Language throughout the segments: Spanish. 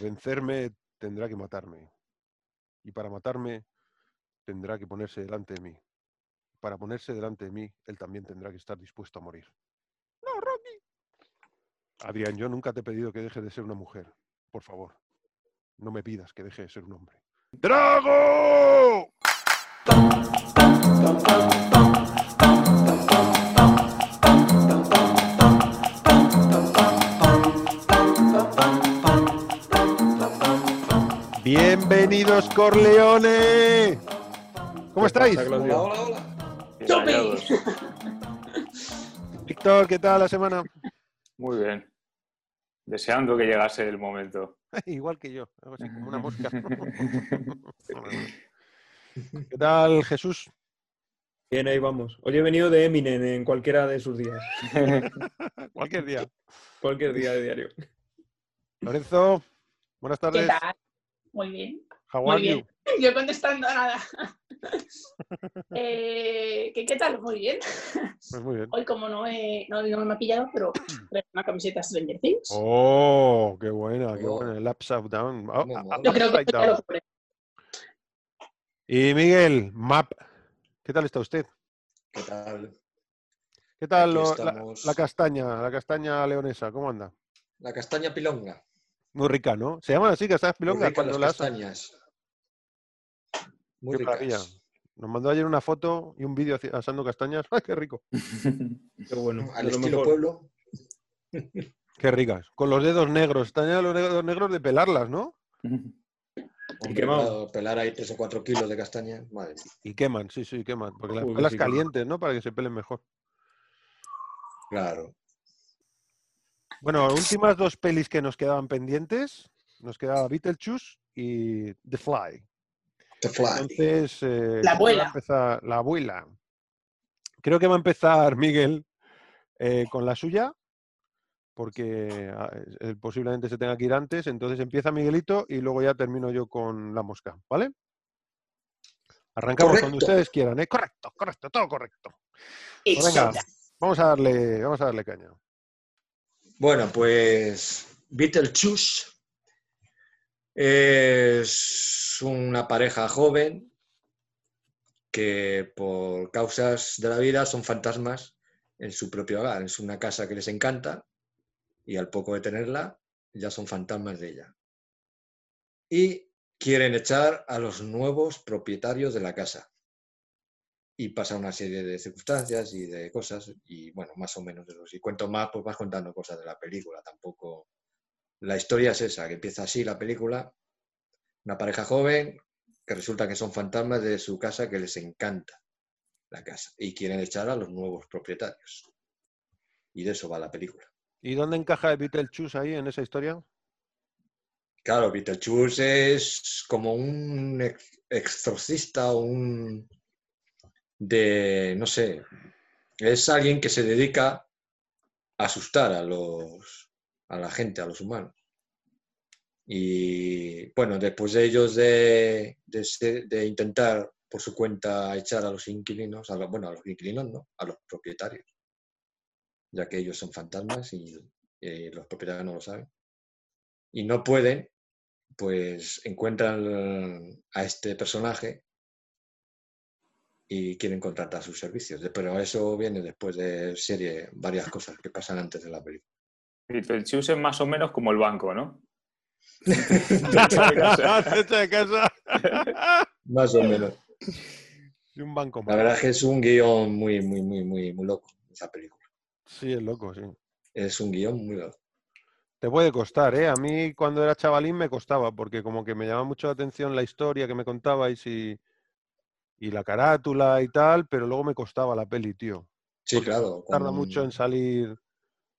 vencerme tendrá que matarme. Y para matarme tendrá que ponerse delante de mí. Para ponerse delante de mí, él también tendrá que estar dispuesto a morir. No, Rocky. Adrián, yo nunca te he pedido que dejes de ser una mujer. Por favor, no me pidas que deje de ser un hombre. ¡Drago! Bienvenidos, Corleone. ¿Cómo estáis? Hola, hola, hola. ¡Chupi! Víctor, ¿qué tal la semana? Muy bien. Deseando que llegase el momento. Igual que yo, algo así, como una mosca. ¿Qué tal, Jesús? Bien, ahí vamos. Hoy he venido de Eminem en cualquiera de sus días. Cualquier día. Cualquier día de diario. Lorenzo, buenas ¿Qué tardes. tal? Muy bien. How Muy are bien. you? Yo contestando a nada. Eh, ¿qué, ¿Qué tal? Muy bien. Pues muy bien. Hoy como no, he, no, no me ha pillado, pero traigo una camiseta Stranger Things. Oh, qué buena, qué Oh. buena. El upside down. Oh, ah, mola. Yo creo que down. Y Miguel, Map, ¿qué tal está usted? ¿Qué tal? ¿Qué tal lo- la castaña, la castaña leonesa? ¿Cómo anda? La castaña pilonga. Muy rica, ¿no? Se llaman así castañas Muy pilongas cuando las castañas. Muy Qué ricas. Nos mandó ayer una foto y un vídeo asando castañas. ¡Ay, qué rico! Qué bueno. Al estilo mejor. pueblo. Qué ricas. Con los dedos negros. Están ya los dedos negros de pelarlas, ¿no? Hombre, quemado. pelar ahí 3 o 4 kilos de castaña. Madre mía. Y queman, sí, sí, queman. Porque las pelas sí calientes, ¿no? Para que se pelen mejor. Claro. Bueno, últimas dos pelis que nos quedaban pendientes. Nos quedaba Beetlejuice y The Fly. The Fly. Entonces, eh, La abuela. empezar- la abuela. Creo que va a empezar Miguel eh, con la suya, porque ah, eh, posiblemente se tenga que ir antes. Entonces empieza Miguelito y luego ya termino yo con la mosca, ¿vale? Arrancamos cuando ustedes quieran, ¿eh? Correcto, correcto, todo correcto. Pues venga, vamos a darle, vamos a darle caña. Bueno, pues Beetlejuice es una pareja joven que por causas de la vida son fantasmas en su propio hogar. Es una casa que les encanta y al poco de tenerla ya son fantasmas de ella. Y quieren echar a los nuevos propietarios de la casa. Y pasa una serie de circunstancias y de cosas, y bueno, más o menos eso. Si cuento más, pues vas contando cosas de la película. Tampoco. La historia es esa, que empieza así la película. Una pareja joven que resulta que son fantasmas de su casa que les encanta la casa y quieren echar a los nuevos propietarios. Y de eso va la película. ¿Y dónde encaja Beetlejuice ahí en esa historia? Claro, Beetlejuice es como un ex- exorcista, un de, no sé, es alguien que se dedica a asustar a los, a la gente, a los humanos. Y bueno, después de ellos de, de, de intentar por su cuenta echar a los inquilinos, a los- bueno, a los inquilinos no, a los propietarios, ya que ellos son fantasmas y los propietarios no lo saben y no pueden, pues encuentran a este personaje y quieren contratar sus servicios. Pero eso viene después de serie, varias cosas que pasan antes de la película. Beetlejuice es más o menos como el banco, ¿no? Techo de casa. Más o menos. Y un banco La verdad es que es un guion muy, muy, muy, muy, muy loco, esa película. Sí, es loco, sí. Es un guion muy loco. Te puede costar, ¿eh? A mí cuando era chavalín me costaba, porque como que me llama mucho la atención la historia que me contabais y, y la carátula y tal, pero luego me costaba la peli, tío. Sí, claro. Tarda con- mucho en salir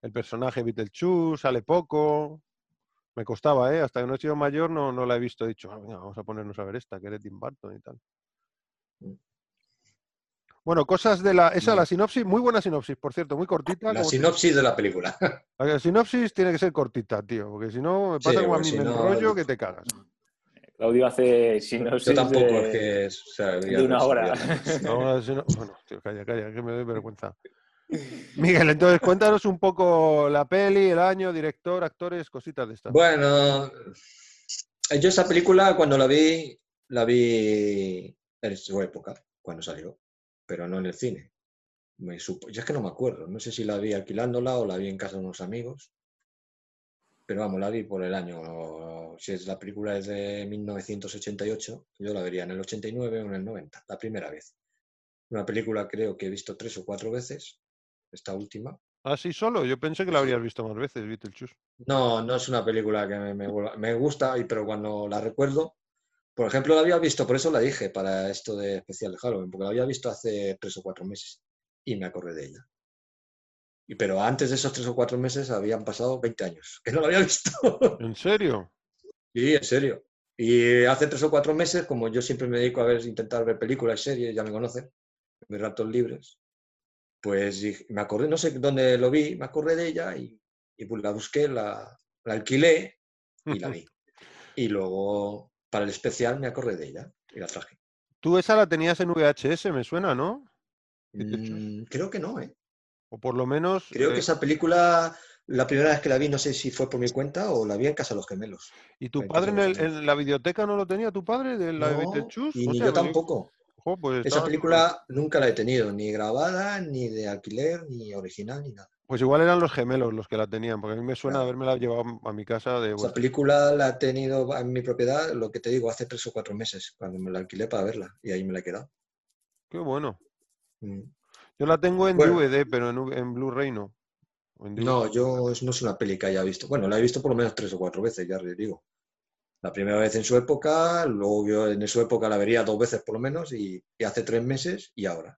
el personaje Beetlejuice, sale poco. Me costaba, ¿eh? Hasta que no he sido mayor no, no la he visto. He dicho, "Ah, venga, vamos a ponernos a ver esta, que es de Tim Burton y tal. Mm. Bueno, cosas de la... Esa, la sinopsis, muy buena sinopsis, por cierto, muy cortita. La sinopsis de la película. La sinopsis tiene que ser cortita, tío, porque si no, me Sí, pasa como a mí, si me no- enrollo que te cagas. Claudio hace sinopsis Yo tampoco de, es que es- o sea, de una hora. No- bueno, tío, calla, calla, que me doy vergüenza. Miguel, entonces cuéntanos un poco la peli, el año, director, actores, cositas de estas. Bueno, Yo esa película cuando la vi, la vi en su época, cuando salió, pero no en el cine. Me supo, yo es que no me acuerdo, no sé si la vi alquilándola o la vi en casa de unos amigos, pero vamos, la vi por el año, si es la película es de 1988, yo la vería en el 89 o en el 90, la primera vez. Una película creo que he visto tres o cuatro veces, esta última, Así solo, yo pensé que la habrías visto más veces, Beetlejuice. No, no es una película que me, me me gusta, pero cuando la recuerdo, por ejemplo, la había visto, por eso la dije para esto de especial de Halloween, porque la había visto hace tres o cuatro meses y me acordé de ella. Y, pero antes de esos tres o cuatro meses habían pasado 20 años, que no la había visto. ¿En serio? Sí, en serio. Y hace tres o cuatro meses, como yo siempre me dedico a ver, intentar ver películas y series, ya me conocen, en mis ratos libres, pues me acordé, no sé dónde lo vi, me acordé de ella y, y pues la busqué, la, la alquilé y la vi. Y luego, para el especial, me acordé de ella y la traje. Tú esa la tenías en VHS, me suena, ¿no? Mm, creo que no, ¿eh? O por lo menos... Creo eh, que esa película, la primera vez que la vi, no sé si fue por mi cuenta o la vi en Casa de los Gemelos. ¿Y tu en padre en, el- la videoteca no lo tenía tu padre de la de No, Beetlejuice? y ni yo tampoco. pues Esa película nunca la he tenido, ni grabada, ni de alquiler, ni original, ni nada. Pues igual eran los gemelos los que la tenían, porque a mí me suena Claro. haberme la llevado a mi casa de Esa película la he tenido en mi propiedad, lo que te digo, hace tres o cuatro meses, cuando me la alquilé para verla, y ahí me la he quedado. Qué bueno. Mm. Yo la tengo en Bueno. DVD, pero en, en Blu-ray no. En. No, yo no es una peli que haya visto. Bueno, la he visto por lo menos tres o cuatro veces, ya les digo. La primera vez en su época, luego yo en su época la vería dos veces por lo menos, y, y hace tres meses y ahora.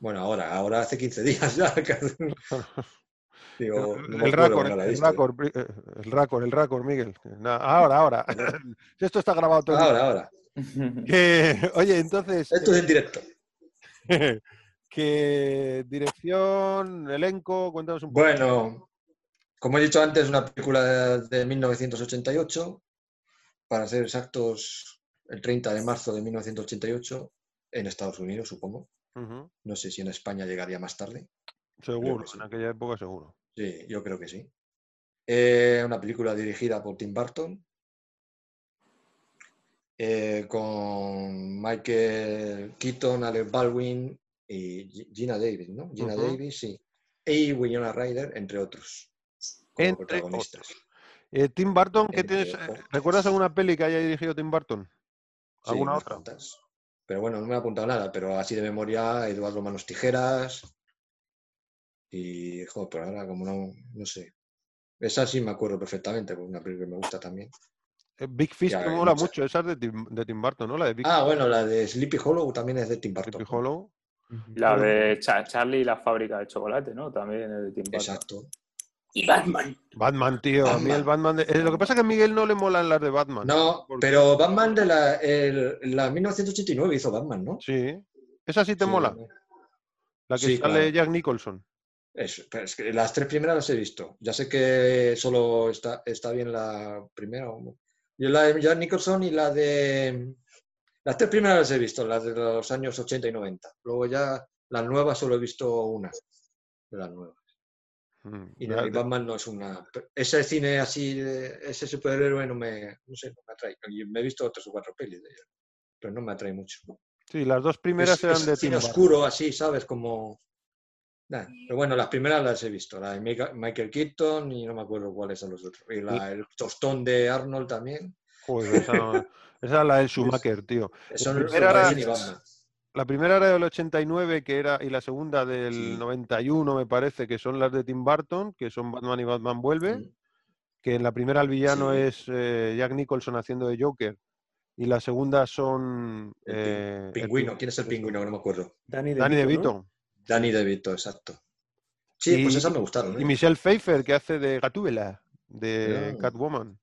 Bueno, ahora, ahora hace 15 días ya. Digo, no el récord, el ¿eh? récord, eh, el récord, el récord, Miguel. Ahora, ahora. Esto está grabado todo. Ahora, ahora. Que- oye, entonces, Esto es en directo. ¿qué dirección, elenco? Cuéntanos un poco. Bueno, como he dicho antes, una película de 1988, para ser exactos, el 30 de marzo de 1988, en Estados Unidos, supongo. No sé si en España llegaría más tarde. Seguro, sí. en aquella época seguro. Sí, yo creo que sí. Eh, una película dirigida por Tim Burton, eh, con Michael Keaton, Alec Baldwin y Gi- Gina Davis, ¿no? Gina. Davis, sí. Y Winona Ryder, entre otros, como Entre protagonistas. Eh, Tim Burton, ¿qué Entre tienes? eh, otros. ¿Recuerdas alguna peli que haya dirigido Tim Burton? ¿Alguna otra? Pero bueno, no me he apuntado nada, pero así de memoria, Eduardo Manos Tijeras. Y, joder, pero ahora como no, no sé. Esa sí me acuerdo perfectamente, porque es una película que me gusta también. Eh, Big Fish me hay mola mucho, esa es de Tim, de Tim Burton, ¿no? La de Big Ah, bueno, la de Sleepy Hollow también es de Tim Burton. Sleepy Hollow. La de Cha- Charlie y la fábrica de chocolate, ¿no? También es de Tim Burton. Exacto. Y Batman. Batman, tío. A mí el Batman. de- eh, lo que pasa es que a Miguel no le molan las de Batman. No, porque- pero Batman de la, el- la 1989 hizo Batman, ¿no? Sí. Esa sí te Sí, mola. La que Sí, sale claro. Jack Nicholson. Eso, pero es que las tres primeras las he visto. Ya sé que solo está, está bien la primera. Yo la de Jack Nicholson y la de... Las tres primeras las he visto, las de los años 80 y 90. Luego ya las nuevas solo he visto una de las nuevas. Mm, Y, la de- Batman no es una... Ese cine así, ese superhéroe no me, no sé, no me atrae. Me he visto tres o cuatro pelis de ella, pero no me atrae mucho. Sí, las dos primeras Es, eran es de cine oscuro así, ¿sabes? Como... Nah, Pero bueno, las primeras las he visto, la de Michael Keaton y no me acuerdo cuáles son los otros. Y la, el tostón de Arnold también. Joder, esa, esa es la del Schumacher, tío. Son, primera son era-. La primera era del 89 que era, y la segunda del Sí. 91, me parece, que son las de Tim Burton, que son Batman y Batman Vuelve. Mm. Que en la primera el villano Sí. es eh, Jack Nicholson haciendo de Joker. Y la segunda son. Eh, Pingüino, pin- ¿quién es el pingüino? No me acuerdo. Danny Danny DeVito, DeVito. ¿no? Danny DeVito, exacto. Sí, pues Y- esas me gustaron. Y ¿eh? Michelle Pfeiffer, que hace de Gatúbela, de. Catwoman.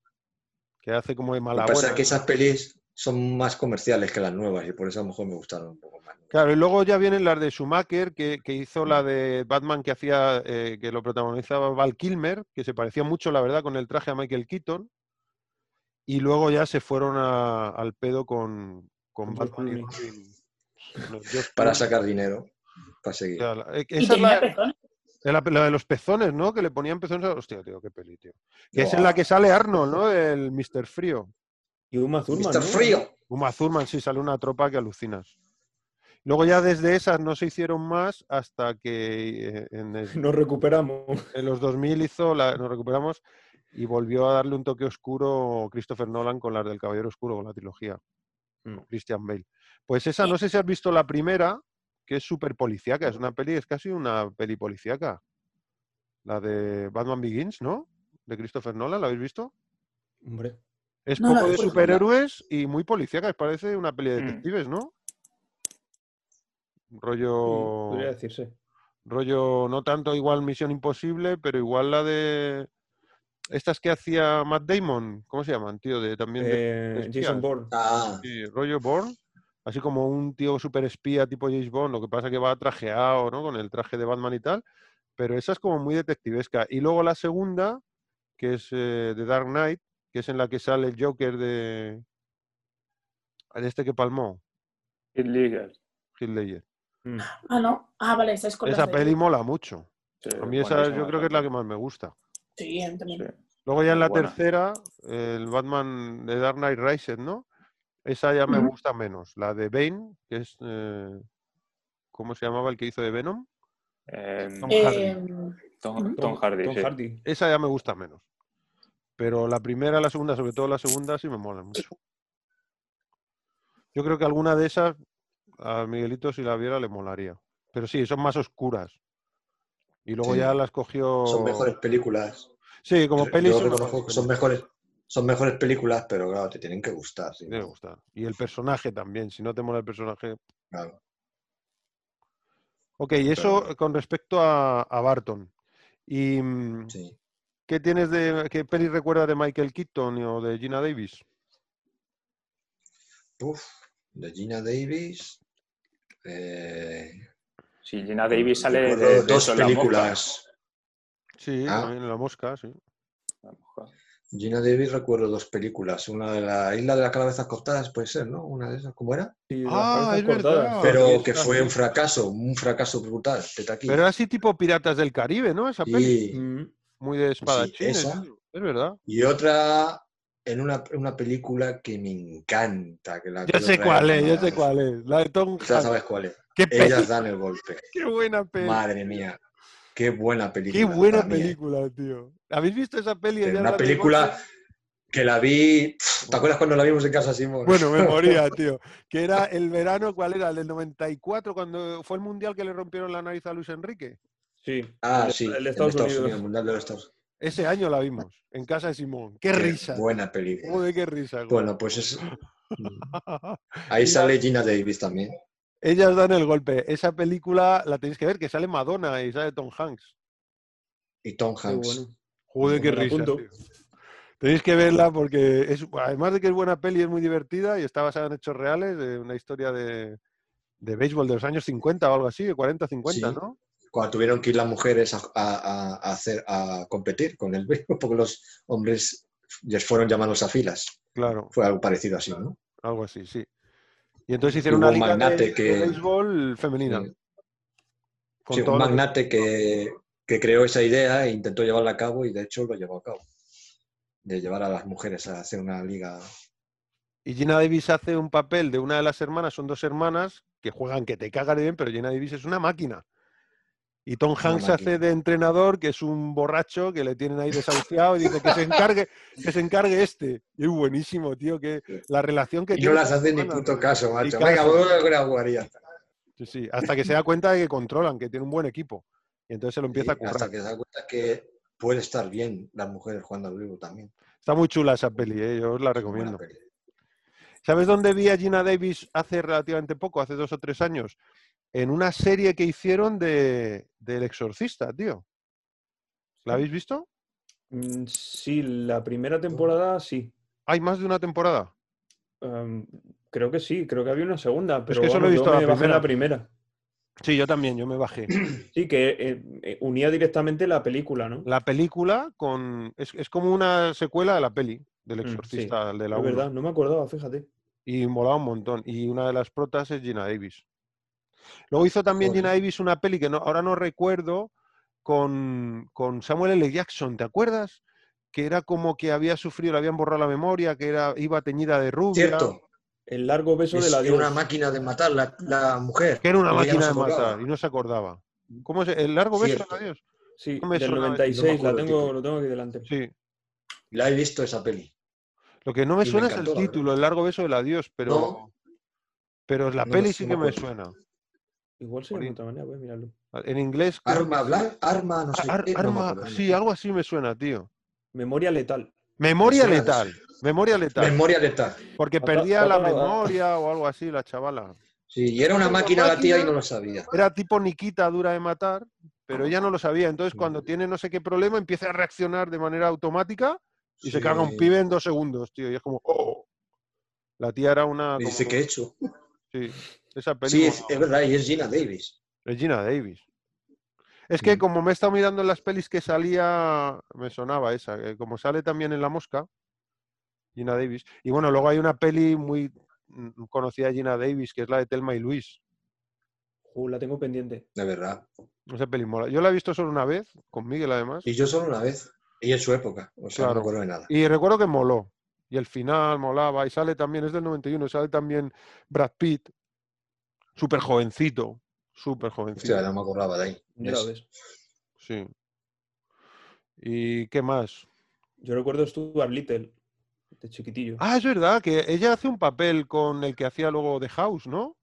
Que hace como de Lo mala que pasa que esas pelis son más comerciales que las nuevas y por eso a lo mejor me gustaron un poco más. Claro, y luego ya vienen las de Schumacher, que, que hizo la de Batman que hacía, eh, que lo protagonizaba Val Kilmer, que se parecía mucho, la verdad, con el traje a Michael Keaton. Y luego ya se fueron a- al pedo con, Batman y Robin. Para sacar dinero, para seguir. O sea, la- Y esa es la-. La, la de los pezones, ¿no? Que le ponían pezones a... Hostia, tío, qué peli, tío. Que es en la que sale Arnold, ¿no? El Mr. Frío. Y Uma Thurman, Mr. ¿no? Frío. Uma Thurman, sí, sale una tropa que alucinas. Luego ya desde esas no se hicieron más hasta que eh, en, el- Nos recuperamos. en los 2000 hizo, la, nos recuperamos y volvió a darle un toque oscuro Christopher Nolan con las del Caballero Oscuro, con la trilogía. Mm. Christian Bale. Pues esa, no sé si has visto la primera, que es súper policíaca, es una peli, es casi una peli policíaca. La de Batman Begins, ¿no? De Christopher Nolan, ¿la habéis visto? Hombre. Es No poco de superhéroes y muy policíaca, parece una peli de Mm. detectives, ¿no? Sí, Rollo. podría decirse. Rollo, no tanto igual Misión Imposible, pero igual la de. Estas que hacía Matt Damon, ¿cómo se llaman, tío? De, también de Eh. Jason Bourne. Ah, Sí, rollo Bourne, así como un tío super espía tipo James Bond, lo que pasa que va trajeado, ¿no? Con el traje de Batman y tal, pero esa es como muy detectivesca. Y luego la segunda, que es eh, The Dark Knight, que es en la que sale el Joker de, de este que palmó, Heath Ledger. Heath Ledger. Mm. Ah, no. Ah, vale, esa es con Esa de- peli mola mucho. Sí, A mí esa yo creo que es la que más me gusta. Sí, también. Sí. Luego ya en la buena. tercera, el Batman de Dark Knight Rises, ¿no? Esa ya me gusta menos. La de Bane, que es... eh, ¿Cómo se llamaba el que hizo de Venom? Eh, Tom Eh, Tom, Hardy, Tom sí. Hardy. Esa ya me gusta menos. Pero la primera, la segunda, sobre todo la segunda, sí me mola mucho. Yo creo que alguna de esas a Miguelito, si la viera, le molaría. Pero sí, son más oscuras. Y luego Sí. ya las cogió. son mejores películas. Sí, como Yo pelis. son reconozco mejores que son pelis. mejores, son mejores películas, pero claro, te tienen que gustar. sí, Tiene que gustar. Y el personaje también. Si no te mola el personaje. claro. Ok, y eso con respecto a, a Barton. ¿Y mm, Sí. qué tienes de. qué peli recuerdas de Michael Keaton o de Gina Davis? Uf, de Gina Davis. eh, Sí, Gina Davis sale de, dos eso en la mosca. películas. Sí, Ah. también en la mosca, sí. La mosca. Gina Davis recuerdo dos películas. Una de la Isla de las Cabezas Cortadas, puede ser, ¿no? Una de esas, ¿cómo era? Sí, Ah, es verdad. Pero sí, que fue un fracaso, un fracaso brutal. Pero era así tipo Piratas del Caribe, ¿no? Esa peli. Sí. Mm. Muy de espadachines. esa. eso, Es verdad. Y otra en una, una película que me encanta. Que la Yo sé cuál es, yo sé cuál es. La de Tom Ya sabes cuál es. Qué, Ellas dan el golpe. qué buena peli. Madre mía. Qué buena Qué película. buena para mí, ¿eh? película, tío. ¿Habéis visto esa peli? Pero Ella Una película que la vi. ¿Te acuerdas cuando la vimos en casa, Simón? Bueno, me moría, tío. Que era el verano, ¿cuál era? El del 94, cuando fue el mundial que le rompieron la nariz a Luis Enrique. Sí. Ah, el sí. El de en Estados, Unidos. Mundial de los Estados Ese año la vimos, en casa de Simón. ¡Qué, Qué risa! Buena película. Joder, qué risa. güey. Bueno, pues es. Ahí sale Gina Davis también. Ellas dan el golpe. Esa película la tenéis que ver, que sale Madonna y sale Tom Hanks. Y Tom Hanks. bueno. Joder, qué risa. Tenéis que verla porque es, además de que es buena peli, es muy divertida y está basada en hechos reales, de una historia de, de béisbol de los años 50 o algo así, de 40, 50, Sí. ¿no? Cuando tuvieron que ir las mujeres a, a- a hacer, a competir con el béisbol, porque los hombres les fueron llamados a filas. Claro, Fue algo parecido así, ¿no? algo así, sí. Y entonces hicieron Hubo una un liga de, béisbol femenina. Sí. Sí, un magnate que, que creó esa idea e intentó llevarla a cabo y de hecho lo llevó a cabo. De llevar a las mujeres a hacer una liga. Y Gina Davis hace un papel de una de las hermanas, son dos hermanas que juegan que te cagan de bien, pero Gina Davis es una máquina. Y Tom Hanks hace de entrenador, que es un borracho que le tienen ahí desahuciado y dice que se encargue, que se encargue este. Y es buenísimo, tío, que la relación que Y no tiene las con hace su ni puto caso, macho. Venga, a. Sí, sí, hasta que se da cuenta de que controlan, que tiene un buen equipo. Y entonces se lo empieza a currar. hasta que se da cuenta que puede estar bien las mujeres jugando al vivo también. Está muy chula esa peli, ¿eh? yo os la Es recomiendo. ¿Sabes dónde vi a Gina Davis hace relativamente poco, hace dos o tres años? En una serie que hicieron de del Exorcista, tío. ¿La habéis visto? Mm, Sí, la primera temporada sí. ¿Hay más de una temporada? Em, creo que sí, creo que había una segunda, pero que solo he yo visto la me bajé la primera. Sí, yo también, yo me bajé. Sí, que eh, eh, unía directamente la película, ¿no? La película con. Es, es como una secuela de la peli, del Mm, sí, Exorcista, de la Es 1. verdad, no me acordaba, fíjate. Y molaba un montón. Y una de las protas es Gina Davis. Luego hizo también Joder. Gina Davis una peli que no, ahora no recuerdo, con, con Samuel L. Jackson, ¿te acuerdas? Que era como que había sufrido, le habían borrado la memoria, que era, iba teñida de rubia. Cierto. El largo beso Es de la era una máquina de matar la, la mujer. Que era una máquina de matar acordaba. y no se acordaba. ¿Cómo es? ¿El largo beso Cierto. de Dios? Sí, no del suena, no me 96, la tengo, lo tengo aquí delante. Sí. La he visto esa peli. Lo que no me Y me suena es el la título, el largo beso del adiós, pero. No. Pero la peli no sí que me suena. Igual Por de otra manera, voy a mirarlo. En inglés. Arma, sí. blanca, arma, no sé Ar- qué. arma, sí, algo así me suena, tío. Memoria letal. Memoria letal. Memoria letal. Memoria letal. Porque perdía la memoria o algo así, la chavala. Sí, y era una máquina la tía y no lo sabía. Era tipo Nikita dura de matar, pero ella no lo sabía. Entonces, Sí. cuando tiene no sé qué problema, empieza a reaccionar de manera automática y se Sí. carga un pibe en dos segundos, tío. Y es como, ¡oh! La tía era una. Como- dice, ¿qué he hecho? Sí, esa Sí, película. es, es verdad, y es Gina Davis. Regina Davis. Es que Mm. como me he estado mirando en las pelis que salía, me sonaba esa, que como sale también en La Mosca, Gina Davis. Y bueno, luego hay una peli muy mm, conocida de Gina Davis, que es la de Telma y Luis. Uh, la tengo pendiente. De verdad. Esa peli mola. Yo la he visto solo una vez, con Miguel además, Y yo solo una vez. Y en su época. O sea, no Claro. me acuerdo de nada. y recuerdo que moló. Y el final molaba, y sale también, es del 91, sale también Brad Pitt, súper jovencito, súper jovencito. Hostia, no me acordaba de ahí. Sí. ¿Y qué más? Yo recuerdo Stuart Little, de chiquitillo. Ah, es verdad, que ella hace un papel con el que hacía luego The House, ¿no?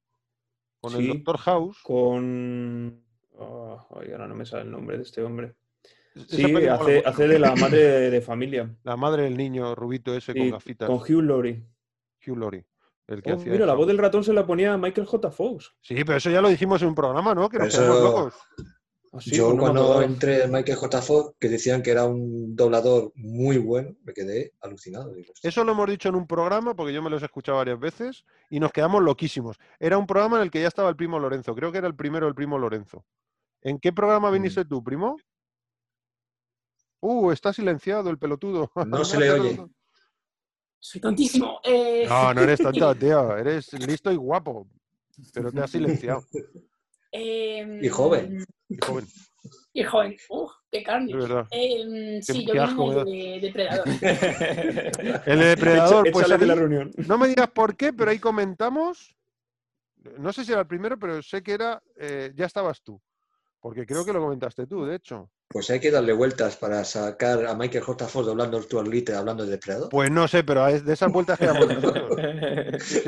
Con el. Doctor House. Con. ah, ay, ahora no me sale el nombre de este hombre. Sí, hace, hace de la madre de, de familia. La madre del niño rubito ese con Sí, gafitas. con Hugh Laurie. Hugh Laurie. El que Oh, hacía mira, de la voz del ratón se la ponía Michael J. Fox. Sí, pero eso ya lo dijimos en un programa, ¿no? Que nos Eso- locos. Ah, sí, yo pues no cuando entré en Michael J. Fox, que decían que era un doblador muy bueno, me quedé alucinado. Digo. Eso lo hemos dicho en un programa, porque yo me los he escuchado varias veces, y nos quedamos loquísimos. Era un programa en el que ya estaba el primo Lorenzo. Creo que era el primero el primo Lorenzo. ¿En qué programa Mm. viniste tú, primo? Uh, está silenciado el pelotudo. No se le oye. Soy tontísimo. Eh, No, no eres tonto, tío. Eres listo y guapo. Pero te has silenciado. Em, Y joven. y joven, Y joven. Uf, qué carne. Em, sí, Qué- yo el de Depredador. El de depredador, Echa- pues échale de la ahí- reunión. no me digas por qué, pero ahí comentamos. No sé si era el primero, pero sé que era. eh, ya estabas tú. Porque creo que lo comentaste tú, de hecho. Pues hay que darle vueltas para sacar a Michael J. Fox hablando de Stuart Little, hablando de Depredador. Pues no sé, pero de esas vueltas que damos nosotros. Sí,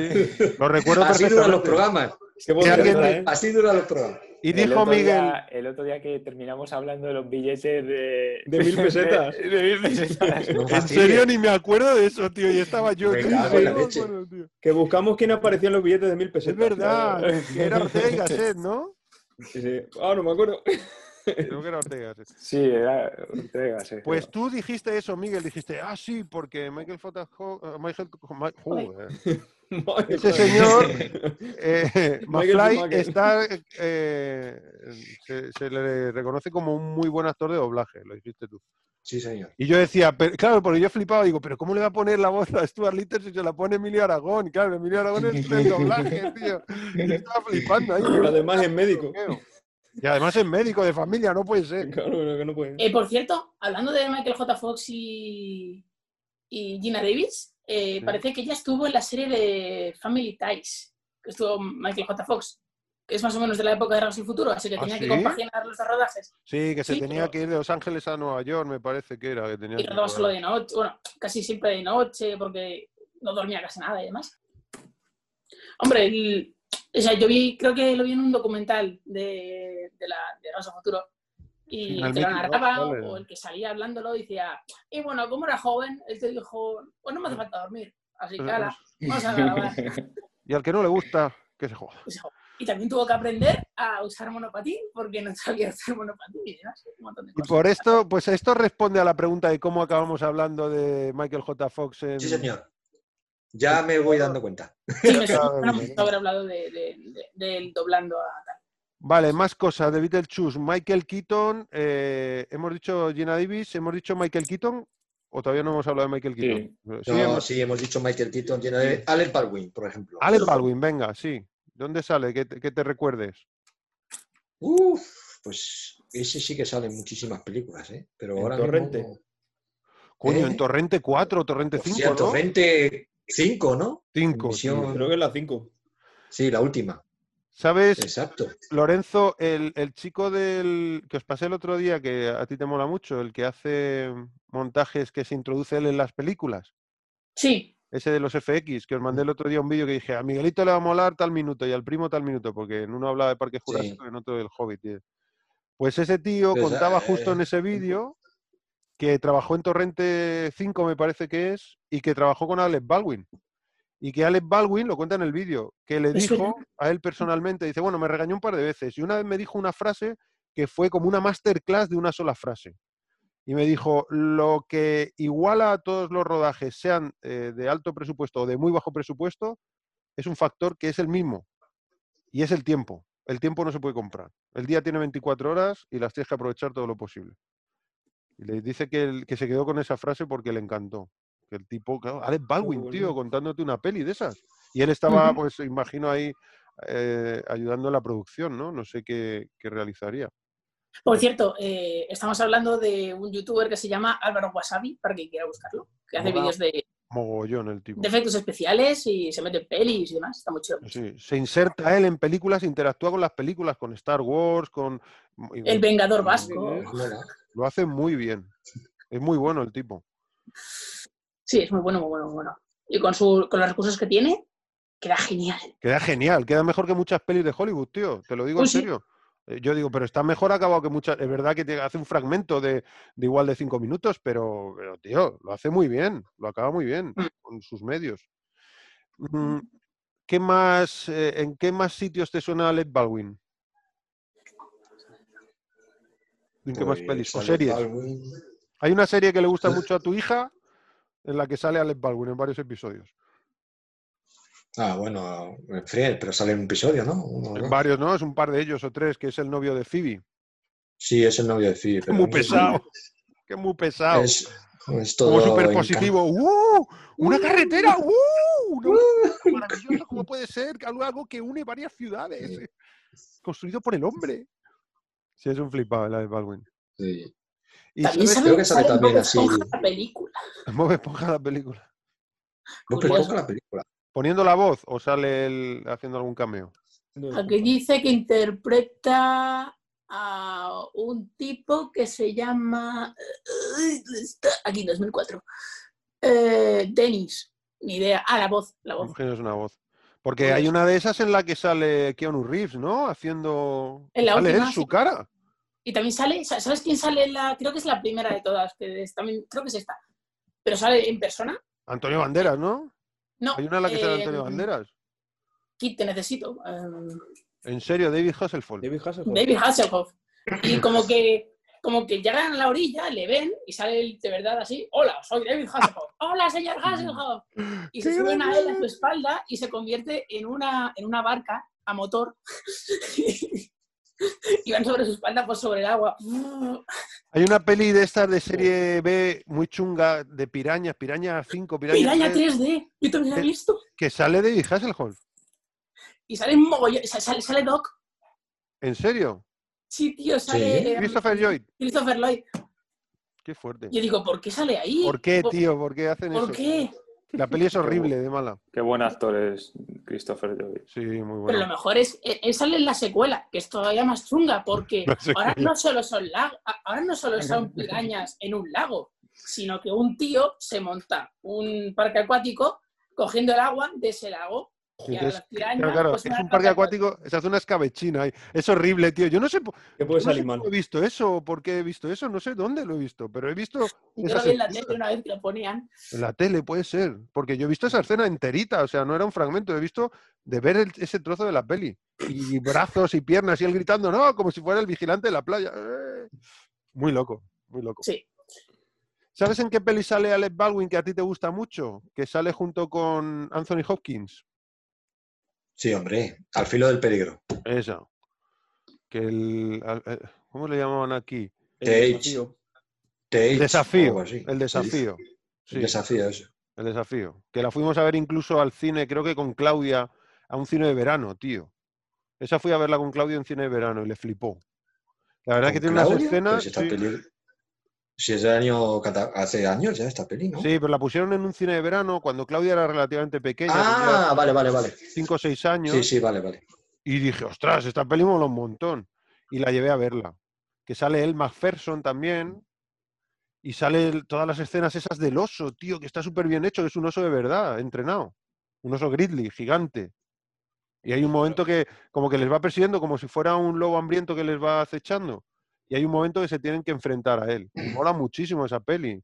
lo recuerdo Así duran los perfectamente. programas. Qué alguien ¿eh? Así duran los programas. Y El dijo Miguel. día- el otro día que terminamos hablando de los billetes de... De mil pesetas. De, de mil pesetas. No En serio, ni me acuerdo de eso, tío. Y estaba yo. Sí, sí, leche. tío. Que buscamos quién aparecía en los billetes de mil Es pesetas. verdad, que era Ortega y Gasset, ¿no? Sí, sí. Ah, no me acuerdo. Creo que era Ortega Gasset. Sí, era Ortega, sí. Pues tú dijiste eso, Miguel. Dijiste, ah, sí, porque Michael J. Eh, Michael. Madre Ese señor, eh, McFly está, eh, se, se le reconoce como un muy buen actor de doblaje, lo dijiste tú. Sí, señor. Y yo decía, pero, claro, porque yo flipaba, digo, pero ¿cómo le va a poner la voz a Stuart Little si se la pone Emilio Aragón? Claro, Emilio Aragón es el doblaje, tío. Yo estaba flipando ahí. Pero además es médico. Y además es médico de familia, no puede ser. Claro, que no puede. Eh, por cierto, hablando de Michael J. Fox y, y Gina Davis, eh, Sí. parece que ella estuvo en la serie de Family Ties, que estuvo Michael J. Fox, que es más o menos de la época de Regreso al Futuro, así que ¿Ah, tenía sí? que compaginar los rodajes. Sí, que se Sí, tenía pero- que ir de Los Ángeles a Nueva York, me parece que era. Que tenía Y rodaba solo de noche, bueno, casi siempre de noche, porque no dormía casi nada y demás. Hombre, el- o sea, yo vi, creo que lo vi en un documental de, de la de Regreso Futuro. Sí, Y el que lo narraba vale. o el que salía hablándolo decía, y bueno, como era joven, él te dijo, pues no me hace falta dormir. Así que, ala, vamos a grabar. Y al que no le gusta, que se joda. Pues, Y también tuvo que aprender a usar monopatín porque no sabía usar monopatín y demás. Un montón de Y por esto, pues esto responde a la pregunta de cómo acabamos hablando de Michael J. Fox en... Sí, señor. Ya me voy dando cuenta. Sí, me suena claro. mucho haber hablado de, de, de- del doblando a. Vale, más cosas de Beetlejuice. Michael Keaton, eh, hemos dicho Gina Davis, hemos dicho Michael Keaton, o todavía no hemos hablado de Michael. Keaton. Sí, No, hemos- sí, hemos dicho Michael Keaton, llena de Alec Baldwin, por ejemplo. Alec Baldwin, venga, sí. ¿Dónde sale? Que te, que te recuerdes. Uf, pues ese sí que sale en muchísimas películas, ¿eh? Pero En ahora Torrente. mismo... Coño, en ¿Eh? Torrente 4, Torrente 5, Hostia, ¿no? Torrente 5, ¿no? 5. Misión- Creo que es la 5. Sí, la última. ¿Sabes, Exacto. Lorenzo, el, el chico del que os pasé el otro día, que a ti te mola mucho, el que hace montajes que se introduce él en las películas? Sí, ese de los FX, que os mandé el otro día un vídeo que dije, a Miguelito le va a molar tal minuto y al primo tal minuto, porque en uno hablaba de Parque Sí. Jurásico y en otro del Hobbit. Pues ese tío Pues, contaba eh, justo en ese vídeo que trabajó en Torrente 5, me parece que es, y que trabajó con Alex Baldwin. Y que Alex Baldwin, lo cuenta en el vídeo, que le dijo a él personalmente, dice, bueno, me regañó un par de veces, y una vez me dijo una frase que fue como una masterclass de una sola frase. Y me dijo, lo que iguala a todos los rodajes, sean eh, de alto presupuesto o de muy bajo presupuesto, es un factor que es el mismo. Y es el tiempo. El tiempo no se puede comprar. El día tiene 24 horas y las tienes que aprovechar todo lo posible. Y le dice que, el- que se quedó con esa frase porque le encantó. Que el tipo, claro, Alex Baldwin, tío, contándote una peli de esas. Y él estaba, pues, imagino ahí eh, ayudando en la producción, ¿no? No sé qué, qué realizaría. por cierto, eh, estamos hablando de un youtuber que se llama Álvaro Wasabi, para quien quiera buscarlo, que hace vídeos de, Mogollón el tipo. de efectos especiales y se mete en pelis y demás. Está muy chido. Sí, se inserta él en películas, interactúa con las películas, con Star Wars, con... El Vengador Vasco. Lo hace muy bien. Es muy bueno el tipo. Sí, es muy bueno, muy bueno, muy bueno. Y con, su, con los recursos que tiene, queda genial. Queda genial, queda mejor que muchas pelis de Hollywood, tío. Te lo digo en Pues sí. serio. Eh, Yo digo, pero está mejor acabado que muchas. Es verdad que te hace un fragmento de, de igual de cinco minutos, pero, pero, tío, lo hace muy bien. Lo acaba muy bien Mm. con sus medios. Mm, ¿Qué más, eh, ¿En qué más sitios te suena Alec Baldwin? ¿En qué más Pues pelis? ¿O series? Baldwin. Hay una serie que le gusta mucho a tu hija en la que sale Alec Baldwin en varios episodios. Ah, bueno, en Friends, pero sale en un episodio, ¿no? Uno En varios, ¿no? Es un par de ellos o tres, que es el novio de Phoebe. Sí, es el novio de Phoebe. Que pero muy pesado. Que muy pesado. Es, es todo Como súper encan- positivo. ¡Uh! ¡Una carretera! ¡Uh! No, maravilloso, ¿cómo puede ser? Que Algo algo que une varias ciudades. Sí. eh, Construido por el hombre. Sí, es un flipado el Alec Baldwin. Sí. Y También sabes Creo que sale también así. La película. Bob Esponja la película. Bob. Esponja la película. ¿Poniendo la voz o sale él haciendo algún cameo? Aquí dice que interpreta a un tipo que se llama. Aquí, 2004. Eh, Dennis. Ni idea. Ah, la voz. La voz. Imagino es una voz. Porque hay una de esas en la que sale Keanu Reeves, ¿no? Haciendo. En la sale última, él, su sí. cara. Y también sale. sa- ¿Sabes quién sale en la.? Creo que es la primera de todas. Que es también, creo que es esta. Pero sale en persona. Antonio Banderas, ¿no? No. Hay una en la que sale Antonio eh, Banderas. Kit, te necesito. eh, En serio, David Hasselhoff. David Hasselhoff. David Hasselhoff. Y como que, como que llegan a la orilla, le ven y sale de verdad así. Hola, soy David Hasselhoff. Hola, señor Hasselhoff. Y se ¡Qué suben a él a su espalda y se convierte en una, en una barca a motor. y van sobre su espalda, pues sobre el agua. Hay una peli de estas de serie B muy chunga de pirañas, Piraña 5, Piraña, Piraña 3, 3D. Yo también la he visto. que sale David Hasselhoff. Y sale mogollón. sa- Sale, sale Doc. ¿En serio? Sí, tío, sale. Sí. eh, Christopher Lloyd. Christopher Lloyd. Qué fuerte. Yo digo, ¿por qué sale ahí? ¿Por qué, tío? ¿Por qué hacen ¿Por eso? qué? La peli es horrible, de mala. Qué buen actor es Christopher Lloyd. Sí, muy Pero lo bueno. mejor es, él él sale en la secuela, que es todavía más chunga, porque ahora no solo son lag- ahora no solo son pirañas en un lago, sino que un tío se monta un parque acuático cogiendo el agua de ese lago. Es- Claro, claro, pues, es van un parque acuático, se hace una escabechina ahí. Es horrible, tío. Yo no sé, ¿Qué puede no sé salir mal? cómo he visto eso, o por qué he visto eso, no sé dónde lo he visto, pero he visto yo lo vi en la tele una vez que lo ponían. En la tele, puede ser. Porque yo he visto esa escena enterita, o sea, no era un fragmento, he visto de ver el- ese trozo de la peli. Y brazos y piernas y él gritando, no, como si fuera el vigilante de la playa. ¡Eh! Muy loco, muy loco. Sí. ¿Sabes en qué peli sale Alec Baldwin que a ti te gusta mucho? Que sale junto con Anthony Hopkins. Sí, hombre. Al filo del peligro. Esa. Que el. al- eh, ¿Cómo le llamaban aquí? El desafío. El desafío. El desafío. Sí, El desafío, eso. el desafío. Que la fuimos a ver incluso al cine, creo que con Claudia, a un cine de verano, tío. Esa fui a verla con Claudia en cine de verano y le flipó. La verdad ¿Con que tiene unas escenas. Pues sí. Si es del año. Hace años ya esta peli, ¿no? Sí, pero la pusieron en un cine de verano cuando Claudia era relativamente pequeña, Ah, vale, vale, vale. 5 o 6 años, Sí, sí, vale, vale. y dije, ostras, esta peli mola un montón. Y la llevé a verla. Que sale el MacPherson también, y sale todas las escenas esas del oso, tío, que está súper bien hecho, que es un oso de verdad, entrenado. Un oso grizzly, gigante. Y hay un momento que como que les va persiguiendo como si fuera un lobo hambriento que les va acechando. Y hay un momento que se tienen que enfrentar a él. Mola muchísimo esa peli.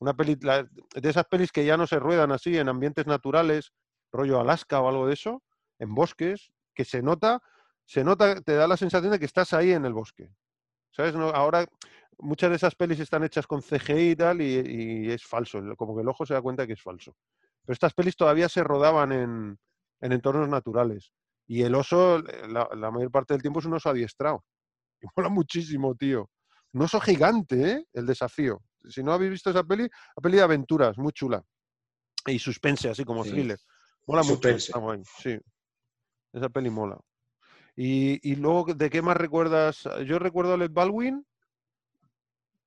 Una peli de esas pelis que ya no se ruedan así en ambientes naturales, rollo Alaska o algo de eso, en bosques, que se nota, se nota, te da la sensación de que estás ahí en el bosque. ¿Sabes? No, ahora muchas de esas pelis están hechas con CGI y tal, y, es falso. Como que el ojo se da cuenta que es falso. Pero estas pelis todavía se rodaban en, en entornos naturales. Y el oso, eh, la, la mayor parte del tiempo es un oso adiestrado. Y mola muchísimo, tío. Un oso gigante, ¿eh? El desafío. Si no habéis visto esa peli, la peli de aventuras, muy chula. Y suspense, así como Sí. thriller. Mola mucho. Suspense. guay, sí. Esa peli mola. Y, y luego, ¿de qué más recuerdas? Yo recuerdo a Alec Baldwin.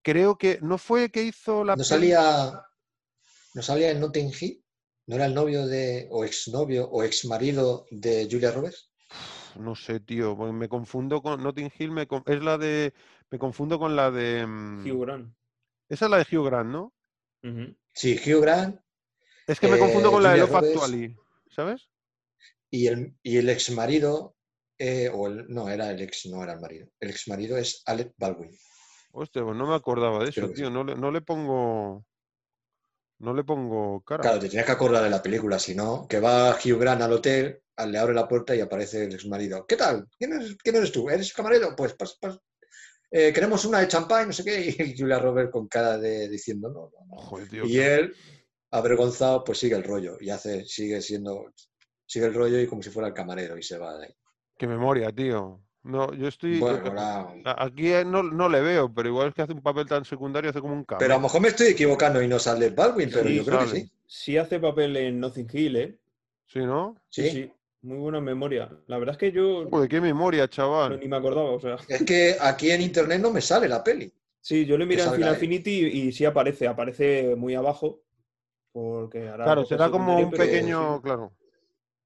Creo que no fue que hizo la ¿No peli- salía, ¿No salía en Notting Hill? ¿No era el novio de, o exnovio o exmarido de Julia Roberts? No sé, tío, me confundo con Notting Hill, me con- es la de. Me confundo con la de. mm, Hugh Grant. Esa es la de Hugh Grant, ¿no? Sí, Hugh Grant Es que me confundo Eh, con la de Love. Actually, ¿sabes? y el, y el exmarido, eh, o el, no, era el ex, no era el marido. El exmarido es Alec Baldwin. Hostia, pues no me acordaba de eso, tío. No le, no le pongo. No le pongo cara. Claro, te tenías que acordar de la película, si no, que va Hugh Grant al hotel, al- le abre la puerta y aparece el exmarido. ¿Qué tal? ¿Quién eres, quién eres tú? ¿Eres camarero? Pues pas, pas. Eh, queremos una de champán, no sé qué. Y Julia Roberts con cara de diciendo no, no, no. Joder, tío. Y qué- él, avergonzado, pues sigue el rollo y hace, sigue siendo, sigue el rollo y como si fuera el camarero y se va de ahí. Qué memoria, tío. No, yo estoy. Bueno, la- a- Aquí eh, no, no le veo, pero igual es que hace un papel tan secundario, hace como un cameo. Pero a lo mejor me estoy equivocando y no sale Baldwin, pero Sí, yo creo que sí. Sí hace papel en Nothing Hill, ¿eh? Sí, ¿no? Sí, sí. Muy buena memoria. La verdad es que yo Joder, qué memoria, no, chaval. ni me acordaba, o sea. Es que aquí en internet no me sale la peli. Sí, yo le miré en Final. Affinity y, y sí aparece, aparece muy abajo. Porque hará Claro, será como un pero pequeño. sí. Claro.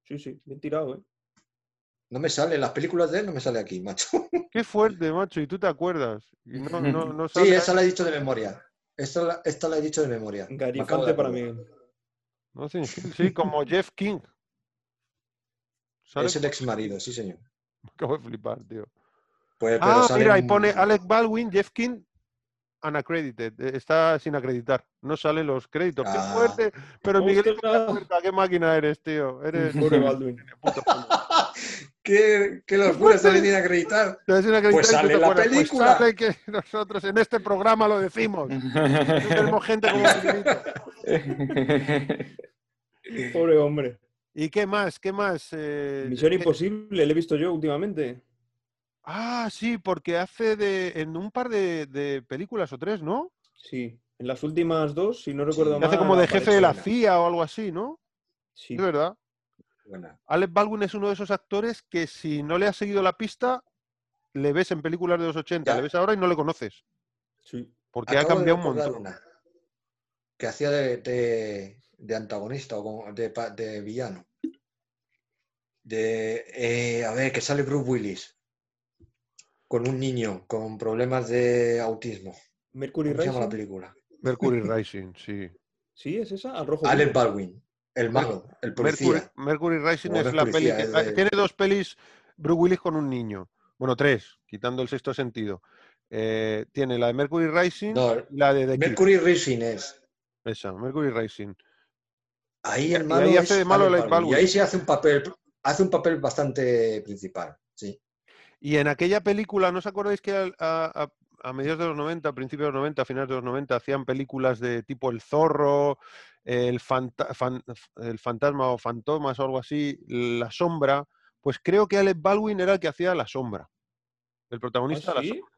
Sí, sí, bien tirado, ¿eh? No me sale, las películas de él no me sale aquí, macho. Qué fuerte, macho. Y tú te acuerdas. Y no, no, no Sí, sale esa ahí. la he dicho de memoria. Esta la, esta la he dicho de memoria. Me Garifante para mí. Sí, como Jeff King. ¿Sabes? Es el ex marido, sí, señor. Acabo de flipar, tío. Pues, pero Ah, sale mira, ahí un- pone Alec Baldwin, Jeff King, unaccredited. eh, Está sin acreditar. No salen los créditos. ¡Qué Ah. fuerte! Pero Miguel. ¿qué máquina eres, tío? Eres Pobre Baldwin. ¿Qué, qué locura sale sin acreditar. Pues tú sale te la acuerdas, pues película. sale que nosotros en este programa lo decimos. No tenemos gente como. Pobre hombre. ¿Y qué más? ¿Qué más? Eh, Misión eh, Imposible, le he visto yo últimamente. Ah, sí, porque hace de en un par de, de películas o tres, ¿no? Sí. En las últimas dos, si no recuerdo Sí, mal. hace como de jefe de la. CIA o algo así, ¿no? Sí. Es verdad. Buena. Alec Baldwin es uno de esos actores que si no le has seguido la pista, le ves en películas de los 80, Ya. le ves ahora y no le conoces, sí. porque ha Acabo cambiado un montón. una que hacía de, de- de antagonista o de, de villano. De, eh, a ver, que sale Bruce Willis con un niño con problemas de autismo. Mercury ¿Cómo se llama la Rising. película? Mercury Rising, sí. Sí, es esa, al rojo. Alec vivo. Baldwin, el malo, el policía. Mercury, Mercury Rising es la peli que de- tiene dos pelis Bruce Willis con un niño. Bueno, tres, quitando el sexto sentido. Eh, tiene la de Mercury Rising No, y la de The. Mercury Rising es. Esa, Mercury Rising. Ahí Y el malo ahí hace es de malo Baldwin. Y ahí sí hace un papel, hace un papel bastante principal. Y en aquella película, ¿no os acordáis que a, a- a mediados de los 90, a principios de los 90, a finales de los 90, hacían películas de tipo El Zorro, el, fanta- fan- el Fantasma o Fantomas o algo así, La Sombra? Pues creo que Alec Baldwin era el que hacía La Sombra. El ¿Ah, protagonista de La sí? Sombra.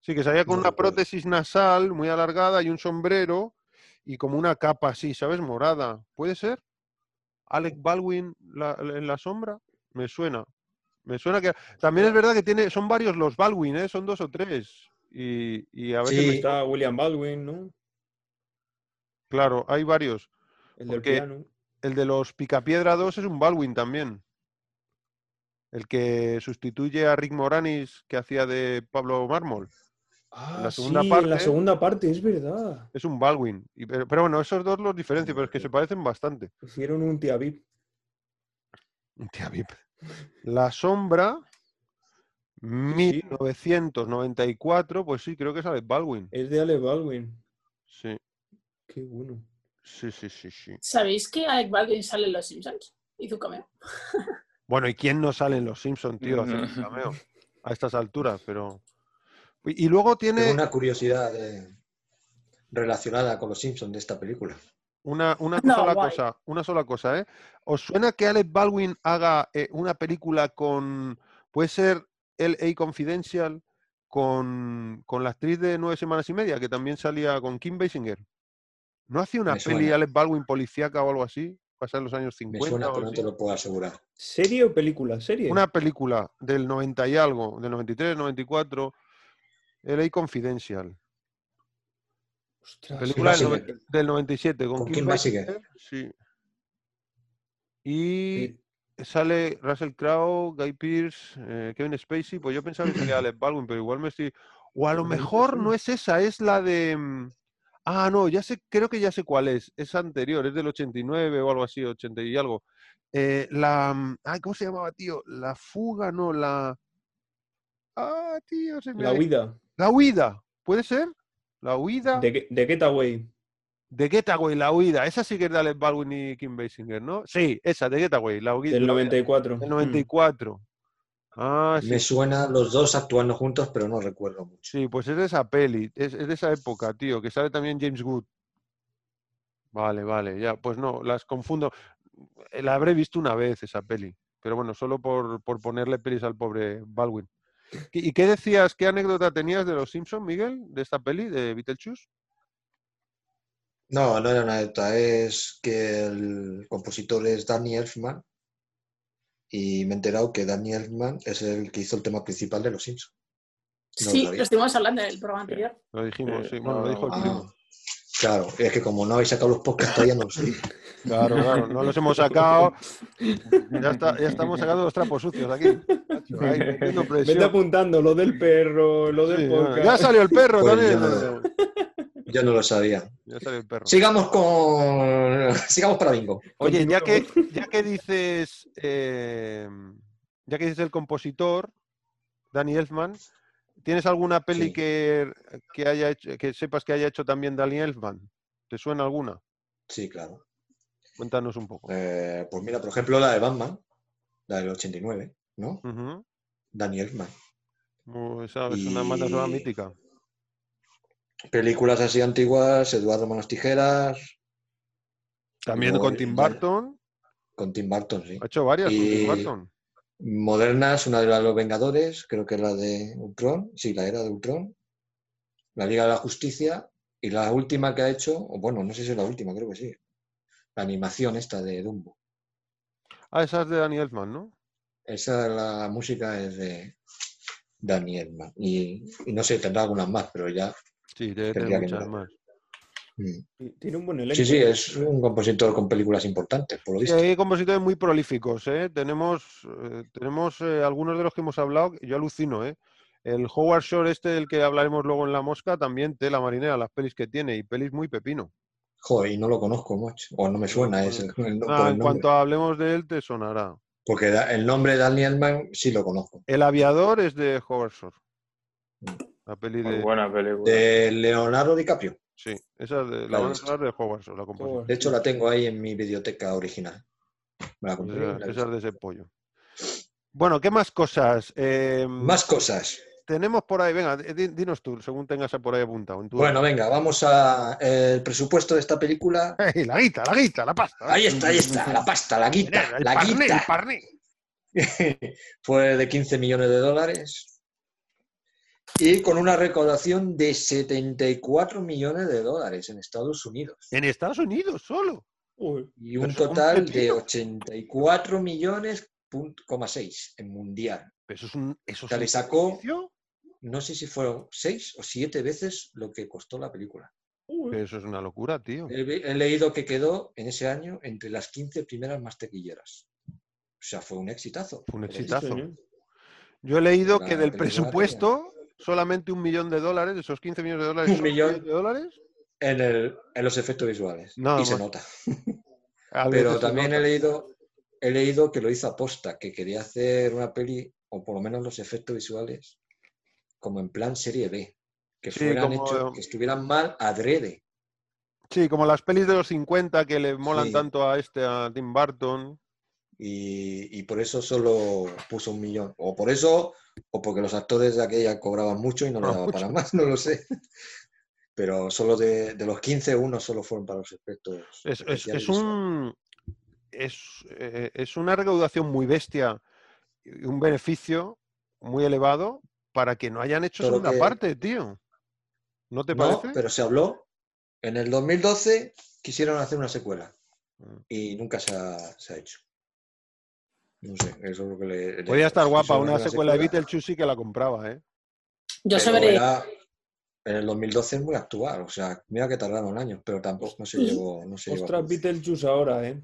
Sí, que salía con una prótesis nasal muy alargada y un sombrero y como una capa así, ¿sabes? Morada. ¿Puede ser? Alec Baldwin la- en La Sombra? Me suena. Me suena que. También es verdad que tiene, son varios los Baldwin, ¿eh? Son dos o tres. Y, y a veces, Sí. me- Está William Baldwin, ¿no? claro, hay varios. El del piano. El de los Picapiedra 2 es un Baldwin también. El que sustituye a Rick Moranis, que hacía de Pablo Mármol. Ah, la segunda sí, en la parte- segunda parte, es verdad. Es un Baldwin. Y- pero, pero bueno, esos dos los diferencio, pero es que se parecen bastante. Hicieron un tía VIP. Tía Vip. La sombra, 1994, pues sí, creo que es Alec Baldwin. Es de Alec Baldwin. Sí, Qué bueno. sí, sí, sí, sí. ¿Sabéis que Alec Baldwin sale en Los Simpsons? Hizo un cameo. Bueno, ¿y quién no sale en Los Simpsons, tío, a hacer un cameo? A estas alturas, pero... Y y luego tiene Tengo una curiosidad eh, relacionada con los Simpsons de esta película. Una, una No, sola guay. cosa, una sola cosa, ¿eh? ¿Os suena que Alec Baldwin haga eh, una película con... Puede ser L.A. Confidential con, con la actriz de Nueve Semanas y Media, que también salía con Kim Basinger? ¿No hacía una Me peli suena. Alec Baldwin policíaca o algo así? Pasa en los años Me 50 suena, o pero no te lo puedo asegurar. ¿Serie o película? ¿Serie? Una película del 90 y algo, del 93, 94, L.A. Confidential. Ostras, Película del, del 97 con, Con Kim Basinger. Sí. Y Sí. sale Russell Crowe, Guy Pearce, eh, Kevin Spacey. Pues yo pensaba que salía Alec Baldwin, pero igual me estoy. O a lo mejor no es esa, es la de. mm, Ah, no, ya sé, creo que ya sé cuál es. Es anterior, es del 89 o algo así, 80 y algo. Eh, la. mm, Ay, ¿cómo se llamaba, tío? La fuga, no, la. Ah, tío, se me La huida. La huida, ¿puede ser? La huida. De, de Getaway. De Getaway, la huida. Esa sí que es de Baldwin y Kim Basinger, ¿no? Sí, esa, de Getaway, la huida. Del la huida, 94. Del Mm. 94. Ah, sí. Me suena los dos actuando juntos, pero no recuerdo mucho. Sí, pues es de esa peli, es, es de esa época, tío, que sale también James Wood. Vale, vale, ya, pues no, las confundo. La habré visto una vez esa peli, pero bueno, solo por, por ponerle pelis al pobre Baldwin. ¿Y qué decías, qué anécdota tenías de los Simpsons, Miguel, de esta peli, de Beetlejuice? No, no era una anécdota, es que el compositor es Danny Elfman y me he enterado que Danny Elfman es el que hizo el tema principal de Los Simpsons. No sí, lo estuvimos hablando en el programa anterior. Lo dijimos, Eh, sí, bueno, lo dijo el primo. Claro, es que como no habéis sacado los podcasts todavía no lo sé. Claro, claro, no los hemos sacado. Ya, está, ya estamos sacando los trapos sucios aquí. Presión. apuntando lo del perro, lo del Sí, podcast. ya salió el perro Pues también. yo no- Yo no lo sabía. Ya salió el perro. Sigamos con. Sigamos para bingo. Oye, ya que, ya que dices, eh, ya que dices el compositor, Danny Elfman, ¿tienes alguna peli Sí. que, que haya hecho, que sepas que haya hecho también Danny Elfman? ¿Te suena alguna? Sí, claro. Cuéntanos un poco. Eh, pues mira, por ejemplo, la de Batman, la del 89, ¿no? Ujú. Danny Elfman. Uh, esa es una banda sonora Y- mítica. Películas así antiguas, Eduardo Manos Tijeras, También con Tim Burton. con Tim Burton, sí. Ha hecho varias con Tim Y- Burton. Modernas, una de las de los Vengadores, creo que es la de Ultron, sí, la era de Ultron. La Liga de la Justicia y la última que ha hecho, bueno, no sé si es la última, creo que sí. La animación esta de Dumbo. Ah, esa es de Danny Elfman, ¿no? Esa, la música es de Elfman. Y, y no sé, tendrá algunas más, pero ya. Sí, debe Tendría tener que muchas más. mm. Tiene un buen elenco. Sí, sí, es un compositor con películas importantes, por lo Sí, visto. hay compositores muy prolíficos, ¿eh? Tenemos, eh, tenemos eh, algunos de los que hemos hablado, yo alucino, ¿eh? El Howard Shore este del que hablaremos luego en La Mosca, también tela marinera, las pelis que tiene, y pelis muy pepino. Joder, y no lo conozco mucho. O no me suena el, el- por Ah, el en cuanto hablemos de él, te sonará. Porque el nombre de Danny Elfman sí lo conozco. El aviador es de Howard Shore. Mm. La peli Muy de... buena película. De Leonardo DiCaprio. Sí, esa es de, la de Howard Shore, la composición. Joder. De hecho, la tengo ahí en mi biblioteca original. Me la compré. y Esa, la he esa es de ese pollo. Bueno, ¿qué más cosas? Eh, Más cosas. Tenemos por ahí, venga, di- dinos tú, según tengas por ahí apuntado. en tu- Bueno, venga, vamos a el presupuesto de esta película. ¡Ey, la guita, la guita, la pasta! Ahí está, ahí está, la pasta, la guita, el la parné, guita. el parné. Fue de 15 millones de dólares y con una recaudación de 74 millones de dólares en Estados Unidos En Estados Unidos solo. Uy, y un total de pepino. 84 millones 6,6 en mundial. Pero eso es un. Eso O sea, es le un sacó- beneficio, No sé si fueron 6 o 7 veces lo que costó la película. Eso es una locura, tío. He, he leído que quedó en ese año entre las 15 primeras más tequilleras. O sea, fue un exitazo. Fue un exitazo. Yo he leído La que del presupuesto, solamente un millón de dólares, de esos 15 millones de dólares, Un millón. de dólares. En, el- en los efectos visuales. Nada y se nota. Pero también he leído, he leído que lo hizo aposta, que quería hacer una peli, o por lo menos los efectos visuales, como en plan serie B. Que Sí, fueran como- hechos, que estuvieran mal adrede. Sí, como las pelis de los 50 que le molan Sí. tanto a este, a Tim Burton. Y, y por eso solo puso un millón. O por eso, o porque los actores de aquella cobraban mucho y no le Cobraban daba para más, no lo sé. Pero solo de, de los 15, uno solo fueron para los efectos. Es, es- es un. Es, eh, es una recaudación muy bestia y un beneficio muy elevado para que no hayan hecho lo segunda que- parte, tío. ¿No te No, parece? pero se habló. En el 2012 quisieron hacer una secuela Mm. y nunca se ha, se ha hecho. No sé, eso es lo que le. le- Podría estar guapa una secuela de Beetlejuice sí que la compraba, ¿eh? Yo pero sabré. en el 2012 es muy actual, o sea, mira que tardaron años, pero tampoco no se Sí. llegó. No se llegó a Ostras, producir. Beetlejuice ahora, ¿eh?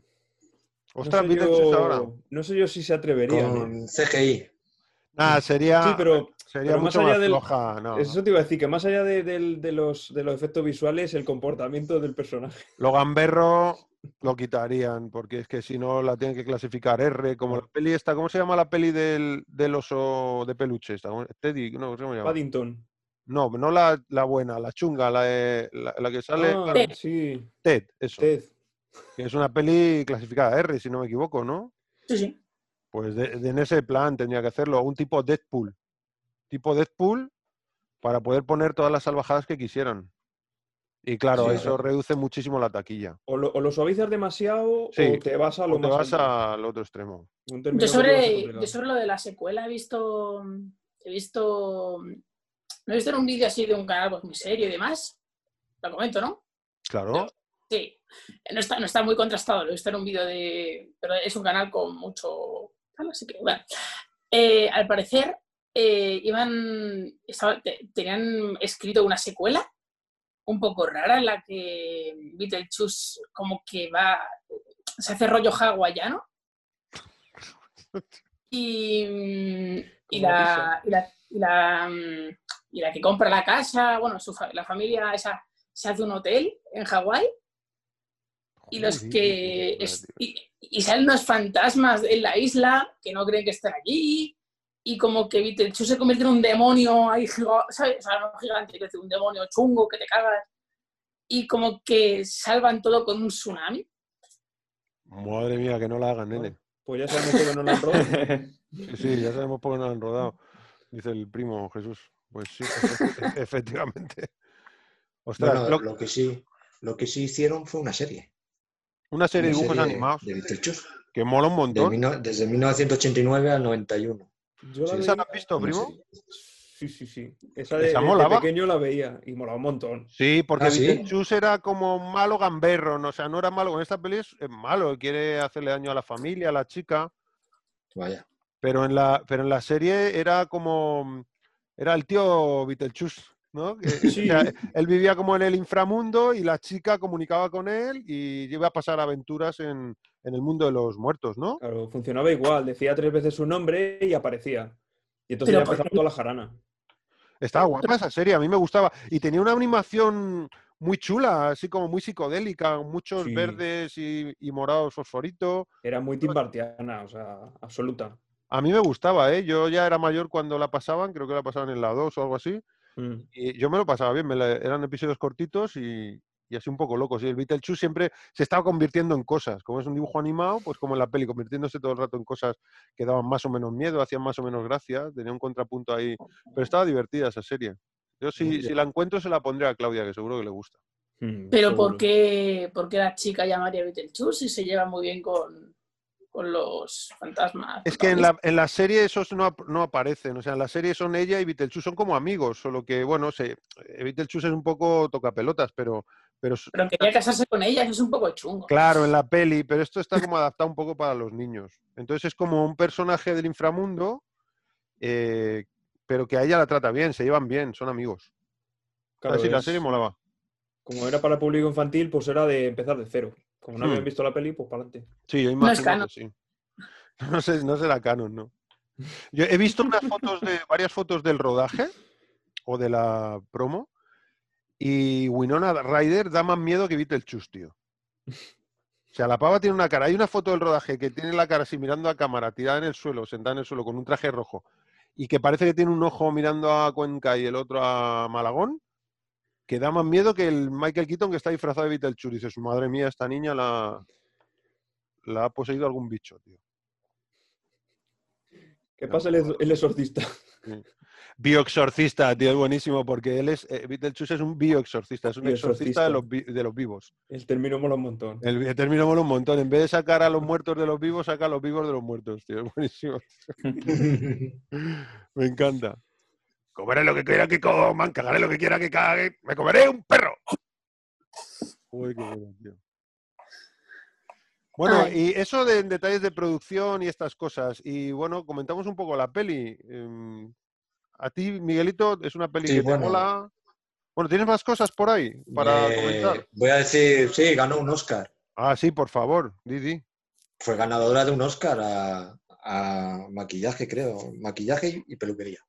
Ostras, no sé Beetlejuice yo, ahora. No sé yo si se atreverían. ¿eh? Con CGI. Nada, sería, Sí, pero sería pero más allá más del- floja. no, eso no. te iba a decir, que más allá de, los, de los efectos visuales, el comportamiento del personaje. Lo gamberro lo quitarían, porque es que si no la tienen que clasificar R, como la peli esta, ¿cómo se llama la peli del, del oso de peluche? Esta? ¿Cómo- Teddy, no, ¿cómo se llama? Paddington. No, no la, la buena, la chunga, la, de- la, la que sale Ah, Ted. sí, Ted, eso. Ted. Que es una peli clasificada R, si no me equivoco, ¿no? Sí, sí. Pues de- de- en ese plan tendría que hacerlo, un tipo Deadpool. Tipo Deadpool para poder poner todas las salvajadas que quisieran. Y claro, Sí, eso claro. reduce muchísimo la taquilla. O lo, o lo suavizas demasiado Sí, o te vas a lo O te más vas alto. al otro extremo. Yo sobre, yo sobre lo de la secuela he visto. He visto. No he visto en un vídeo así de un canal pues, muy serio y demás. Lo comento, ¿no? Claro. Sí. No está, no está muy contrastado, lo he visto en un vídeo de. Pero es un canal con mucho. Tal, Así que, bueno. Eh, al parecer, eh, iban. estaba- te- tenían escrito una secuela un poco rara en la que Beetlejuice como que va. se hace rollo hawaiano. Y, la y, la, y, la, y la que compra la casa, bueno, su la familia esa se hace un hotel en Hawái y los que es- y, y salen unos fantasmas en la isla que no creen que estén allí y como que Beetlejuice se convierte en un demonio ahí ¿sabes? O sea, no gigante, un demonio chungo que te cagas y como que salvan todo con un tsunami. Madre mía, que no la hagan, nene. Pues ya sabemos que no lo han rodado. Sí, sí, ya sabemos por qué no la han rodado. Dice el primo Jesús. Pues sí, efe- efectivamente. Ostras, Bueno, lo- lo que sí, lo que sí hicieron fue una serie. Una serie de dibujos serie animados De que mola un montón. desde 1989 al 91. Yo la Sí, ¿Esa la has visto, primo? serie. Sí, sí, sí. Esa de, pequeño la veía y molaba un montón. Sí, porque ¿Ah, sí? Era como un malo gamberro, no, o sea, no era malo. En esta peli es, malo, quiere hacerle daño a la familia, a la chica, Vaya. pero en la, pero en la serie era como, era el tío Beetlejuice, ¿no? Que- o Sí. sea, él vivía como en el inframundo y la chica comunicaba con él y iba a pasar aventuras en, en el mundo de los muertos, ¿no? Claro, funcionaba igual. Decía tres veces su nombre y aparecía. Y entonces Pero ya ¿por empezaba toda la jarana. Estaba guapa esa serie, a mí me gustaba. Y tenía una animación muy chula, así como muy psicodélica, muchos Sí. verdes y, y morados fosforito. Era muy timbartiana, o sea, absoluta. A mí me gustaba, ¿eh? Yo ya era mayor cuando la pasaban, creo que la pasaban en la 2 o algo así. Mm. Y yo me lo pasaba bien, me la- eran episodios cortitos y, y así un poco locos. Y el Beetlejuice siempre se estaba convirtiendo en cosas. Como es un dibujo animado, pues como en la peli, convirtiéndose todo el rato en cosas que daban más o menos miedo, hacían más o menos gracia, tenía un contrapunto ahí. Pero estaba divertida esa serie. Yo si, Ya. si la encuentro se la pondré a Claudia, que seguro que le gusta. Mm, Pero. ¿por qué, por qué la chica llamaría Beetlejuice si se lleva muy bien con, con los fantasmas. Es que en la, en la serie esos no, no aparecen. O sea, en la serie son ella y Beetlejuice son como amigos. Solo que, bueno, se, eh, Beetlejuice es un poco tocapelotas, pero, pero quería casarse con ella, eso es un poco chungo. claro, en la peli, pero esto está como adaptado un poco para los niños. Entonces es como un personaje del inframundo, eh, pero que a ella la trata bien, se llevan bien, son amigos. Claro, Así, la es- serie molaba. como era para público infantil, pues era de empezar de cero. Como no Hmm. habían visto la peli, pues para adelante. Sí, yo es imagino canon. que sí. No sé, no será canon, ¿no? Yo he visto unas fotos de, varias fotos del rodaje o de la promo y Winona Ryder da más miedo que Beetlejuice, tío. O sea, la pava tiene una cara. Hay una foto del rodaje que tiene la cara así mirando a cámara, tirada en el suelo, sentada en el suelo con un traje rojo y que parece que tiene un ojo mirando a Cuenca y el otro a Malagón, que da más miedo que el Michael Keaton que está disfrazado de Beetlejuice. Dices, madre mía, esta niña la, la ha poseído algún bicho, tío. ¿Qué pasa el, el exorcista? Bioexorcista, tío, es buenísimo porque él es, eh, Beetlejuice es un bioexorcista, es un exorcista de los, vi- de los vivos. El término mola un montón. El, el término mola un montón. En vez de sacar a los muertos de los vivos, saca a los vivos de los muertos, tío. Es buenísimo. Me encanta. Comeré lo que quiera que coman, cagaré lo que quiera que cague, me comeré un perro. Uy, qué bueno, tío. Bueno, Ay. y eso de detalles de producción y estas cosas. Y bueno, comentamos un poco la peli. Em, A ti, Miguelito, es una peli Sí, que te bueno. mola. Bueno, ¿tienes más cosas por ahí para Eh, comentar? Voy a decir, sí, ganó un Oscar. Ah, sí, por favor, Didi. Fue ganadora de un Oscar a, a maquillaje, creo. Maquillaje y peluquería.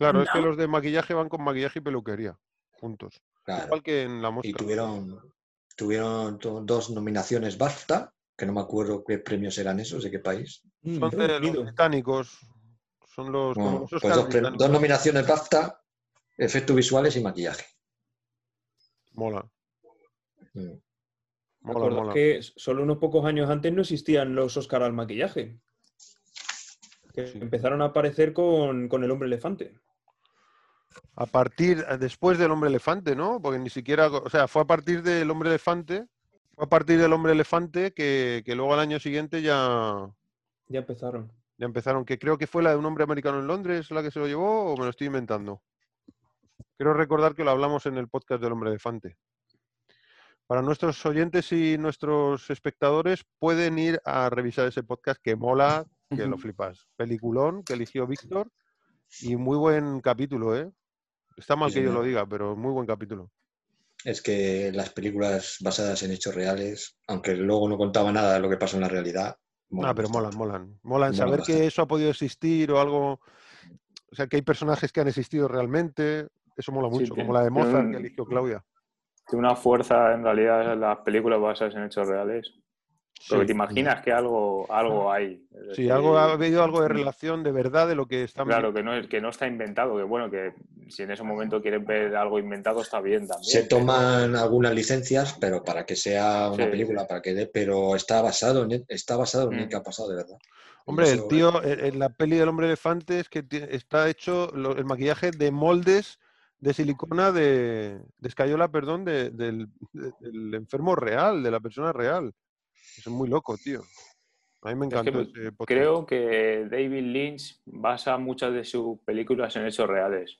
Claro, es que los de maquillaje van con maquillaje y peluquería, juntos. Claro. Igual que en la mosca. Y tuvieron, tuvieron dos nominaciones BAFTA, que no me acuerdo qué premios eran esos, de qué país. Son de los británicos. Son los, como Bueno, los pues dos, nominaciones BAFTA, efectos visuales y maquillaje. Mola, Mm. mola, Recordad mola. que solo unos pocos años antes no existían los Oscar al maquillaje. Que Sí. empezaron a aparecer con, con el hombre elefante. A partir, eh, después del hombre elefante, ¿no? Porque ni siquiera, o sea, fue a partir del hombre elefante, fue a partir del hombre elefante que, que luego al año siguiente ya, Ya empezaron. ya empezaron, que creo que fue la de un hombre americano en Londres la que se lo llevó o me lo estoy inventando. Quiero recordar que lo hablamos en el podcast del hombre elefante. Para nuestros oyentes y nuestros espectadores pueden ir a revisar ese podcast que mola, que lo flipas. Peliculón que eligió Víctor y muy buen capítulo, ¿eh? Está mal Sí, que yo lo diga, pero muy buen capítulo. Es que las películas basadas en hechos reales, aunque luego no contaba nada de lo que pasó en la realidad. Ah, pero molan, molan. Molan Molan saber que eso ha podido existir o algo. O sea, que hay personajes que han existido realmente. Eso mola mucho, como la de Mozart un- que eligió Claudia. Tiene una fuerza en realidad en las películas basadas en hechos reales. Porque Sí. te imaginas que algo, algo hay. Es Sí, decir, algo ha habido algo de relación de verdad de lo que están Claro, que no, es, que no está inventado. Que bueno, que si en ese momento quieres ver algo inventado está bien también. Se pero- toman algunas licencias, pero para que sea una Sí, película, sí. para que dé, pero está basado en está basado en Mm. el que ha pasado de verdad. Hombre, el tío, en en la peli del hombre elefante es que está hecho lo- el maquillaje de moldes de silicona de, de escayola, perdón, de- del, de- del enfermo real, de la persona real. Es muy loco, tío. A mí me Es que encantó ese podcast. Creo que David Lynch basa muchas de sus películas en hechos reales.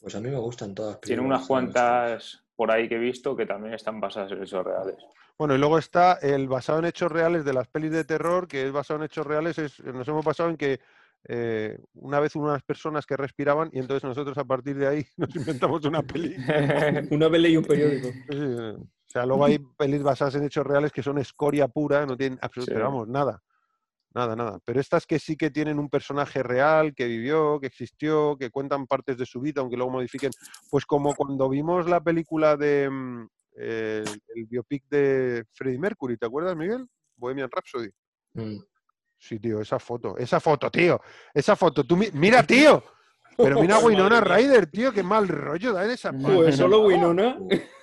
Pues a mí me gustan todas. las Tiene unas cuantas por ahí que he visto que también están basadas en hechos reales. Bueno, y luego está el basado en hechos reales de las pelis de terror, que es basado en hechos reales. Es, nos hemos basado en que eh, una vez hubo unas personas que respiraban y entonces nosotros a partir de ahí nos inventamos una peli. Una vez leí un periódico. Sí, sí. O sea, luego hay pelis basadas en hechos reales que son escoria pura, no tienen absolutamente, Sí. vamos, nada. Nada, nada. Pero estas que sí que tienen un personaje real, que vivió, que existió, que cuentan partes de su vida, aunque luego modifiquen. Pues como cuando vimos la película de mm, el, biopic de Freddie Mercury, ¿te acuerdas, Miguel? Bohemian Rhapsody. Mm. Sí, tío, esa foto, esa foto, tío, esa foto. Tú mi- mira, tío. Pero mira a Winona. Ryder, tío, qué mal rollo da en esa Pues solo Winona.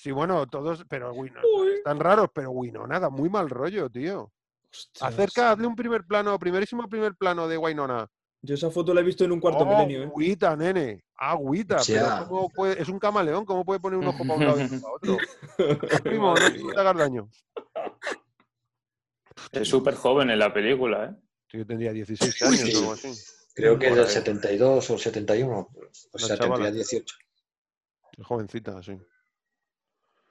Sí, bueno, todos, pero Winona, están raros, pero Winona da muy mal rollo, tío. Ostras. Acerca, hazle un primer plano, primerísimo primer plano de Winona. Yo esa foto la he visto en un cuarto Oh, milenio, ¿eh? agüita, nene, agüita. O sea- pero ¿cómo puede- es un camaleón, ¿cómo puede poner un ojo para un lado y otro para otro? Primo, no te hagas daño. Es súper joven en la película, ¿eh? Sí, Yo tendría 16 años Sí. o algo así. Creo que es del ahí. 72 o 71. O sea, tendría 18. Es jovencita, sí.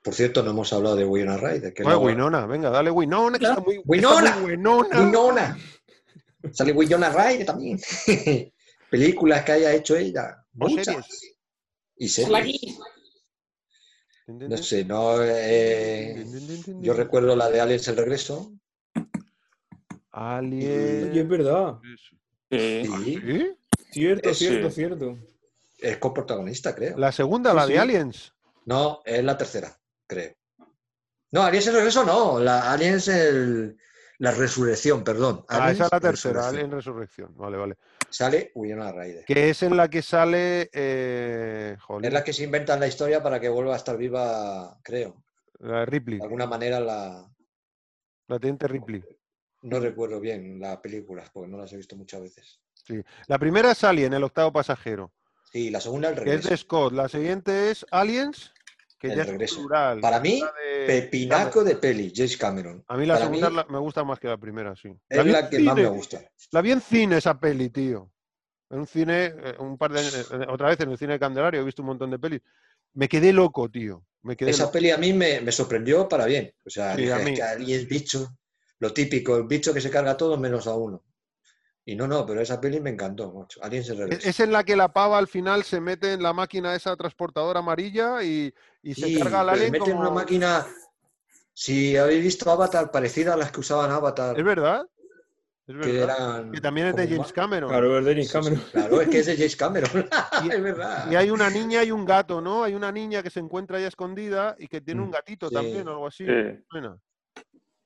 Por cierto, no hemos hablado de Winona Ryder. Que Oye, la- Winona, venga, dale Winona, que Claro. está muy, Winona. está muy buenona. Winona. Sale Winona Ryder también. Películas que haya hecho ella. Muchas. series. Y series. aquí. No sé, no. eh, yo recuerdo la de Aliens el regreso. Alien. Oye, es verdad. Sí. Sí. Cierto, cierto, cierto. es coprotagonista, creo. La segunda, Sí, la sí. de Aliens. No, es la tercera, creo. No, Aliens el regreso no. La Aliens el. La resurrección, perdón. Ah, Aliens esa es la tercera, Resurrección. Alien Resurrección. Vale, vale. Sale Winona Ryder. Que es en la que sale. Eh, Es la que se inventan la historia para que vuelva a estar viva, creo. la de Ripley. De alguna manera la. La teniente Ripley. No recuerdo bien las películas, porque no las he visto muchas veces. La primera es Alien, el octavo pasajero. Sí, la segunda el Que es regreso. de Scott. La siguiente es Aliens, que El ya es regreso. plural. Para mí, de Pepinaco de peli, James Cameron. A mí la Para segunda mí la- me gusta más que la primera, sí. es la que más me gusta. La vi en cine esa peli, tío. En un cine, eh, un par de años- eh, otra vez en el cine de Candelario, he visto un montón de pelis. Me quedé loco, tío. Me quedé Esa loco. peli a mí me, me sorprendió para bien. O sea, Sí, dije, a es mí. que ahí es bicho, lo típico, el bicho que se carga a todos menos a uno. Y no, no, pero esa peli me encantó, macho. Alguien se Es, regresa. es en la que la pava al final se mete en la máquina esa transportadora amarilla y, y se Sí, carga al alien meten como... una máquina. Si habéis visto Avatar, parecida a las que usaban Avatar, Es verdad. Es que verdad. eran. Que también es de James Cameron. Claro, es de James Sí, sí, Cameron. Claro, es que es de James Cameron. Y- es verdad. Y hay una niña y un gato, ¿no? Hay una niña que se encuentra ahí escondida y que tiene un Mm, gatito sí. también o algo así. Sí. Suena.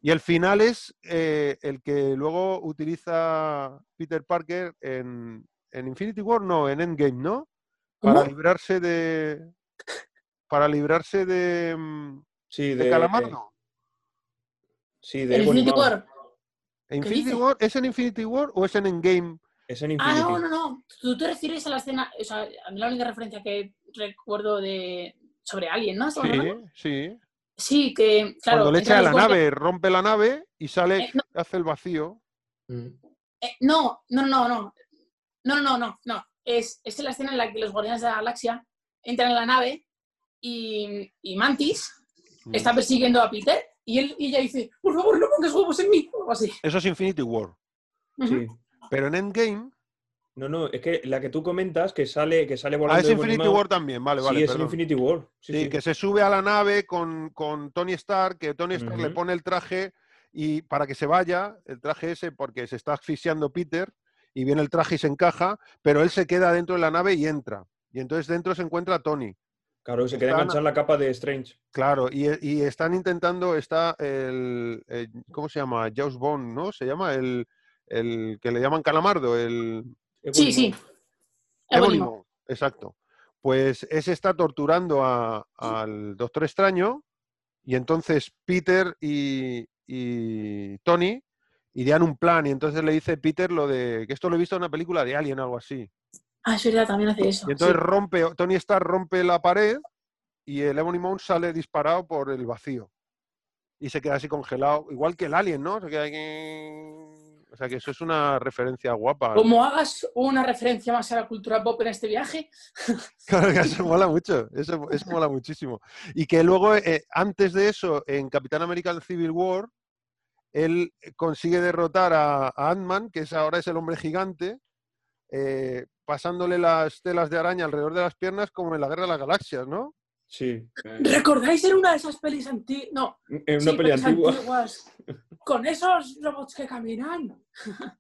Y el final es eh, el que luego utiliza Peter Parker en, en Infinity War, no, en Endgame, ¿no? Para ¿Cómo? librarse de. Para librarse de. mm, Sí, de de, Calamardo. Sí, de Infinity Maw. War. ¿Infinity? War? ¿Es en Infinity War o es en Endgame? Es en Ah, Infinity. no, no, no. Tú te refieres a la escena. O sea, a mí la única referencia que recuerdo de sobre Alien, ¿no? Sí, sí. Sí, que. Claro, Cuando le echa a la nave, rompe la nave y sale, Eh, no. hace el vacío. Mm. Eh, no, no, no, no. No, no, no, no. Es, es la escena en la que los guardianes de la galaxia entran en la nave y, y Mantis Mm. está persiguiendo a Peter y, él, y ella dice, por favor, no pongas huevos en mí. O algo así. Eso es Infinity War. Sí. Pero en Endgame. No, no, es que la que tú comentas que sale, que sale Ah, volando es Ebony Infinity War también, vale, sí, vale. es en perdón. Infinity War. Sí, Sí, sí. que se sube a la nave con, con Tony Stark, que Tony Stark le pone el traje y para que se vaya, el traje ese, porque se está asfixiando Peter y viene el traje y se encaja, pero él se queda dentro de la nave y entra. Y entonces dentro se encuentra Tony. Claro, se queda Están- enganchada en la capa de Strange. Claro, y, y están intentando, está el, el- ¿cómo se llama? Jaws Bond, ¿no? Se llama el, el que le llaman Calamardo, el Sí, sí. Maw, exacto. Pues ese está torturando a- al Doctor Extraño y entonces Peter y, y Tony idean un plan y entonces le dice Peter lo de que esto lo he visto en una película de Alien o algo así. Ah, es verdad, también hace eso. Y entonces sí. rompe, Tony Stark rompe la pared y el Ebony Maw sale disparado por el vacío. Y se queda así congelado, igual que el Alien, ¿no? Se queda aquí... O sea que eso es una referencia guapa. Como hagas una referencia más a la cultura pop en este viaje, Claro que eso mola mucho, eso, eso mola muchísimo. Y que luego, eh, antes de eso, en Capitán American Civil War, él consigue derrotar a, a Ant-Man, que es, ahora es el hombre gigante, eh, pasándole las telas de araña alrededor de las piernas como en la Guerra de las Galaxias, ¿no? Sí. ¿recordáis en una de esas pelis antiguas? No, En una sí, peli pelis antigua. antiguas, con esos robots que caminan.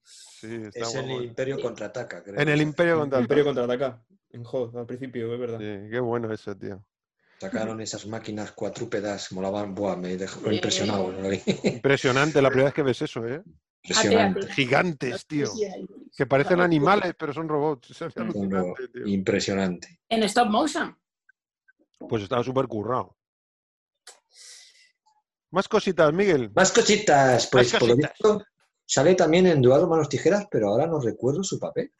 Sí, está Es el guapo. Imperio contraataca, creo. En el Imperio contra Imperio contraataca. En Hot, al principio, es verdad. Sí, qué bueno eso, tío. Sacaron esas máquinas cuatrúpedas, molaban. Buah, me dejó impresionado. lo vi. Impresionante la primera vez que ves eso, ¿eh? Impresionante. Gigantes, tío. Que parecen animales, pero son robots. Es tío. Impresionante. En stop motion. Pues estaba súper currado. Más cositas, Miguel. Más cositas, pues Más por lo visto sale también en Eduardo Manos Tijeras, pero ahora no recuerdo su papel.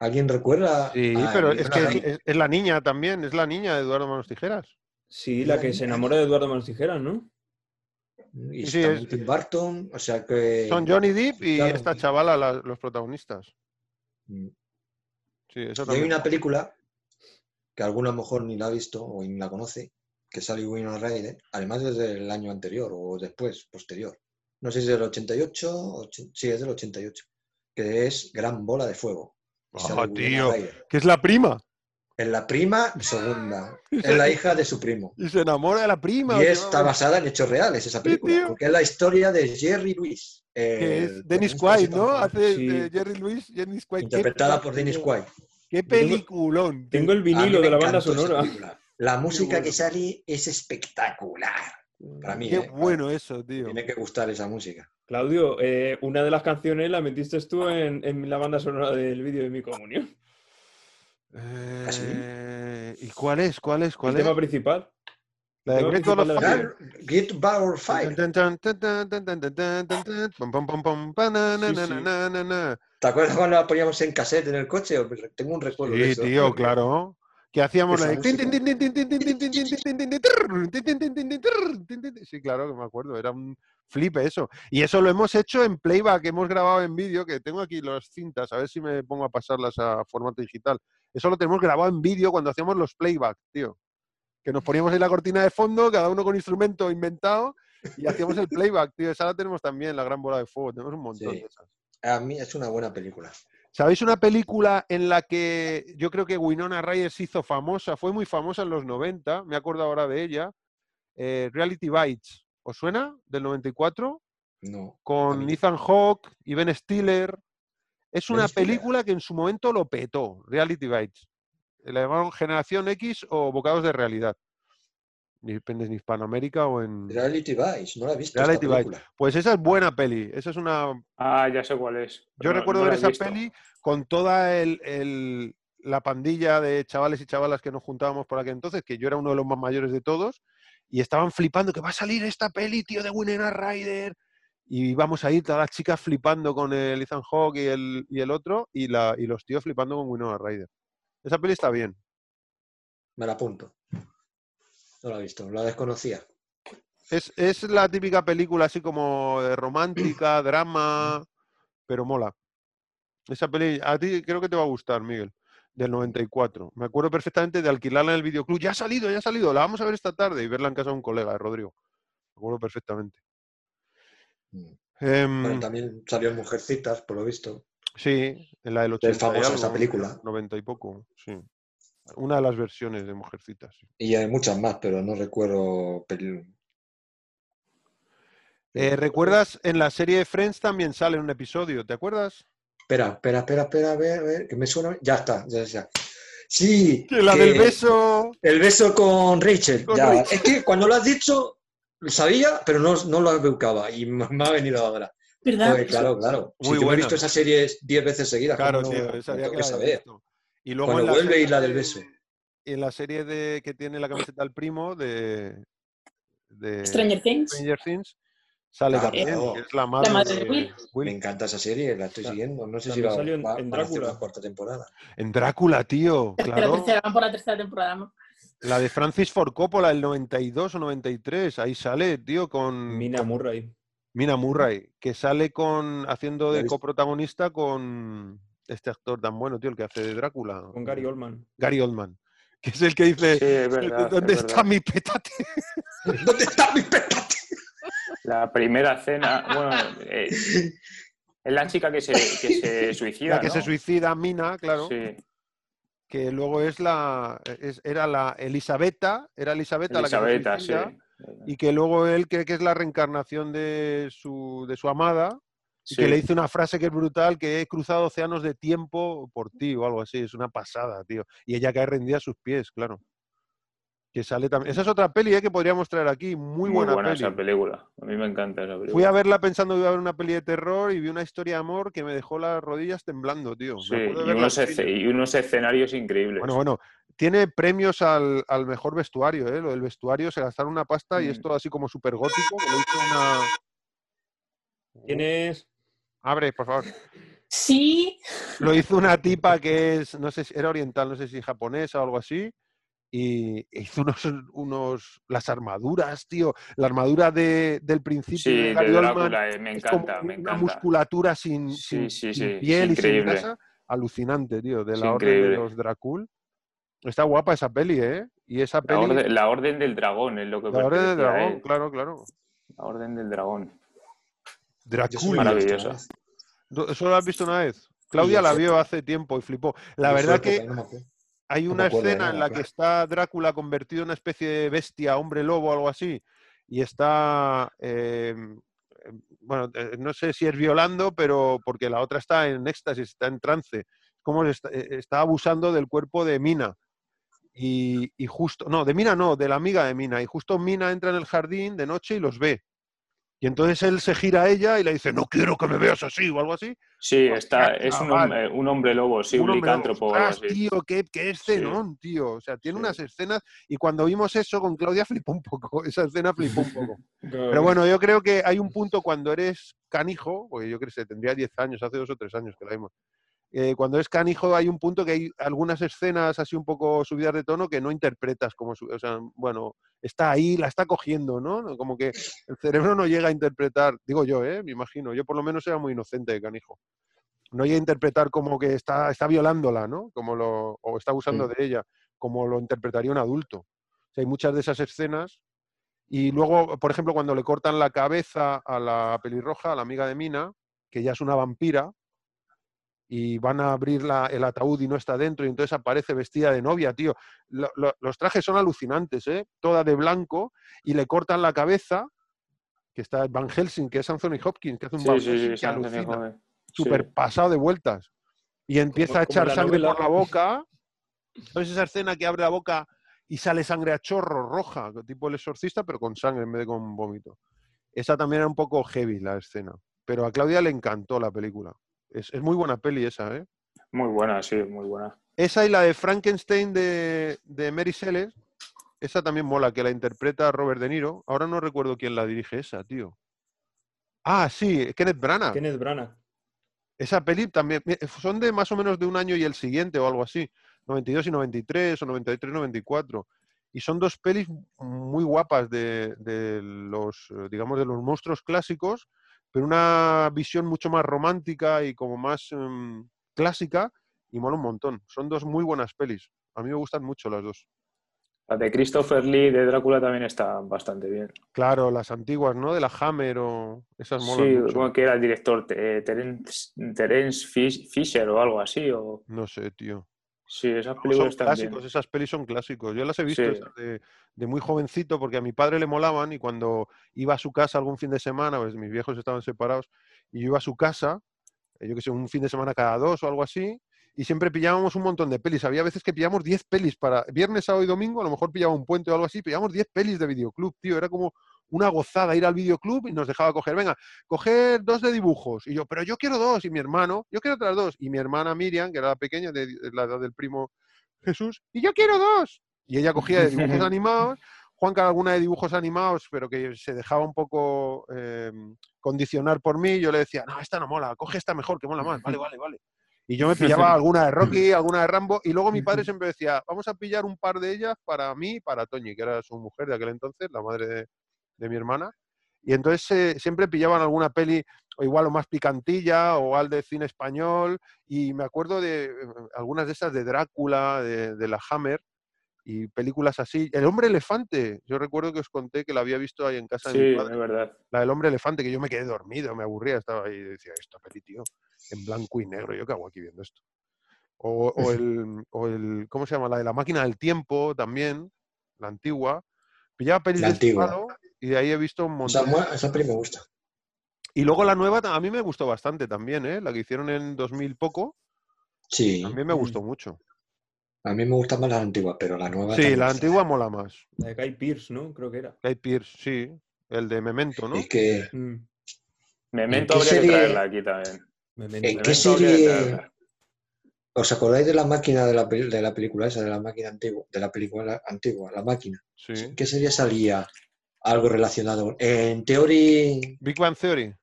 ¿Alguien recuerda? Sí, a pero es que es, la niña también, es la niña de Eduardo Manos Tijeras. Sí, la que se enamora de Eduardo Manos Tijeras, ¿no? Y Sí, también es- Tim Burton, o sea que... Son Johnny Depp y claro. esta chavala la- los protagonistas. Mm. Sí, eso Y hay también. una película que alguno a lo mejor ni la ha visto o ni la conoce, que sale Winona Ryder, además desde el año anterior o después, posterior. No sé si es del 88, ocho- sí, es del 88, que es Gran Bola de Fuego. Ah, Winona tío. Que es la prima. Es la prima segunda, es la hija de su primo. Y se enamora de la prima. Y o está basada en hechos reales esa película, porque es la historia de Jerry Lewis. que es Dennis Quaid, ¿no? Hace Sí. Jerry Lewis, Dennis Quaid. Interpretada por Dennis Quaid. Qué peliculón. Tengo el vinilo de la banda sonora. La música bueno. que sale es espectacular. Para mí, Qué ¿eh? bueno eso, tío. Tiene que gustar esa música. Claudio, eh, una de las canciones la metiste tú en, en la banda sonora del vídeo de mi comunión. Eh, ¿Y cuál es? ¿Cuál es? ¿Cuál el es? tema principal. La de Great Ball of Fire. Great of Fire. ¿Te acuerdas cuando la poníamos en cassette en el coche? Tengo un recuerdo de eso. Sí, tío, claro. Que hacíamos la. Sí, claro que me acuerdo. Era un flipe eso. Y eso lo hemos hecho en playback, hemos grabado en vídeo, que tengo aquí las cintas, a ver si me pongo a pasarlas a formato digital. Eso lo tenemos grabado en vídeo cuando hacíamos los playback, tío. Que nos poníamos ahí la cortina de fondo, cada uno con instrumento inventado, y hacíamos el playback, tío. Esa la tenemos también, la gran bola de fuego. Tenemos un montón Sí. de esas. A mí es una buena película. ¿Sabéis una película en la que yo creo que Winona Ryder se hizo famosa? Fue muy famosa en los 90, me acuerdo ahora de ella. eh, Reality Bites. ¿Os suena? Del 94. No. Con Ethan Hawke y Ben Stiller. Es Ben una Stiller. película que en su momento lo petó. Reality Bites. La llamaron Generación X o Bocados de Realidad. Depende en Hispanoamérica o en... Reality Vice, no la he visto. Reality película. Pues esa es buena peli. Esa es una Ah, ya sé cuál es. Yo no- recuerdo no ver esa visto. peli con toda el, el- la pandilla de chavales y chavalas que nos juntábamos por aquel entonces, que yo era uno de los más mayores de todos, y estaban flipando que va a salir esta peli, tío, de Winona Ryder. Y íbamos a ir todas las chicas flipando con el Ethan Hawke y el, y el otro, y, la, y los tíos flipando con Winona Ryder. Esa peli está bien. Me la apunto. No la he visto, la desconocía. Es, es la típica película así como de romántica, drama, pero mola. Esa peli, a ti creo que te va a gustar, Miguel, del 94. Me acuerdo perfectamente de alquilarla en el videoclub. Ya ha salido, ya ha salido, la vamos a ver esta tarde y verla en casa de un colega, de Rodrigo. Me acuerdo perfectamente. Mm. Em, también salió en Mujercitas, por lo visto. Sí, en la del 80 Es famosa esa película. 90 y poco, sí. Una de las versiones de Mujercitas. sí. Y hay muchas más, pero no recuerdo. Eh, ¿Recuerdas? En la serie de Friends también sale un episodio, ¿te acuerdas? Espera, espera, espera, espera, a ver, a ver, que me suena. Ya está, ya está. Sí. La que- del beso. El beso con Rachel. Con ya. Rachel. Es que cuando lo has dicho, lo sabía, pero no, no lo buscaba. Y me ha venido ahora. ¿Verdad? Joder, claro, claro. Muy si yo me he visto esa serie 10 veces seguidas, Claro, ¿cómo tío, no- que la saber. visto. Y luego Cuando en la vuelve y serie la del de- beso. En la serie de que tiene la camiseta del primo de, de Stranger Things. Stranger Things sale también, claro. que es la madre, madre de de Will. Will. Me encanta esa serie, la estoy siguiendo. No sé si también va, salió en- va- en Drácula. la cuarta temporada. En Drácula, tío, Tercera, claro. tercera, van por la tercera temporada. ¿no? La de Francis Ford Coppola, el 92 o 93, ahí sale, tío, con Mina Murray. Mina Murray, que sale con haciendo de coprotagonista con este actor tan bueno, tío, el que hace de Drácula. Con Gary Oldman. Gary Oldman, que es el que dice, Sí, es verdad. ¿dónde es está verdad. mi petate? ¿Dónde está mi petate? La primera cena, bueno, eh, es la chica que se, que se suicida, La que se suicida, Mina, claro. Sí, que luego es la es- era la Elisabetta, era Elisabetta, la que se Elisabetta, sí. Y que luego él cree que es la reencarnación de su, de su amada y que le dice una frase que es brutal, que he cruzado océanos de tiempo por ti o algo así, es una pasada, tío. Y ella cae rendida a sus pies, claro. Que sale también. Esa es otra peli eh, que podríamos traer aquí, muy, buena, peli. esa película. A mí me encanta esa película. Fui a verla pensando que iba a ver una peli de terror y vi una historia de amor que me dejó las rodillas temblando, tío. Sí, y unos, y escenarios increíbles. Bueno, bueno, tiene premios al, al mejor vestuario, ¿eh? Lo del vestuario se gastaron una pasta y Mm. esto así como súper gótico, que lo hizo una... Tienes. Abre, por favor. Sí, Lo hizo una tipa que es, no sé si era oriental, no sé si japonesa o algo así, y hizo unos, unos las armaduras, tío. La armadura de, del principio Sí, de de Drácula, eh, me es encanta, me una encanta. musculatura sin, Sí, sin- sí, sin sí, piel y sin grasa. Alucinante, tío, de la orden de los Dracul. Está guapa esa peli, ¿eh? Y esa La peli... orden, la orden del dragón es lo que La Orden del Dragón, él. claro, claro. La orden del dragón. Solo Dracul. he visto una Maravilloso. vez. ¿Tú- ¿Eso lo has visto una vez? Claudia la vio hace tiempo y flipó. La verdad que hay una escena en la que está Drácula convertido en una especie de bestia, hombre lobo o algo así, y está, eh, eh, bueno, no sé si es violando, pero porque la otra está en éxtasis, está en trance, como está, eh, está abusando del cuerpo de Mina. Y, y justo, no, de Mina no, de la amiga de Mina. Y justo Mina entra en el jardín de noche y los ve. Y entonces él se gira a ella y le dice, no quiero que me veas así o algo así. Sí, está, es un hombre, un hombre lobo, sí, un, licántropo o algo ¡Ostras, así. tío, qué, qué escenón, tío. O sea, tiene Sí. unas escenas y cuando vimos eso con Claudia flipó un poco. Esa escena flipó un poco. Pero bueno, yo creo que hay un punto cuando eres canijo, porque yo creo que se tendría 10 años, hace dos o tres años que la vimos. Eh, cuando es canijo hay un punto que hay algunas escenas así un poco subidas de tono que no interpretas como, o sea, bueno, está ahí, la está cogiendo, ¿no? Como que el cerebro no llega a interpretar, digo yo, ¿eh? Me imagino, yo por lo menos era muy inocente de canijo. No llega a interpretar como que está, está violándola, ¿no? Como lo, o está abusando de ella, como lo interpretaría un adulto. O sea, hay muchas de esas escenas y luego, por ejemplo, cuando le cortan la cabeza a la pelirroja, a la amiga de Mina, que ya es una vampira, y van a abrir la- el ataúd y no está dentro, y entonces aparece vestida de novia, tío. Lo- lo- los trajes son alucinantes, ¿eh? Toda de blanco, y le cortan la cabeza, que está Van Helsing, que es Anthony Hopkins, que hace un Sí, Van sí, Helsing sí, que sí, Anthony alucina, Hopkins. Sí. súper pasado de vueltas. Y empieza a echar sangre novela. por la boca. ¿Sabes esa escena que abre la boca y sale sangre a chorro, roja, tipo el exorcista, pero con sangre en vez de con vómito? Esa también era un poco heavy la escena. Pero a Claudia le encantó la película. Es, es muy buena peli esa, ¿eh? Muy buena, sí, muy buena. Esa y la de Frankenstein de, de Mary Shelley, esa también mola, que la interpreta Robert De Niro. Ahora no recuerdo quién la dirige esa, tío. Ah, sí, Kenneth Branagh. Kenneth Branagh. Esa peli también, son de más o menos de un año y el siguiente o algo así. 92 y 93 o 93 y 94. Y son dos pelis muy guapas de, de los, digamos, de los monstruos clásicos, pero una visión mucho más romántica y como más em, clásica y mola un montón. Son dos muy buenas pelis. A mí me gustan mucho las dos. La de Christopher Lee de Drácula también está bastante bien. Claro, las antiguas, ¿no? De la Hammer o esas molan Sí, mucho. como que era el director, eh, Terence, Terence Fish- Fisher o algo así. O... No sé, tío. Sí, esas son películas también. clásicos, esas pelis son clásicos. Yo las he visto Sí. esas de, de muy jovencito porque a mi padre le molaban y cuando iba a su casa algún fin de semana, pues mis viejos estaban separados, y yo iba a su casa, eh, yo que sé, un fin de semana cada dos o algo así, y siempre pillábamos un montón de pelis. Había veces que pillábamos 10 pelis para viernes, sábado y domingo, a lo mejor pillaba un puente o algo así, pillábamos 10 pelis de videoclub, tío. Era como una gozada ir al videoclub y nos dejaba coger, venga, coger dos de dibujos. Y yo, pero yo quiero dos. Y mi hermano, yo quiero otras dos. Y mi hermana Miriam, que era la pequeña, de, de la edad del primo Jesús, y yo quiero dos. Y ella cogía de dibujos animados, Juanca alguna de dibujos animados, pero que se dejaba un poco eh, condicionar por mí. Yo le decía, no, esta no mola, coge esta mejor, que mola más. Vale, vale, vale. Y yo me pillaba alguna de Rocky, alguna de Rambo, y luego mi padre siempre decía, vamos a pillar un par de ellas para mí y para Toñi, que era su mujer de aquel entonces, la madre de, de mi hermana. Y entonces eh, siempre pillaban alguna peli, o igual o más picantilla, o al de cine español, y me acuerdo de eh, algunas de esas de Drácula, de, de la Hammer, y películas así. El hombre elefante, yo recuerdo que os conté que la había visto ahí en casa de mi es padre. verdad. La del hombre elefante, que yo me quedé dormido, me aburría, estaba ahí y decía, esta peli, tío, en blanco y negro, ¿yo qué hago aquí viendo esto? O, o el, o el, ¿cómo se llama? La de la máquina del tiempo también, la antigua. Pillaba pelis La de este antigua. Y de ahí he visto un Esa, montón. mu- esa peli me gusta. Y luego la nueva a mí me gustó bastante también, ¿eh? La que hicieron en 2000 poco, Sí. también me gustó mucho. A mí me gusta más la antigua, pero la nueva. Sí, la está. antigua mola más. La de Guy Pearce, ¿no? Creo que era. Guy Pearce, sí. El de Memento, ¿no? Es que, Mm, Memento qué habría que serie- traerla aquí también. Memento. ¿En qué que serie-. ¿os acordáis de la máquina de la, de la película esa, de la máquina antigua? De la película antigua, la máquina. Sí. ¿En qué serie salía algo relacionado? En Theory, Big Bang Theory.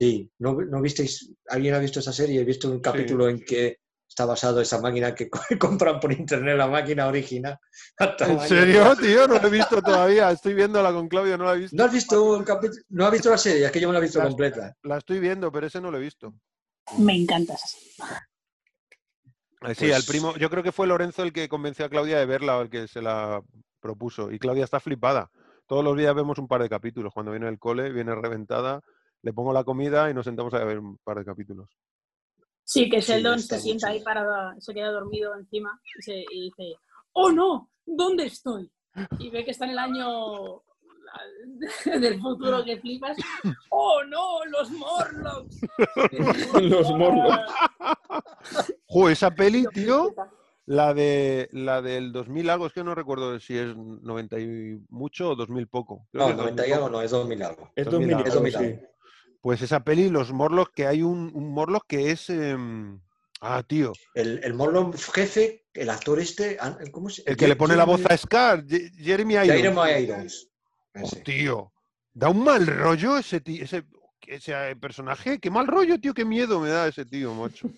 sí. ¿No, no visteis? ¿Alguien ha visto esa serie? He visto un capítulo en que está basado esa máquina que co- compran por internet, la máquina original. al ¿En serio, tío? No lo he visto todavía. Estoy viéndola con Claudio, no la he visto. ¿No has visto un capítulo? ¿No has visto la serie? Es que yo me la he visto completa. La estoy viendo, pero ese no lo he visto. Me encanta esa serie. Eh, Sí, al Pues- primo, yo creo que fue Lorenzo el que convenció a Claudia de verla o el que se la propuso. Y Claudia está flipada. Todos los días vemos un par de capítulos. Cuando viene del cole, viene reventada, le pongo la comida y nos sentamos a ver un par de capítulos. Sí, que Sí, Sheldon está se sienta ahí parado, se queda dormido encima y, se, y dice, ¡Oh no! ¿Dónde estoy? Y ve que está en el año del futuro que flipas. ¡Oh no! ¡Los Morlocks! Los Morlocks. ¡Jo, esa peli, tío! La de la del 2000 algo, es que no recuerdo si es 90 y mucho o 2000 poco. Creo No, que es 90 y 2000 algo poco. no, es 2000 algo. Es 2000 2000 Es algo, 2000 sí. algo. Pues esa peli, los Morlocks, que hay un, un Morlock que es... em, Ah, tío. El, el Morlon jefe, el actor este, ¿cómo se El que le pone la voz a Scar, Jeremy Irons. Jeremy Irons. Oh, tío, da un mal rollo ese, ti- ese, ese eh, personaje. Qué mal rollo, tío. Qué miedo me da ese tío, macho.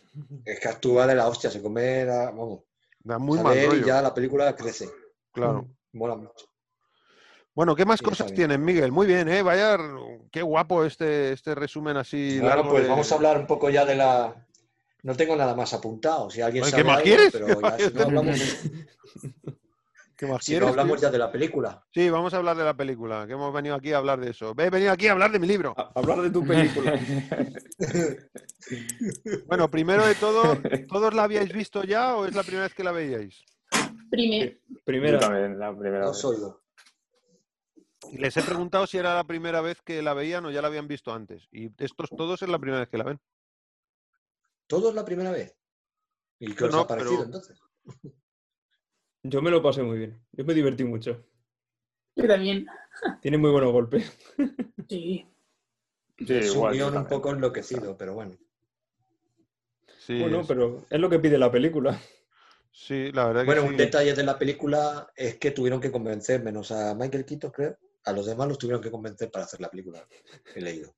Es que actúa de la hostia, se come la, vamos, Da muy mal él y rollo. ya la película crece. Claro. Mola mucho. Bueno, ¿qué más Sí, cosas tienen, Miguel? Muy bien, ¿eh? Vaya, qué guapo este, este resumen así largo. pues de- vamos a hablar un poco ya de la. No tengo nada más apuntado. Si alguien sabe ¿qué más algo, quieres? pero ¿Qué ya, más si no quieres? hablamos, ¿Qué más si no quieres, hablamos tío? ya de la película. Sí, vamos a hablar de la película, que hemos venido aquí a hablar de eso. He venido aquí a hablar de mi libro. A- Hablar de tu película. Bueno, primero de todo, ¿todos la habíais visto ya o es la primera vez que la veíais? Primer, también, la primera No vez. soy yo. Y les he preguntado si era la primera vez que la veían o ya la habían visto antes. Y estos todos es la primera vez que la ven. ¿Todo es la primera vez? ¿Y qué os no, ha parecido pero- entonces? Yo me lo pasé muy bien. Yo me divertí mucho. yo también. Tiene muy buenos golpes. Sí. Sí, es un guion un poco enloquecido, pero bueno. Sí, Bueno, es- pero es lo que pide la película. sí la verdad que Bueno, sí. un detalle de la película es que tuvieron que convencer, menos a Michael Keaton, creo. A los demás los tuvieron que convencer para hacer la película. He leído.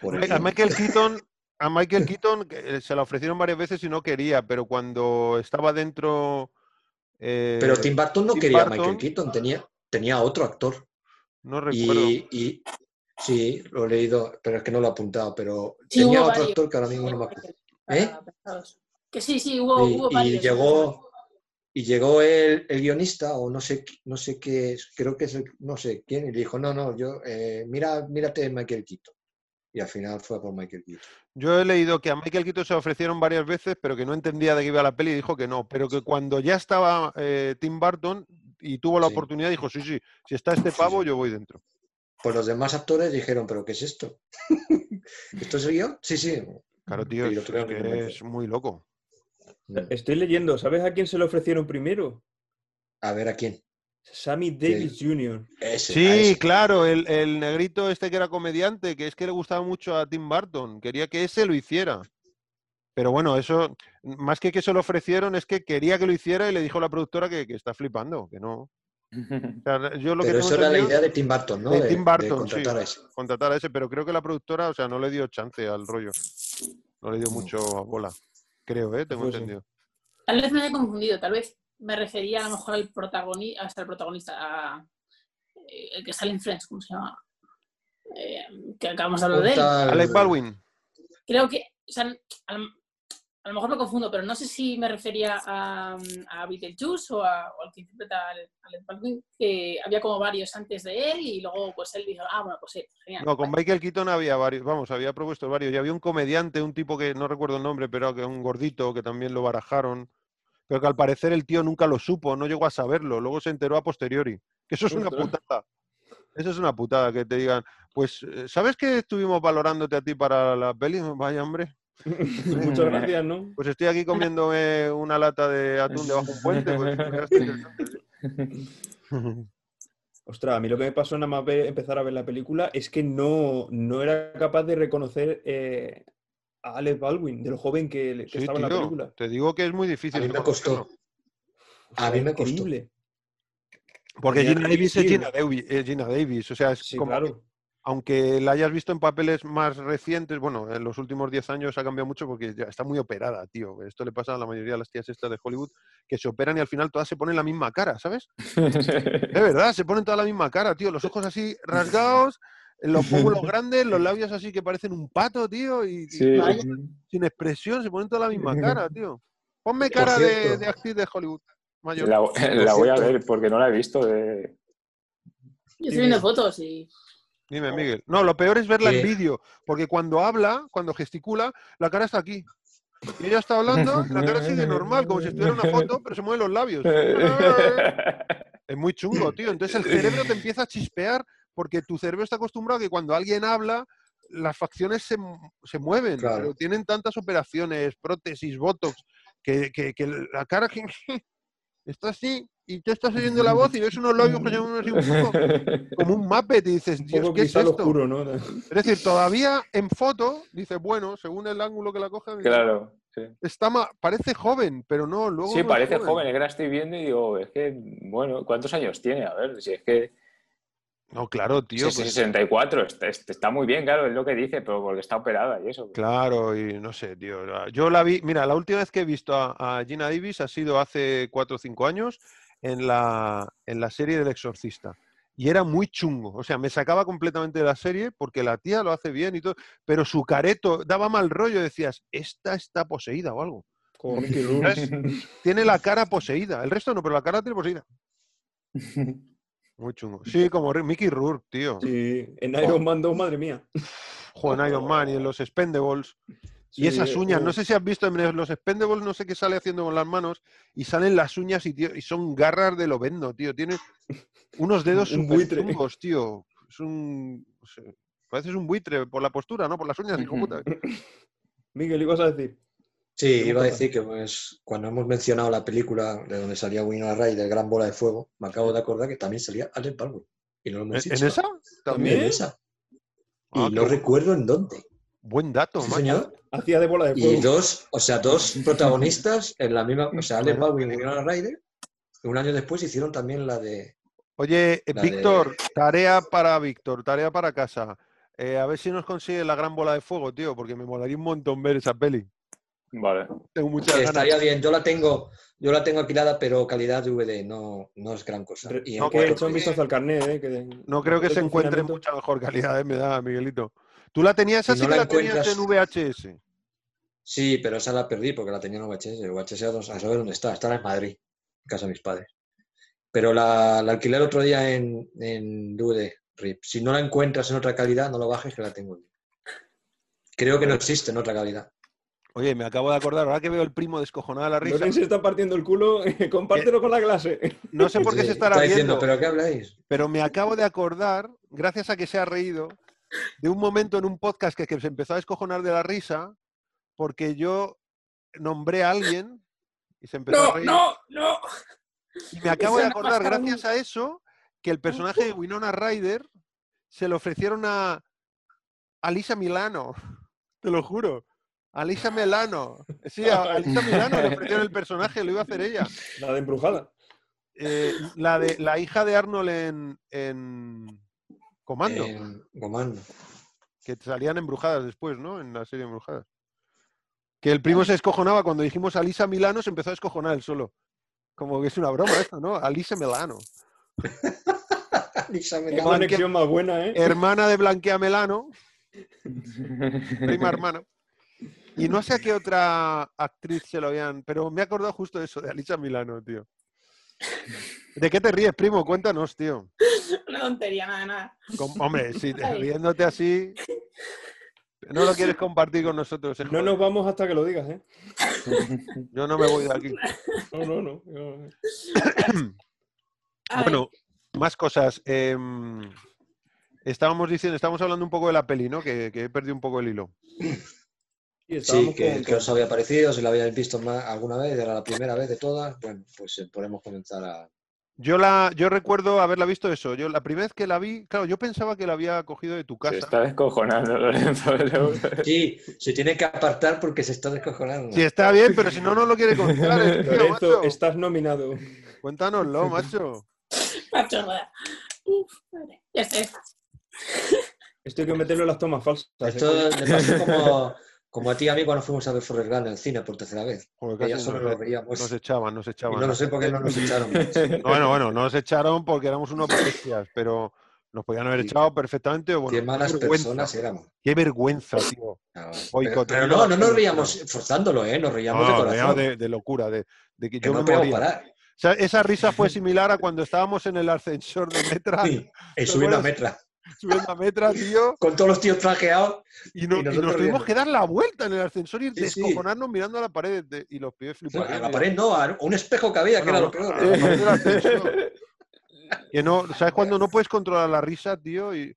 Por el A. Michael Keaton, a Michael Keaton que, eh, se la ofrecieron varias veces y no quería, pero cuando estaba dentro. Eh, Pero Tim Burton no Tim quería a Michael Keaton, tenía, tenía otro actor. no recuerdo. Y, y- sí, lo he leído, pero es que no lo he apuntado, pero Sí, tenía otro varios. actor que ahora mismo no me acuerdo. ¿Eh? Que sí, sí, hubo, Y, hubo y varios. llegó y llegó el, el guionista o no sé no sé qué es, creo que es el- no sé quién y le dijo no no yo eh, mira mírate Michael Keaton y al final fue por Michael Keaton Yo he leído que a Michael Keaton se ofrecieron varias veces, pero que no entendía de qué iba la peli y dijo que no. Pero que cuando ya estaba eh, Tim Burton y tuvo la Sí. oportunidad, dijo: Sí, sí, si está este pavo, sí. yo voy dentro. pues los demás actores dijeron pero qué es esto esto es el guion sí sí Claro, tío, es, que es muy loco. Estoy leyendo. ¿Sabes a quién se lo ofrecieron primero? a ver a quién Sammy Davis Jr. ese, a Sí, ese. claro, el, el negrito este que era comediante, que es que le gustaba mucho a Tim Burton, quería que ese lo hiciera. Pero bueno, eso, más que que se lo ofrecieron, es que quería que lo hiciera y le dijo la productora que, que está flipando, que no. O sea, yo lo que pero eso era la idea de Tim Burton no de Tim Burton, contratar sí. a ese contratar a ese, pero creo que la productora, o sea, no le dio chance al rollo. No le dio No. mucho bola. Creo, ¿eh? Tengo Pues sí. entendido. Tal vez me haya confundido, tal vez me refería a lo mejor al protagonista, hasta el protagonista, a, eh, el que sale en Friends, ¿cómo se llama? Eh, que acabamos de hablar de él. Alec Baldwin. Creo que, o sea, a, lo- a lo mejor me confundo, pero no sé si me refería a, a Beetlejuice o, a, o al que interpreta a Alec Baldwin, que había como varios antes de él y luego pues él dijo, ah, bueno, pues sí, genial. No, con guay". Michael Keaton había varios, vamos, había propuesto varios. Y había un comediante, un tipo que no recuerdo el nombre, pero que un gordito que también lo barajaron. Pero que al parecer el tío nunca lo supo, no llegó a saberlo, luego se enteró a posteriori. Que eso es una putada. Eso es una putada, que te digan, pues, eh, ¿sabes que estuvimos valorándote a ti para la peli? Vaya, hombre. Muchas gracias, ¿no? Pues estoy aquí comiéndome una lata de atún debajo de un puente. Pues. Ostras, a mí lo que me pasó nada más ver- empezar a ver la película es que no, no era capaz de reconocer eh, a Alec Baldwin, de lo joven que, que Sí, estaba en la película. te digo que es muy difícil. a mí me costó a mí me costó. Porque Gina Davis es Gina Davis, es Gina Davis, o sea, es Sí, como que claro. aunque la hayas visto en papeles más recientes, bueno, en los últimos 10 años ha cambiado mucho porque ya está muy operada, tío. Esto le pasa a la mayoría de las tías estas de Hollywood, que se operan y al final todas se ponen la misma cara, ¿sabes? Es verdad, se ponen toda la misma cara, tío. Los ojos así rasgados, los pómulos grandes, los labios así que parecen un pato, tío, y, y Sí, sin expresión, se ponen toda la misma cara, tío. Ponme cara de, de actriz de Hollywood. Mayor. la, la voy a ver porque no la he visto. De... Yo estoy viendo fotos y. Dime, Miguel. No, lo peor es verla en vídeo, porque cuando habla, cuando gesticula, la cara está aquí. Y ella está hablando, la cara sigue normal, como si estuviera en una foto, pero se mueven los labios. Es muy chungo, tío. Entonces el cerebro te empieza a chispear porque tu cerebro está acostumbrado a que cuando alguien habla, las facciones se, se mueven. Claro. Pero tienen tantas operaciones, prótesis, botox, que, que- que la cara que- está así y tú estás oyendo la voz y ves unos labios que se mueven así un poco como un Muppet y dices, Dios, ¿qué es esto? oscuro, ¿no? Es decir, todavía en foto, dice, bueno, según el ángulo que la cojan, claro. Sí, está ma- parece joven, pero no, luego Sí, no parece joven. Es que la estoy viendo y digo, es que, bueno, ¿cuántos años tiene? A ver, si es que No, claro, tío. sí, pues- 64, está, está muy bien, claro, es lo que dice, pero porque está operada y eso. Claro, y no sé, tío. Yo la vi, mira, la última vez que he visto a, a Gina Davis ha sido hace cuatro o cinco años en la, en la serie del Exorcista. Y era muy chungo. O sea, me sacaba completamente de la serie porque la tía lo hace bien y todo. Pero su careto daba mal rollo. Decías, esta está poseída o algo. Tiene la cara poseída. El resto no, pero la cara tiene poseída. Muy chungo. Sí, como Mickey Rourke, tío. Sí, en Iron Man 2, madre mía. Juega en Iron Man y en los Expendables. Y esas uñas, no sé si has visto en los Expendables, no sé qué sale haciendo con las manos, y salen las uñas y, tío, y son garras de lobendo, tío. Tiene unos dedos Un buitre. chungos, tío. Es un... no sé, pareces un buitre por la postura, ¿no? Por las uñas, hijo puta. Miguel, ibas a decir. Sí, ¿Cómo iba a decir que pues, cuando hemos mencionado la película de donde salía Winona Ryder, Gran Bola de Fuego, me acabo de acordar que también salía Alec Baldwin. Y no lo ¿En, hemos en dicho. esa? En También. esa. Y Ah, no qué recuerdo en dónde. Buen dato, Sí, señor. Hacía de bola de Y fuego. dos, o sea, dos protagonistas en la misma, o sea, Alec. Baldwin y Winona Ryder. Un año después hicieron también la de Oye, eh, La de- Víctor, tarea para Víctor, tarea para casa. Eh, a ver si nos consigue la gran bola de fuego, tío, porque me molaría un montón ver esa peli. Vale. Tengo muchas ganas. estaría bien. Yo la tengo, yo la tengo alquilada, pero calidad DVD no, no es gran cosa. Y en no, que he un vistazo al carnet, ¿eh? que- No creo que se encuentre en mucha mejor calidad, eh, me da, Miguelito. ¿Tú la tenías Si así no que la la tenías en VHS? Sí, pero esa la perdí porque la tenía en VHS. VHS a saber dónde está. Está en Madrid, en casa de mis padres. Pero la, la alquilé el otro día en, en DVD, RIP. Si no la encuentras en otra calidad, no la bajes, que la tengo. yo. Creo que no existe en otra calidad. Oye, me acabo de acordar, ahora que veo el primo descojonado de la risa, Loren se está partiendo el culo, compártelo con la clase. no sé por qué Sí, se estará está diciendo, ¿pero qué habláis? pero me acabo de acordar, gracias a que se ha reído, de un momento en un podcast que, que se empezó a descojonar de la risa, porque yo nombré a alguien y se empezó a No, reír. no, no. Y me acabo de acordar, gracias a eso, que el personaje de Winona Ryder se lo ofrecieron a Alisa Milano. Te lo juro. Alisa Milano. Sí, a Alisa Milano le ofrecieron el personaje, lo iba a hacer ella. La de embrujada. Eh, la, de, la hija de Arnold en, en Comando, En Comando. que salían embrujadas después, ¿no? En la serie Embrujadas. Que el primo se escojonaba cuando dijimos Alisa Milano, se empezó a escojonar él solo. Como que es una broma esto, ¿no? Alisa Milano. Lisa Qué Milano. Blanque- conexión más buena, ¿eh? hermana de Blanquea Melano, prima hermana. Y no sé a qué otra actriz se lo habían, pero me he acordado justo de eso, de Alisa Milano, tío. ¿De qué te ríes, primo? Cuéntanos, tío. Una tontería, nada, nada. Hombre, si te- riéndote así, no lo quieres compartir con nosotros. eh, No nos vamos hasta que lo digas, ¿eh? Yo no me voy de aquí. No, no, no. Bueno, más cosas. Em, estábamos diciendo, estábamos hablando un poco de la peli, ¿no? Que, que he perdido un poco el hilo. Sí, Sí, que, con- que os había parecido, si la habíais visto más- alguna vez, era la primera vez de todas, bueno, pues eh, podemos comenzar a... Yo la, yo recuerdo haberla visto eso. Yo la primera vez que la vi, claro, yo pensaba que la había cogido de tu Se casa. está descojonando Lorenzo. Sí, se tiene que apartar porque se está descojonando. Sí, está bien, pero si no, no lo quiere contar. tío, Lorenzo, macho. estás nominado. Cuéntanos,lo macho. macho. Uf. Ya está. Esto hay que meterlo en las tomas falsas. ¿eh? Esto me pasó como, como a ti y a mí cuando fuimos a ver Forrest Gump en el cine por tercera vez. Joder, Que ya solo nos, veíamos. nos echaban, nos Y echaban. no lo sé por qué no nos echaron. Bueno, bueno, nos echaron porque éramos unos bestias, pero nos podían haber Sí. echado perfectamente. o Bueno, Qué malas personas éramos. Qué vergüenza, tío. Ah, Pero, no, no, no nos no, reíamos forzándolo, ¿eh? Nos reíamos de No, corazón. reíamos de, de locura, de, de que que yo no me moría. parar. O sea, esa risa fue similar a cuando estábamos en el ascensor de Metra, Sí, subiendo a metra. Subiendo a Metra, tío, Con todos los tíos trajeados. y, no- Y y nosotros nos tuvimos que dar la vuelta en el ascensor y Sí, sí. descojonarnos mirando a la pared de- y los pibes flipando. A la pared no, a un espejo que había, que era lo peor. Que no, ¿sabes cuando no puedes controlar la risa, tío? Y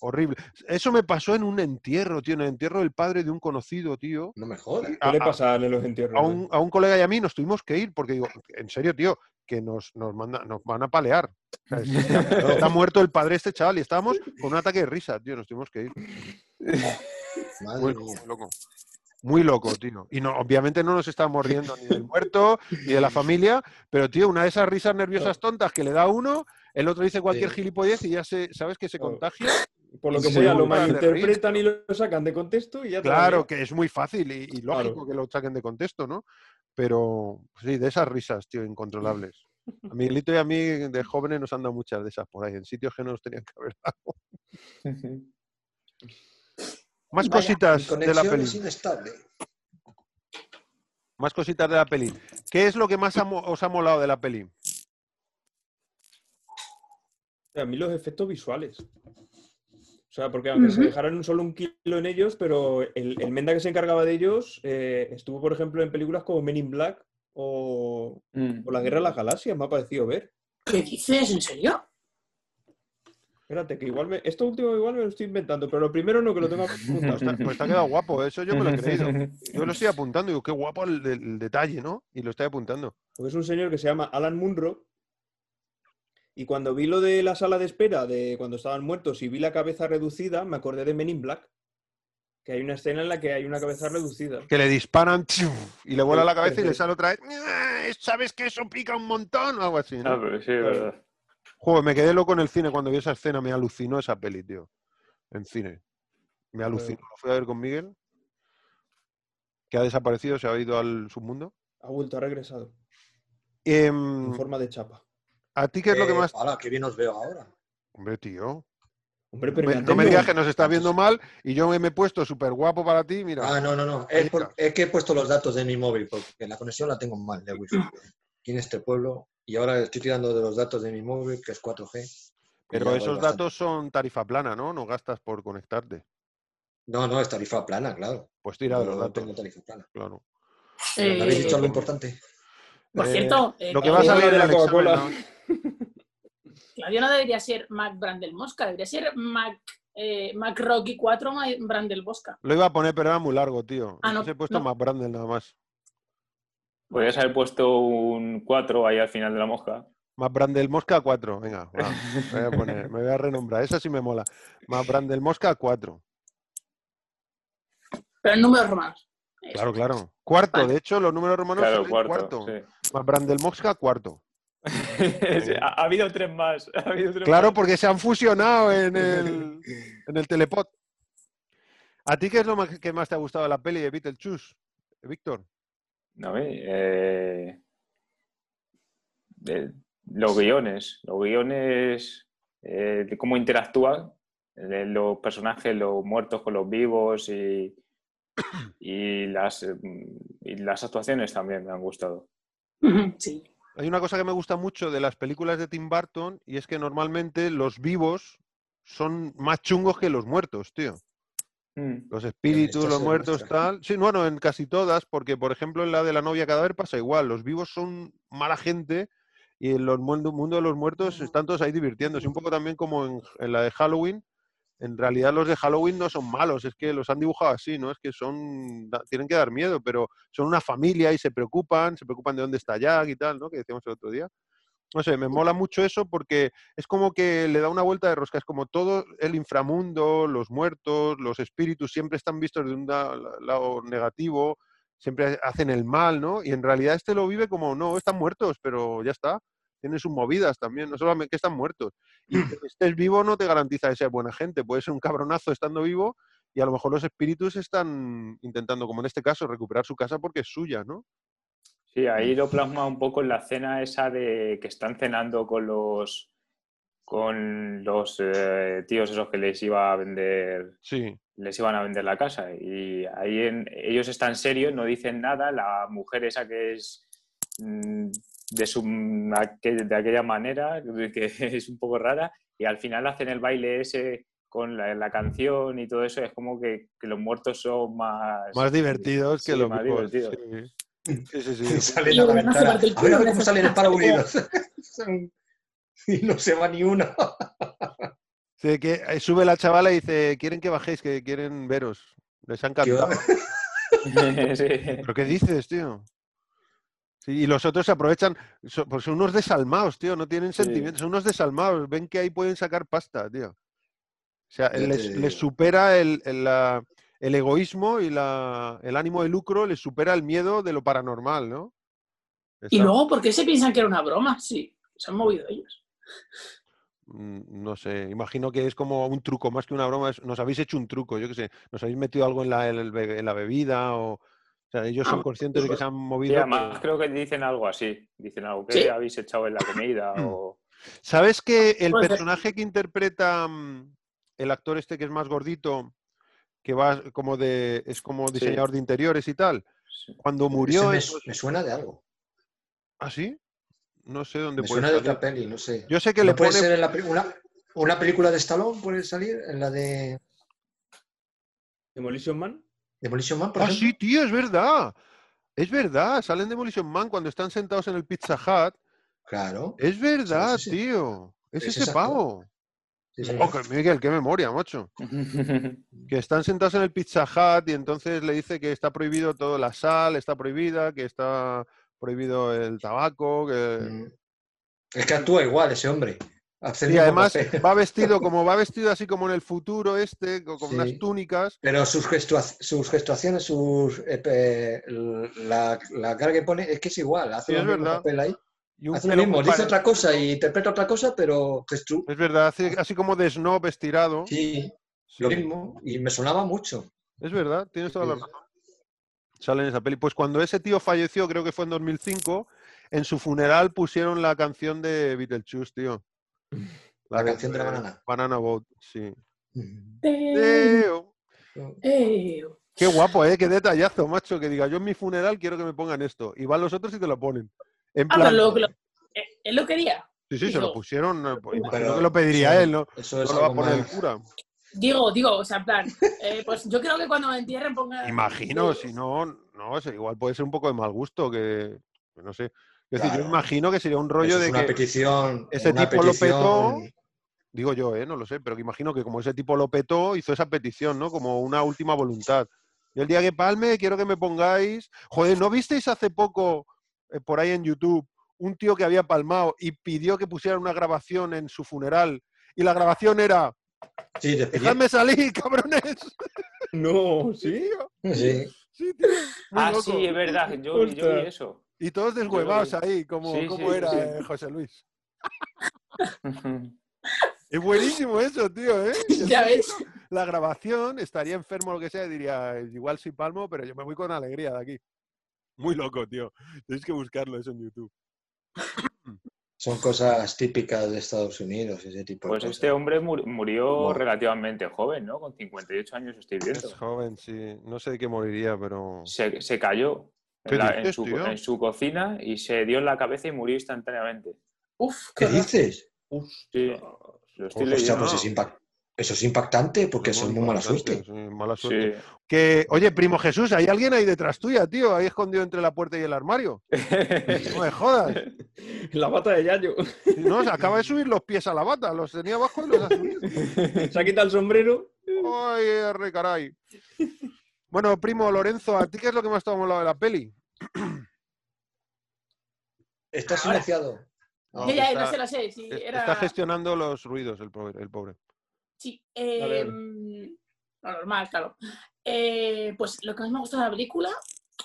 horrible. Eso me pasó en un entierro, tío, en el entierro del padre de un conocido, tío. No me jodas. ¿Qué le a- pasa en los entierros? A un, a un colega y a mí nos tuvimos que ir porque digo, en serio, tío, que nos, nos, manda- nos van a palear. Está, está muerto el padre este chaval y estábamos con un ataque de risa, tío, nos tuvimos que ir. Madre Muy loco, mía. muy loco. Muy loco, tío. Y no, obviamente no nos estábamos riendo ni del muerto ni de la familia, pero, tío, una de esas risas nerviosas tontas que le da a uno, el otro dice cualquier gilipollez y ya se, ¿sabes? Que se contagia. Por lo que se sea, lo malinterpretan y lo sacan de contexto y ya Claro, que es muy fácil y, y lógico Claro. que lo saquen de contexto, ¿no? Pero sí, de esas risas, tío, incontrolables. A Miguelito y a mí de jóvenes nos han dado muchas de esas por ahí, en sitios que no nos tenían que haber dado. Más Vaya. Cositas de la peli. es inestable. Más cositas de la peli. ¿Qué es lo que más os ha molado de la peli? A mí los efectos visuales. O sea, porque aunque se Ujú. dejaran solo un kilo en ellos, pero el, el Menda que se encargaba de ellos eh, estuvo, por ejemplo, en películas como Men in Black o, Mm. o La Guerra de las Galaxias, me ha parecido ver. ¿Qué dices? ¿En serio? Espérate, que igual me, esto último igual me lo estoy inventando, pero lo primero no, que lo tengo apuntado. Pues te, pues te ha quedado guapo, eso yo me lo he creído. Yo lo estoy apuntando, digo, qué guapo el, el detalle, ¿no? Y lo estoy apuntando. Porque es un señor que se llama Alan Munro. Y cuando vi lo de la sala de espera, de cuando estaban muertos y vi la cabeza reducida, me acordé de Men in Black. Que hay una escena en la que hay una cabeza reducida. Que le disparan y le vuela la cabeza y le sale otra vez. "Ah, ¿Sabes que eso pica un montón? O algo así, ¿no? Ah, pero sí, es verdad. Joder, me quedé loco en el cine cuando vi esa escena, me alucinó esa peli, tío. En cine. Me alucinó. Lo fui a ver con Miguel, que ha desaparecido, se ha ido al submundo. Ha vuelto, ha regresado. Em, En forma de chapa. ¿A ti qué es lo que Eh, más...? Hola, qué bien os veo ahora. Hombre, tío. Hombre, pero me, no me digas que nos estás viendo mal y yo me he puesto súper guapo para ti, mira. Ah, no, no, no. Es, por- es que he puesto los datos de mi móvil porque la conexión la tengo mal de wifi. Aquí en este pueblo. Y ahora estoy tirando de los datos de mi móvil, que es 4G. y Pero esos bastante. datos son tarifa plana, ¿no? No gastas por conectarte. No, no, es tarifa plana, claro. Pues tira de los no datos, tengo tarifa plana. claro. ¿Me habéis Eh, dicho algo importante? Por Eh, cierto, eh, Lo que va a salir de la Coca-Cola. Claudio no debería ser Mac Brandel Mosca, debería ser Mac, eh, Mac Rocky 4 Ma- Brandel Mosca. Lo iba a poner, pero era muy largo, tío. Ah, no, he puesto no. más Brandel nada más. Podrías haber puesto un 4 ahí al final de la mosca. Más Brandel Mosca 4. Venga, va, me voy a poner, me voy a renombrar. Esa sí me mola. Más Brandel Mosca 4. Pero en números romanos. Claro, claro. Cuarto, Vale. de hecho, los números romanos Claro, son el cuarto. cuarto. sí. Más Brandel Mosca cuarto. Ha, ha habido tres más. ha habido tres Claro, más. porque se han fusionado en el, en el telepod. ¿A ti qué es lo más- que más te ha gustado de la peli de Beetlejuice, Víctor? No, eh, de- los guiones, los guiones, eh, de cómo interactúan eh, los personajes, los muertos con los vivos y, y, las, eh, y las actuaciones también me han gustado. Sí. Hay una cosa que me gusta mucho de las películas de Tim Burton y es que normalmente los vivos son más chungos que los muertos, tío. Mm. Los espíritus, los muertos, tal. Sí, bueno, en casi todas, porque por ejemplo en la de la novia cadáver pasa igual. Los vivos son mala gente y en el mundo, mundo de los muertos están todos ahí divirtiéndose. Un poco también como en, en la de Halloween. En realidad los de Halloween no son malos, es que los han dibujado así, ¿no? Es que son, tienen que dar miedo, pero son una familia y se preocupan, se preocupan de dónde está Jack y tal, ¿no? Que decíamos el otro día. No sé, me mola mucho eso porque es como que le da una vuelta de rosca. Es como todo el inframundo, los muertos, los espíritus siempre están vistos de un lado negativo, siempre hacen el mal, ¿no? Y en realidad este lo vive como, no, están muertos, pero ya está. Tienen sus movidas también, no solamente que están muertos. Y que estés vivo no te garantiza que seas buena gente, puedes ser un cabronazo estando vivo y a lo mejor los espíritus están intentando, como en este caso, recuperar su casa porque es suya, ¿no? Sí, ahí lo plasma un poco en la cena esa de que están cenando con los con los eh, tíos esos que les iba a vender Sí, les iban a vender la casa y ahí en- ellos están serios, no dicen nada, la mujer esa que es mm, de, su, de aquella manera, que es un poco rara, y al final hacen el baile ese con la, la canción y todo eso, es como que, que los muertos son más... más divertidos que sí, los más vivos, divertidos. Sí, sí, sí. sí. Y salen a la ventana. A ver, cómo salen Estados. Unidos. Y no se va ni uno. Sí, que eh, sube la chavala y dice, quieren que bajéis, que quieren veros. Les han Qué cantado. Sí. ¿Pero qué dices, tío? Sí, y los otros se aprovechan, so- pues son unos desalmados, tío, no tienen Sí. sentimientos, son unos desalmados, ven que ahí pueden sacar pasta, tío. O sea, les, supera el, el, la- el egoísmo y la, el ánimo de lucro, les supera el miedo de lo paranormal, ¿no? Y luego, ¿por qué se piensan que era una broma? Sí, se han movido ellos. Mm, No sé, imagino que es como un truco, más que una broma, es- nos habéis hecho un truco, yo qué sé, nos habéis metido algo en la, en la bebida o... O sea, ellos son Ah, conscientes de que se han Sí, movido. además pero- creo que dicen algo así, dicen algo que ¿Sí? habéis echado en la comida Mm. o... ¿Sabes que el Puede ser. personaje que interpreta mm, el actor este que es más gordito, que va como de, es como Sí. diseñador de interiores y tal, Sí. cuando murió... me, en- su- me suena de algo. ¿Ah, sí? No sé dónde Me puede suena de otra peli, no sé. Yo sé que ¿No le puede pone... ser en la, una, una película de Stallone? ¿Puede salir? ¿En la de Demolition Man. Demolition Man, por Ah, ejemplo? sí, tío, es verdad. Es verdad, salen Demolition Man cuando están sentados en el Pizza Hut. Claro. Es verdad, sí. tío. Es Es ese pavo. Oh, que- Miguel, qué memoria, macho. Que están sentados en el Pizza Hut y entonces le dice que está prohibido toda la sal, está prohibida, que está prohibido el tabaco, que... Mm. Es que actúa igual ese hombre. Y además va vestido como va vestido así como en el futuro este, co- con unas túnicas. Pero sus, gestua- sus gestuaciones, sus, eh, la, la cara que pone, es que es igual. Hace Sí, es verdad. papel ahí. Y un Hace lo mismo, dice otra cosa y interpreta otra cosa, pero gestu- Es verdad, hace así como de snob estirado. sí, Sí, lo mismo. Y me sonaba mucho. Es verdad, tienes toda la razón. Sale en esa peli. Pues cuando ese tío falleció, creo que fue en 2005, en su funeral pusieron la canción de Beetlejuice, tío. La canción de la banana. Banana Boat, sí. Teo. Qué guapo, ¿eh? Qué detallazo, macho. Que diga, yo en mi funeral quiero que me pongan esto. Y van los otros y te lo ponen. En Ah, plan, lo, lo- eh, él lo quería. sí, sí, se lo pusieron. eh, imagino Pero que lo pediría eso- él, ¿no? Eso No es lo va a poner el cura. Digo, digo, o sea, en plan, eh, pues yo creo que cuando me entierren pongan... Imagino, si no, no, igual puede ser un poco de mal gusto, que no sé. Es decir, yo imagino que sería un rollo eso de es una que, petición. ese una tipo lo petó, digo yo, ¿eh? no lo sé, pero que imagino que como ese tipo lo petó, hizo esa petición, ¿no? Como una última voluntad. Y el día que palme, quiero que me pongáis. Joder, ¿no visteis hace poco eh, por ahí en YouTube un tío que había palmado y pidió que pusieran una grabación en su funeral? Y la grabación era, Sí, dejadme salir, cabrones. No, ¿sí? Sí. Sí, tío, Ah, loco. sí, es verdad, yo, yo vi eso. Y todos deshuevados ahí, como, Sí, como sí, era sí. eh, José Luis. Es buenísimo eso, tío, ¿eh? Ya ves. La grabación, estaría enfermo o lo que sea, diría, igual soy palmo, pero yo me voy con alegría de aquí. Muy loco, tío. Tenéis que buscarlo eso en YouTube. Son cosas típicas de Estados Unidos, ese tipo de Pues este hombre mur- murió Wow. relativamente joven, ¿no? Con 58 años estoy viendo. Es joven, sí. No sé de qué moriría, pero... Se, se cayó ¿Qué en, la- en dices, su, tío? en su cocina y se dio en la cabeza y murió instantáneamente. Uf, ¿Qué qué dices? Sí, lo estoy Hostia, leyendo. pues es impact- Eso es impactante porque eso es muy mala suerte. Sí, mala suerte. Sí. Que, oye, primo Jesús, ¿hay alguien ahí detrás tuya, tío? Ahí escondido entre la puerta y el armario. No me jodas. La bata de Yayo. No, se acaba de subir los pies a la bata. Los tenía abajo y los ha subido. Se ha quitado el sombrero. ¡Ay, arre, caray! Bueno, primo Lorenzo, ¿a ti qué es lo que más te ha molado de la peli? Está Ahora. silenciado. No, Ya, ya, está- lo sé, lo sé. Sí, Es- era... Está gestionando los ruidos el pobre. El pobre. Sí, lo normal, claro. Eh, pues lo que más me ha gustado de la película,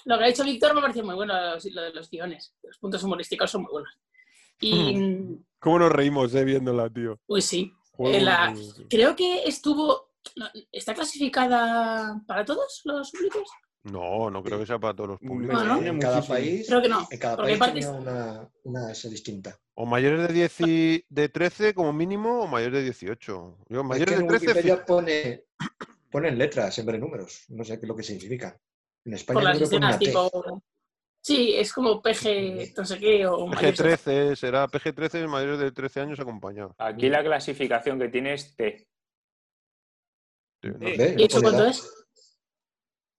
lo que ha dicho Víctor me pareció muy bueno, lo, de los guiones. Los puntos humorísticos son muy buenos. Y, ¿Cómo nos reímos eh, viéndola, tío? pues sí, Eh, la- creo que estuvo... ¿Está clasificada para todos los públicos? No, no creo que sea para todos los públicos. No, ¿no? En cada país, Creo que no. en cada porque país tenía una, una esa distinta. O mayores de 10 y- de 13 como mínimo, o mayores de 18. Yo, Es mayores que de en 13, Wikipedia pone, ponen letras en vez de números. No sé qué es lo que significa. En España Por las escenas T. Sí, es como PG, no sé qué, o mayores de- PG-13, será PG-13 mayores de 13 años acompañados. Aquí la clasificación que tiene es T. No Eh. ¿Y eso cuánto edad. es?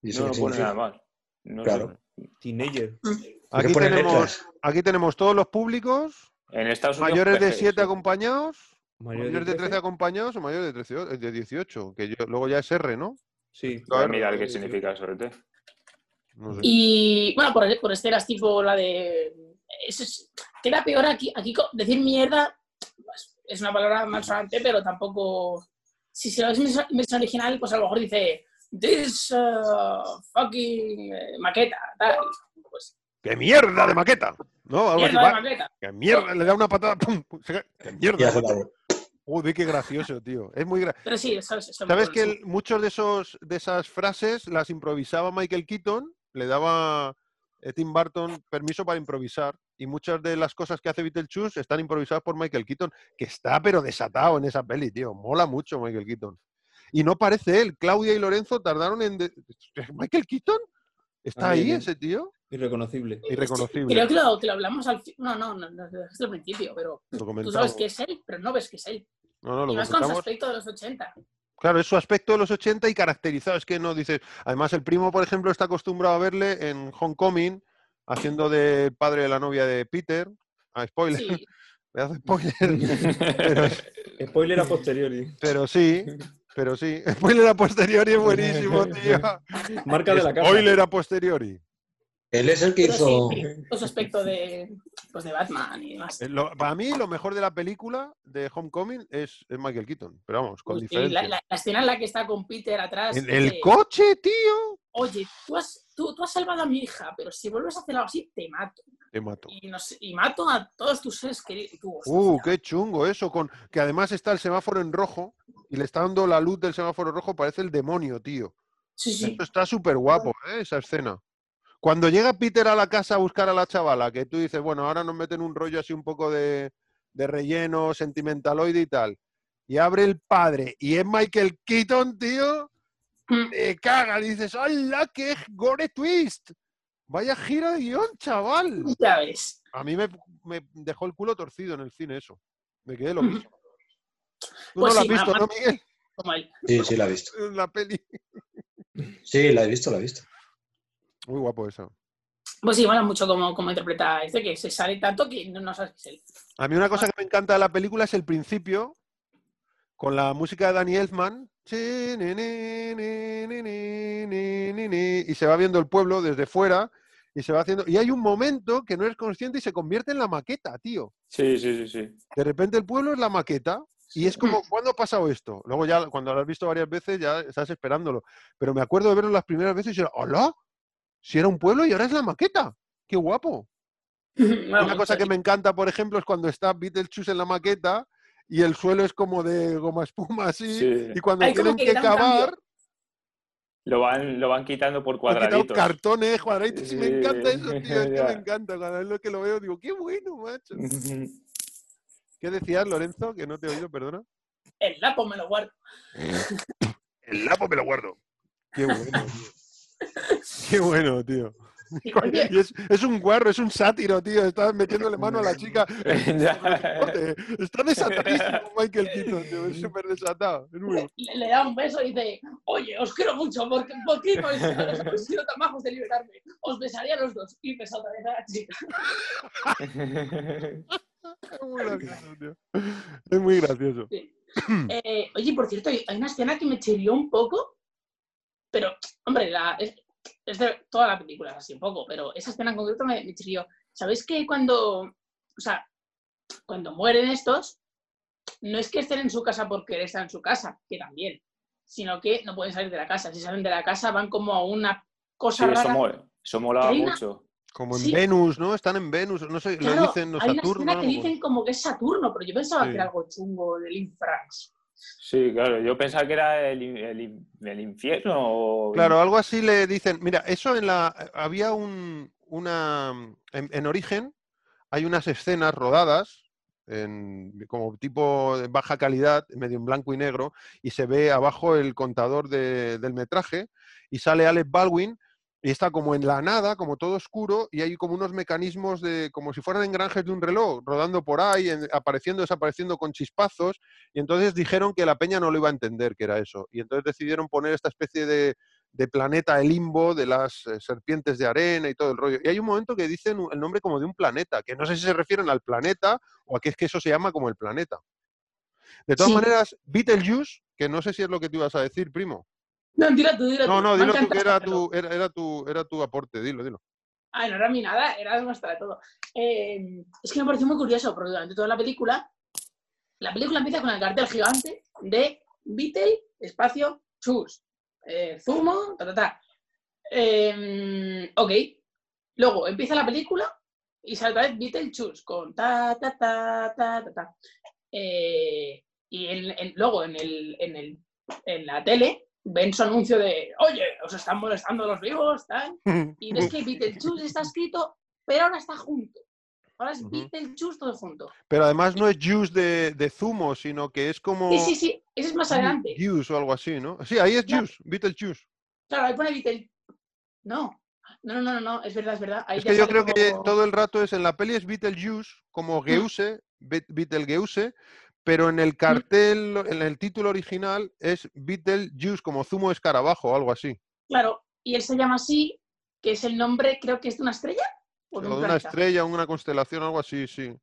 ¿Y eso No, no pone significa? nada más. No Claro. sé. Teenager. ¿Por qué Aquí tenemos, aquí tenemos todos los públicos, En Estados Unidos. mayores de PG, 7 sí. acompañados, Mayor mayores de 13 acompañados o mayores de, 13 de 18, que yo- luego ya es R, ¿no? Sí. Voy a mirar qué significa eso. No sé. Y bueno, por, por escenas tipo la de. Eso es, queda peor aquí. Aquí decir mierda es una palabra malsonante, pero tampoco. Si se lo ves en versión- original, pues a lo mejor dice. This uh, fucking eh, maqueta, tal. Pues, ¡Qué mierda de maqueta! ¿No? Algo así, mierda de maqueta. ¡Qué mierda! Le da una patada, ¡pum! ¡Qué mierda! Y de hace la maqueta! Joder, qué gracioso, tío. Es muy gracioso. Pero sí, eso, eso ¿Sabes que el- muchos de esos de esas frases las improvisaba Michael Keaton? Le daba eh, Tim Burton permiso para improvisar y muchas de las cosas que hace Beetlejuice están improvisadas por Michael Keaton, que está pero desatado en esa peli, tío. Mola mucho Michael Keaton. Y no parece él. Claudia y Lorenzo tardaron en... de- ¿Michael Keaton? ¿Está Ahí ese tío? Irreconocible. Irreconocible. Creo que lo, que lo hablamos al. No, no, no, no, desde el principio, pero Lo tú sabes que es él, pero no ves que es él. No, no, lo Y más con su aspecto de los 80. Claro, es su aspecto de los 80 y caracterizado. Es que no dices. Además, el primo, por ejemplo, está acostumbrado a verle en Homecoming, haciendo de padre de la novia de Peter. Ah, spoiler, Sí, me hace spoiler. pero, Spoiler a posteriori. pero sí, pero sí. Spoiler a posteriori es buenísimo, tío. Marca de la casa. Spoiler a posteriori. Él es el que pero hizo. sí, aspecto de, pues de Batman y demás. Eh, lo- para mí, lo mejor de la película de Homecoming es, es Michael Keaton. Pero vamos, con sí, diferencia. la, la- la escena en la que está con Peter atrás. En dice, el coche, tío. Oye, tú has, tú, tú has salvado a mi hija, pero si vuelves a hacer algo así, te mato. Te mato. Y, mato a todos tus seres queridos. Tú, Uh, qué chungo eso, con que además está el semáforo en rojo y le está dando la luz del semáforo rojo, parece el demonio, tío. Sí, sí. Esto está súper guapo, ¿eh? esa escena. Cuando llega Peter a la casa a buscar a la chavala, que tú dices, bueno, ahora nos meten un rollo así un poco de, de relleno, sentimentaloide y tal, y abre el padre y es Michael Keaton, tío. Te caga, y dices, ¡hala, qué gore twist! Vaya giro de guion, chaval. Ya ves. A mí me, me dejó el culo torcido en el cine eso. Me quedé Mm. loquísimo. Tú Pues no lo sí, has visto, ma- ¿no, Miguel? Él. Sí, sí, la he visto. La peli. Sí, la he visto, la he visto. Muy guapo eso. Pues sí, mola mucho cómo, cómo interpreta este, que se sale tanto que no, no sabes que es él. A mí una cosa que me encanta de la película es el principio, con la música de Danny Elfman. Y se va viendo el pueblo desde fuera y se va haciendo. Y hay un momento que no es consciente y se convierte en la maqueta, tío. Sí, sí, sí, sí. De repente el pueblo es la maqueta y es como, ¿cuándo ha pasado esto? Luego ya, cuando lo has visto varias veces, ya estás esperándolo. Pero me acuerdo de verlo las primeras veces y era, ¡hola! Si era un pueblo y ahora es la maqueta. ¡Qué guapo! Una cosa que me encanta, por ejemplo, es cuando está Beetlejuice en la maqueta y el suelo es como de goma espuma así. Sí. Y cuando tienen que que cavar, Lo van, lo van quitando por cuadraditos. cartones, cuadraditos. Y me encanta eso, tío. Es que me encanta. Cada vez que lo veo digo, ¡qué bueno, macho! ¿Qué decías, Lorenzo? Que no te he oído, perdona. El lapo me lo guardo. El lapo me lo guardo. Qué bueno, tío. Qué bueno, tío. Y, es, es un guarro, es un sátiro, tío. Está metiéndole mano a la chica. Está desatadísimo Michael Keaton, tío. Es súper desatado. Es muy bueno. le, le da un beso y dice, oye, os quiero mucho, porque ¿por qué no habéis sido tan majos de liberarme? Os besaría a los dos. Y besa otra vez a la chica. Es muy gracioso, tío. Es muy gracioso. Eh, oye, por cierto, hay hay una escena que me chirió un poco, pero, hombre, la- es, de toda la película, así un poco, pero esa escena en concreto me, me. ¿Sabéis que cuando, o sea, cuando mueren estos, no es que estén en su casa porque están en su casa, que también, sino que no pueden salir de la casa. Si salen de la casa van como a una Sí, cosa eso, rara. mola, eso molaba una- mucho. Como en Sí. Venus, ¿no? Están en Venus, no sé, lo Claro, dicen, no hay una Saturno. escena que dicen como que es Saturno, pero yo pensaba Sí. que era algo chungo del Infrax. Sí, claro, yo pensaba que era el, el in- el infierno. o- Claro, algo así le dicen. Mira, eso en la. Había un, una. En, en origen hay unas escenas rodadas en, como tipo de baja calidad, medio en blanco y negro, y se ve abajo el contador de- del metraje y sale Alec Baldwin y está como en la nada, como todo oscuro, y hay como unos mecanismos de, como si fueran engranajes de un reloj, rodando por ahí, en- apareciendo, desapareciendo con chispazos, y entonces dijeron que la peña no lo iba a entender que era eso. Y entonces decidieron poner esta especie de, de planeta el limbo, de las eh, serpientes de arena y todo el rollo. Y hay un momento que dicen el nombre como de un planeta, que no sé si se refieren al planeta o a que es que eso se llama como el planeta. De todas Sí. maneras, Beetlejuice, que no sé si es lo que tú ibas a decir, primo. No, dilo tú, dilo No, tú. no, ha dilo tú, que era tu, era, era tu, era tu aporte, dilo, dilo. Ay, no era mi nada, era demuestra de todo. Eh, es que me pareció muy curioso, porque durante toda la película, la película empieza con el cartel gigante de Beatle, espacio, chus, eh, zumo, ta, ta, ta. Eh, ok. Luego empieza la película y sale otra vez Beatle, chus, con ta, ta, ta, ta, ta, ta. Eh, y en- en- luego en, el, en, el, en la tele ven su anuncio de, oye, os están molestando los vivos, tal. Y ves que Beetlejuice está escrito, pero ahora está junto. Ahora es Ujú. Beetlejuice todo junto. Pero además no es juice de, de zumo, sino que es como Sí, sí, sí, ese es más adelante. juice o algo así, ¿no? Sí, ahí es juice, Beetlejuice. Claro, ahí pone Beetle. No, no, no, no, no, es verdad, es verdad. Ahí Es que yo creo que todo el rato es en la peli es Beetlejuice como Geuse, Be- Beetlegeuse, pero en el cartel, en el título original es Beetlejuice como zumo de escarabajo o algo así. Claro, y él se llama así, que es el nombre, creo que es de una estrella o de de un una estrella, una constelación, algo así, sí.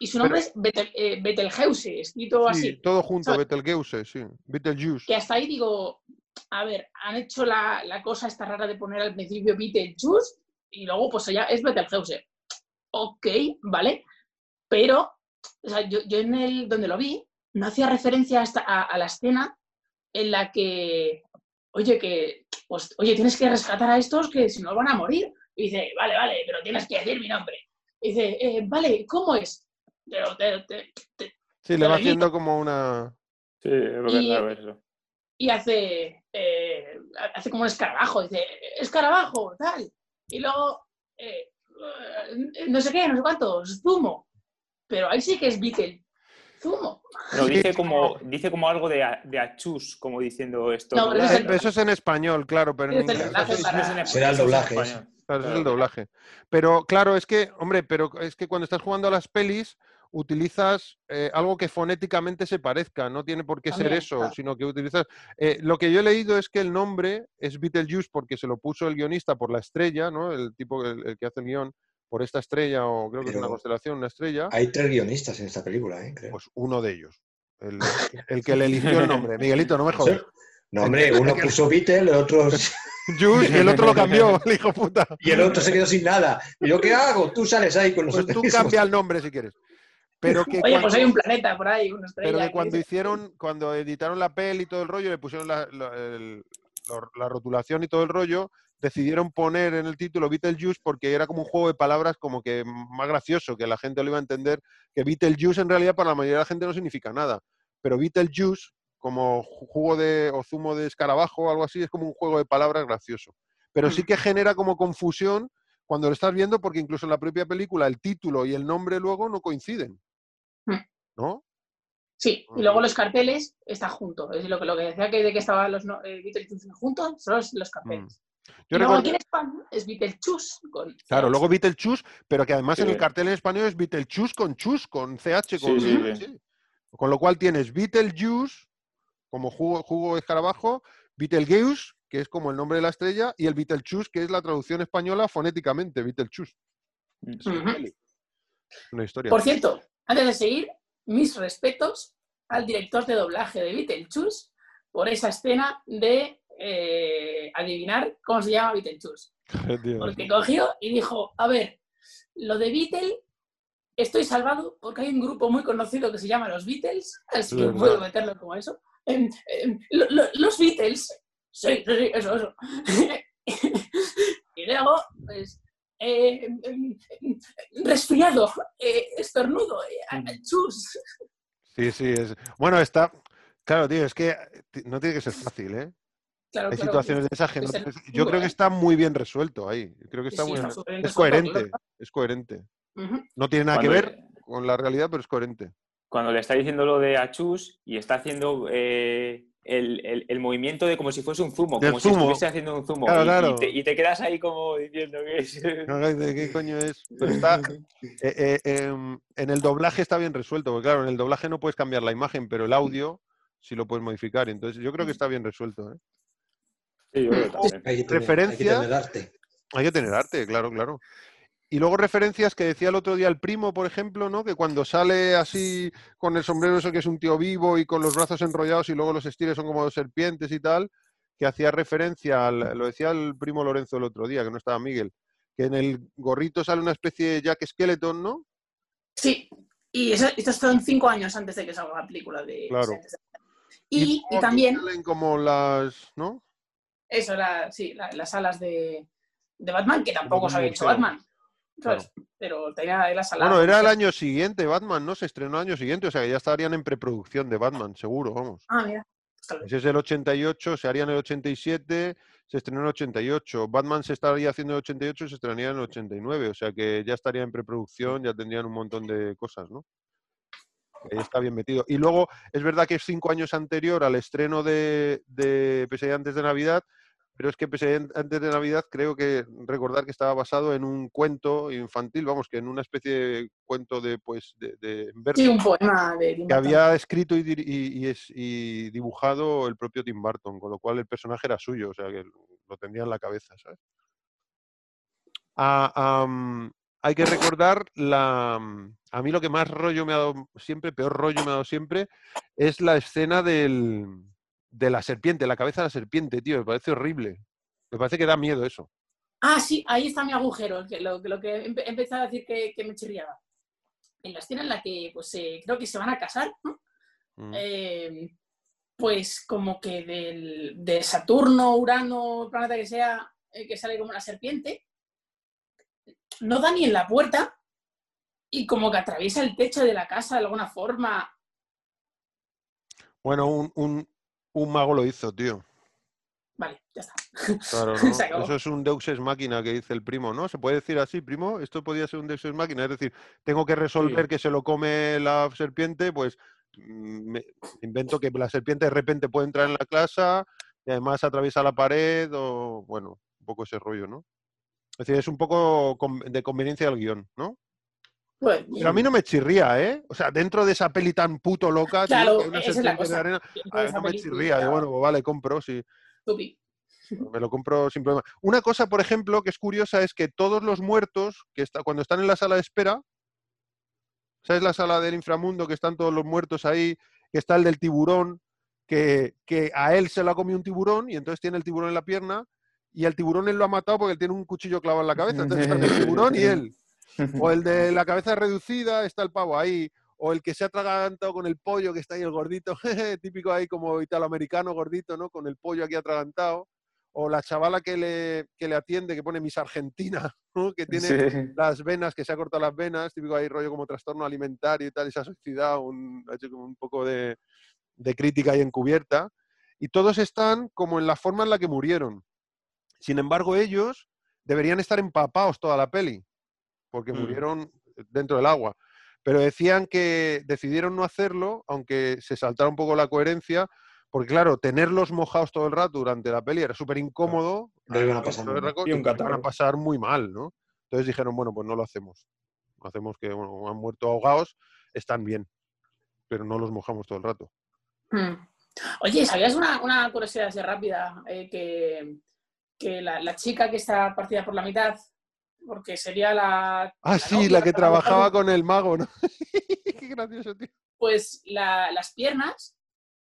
Y su nombre es Betel, eh, Betelgeuse, escrito Sí, así. todo junto, ¿sabes? Betelgeuse, sí. Beetlejuice. Que hasta ahí digo, a ver, han hecho la, la cosa esta rara de poner al principio Beetlejuice y luego pues ya es Betelgeuse. Ok, vale, pero o sea, yo, yo en el donde lo vi no hacía referencia hasta a, a la escena en la que, oye, que, pues, oye, tienes que rescatar a estos que si no van a morir. Y dice, vale, vale, pero tienes que decir mi nombre. Y dice, "Eh, vale, ¿cómo es? Pero te- te- te- Sí, le va haciendo como una... Sí, es lo que Y- eso. y hace, eh, hace como un escarabajo, dice, escarabajo, tal. Y luego, eh, eh, no sé qué, no sé cuántos, zumo. Pero ahí sí que es Beatle. Zumo. Sí, dice como, dice como algo de, a- de achus, como diciendo esto. No, pero eso es el- Eh, Eso es en español, claro, pero en inglés... Será el doblaje, Claro, es Claro. el doblaje. Pero claro, es que, hombre, pero es que cuando estás jugando a las pelis utilizas eh, algo que fonéticamente se parezca, no tiene por qué ser También, eso, claro. sino que utilizas... eh, lo que yo he leído es que el nombre es Beetlejuice porque se lo puso el guionista por la estrella, ¿no? El tipo, el, el que hace el guion, por esta estrella, o creo que es una constelación, una estrella, Hay tres guionistas en esta película, ¿eh? Creo. pues uno de ellos. El, el que le eligió el nombre. Miguelito, no me jodas. No, hombre, uno puso Beatle, el otro, y el otro lo cambió, el hijo puta. y el otro se quedó sin nada. ¿Y yo qué hago? Tú sales ahí con Pues nosotros. tú cambia el nombre si quieres. Pero que Oye, cuando- pues hay un planeta por ahí, una estrella. Pero que cuando hicieron, cuando editaron la peli y todo el rollo, le pusieron la, la- el- lo- la rotulación y todo el rollo, decidieron poner en el título Beetlejuice porque era como un juego de palabras como que más gracioso, que la gente lo iba a entender, que Beetlejuice en realidad para la mayoría de la gente no significa nada. Pero Beetlejuice, como ju- jugo de, o zumo de escarabajo o algo así, es como un juego de palabras gracioso. Pero sí Mm. que genera como confusión cuando lo estás viendo porque incluso en la propia película el título y el nombre luego no coinciden. Mm. ¿No? Sí, y luego los carteles están juntos. Es lo que, lo que decía que de que estaban los eh, Beetlejuice juntos, son los, los carteles. Yo y luego recuerdo- aquí en España es con Claro, luego Beetlejuice, pero que además en el cartel en español es Beetlejuice con chus, con CH, con, Sí, sí, sí. sí. Con lo cual tienes Beetlejuice como jugo, jugo de escarabajo, Beetlejuice, que es como el nombre de la estrella, y el Beetlejuice, que es la traducción española fonéticamente, Beetlejuice. Es una historia. Por cierto, antes de seguir, mis respetos al director de doblaje de Beetlejuice por esa escena de eh, adivinar cómo se llama Beetlejuice. Porque cogió y dijo, a ver, lo de Beatle, estoy salvado porque hay un grupo muy conocido que se llama Los Beatles, así que puedo meterlo como eso. Em, em, lo- lo- los Beatles, sí, sí, sí, eso, eso. y luego, pues, eh, em, resfriado, eh, estornudo, Mm. chus. Sí, sí, es. Bueno, está. Claro, tío, es que no tiene que ser fácil, ¿eh? Claro, Hay claro. situaciones de esas que no Yo creo que ¿eh? está muy bien resuelto ahí. Creo que está sí, muy está bien. súper bien Es coherente, es coherente. No tiene nada que ver con la realidad, pero es coherente. Cuando le está diciendo lo de Achus y está haciendo eh, el, el- el movimiento de como si fuese un zumo, como si estuviese haciendo un zumo. Claro, y, y claro. te, y te quedas ahí como diciendo que es. ¿De qué coño es? Pero está. eh, eh, em, en el doblaje está bien resuelto, porque claro, en el doblaje no puedes cambiar la imagen, pero el audio sí lo puedes modificar. Entonces, yo creo que está bien resuelto. ¿eh? Sí, yo creo que también. Hay que tener, hay que Referencia- tener arte. Hay que tener arte, claro, claro. Y luego referencias que decía el otro día el primo, por ejemplo, ¿no? Que cuando sale así con el sombrero eso que es un tío vivo y con los brazos enrollados y luego los estires son como dos serpientes y tal, que hacía referencia, al- lo decía el primo Lorenzo el otro día, que no estaba Miguel, que en el gorrito sale una especie de Jack Skeleton, ¿no? Sí, y eso, estos son cinco años antes de que salga la película de Claro. Y, también, salen como las, ¿no? Eso, la, sí, la- las alas de, de Batman, que tampoco se había hecho. Batman. Pero tenía las alas. Bueno, era el año siguiente, Batman, ¿no? Se estrenó el año siguiente, o sea que ya estarían en preproducción de Batman, seguro, vamos. Ah, mira. Ese es el 88, se haría en el 87, se estrenó en el 88. Batman se estaría haciendo en el 88 y se estrenaría en el 89. O sea que ya estaría en preproducción, ya tendrían un montón de cosas, ¿no? Ahí está bien metido. Y luego, es verdad que es cinco años anterior al estreno de, de Pesadilla antes de Navidad, pero es que Pesadilla antes de Navidad creo que recordar que estaba basado en un cuento infantil, vamos, que en una especie de cuento de, pues, de, de verso Sí, un poema de Tim que había escrito y, dir- y- y es- y dibujado el propio Tim Burton, con lo cual el personaje era suyo, o sea que lo tendría en la cabeza, ¿sabes? Ah, hay que recordar la. A mí lo que más rollo me ha dado siempre, peor rollo me ha dado siempre, es la escena del, de la serpiente, la cabeza de la serpiente, tío. Me parece horrible. Me parece que da miedo eso. Ah, sí, ahí está mi agujero, que lo, que lo que he empe- he empezado a decir que, que me chirriaba. En la escena en la que, pues, eh, creo que se van a casar, ¿no? Mm. Eh, pues como que del, de Saturno, Urano, planeta que sea, eh, que sale como una serpiente, no da ni en la puerta y como que atraviesa el techo de la casa de alguna forma. Bueno, un, un- un mago lo hizo, tío. Vale, ya está. Claro. Eso es un Deus Ex Máquina que dice el primo, ¿no? ¿Se puede decir así, primo? Esto podría ser un Deus Ex Máquina. Es decir, tengo que resolver Sí. que se lo come la serpiente, pues mm, me invento que la serpiente de repente puede entrar en la clase y además atraviesa la pared o, bueno, un poco ese rollo, ¿no? Es decir, es un poco de conveniencia del guion, ¿no? Pues, Pero a mí no me chirría, ¿eh? O sea, dentro de esa peli tan puto loca, Claro, una esa es la serpiente de arena, a no me chirría. Yo, bueno, pues vale, compro, sí. tupi. Me lo compro sin problema. Una cosa, por ejemplo, que es curiosa es que todos los muertos, que está, cuando están en la sala de espera, ¿sabes la sala del inframundo que están todos los muertos ahí? Que está el del tiburón, que, que a él se lo ha comido un tiburón y entonces tiene el tiburón en la pierna y el tiburón él lo ha matado porque él tiene un cuchillo clavado en la cabeza. Entonces están el tiburón y él. O el de la cabeza reducida, está el pavo ahí. O el que se ha atragantado con el pollo, que está ahí el gordito, típico ahí como italoamericano gordito, ¿no? Con el pollo aquí atragantado. O la chavala que le, que le atiende, que pone Miss Argentina, ¿no? Que tiene Sí. las venas, que se ha cortado las venas, típico ahí rollo como trastorno alimentario y tal, y se ha suicidado, un, ha hecho como un poco de, de crítica ahí encubierta. Y todos están como en la forma en la que murieron. Sin embargo, ellos deberían estar empapados toda la peli, porque Mm. murieron dentro del agua. Pero decían que decidieron no hacerlo, aunque se saltara un poco la coherencia, porque claro, tenerlos mojados todo el rato durante la peli era súper incómodo. Iban a pasar rato Y un iban a pasar muy mal, ¿no? Entonces dijeron, bueno, pues no lo hacemos. Hacemos que, bueno, han muerto ahogados, están bien, pero no los mojamos todo el rato. Hmm. Oye, ¿sabías una, una curiosidad así rápida? Eh, que que la, la chica que está partida por la mitad, porque sería la. Ah, sí, novia, la que trabajaba con el mago, ¿no? Qué gracioso, tío. Pues la- las piernas,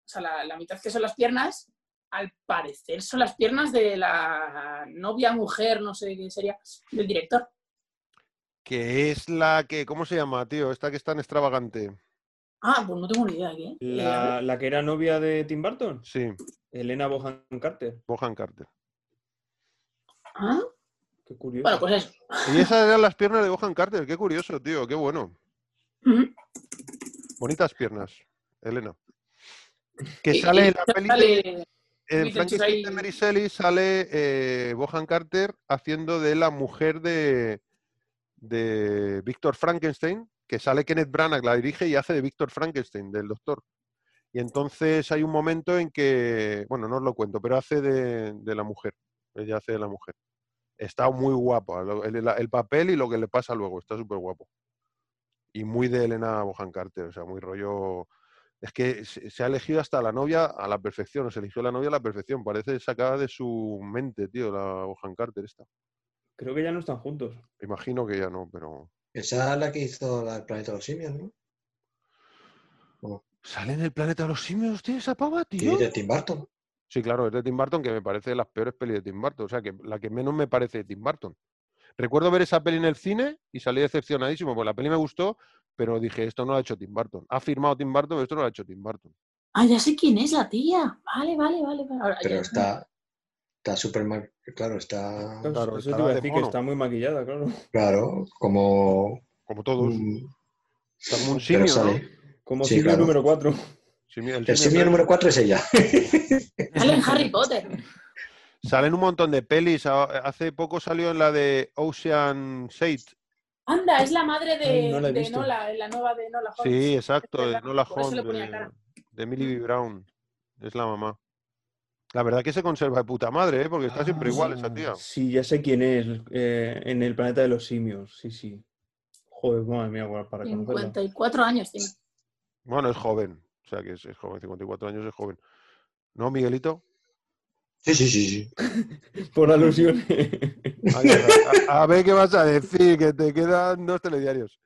o sea, la, la mitad que son las piernas, al parecer son las piernas de la novia, mujer, no sé qué sería, del director. Que es la que, ¿cómo se llama, tío? Esta que es tan extravagante. Ah, pues no tengo ni idea. ¿qué? Eh. La, la que era novia de Tim Burton, Sí, Elena Bohan Carter. Bohan Carter. Ah, Qué curioso. Bueno, pues eso. Y esas eran las piernas de Bohan Carter. Qué curioso, tío. Qué bueno. Bonitas piernas, Elena. Que Y- sale y en la peli de- sale en Frankenstein de. Mary Shelley sale eh, Bohan Carter haciendo de la mujer de, de Víctor Frankenstein, que sale Kenneth Branagh, la dirige y hace de Víctor Frankenstein, del doctor. Y entonces hay un momento en que, bueno, no os lo cuento, pero hace de, de la mujer. Ella hace de la mujer. Está muy guapo. lo- El, el- el papel y lo que le pasa luego. Está súper guapo. Y muy de Elena Bohan Carter, o sea, muy rollo. Es que se, ha elegido hasta la novia a la perfección, o se eligió la novia a la perfección. Parece sacada de su mente, tío, la Bohan Carter esta. Creo que ya no están juntos. Imagino que ya no, pero. Esa es la que hizo la- el planeta de los simios, ¿no? ¿Sale en el planeta de los simios, tío, esa pava, Sí, tío? de Tim Burton. Sí, claro, es de Tim Burton, que me parece de las peores pelis de Tim Burton. O sea, que la que menos me parece de Tim Burton. Recuerdo ver esa peli en el cine y salí decepcionadísimo, porque la peli me gustó, pero dije, esto no lo ha hecho Tim Burton. Ha firmado Tim Burton, pero esto no lo ha hecho Tim Burton. Ah, ya sé quién es la tía. Vale, vale, vale. vale. Ahora, Pero ya- está está súper mal. Claro, está. Claro, eso te iba a de decir que está muy maquillada, claro. Claro, como. Como todos. como un simio, ¿no? Como Sí, simio claro. número 4. Simio- el El simio número 4 es ella. Sale en Harry Potter. Salen un montón de pelis. Hace poco salió en la de Ocean 8. Anda, es la madre de, no la de. Nola, la nueva de Nola Holmes. Sí, exacto, de Nola Holmes, de, de Millie B. Brown. Es la mamá. La verdad que se conserva de puta madre, ¿eh? porque está siempre igual esa tía. Ah, Sí, ya sé quién es. eh, en el planeta de los simios. Sí, sí. Joder, madre mía, para conocerla. 54 años tiene. Bueno, es joven. O sea que es, es joven, 54 años es joven. ¿No, Miguelito? Sí, sí, sí, sí. Por alusión. Ay, a, a- a ver qué vas a decir, que te quedan dos telediarios.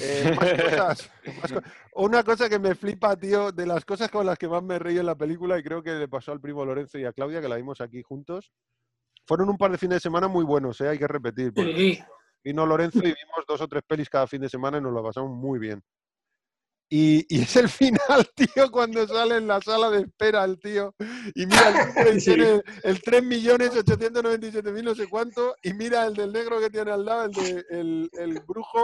Eh, más cosas, más co- Una cosa que me flipa, tío, de las cosas con las que más me reí en la película, y creo que le pasó al primo Lorenzo y a Claudia, que la vimos aquí juntos, fueron un par de fines de semana muy buenos, ¿eh? hay que repetir. porque Sí. Vino Lorenzo y vimos dos o tres pelis cada fin de semana y nos lo pasamos muy bien. Y, y es el final, tío, cuando sale en la sala de espera el tío y mira el, Sí. tiene el 3.897.000 no sé cuánto y mira el del negro que tiene al lado, el de el, el brujo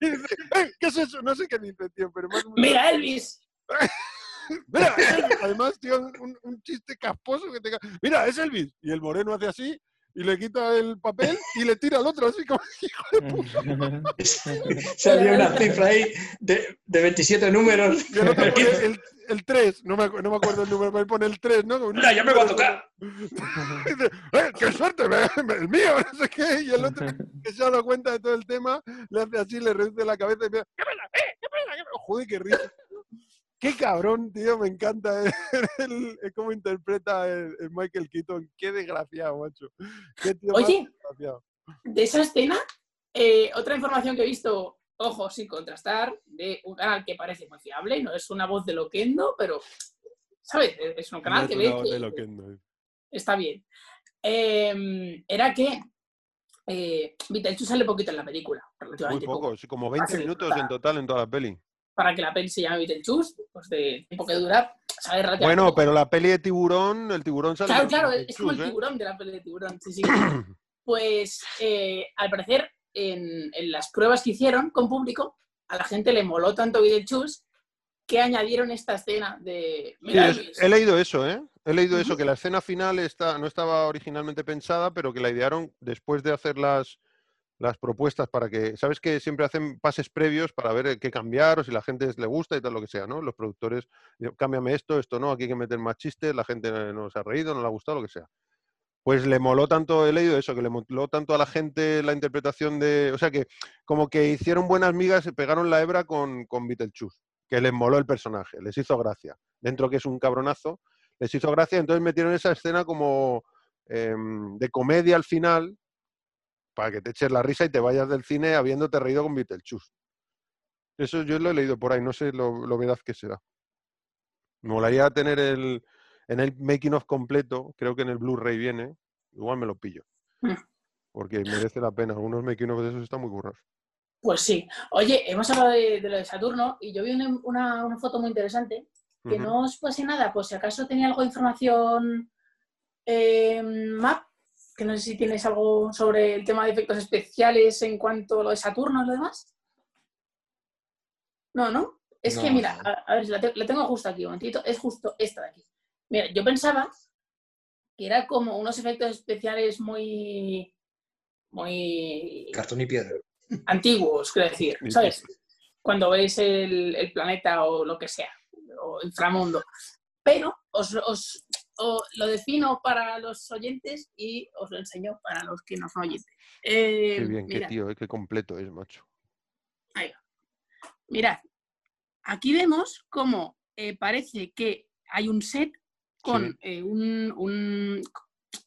y dice, "Eh, ¿qué es eso? No sé qué dice, tío, pero más Mira, Elvis. Mira. Además, tío, un, un chiste casposo que te ca- Mira, es Elvis. Y el moreno hace así y le quita el papel y le tira al otro así como hijo de puta. Salía una cifra ahí de, de 27 números. Y el otro el, el 3, no me, no me acuerdo el número, él pone el 3, ¿no? Un Mira, ya me va a tocar. Dice, ¡eh, qué suerte! me- me- el mío, no sé qué. Y el otro que se ha dado cuenta de todo el tema, le hace así, le reduce la cabeza y empieza, ¿qué pasa? ¡Eh, qué pasa? ¿Qué pasa?". Joder, qué risa. Qué cabrón, tío, me encanta el, el- el cómo interpreta el, el Michael Keaton. Qué desgraciado, macho. Qué tío más Oye, desgraciado. de esa escena, eh, otra información que he visto, ojo, sin contrastar, de un canal que parece muy fiable, no es una voz de Loquendo, pero, ¿sabes? Es un canal No que es ve una voz que de Loquendo, eh. está bien. Eh, era que eh, Beetlejuice sale poquito en la película, Muy relativamente poco, poco. como 20 Hace minutos en total en toda la peli. Para que la peli se llame Beetlejuice, pues de tiempo que dura, relativamente Bueno, pero la peli de tiburón, el tiburón sale. Claro, claro, es como el ¿eh? tiburón de la peli de tiburón, sí, sí. Pues eh, al parecer, en, en las pruebas que hicieron con público, a la gente le moló tanto Beetlejuice que añadieron esta escena de... Sí, es- he leído eso, ¿eh? He leído eso, que la escena final está, no estaba originalmente pensada, pero que la idearon después de hacer las, las propuestas para que, ¿sabes que siempre hacen pases previos para ver eh, qué cambiar o si la gente le gusta y tal, lo que sea, ¿no? Los productores, cámbiame esto, esto no, aquí hay que meter más chistes, la gente no se ha reído, no le ha gustado, lo que sea. Pues le moló tanto, he leído eso, que le moló tanto a la gente la interpretación de, o sea que como que hicieron buenas migas, se pegaron la hebra con, con Beetlejuice, que les moló el personaje, les hizo gracia. Dentro que es un cabronazo, les hizo gracia, entonces metieron esa escena como em, de comedia al final, para que te eches la risa y te vayas del cine habiéndote reído con Beetlejuice. Eso yo lo he leído por ahí, no sé lo, lo veraz que será. Me molaría tener el, en el making of completo, creo que en el Blu-ray viene, igual me lo pillo. Mm. Porque merece la pena, algunos making of de esos están muy currados. Pues sí. Oye, hemos hablado de, de lo de Saturno y yo vi una, una- una foto muy interesante que no os pase nada, pues si acaso tenía algo de información eh, map, que no sé si tienes algo sobre el tema de efectos especiales en cuanto a lo de Saturno y lo demás. No, ¿no? Es que mira, no. a, a ver, la, te- la tengo justo aquí, un momentito. Es justo esta de aquí. Mira, yo pensaba que era como unos efectos especiales muy, muy Cartón y piedra. antiguos, quiero decir, ¿sabes? Cuando ves el, el planeta o lo que sea, o inframundo. Pero os, os- o lo defino para los oyentes y os lo enseño para los que no son oyentes. Eh, Qué bien, qué tío, eh, qué completo es, macho. mirad. aquí vemos cómo eh, parece que hay un set con Sí. eh, un, un-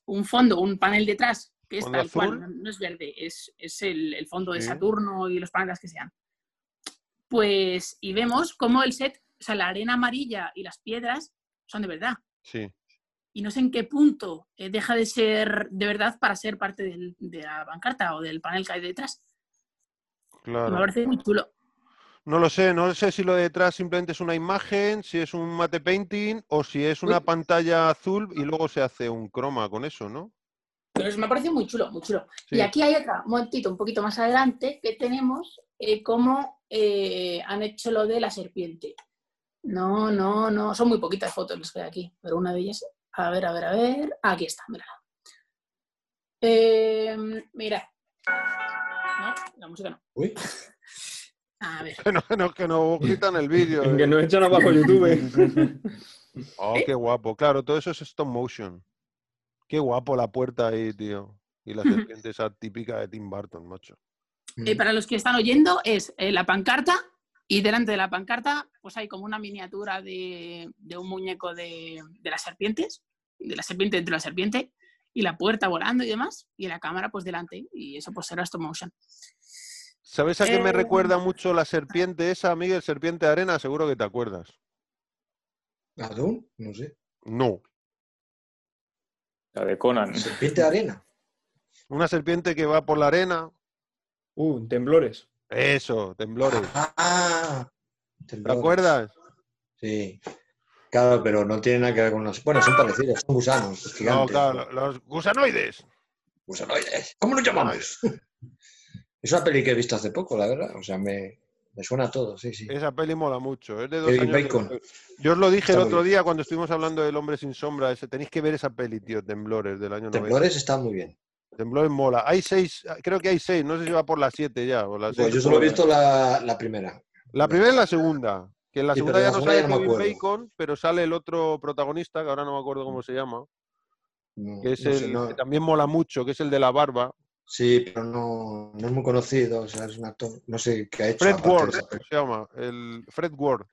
un fondo, un panel detrás, que es ¿Fondo tal cual, azul? no, no es verde, es, es el, el fondo de. Saturno y los planetas que sean. Pues, y vemos cómo el set, o sea, la arena amarilla y las piedras son de verdad. Sí. Y no sé en qué punto eh, deja de ser de verdad para ser parte del- de la pancarta o del panel que hay detrás. Claro. Me parece muy chulo. No lo sé, no sé si lo de detrás simplemente es una imagen, si es un mate painting o si es una Uy. pantalla azul y luego se hace un croma con eso, ¿no? Pero es- me parece muy chulo, muy chulo. Y aquí hay otra, un momentito, un poquito más adelante, que tenemos eh, cómo eh, han hecho lo de la serpiente. No, no, no, son muy poquitas fotos las que hay aquí, pero una de ellas, a ver, a ver, a ver, aquí está, mírala. Eh, mira. No, la música no. Uy, A ver. Que no, que no, que no quitan el vídeo. Que eh. nos echan abajo YouTube. Oh, qué guapo. Claro, todo eso es stop motion. Qué guapo la puerta ahí, tío. Y la serpiente esa típica de Tim Burton, macho. Eh, para los que están oyendo, es eh, la pancarta y delante de la pancarta pues hay como una miniatura de, de un muñeco de, de las serpientes, de la serpiente dentro de la serpiente, y la puerta volando y demás, y la cámara pues delante, y eso pues será stop motion. ¿Sabes a qué me Eh, recuerda mucho la serpiente esa, Miguel? Serpiente de arena, seguro que te acuerdas. ¿Adún? No sé. No. La de Conan. Serpiente de arena. Una serpiente que va por la arena. Uh, temblores. Eso, temblores. Ah, ¿Te temblores. acuerdas? Sí. Claro, pero no tiene nada que ver con los. Bueno, son parecidos, son gusanos, No, gigantes. claro, los gusanoides. Gusanoides. ¿Cómo los llamamos? es una peli que he visto hace poco, la verdad. O sea, me, me suena a todo, sí, sí. Esa peli mola mucho. Es de dos años Bacon. Yo os lo dije Está el otro día cuando estuvimos hablando del hombre sin sombra. Ese. Tenéis que ver esa peli, tío, Temblores, del año 90. Temblores está muy bien. Temblores mola. Hay seis, creo que hay seis. No sé si va por las siete ya. O las Pues seis. yo solo he visto la, la primera. La primera y la segunda. Que en la segunda ya la no sale ya no Kevin. Bacon, pero sale el otro protagonista, que ahora no me acuerdo cómo se llama, No, que es no sé, el no- que también mola mucho, que es el de la barba. Sí, pero no, es muy conocido. O sea, es un actor. No sé qué ha hecho. Fred Ward se llama, el Fred Ward.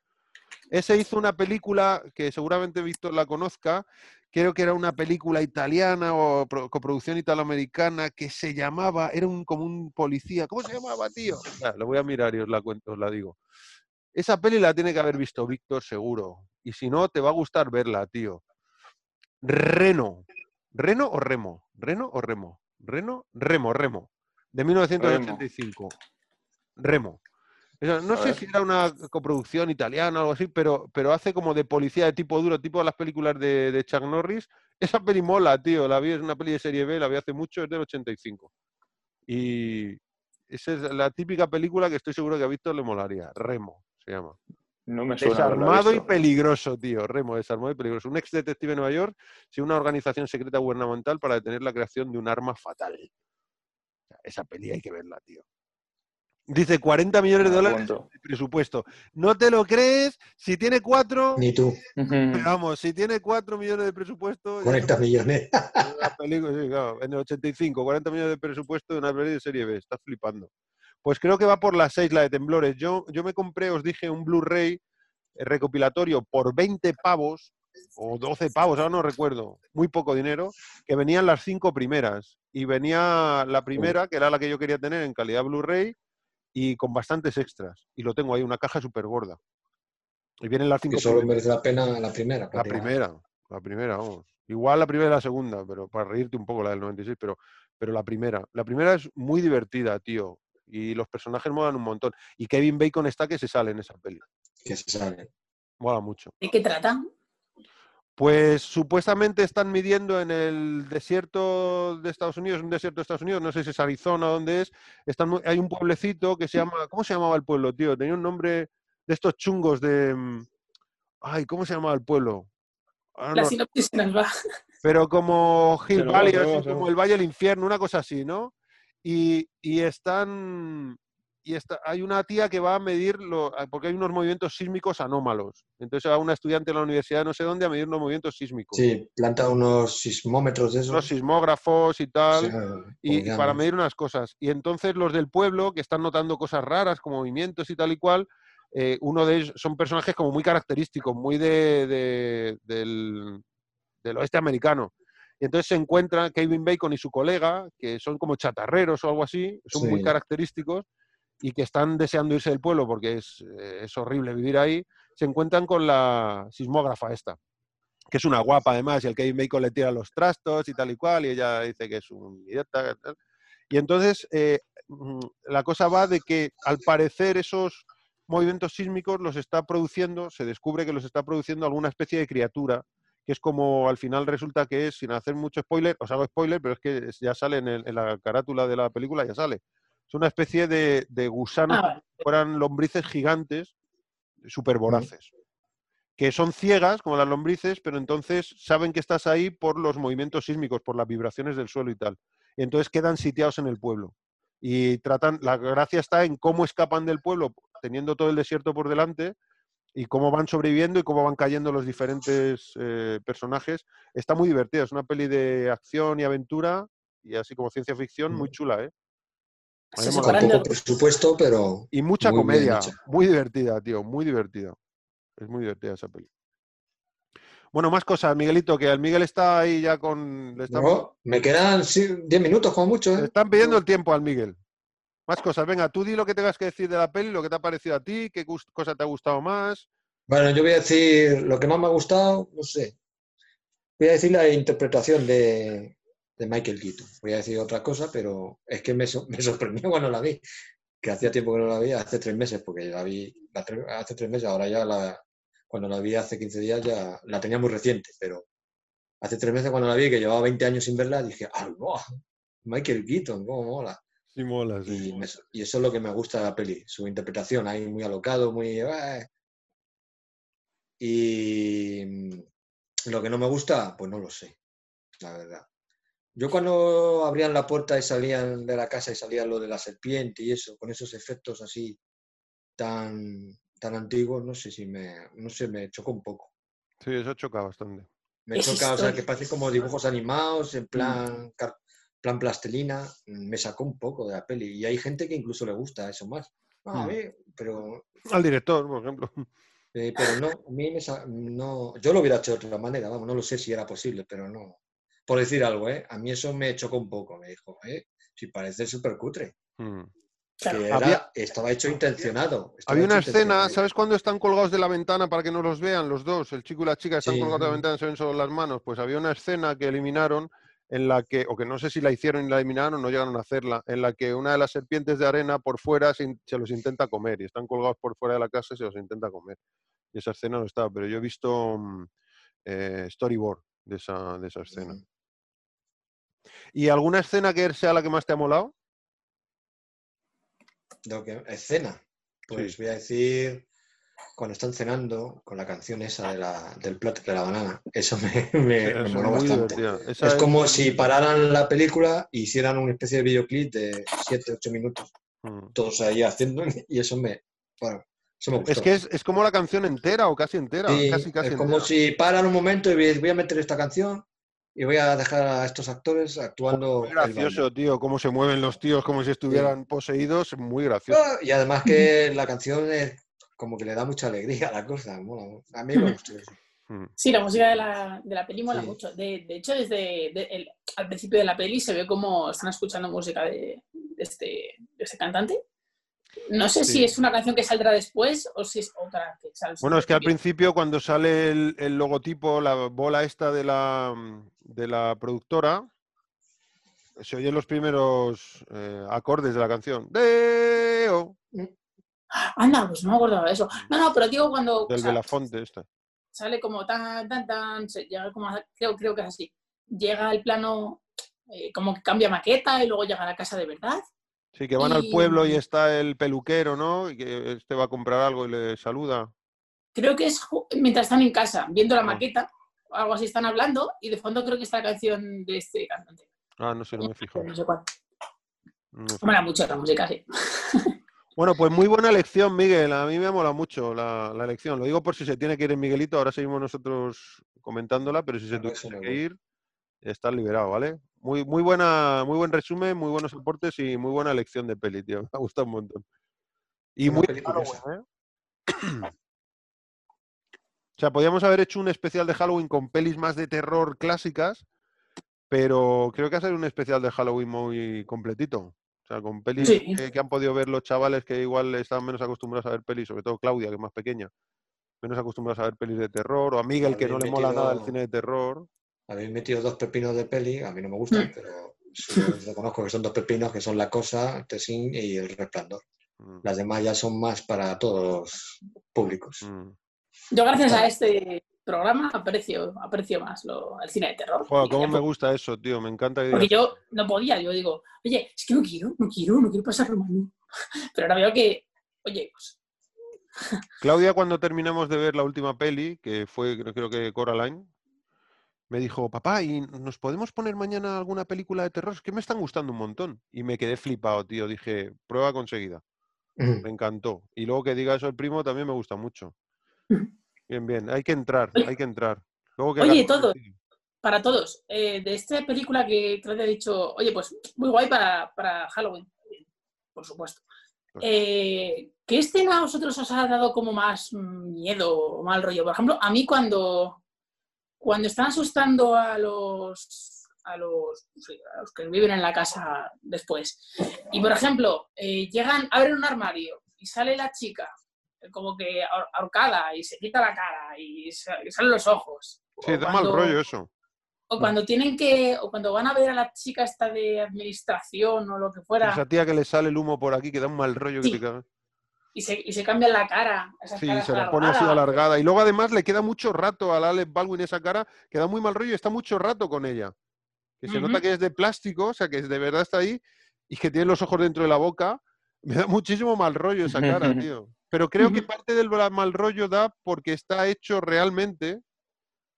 Ese hizo una película que seguramente Víctor la conozca, creo que era una película italiana o pro- coproducción italoamericana que se llamaba, era un, como un policía, ¿cómo se llamaba, tío? Lo voy a mirar y os la cuento, os la digo. Esa peli la tiene que haber visto Víctor seguro, y si no, te va a gustar verla, tío. Reno. ¿Reno o Remo? ¿Reno o Remo? ¿Reno? Remo, Remo. De 1985. Remo. No sé si era una coproducción italiana o algo así, pero, pero hace como de policía de tipo duro, tipo las películas de, de Chuck Norris. Esa peli mola, tío. La vi, es una peli de serie B, la vi hace mucho, es del 85. Y esa es la típica película que estoy seguro que a Víctor le molaría. Remo, se llama. No me suena. Desarmado y peligroso, tío. Remo, desarmado y peligroso. Un ex detective de Nueva York sin una organización secreta gubernamental para detener la creación de un arma fatal. O sea, Esa peli hay que verla, tío. Dice 40 millones de dólares de presupuesto. No te lo crees. Si tiene cuatro, Ni tú. pero vamos, si tiene 4 millones de presupuesto. ya 40 no- millones. una película, sí, claro, en el 85, 40 millones de presupuesto de una peli de serie B. Estás flipando. Pues creo que va por las 6 la de Temblores. Yo, yo me compré, os dije, un Blu-ray recopilatorio por 20 pavos o 12 pavos, ahora no recuerdo, muy poco dinero, que venían las cinco primeras. Y venía la primera, que era la que yo quería tener en calidad Blu-ray y con bastantes extras. Y lo tengo ahí, una caja súper gorda. Y vienen las cinco Que solo merece la pena la primera. La primera, la primera, vamos. Igual la primera y la segunda, pero para reírte un poco la del 96, pero, pero la primera. La primera es muy divertida, tío. Y los personajes molan un montón. Y Kevin Bacon está que se sale en esa peli. Que se sale. Mola mucho. ¿De qué trata? Pues supuestamente están midiendo en el desierto de Estados Unidos, un desierto de Estados Unidos, no sé si es Arizona o dónde es, están, hay un pueblecito que se llama, ¿cómo se llamaba el pueblo, tío? Tenía un nombre de estos chungos de... mm, Ay, ¿cómo se llamaba el pueblo? Ahora La no- sinopsis se nos va. pero como Hill Valley, como el Valle del Infierno, una cosa así, ¿no? Y, y están. Y está, hay una tía que va a medir, lo- porque hay unos movimientos sísmicos anómalos. Entonces va una estudiante de la universidad de no sé dónde a medir los movimientos sísmicos. Sí, planta unos sismómetros de esos. Los sismógrafos y tal. Sí, y, y para medir unas cosas. Y entonces los del pueblo, que están notando cosas raras, como movimientos y tal y cual, eh, uno de ellos son personajes como muy característicos, muy de, de- del, del oeste americano. Y entonces se encuentran Kevin Bacon y su colega, que son como chatarreros o algo así, son muy Sí. característicos y que están deseando irse del pueblo porque es, eh, es horrible vivir ahí, se encuentran con la sismógrafa esta, que es una guapa además, y el Kevin Bacon le tira los trastos y tal y cual, y ella dice que es un idiota. Y entonces eh, mm, la cosa va de que al parecer esos movimientos sísmicos los está produciendo, se descubre que los está produciendo alguna especie de criatura, que es como al final resulta que es, sin hacer mucho spoiler, os hago spoiler, pero es que ya sale en, en la carátula de la película, ya sale. Es una especie de, de gusanos Ah, que fueran lombrices gigantes, súper voraces, que son ciegas como las lombrices, pero entonces saben que estás ahí por los movimientos sísmicos, por las vibraciones del suelo y tal. Y entonces quedan sitiados en el pueblo. Y tratan, la gracia está en cómo escapan del pueblo teniendo todo el desierto por delante y cómo van sobreviviendo y cómo van cayendo los diferentes eh, personajes. Está muy divertida, es una peli de acción y aventura y así como ciencia ficción, muy chula, ¿eh? Se Con poco presupuesto, pero Y mucha muy comedia, muy divertida, tío, muy divertida. Es muy divertida esa peli. Bueno, más cosas, Miguelito, que el Miguel está ahí ya con... Le están, No, me quedan sí, 10 minutos como mucho. le ¿eh? están pidiendo el tiempo al Miguel. Más cosas, venga, tú di lo que tengas que decir de la peli, lo que te ha parecido a ti, qué cosa te ha gustado más. Bueno, yo voy a decir lo que más me ha gustado, no sé. Voy a decir la interpretación de, de Michael Keaton. Voy a decir otra cosa, pero es que me, so- me sorprendió cuando la vi. Que hacía tiempo que no la vi, hace tres meses, porque la vi la hace tres meses, ahora ya la, cuando la vi hace 15 días ya la tenía muy reciente, pero hace tres meses cuando la vi, que llevaba 20 años sin verla, dije, ¡ah! Michael Keaton, cómo mola. Sí, mola, Y, me- y eso es lo que me gusta de la peli, su interpretación, ahí muy alocado, muy... "Eh". Y lo que no me gusta, pues no lo sé, la verdad. Yo cuando abrían la puerta y salían de la casa y salía lo de la serpiente y eso, con esos efectos así tan, tan antiguos, no sé si me, no sé, me chocó un poco. Sí, eso choca bastante. Me Es choca, o sea, que historia. parece como dibujos animados, en plan, car- plan plastilina, mm, me sacó un poco de la peli. Y hay gente que incluso le gusta eso más. A Mm. mí, pero, Al director, por ejemplo. eh, pero no, a mí me sa- no, yo lo hubiera hecho de otra manera, vamos, no lo sé si era posible, pero no. Por decir algo, ¿eh? A mí eso me chocó un poco, me dijo, ¿eh? Si parece súper cutre. Mm. Claro. Que era- Había- estaba hecho intencionado. estaba Había una escena. ¿sabes cuándo están colgados de la ventana para que no los vean los dos? El chico y la chica están Sí. colgados de la ventana, se ven solo las manos. Pues había una escena que eliminaron en la que, o que no sé si la hicieron y la eliminaron, no llegaron a hacerla, en la que una de las serpientes de arena por fuera se los intenta comer y están colgados por fuera de la casa y se los intenta comer. Y esa escena no estaba, pero yo he visto mm, eh, storyboard de esa, de esa escena. Mm. ¿Y alguna escena que sea la que más te ha molado? Que, escena. Pues voy a decir cuando están cenando con la canción esa de la, del plato de la banana. Eso me, me, Sí, me moló bastante. Es como si pararan la película e hicieran una especie de videoclip de 7, 8 minutos, Mm. todos ahí haciendo, y eso me, bueno, eso me gustó. Es que es, es como la canción entera o casi entera. Sí, casi, casi es como entera. si paran un momento y voy a meter esta canción y voy a dejar a estos actores actuando. Muy gracioso, tío, cómo se mueven los tíos como si estuvieran poseídos, muy gracioso. Y además que la canción es como que le da mucha alegría a la cosa. mola. A mí me gustó eso. Mm. Sí, la música de la, de la peli mola Sí. mucho. De, de hecho, desde de- el- al principio de la peli se ve como están escuchando música de, de este, de este cantante. No sé Sí. si es una canción que saldrá después o si es otra que sale. Bueno, es que al principio. cuando sale el, el logotipo, la bola esta de la, de la productora, se oyen los primeros eh, acordes de la canción. Deo, Anda, pues no me acordaba de eso. No, no, pero digo cuando. o del sea, Belafonte este. sale como tan, tan, tan, se llega como a- creo, creo que es así. Llega el plano, eh, como que cambia maqueta y luego llega a la casa de verdad. Sí, que van al pueblo y está el peluquero, ¿no? Y que este va a comprar algo y le saluda. Creo que es mientras están en casa, viendo la Ah. maqueta, o algo así están hablando, y de fondo creo que está la canción de este cantante. Ah, no sé, no me fijo. No sé cuál. no me. Mola mucho la música, sí. Bueno, pues muy buena elección, Miguel. A mí me mola mucho la, la elección. Lo digo por si se tiene que ir en Miguelito. Ahora seguimos nosotros comentándola, pero si se me que ir, está liberado, ¿vale? Muy, muy buena, muy buen resumen, muy buenos aportes y muy buena elección de peli, tío. Me ha gustado un montón. Y muy Halloween, curiosa. ¿eh? O sea, podíamos haber hecho un especial de Halloween con pelis más de terror clásicas, pero creo que ha sido un especial de Halloween muy completito. O sea, con pelis Sí. que, que han podido ver los chavales que igual están menos acostumbrados a ver pelis, sobre todo Claudia, que es más pequeña, menos acostumbrados a ver pelis de terror, o a Miguel, que no le mola nada el cine de terror. Habéis metido dos pepinos de peli, a mí no me Mm. gustan, pero sí reconozco que son dos pepinos que son La Cosa, Tessin y El Resplandor. Mm, Las demás ya son más para todos los públicos. mm. Yo gracias a este programa aprecio, aprecio más lo, el cine de terror. Joder, cómo me gusta eso, tío. Me encanta que Porque yo no podía, yo digo, oye, es que no quiero, no quiero, no quiero pasarlo mal. Pero ahora veo que, oye, pues, Claudia, cuando terminamos de ver la última peli, que fue creo, creo que Coraline, me dijo, papá, ¿y nos podemos poner mañana alguna película de terror? Es que me están gustando un montón. Y me quedé flipado, tío. Dije, prueba conseguida. Me encantó. Y luego que diga eso el primo también me gusta mucho. Bien, bien. Hay que entrar, hay que entrar. Luego que Oye, todo. para todos, eh, de esta película que te he dicho, oye, pues muy guay para, para Halloween, por supuesto. Pues- Eh, ¿Qué escena a vosotros os ha dado como más mm, miedo o mal rollo? Por ejemplo, a mí cuando, cuando están asustando a los, a los, sí, a los que viven en la casa después, y por ejemplo, eh, llegan, abren un armario y sale la chica eh, como que ahor- ahorcada y se quita la cara y, sa- y salen los ojos. Sí, O da mal cuando- rollo eso. o cuando tienen que, o cuando van a ver a la chica esta de administración o lo que fuera, Esa tía que le sale el humo por aquí, que da un mal rollo que te cagas. Y se, y se cambian la cara, esas Sí, caras se la pone así alargada. Y luego además le queda mucho rato a la Alec Baldwin esa cara, que da muy mal rollo y está mucho rato con ella. Que se nota que es de plástico, o sea, que de verdad está ahí y que tiene los ojos dentro de la boca. Me da muchísimo mal rollo esa cara, tío. Pero creo que parte del mal rollo da porque está hecho realmente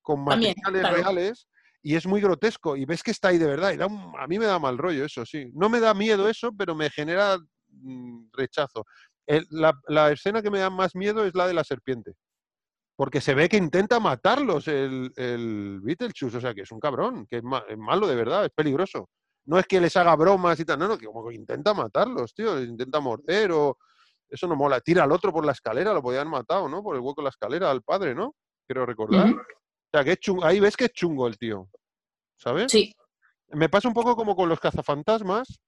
con También, materiales claro. reales y es muy grotesco y ves que está ahí de verdad. Y da un- a mí me da mal rollo eso, sí. No me da miedo eso, pero me genera mm, rechazo. El- la, la escena que me da más miedo es la de la serpiente. Porque se ve que intenta matarlos el, el Beetlejuice, o sea, que es un cabrón, que es, ma- es malo de verdad, es peligroso. No es que les haga bromas y tal, no, no, que como que intenta matarlos, tío, les intenta morder o... Eso no mola. Tira al otro por la escalera, lo podían matado, ¿no? Por el hueco de la escalera, al padre, ¿no? Quiero recordar. O sea, que es chungo. Ahí ves que es chungo el tío, ¿sabes? Sí, Me pasa un poco como con los cazafantasmas,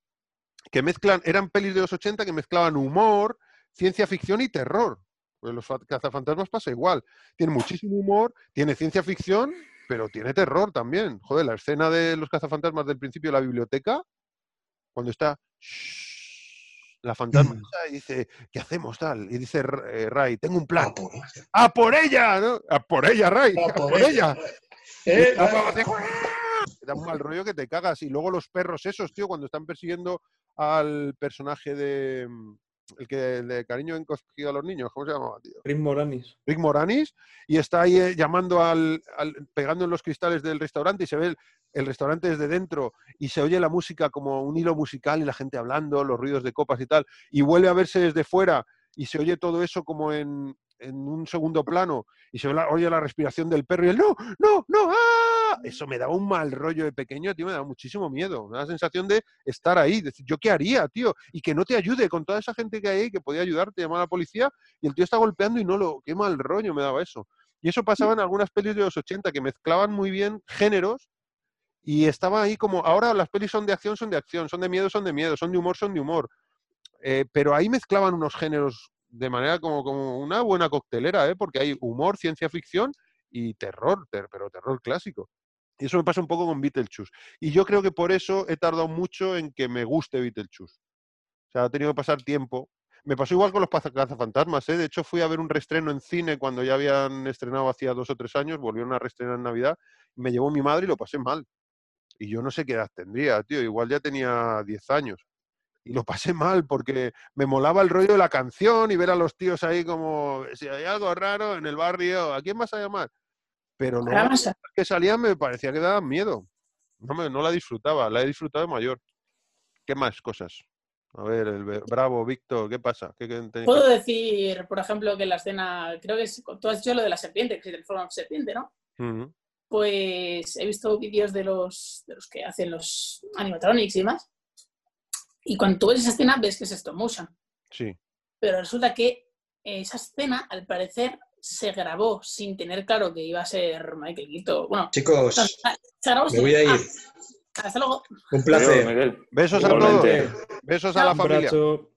que mezclan, eran pelis de los 80 que mezclaban humor, ciencia ficción y terror. Pues los fa- cazafantasmas pasa igual. Tiene muchísimo humor, tiene ciencia ficción, pero tiene terror también. Joder, la escena de los cazafantasmas del principio de la biblioteca, cuando está "Shh", la fantasma Mm. y dice, ¿qué hacemos tal? Y dice eh, Ray, tengo un plan. Ah, por ella. ¡A por ella! ¿no? ¡A por ella, Ray! ¡A por, ella! Eh, está eh, te da un mal rollo que te cagas. Y luego los perros esos, tío, cuando están persiguiendo al personaje de... El que de cariño encogido a los niños, ¿cómo se llamaba, tío? Rick Moranis. Rick Moranis, y está ahí eh, llamando al, al- pegando en los cristales del restaurante y se ve el, el restaurante desde dentro y se oye la música como un hilo musical y la gente hablando, los ruidos de copas y tal, y vuelve a verse desde fuera y se oye todo eso como en, en un segundo plano y se oye la respiración del perro y el no, no, no, ¡ah! Eso me daba un mal rollo de pequeño, tío, me daba muchísimo miedo, me da la sensación de estar ahí, decir, ¿yo qué haría, tío? Y que no te ayude con toda esa gente que hay ahí que podía ayudarte, llamar a la policía y el tío está golpeando y no lo. Qué mal rollo me daba eso. Y eso pasaba en algunas pelis de los 80 que mezclaban muy bien géneros y estaba ahí como. Ahora las pelis son de acción, son de acción, son de miedo, son de miedo, son de humor, son de humor. Eh, pero ahí mezclaban unos géneros de manera como, como una buena coctelera, ¿eh? porque hay humor, ciencia ficción y terror, ter- pero terror clásico. Y eso me pasa un poco con Beetlejuice. Y yo creo que por eso he tardado mucho en que me guste Beetlejuice. O sea, ha tenido que pasar tiempo. Me pasó igual con los cazafantasmas, ¿eh? De hecho, fui a ver un reestreno en cine cuando ya habían estrenado hacía dos o tres años, volvieron a reestrenar en Navidad, me llevó mi madre y lo pasé mal. Y yo no sé qué edad tendría, tío, igual ya tenía 10 años. Y lo pasé mal porque me molaba el rollo de la canción y ver a los tíos ahí como, si hay algo raro en el barrio, ¿a quién vas a llamar? Pero a- que salían me parecía que daban miedo. No, me, no la disfrutaba, la he disfrutado de mayor. ¿Qué más cosas? A ver, el Bravo, Víctor, ¿qué pasa? ¿Qué, qué te- Puedo decir, por ejemplo, que la escena, creo que es, tú has dicho lo de la serpiente, que se transforma en serpiente, ¿no? Pues he visto vídeos de los, de los que hacen los animatronics y demás. Y cuando tú ves esa escena, ves que es stop motion. Sí. Pero resulta que esa escena, al parecer, se grabó sin tener claro que iba a ser Michael Keaton. Bueno, Chicos, se se grabó me sin- voy a ir. Ah, hasta luego. Un placer. Besos a Igualmente. todos. Besos a la familia.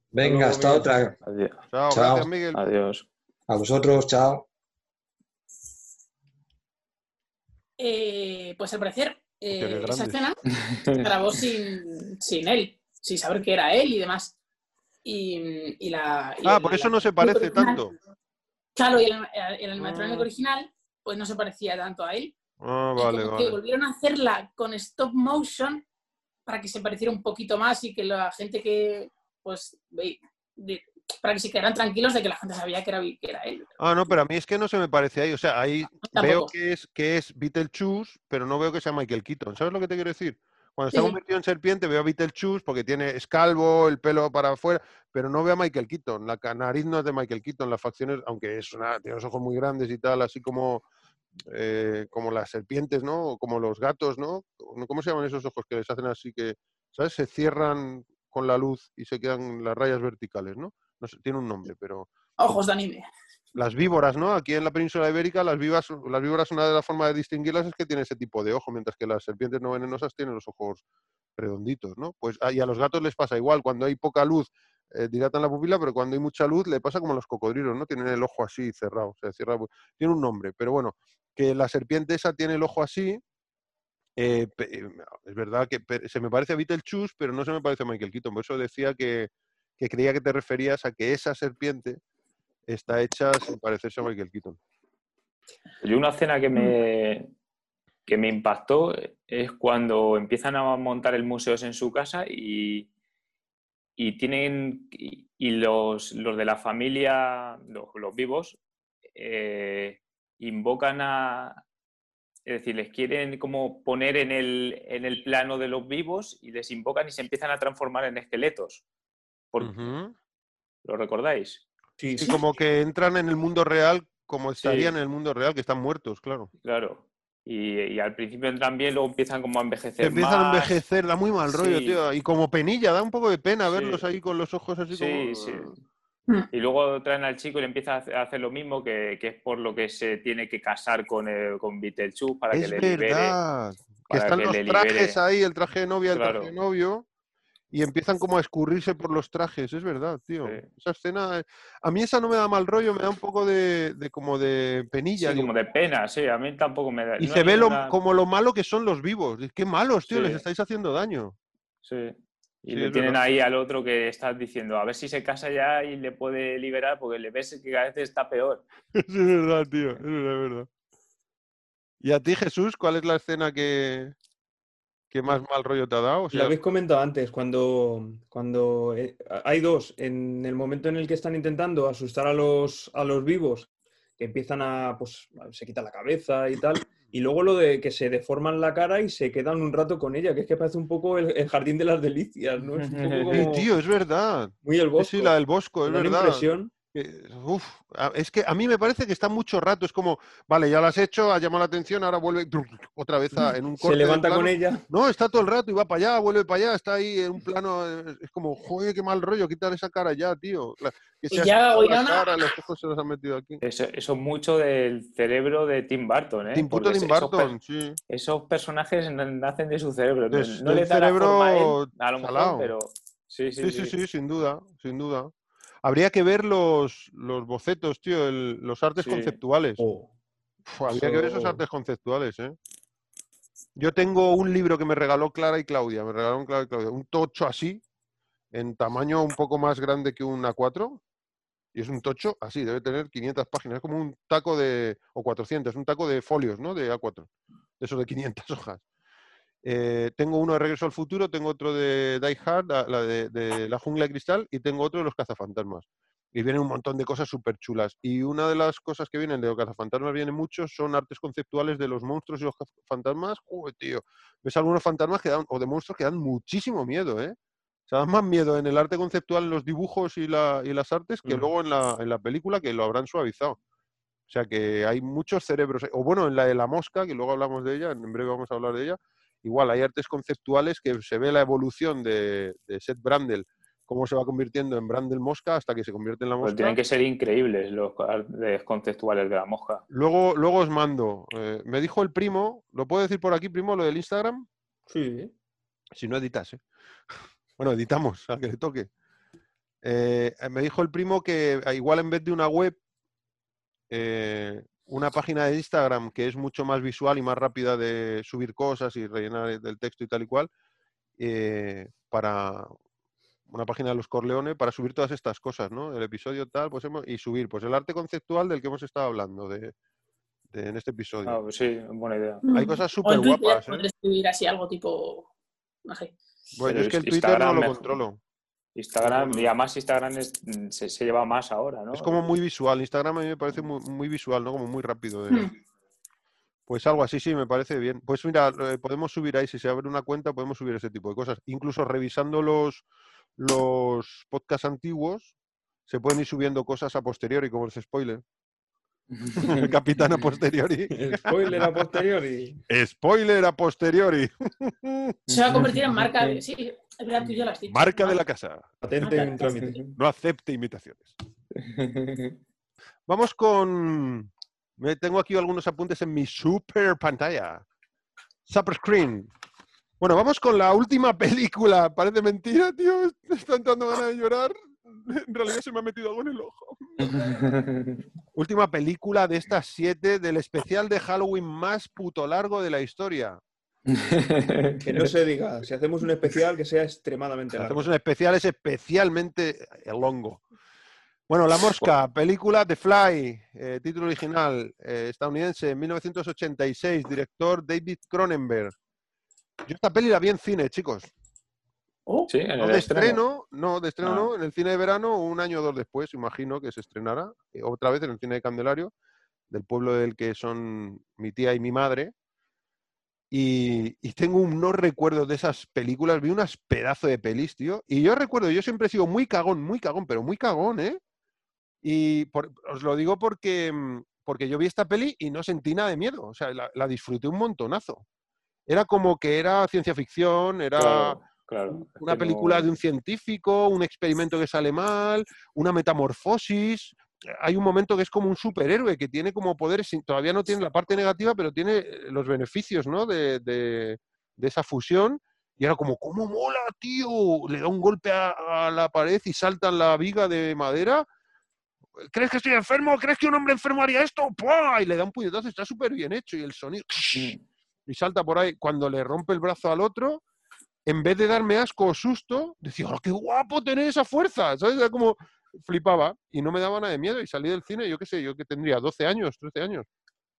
Venga, hasta otra. Adiós. Chao, Chao. gracias, Miguel. Adiós. A vosotros, chao. Eh, pues al parecer, eh, esa escena se grabó sin, sin él, sin saber que era él y demás. Y, y la, y Ah, el- por eso la- no se parece original- tanto. Claro, y el, el animatrónico Ah. original, pues no se parecía tanto a él. Ah, vale, como que vale. volvieron a hacerla con stop motion para que se pareciera un poquito más y que la gente que, pues, ve- de- para que se quedaran tranquilos de que la gente sabía que era, que era él. Ah, no, pero a mí es que no se me parece ahí. O sea, ahí veo que es, que es Beetlejuice, pero no veo que sea Michael Keaton. ¿Sabes lo que te quiero decir? Cuando está convertido en serpiente veo a Beetlejuice porque tiene es calvo, el pelo para afuera, pero no veo a Michael Keaton. La nariz no es de Michael Keaton, las facciones, aunque es una, tiene los ojos muy grandes y tal, así como, eh, como las serpientes, ¿no? O como los gatos, ¿no? ¿Cómo se llaman esos ojos que les hacen así que, ¿sabes? Se cierran con la luz y se quedan las rayas verticales, ¿no? No sé, tiene un nombre, pero Ojos de anime. Las víboras, ¿no? Aquí en la península ibérica, las, vivas, las víboras, una de las formas de distinguirlas es que tiene ese tipo de ojo, mientras que las serpientes no venenosas tienen los ojos redonditos, ¿no? Pues ah, y a los gatos les pasa igual, cuando hay poca luz eh, dilatan la pupila, pero cuando hay mucha luz le pasa como a los cocodrilos, ¿no? Tienen el ojo así cerrado, o sea, cierra, tiene un nombre, pero bueno, que la serpiente esa tiene el ojo así, eh, eh, es verdad que se me parece a Beetlejuice, pero no se me parece a Michael Keaton, por eso decía que, que creía que te referías a que esa serpiente está hecha sin parecerse a Michael Keaton. Yo una escena que me, que me impactó es cuando empiezan a montar el museo en su casa y, y tienen y, y los, los de la familia, los, los vivos, eh, invocan a, es decir, les quieren como poner en el, en el plano de los vivos y les invocan y se empiezan a transformar en esqueletos. Por-. ¿Lo recordáis? Sí, como que entran en el mundo real como Sí. estarían en el mundo real, que están muertos, claro. Claro. Y, y al principio entran bien, luego empiezan como a envejecer empiezan a envejecer, da muy mal rollo, Sí. tío. Y como penilla, da un poco de pena Sí. verlos ahí con los ojos así Sí, como... sí. Mm. Y luego traen al chico y le empieza a hacer- lo mismo, que, que es por lo que se tiene que casar con, el, con Beetlejuice para que le libere. verdad. Que están que los le trajes ahí, el traje de novia, el Claro. traje de novio, y empiezan como a escurrirse por los trajes, es verdad, tío. Sí. Esa escena, eh, a mí esa no me da mal rollo, me da un poco de, de como de penilla. Sí, como de pena, sí, a mí tampoco me da. Y no se ve lo- como lo malo que son los vivos. Qué malos, tío, les estáis haciendo daño. Sí. Y Sí, le tienen verdad. ahí al otro que estás diciendo, a ver si se casa ya y le puede liberar, porque le ves que cada vez está peor. es verdad, tío, es verdad, es verdad. ¿Y a ti, Jesús, cuál es la escena que, que más mal rollo te ha dado? O Lo habéis comentado antes, cuando, cuando eh, hay dos, en el momento en el que están intentando asustar a los, a los vivos, que empiezan a, pues, se quita la cabeza y tal, y luego lo de que se deforman la cara y se quedan un rato con ella, que es que parece un poco el, el jardín de las delicias, ¿no? Es un poco tío, es verdad. muy el bosco. sí, la del Bosco, es verdad. impresión. Uf, a- es que a mí me parece que está mucho rato. Es como, vale, ya lo has hecho, has llamado la atención, ahora vuelve otra vez a- en un corte Se levanta con ella. No, está todo el rato y va para allá, vuelve para allá, está ahí en un plano. eh, Es como, joder, qué mal rollo, quitar esa cara ya, tío. La- que Y se ha ya, cara, los ojos se los han metido aquí. Eso, es mucho del cerebro de Tim Burton, ¿eh? Tim Tim esos sí. Esos personajes nacen de su cerebro. No- les da la forma a él, cerebro a lo mejor, salao. pero sí, sí, Sí, sí, sí, sin duda, sin duda. Habría que ver los, los bocetos, tío, el- los artes Sí. conceptuales. Oh, Uf, habría que ver esos eso- artes conceptuales, ¿eh? Yo tengo un libro que me regaló Clara y Claudia, me regalaron Clara y Claudia, un tocho así, en tamaño un poco más grande que un A4 y es un tocho así, debe tener 500 páginas, es como un taco de, o 400, un taco de folios, ¿no? De A4, de esos de 500 hojas. Eh, tengo uno de Regreso al Futuro, tengo otro de Die Hard, la, la de, de La Jungla de Cristal, y tengo otro de Los Cazafantasmas. Y vienen un montón de cosas súper chulas. Y una de las cosas que vienen de Los Cazafantasmas, vienen muchos, son artes conceptuales de los monstruos y los fantasmas. Joder, tío. Ves algunos fantasmas que dan, o de monstruos que dan muchísimo miedo, ¿eh? O sea, dan más miedo en el arte conceptual, en los dibujos y, la- y las artes, que Mm. luego en la, en la película, que lo habrán suavizado. O sea que hay muchos cerebros. O bueno, en la de la mosca, que luego hablamos de ella, en breve vamos a hablar de ella. Igual hay artes conceptuales que se ve la evolución de, de Seth Brandel, cómo se va convirtiendo en Brandel Mosca hasta que se convierte en la Pues mosca. tienen que ser increíbles los artes conceptuales de la mosca. Luego, luego os mando. eh, me dijo el primo, ¿lo puedo decir por aquí, primo, lo del Instagram? Sí. Si no editas, ¿eh? Bueno, editamos, a que le toque. Eh, me dijo el primo que igual en vez de una web, eh, una página de Instagram que es mucho más visual y más rápida de subir cosas y rellenar del texto y tal y cual, eh, para una página de los Corleones para subir todas estas cosas, ¿no? El episodio tal, pues hemos, y subir, pues el arte conceptual del que hemos estado hablando de, de- en este episodio. Ah, pues sí, buena idea. Hay Mm. cosas O súper guapas, ¿eh? escribir así algo tipo, no sé. Bueno, Pero yo es que el Twitter no lo mejor. controlo. Instagram, y además Instagram es- mm, se, se lleva más ahora, ¿no? Es como muy visual. Instagram a mí me parece muy, muy visual, ¿no? Como muy rápido. de- Mm. Pues algo así, sí, me parece bien. Pues mira, eh, podemos subir ahí, si se abre una cuenta, podemos subir ese tipo de cosas. Incluso revisando los, los podcasts antiguos, se pueden ir subiendo cosas a posteriori, como es spoiler. El capitán a posteriori. Spoiler a posteriori. Spoiler a posteriori. Se va a convertir en marca de. Sí, es verdad, tú ya lo has dicho. Marca de la casa. Patente en trámite. No acepte imitaciones. Vamos con. me- Tengo aquí algunos apuntes en mi super pantalla. Super screen. Bueno, vamos con la última película. Parece mentira, tío. Me está entrando ganas de llorar. En realidad se me ha metido algo en el ojo. Última película de estas siete del especial de Halloween más puto largo de la historia. Que no se diga. Si hacemos un especial que sea extremadamente Si largo. hacemos un especial, es especialmente el hongo. Bueno, La Mosca, película The Fly, eh, título original eh, estadounidense, 1986, director David Cronenberg. Yo esta peli la vi en cine, chicos. Oh, Sí, en No el de estreno. estreno, no, de estreno Ah. no, en el cine de verano, un año o dos después, imagino que se estrenará, eh, otra vez en el cine de Candelario, del pueblo del que son mi tía y mi madre. Y, y tengo unos recuerdos de esas películas, vi unas pedazos de pelis, tío. Y yo recuerdo, yo siempre he sido muy cagón, muy cagón, pero muy cagón, ¿eh? Y por- os lo digo porque, mm, porque yo vi esta peli y no sentí nada de miedo, o sea, la, la disfruté un montonazo. Era como que era ciencia ficción, era Claro, claro. Es una película no- de un científico, un experimento que sale mal, una metamorfosis. Hay un momento que es como un superhéroe que tiene como poderes, todavía no tiene la parte negativa, pero tiene eh, los beneficios ¿no? de, de- de esa fusión. Y era como, ¿cómo mola, tío? Le da un golpe a, a la pared y salta en la viga de madera. ¿Crees que estoy enfermo? ¿Crees que un hombre enfermo haría esto? ¡Pua! Y le da un puñetazo, está súper bien hecho. Y el sonido y salta por ahí. Cuando le rompe el brazo al otro, en vez de darme asco o susto, decía, ¡oh, qué guapo tener esa fuerza! ¿Sabes? Era como flipaba y no me daba nada de miedo y salí del cine, yo qué sé, yo que tendría 12 años, 13 años.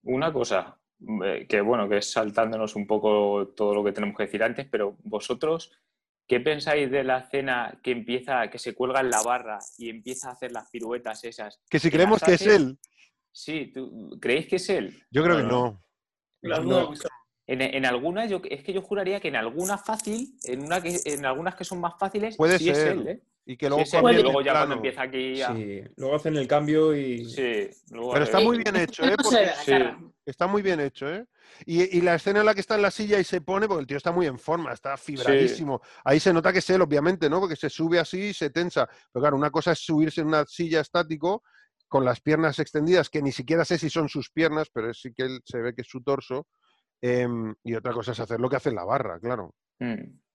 Una cosa, eh, que bueno, que es saltándonos un poco todo lo que tenemos que decir antes, pero vosotros, ¿qué pensáis de la escena que empieza, que se cuelga en la barra y empieza a hacer las piruetas esas? Que si creemos que es él, Sí, ¿tú- ¿creéis que es él? yo creo que No, no. En, en algunas, yo, es que yo juraría que en alguna fácil, en, una que, en algunas que son más fáciles, Puede sí es ser. él, ¿eh? Y que Sí luego y el luego ya cuando empieza aquí. Sí, luego hacen el cambio y. Sí, luego Pero está muy bien hecho, ¿eh? Porque sí. está muy bien hecho, ¿eh? Y, y la escena en la que está en la silla y se pone, porque el tío está muy en forma, está fibradísimo. Ahí se nota que es él, obviamente, ¿no? Porque se sube así y se tensa. Pero claro, una cosa es subirse en una silla estático con las piernas extendidas, que ni siquiera sé si son sus piernas, pero sí que él se ve que es su torso. Em, y otra cosa es hacer lo que hace en la barra, claro. mm.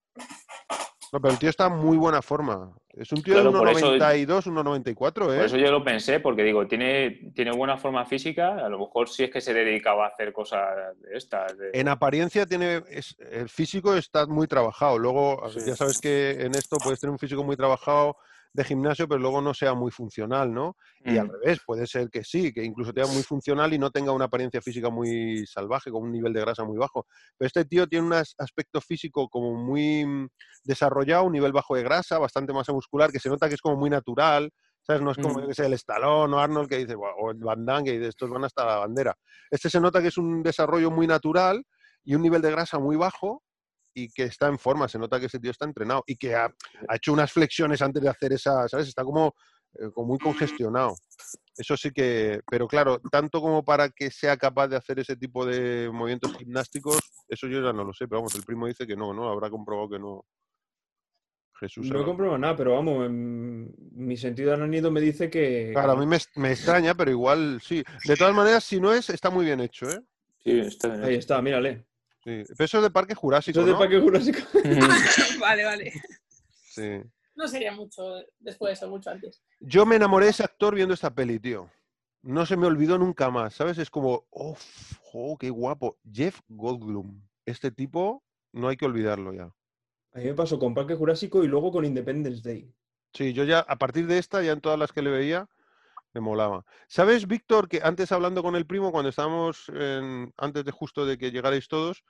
No, pero el tío está en muy buena forma. Es un tío Claro, de por eso- 1,92, 1,94, ¿eh? Por eso yo lo pensé, porque digo, tiene, tiene buena forma física, a lo mejor sí es que se dedicaba a hacer cosas de estas. de- En apariencia tiene es- el físico está muy trabajado. Luego, Sí. ya sabes que en esto puedes tener un físico muy trabajado de gimnasio, pero luego no sea muy funcional, ¿no? Y al revés, puede ser que sí, que incluso sea muy funcional y no tenga una apariencia física muy salvaje, con un nivel de grasa muy bajo. Pero este tío tiene un as- aspecto físico como muy mm, desarrollado, un nivel bajo de grasa, bastante masa muscular, que se nota que es como muy natural. ¿Sabes? No es como yo que sé, el Stallone o Arnold que dice, o el Van Damme que dice, estos van hasta la bandera. Este se nota que es un desarrollo muy natural y un nivel de grasa muy bajo y que está en forma, se nota que ese tío está entrenado y que ha, ha hecho unas flexiones antes de hacer esa, ¿sabes? Está como, eh, como muy congestionado. Eso sí que, pero claro, tanto como para que sea capaz de hacer ese tipo de movimientos gimnásticos, eso yo ya no lo sé, pero vamos, el primo dice que no, ¿no? Habrá comprobado que no. Jesús. No he comprobado nada, pero vamos, en- mi sentido arácnido me dice que. Claro, a mí me, me extraña, pero igual sí. De todas maneras, si no es, está muy bien hecho, ¿eh? Sí, está bien. Ahí está, mírale. Sí. Pero eso es de Parque Jurásico, Eso es de ¿no? Parque Jurásico. vale, vale. Sí. No sería mucho después de eso, mucho antes. Yo me enamoré de ese actor viendo esta peli, tío. No se me olvidó nunca más, ¿sabes? Es como, oh, jo, qué guapo. Jeff Goldblum. Este tipo, no hay que olvidarlo ya. A mí me pasó con Parque Jurásico y luego con Independence Day. Sí, yo ya, a partir de esta, ya en todas las que le veía, me molaba. ¿Sabes, Víctor, que antes hablando con el primo, cuando estábamos, en- antes de justo de que llegarais todos,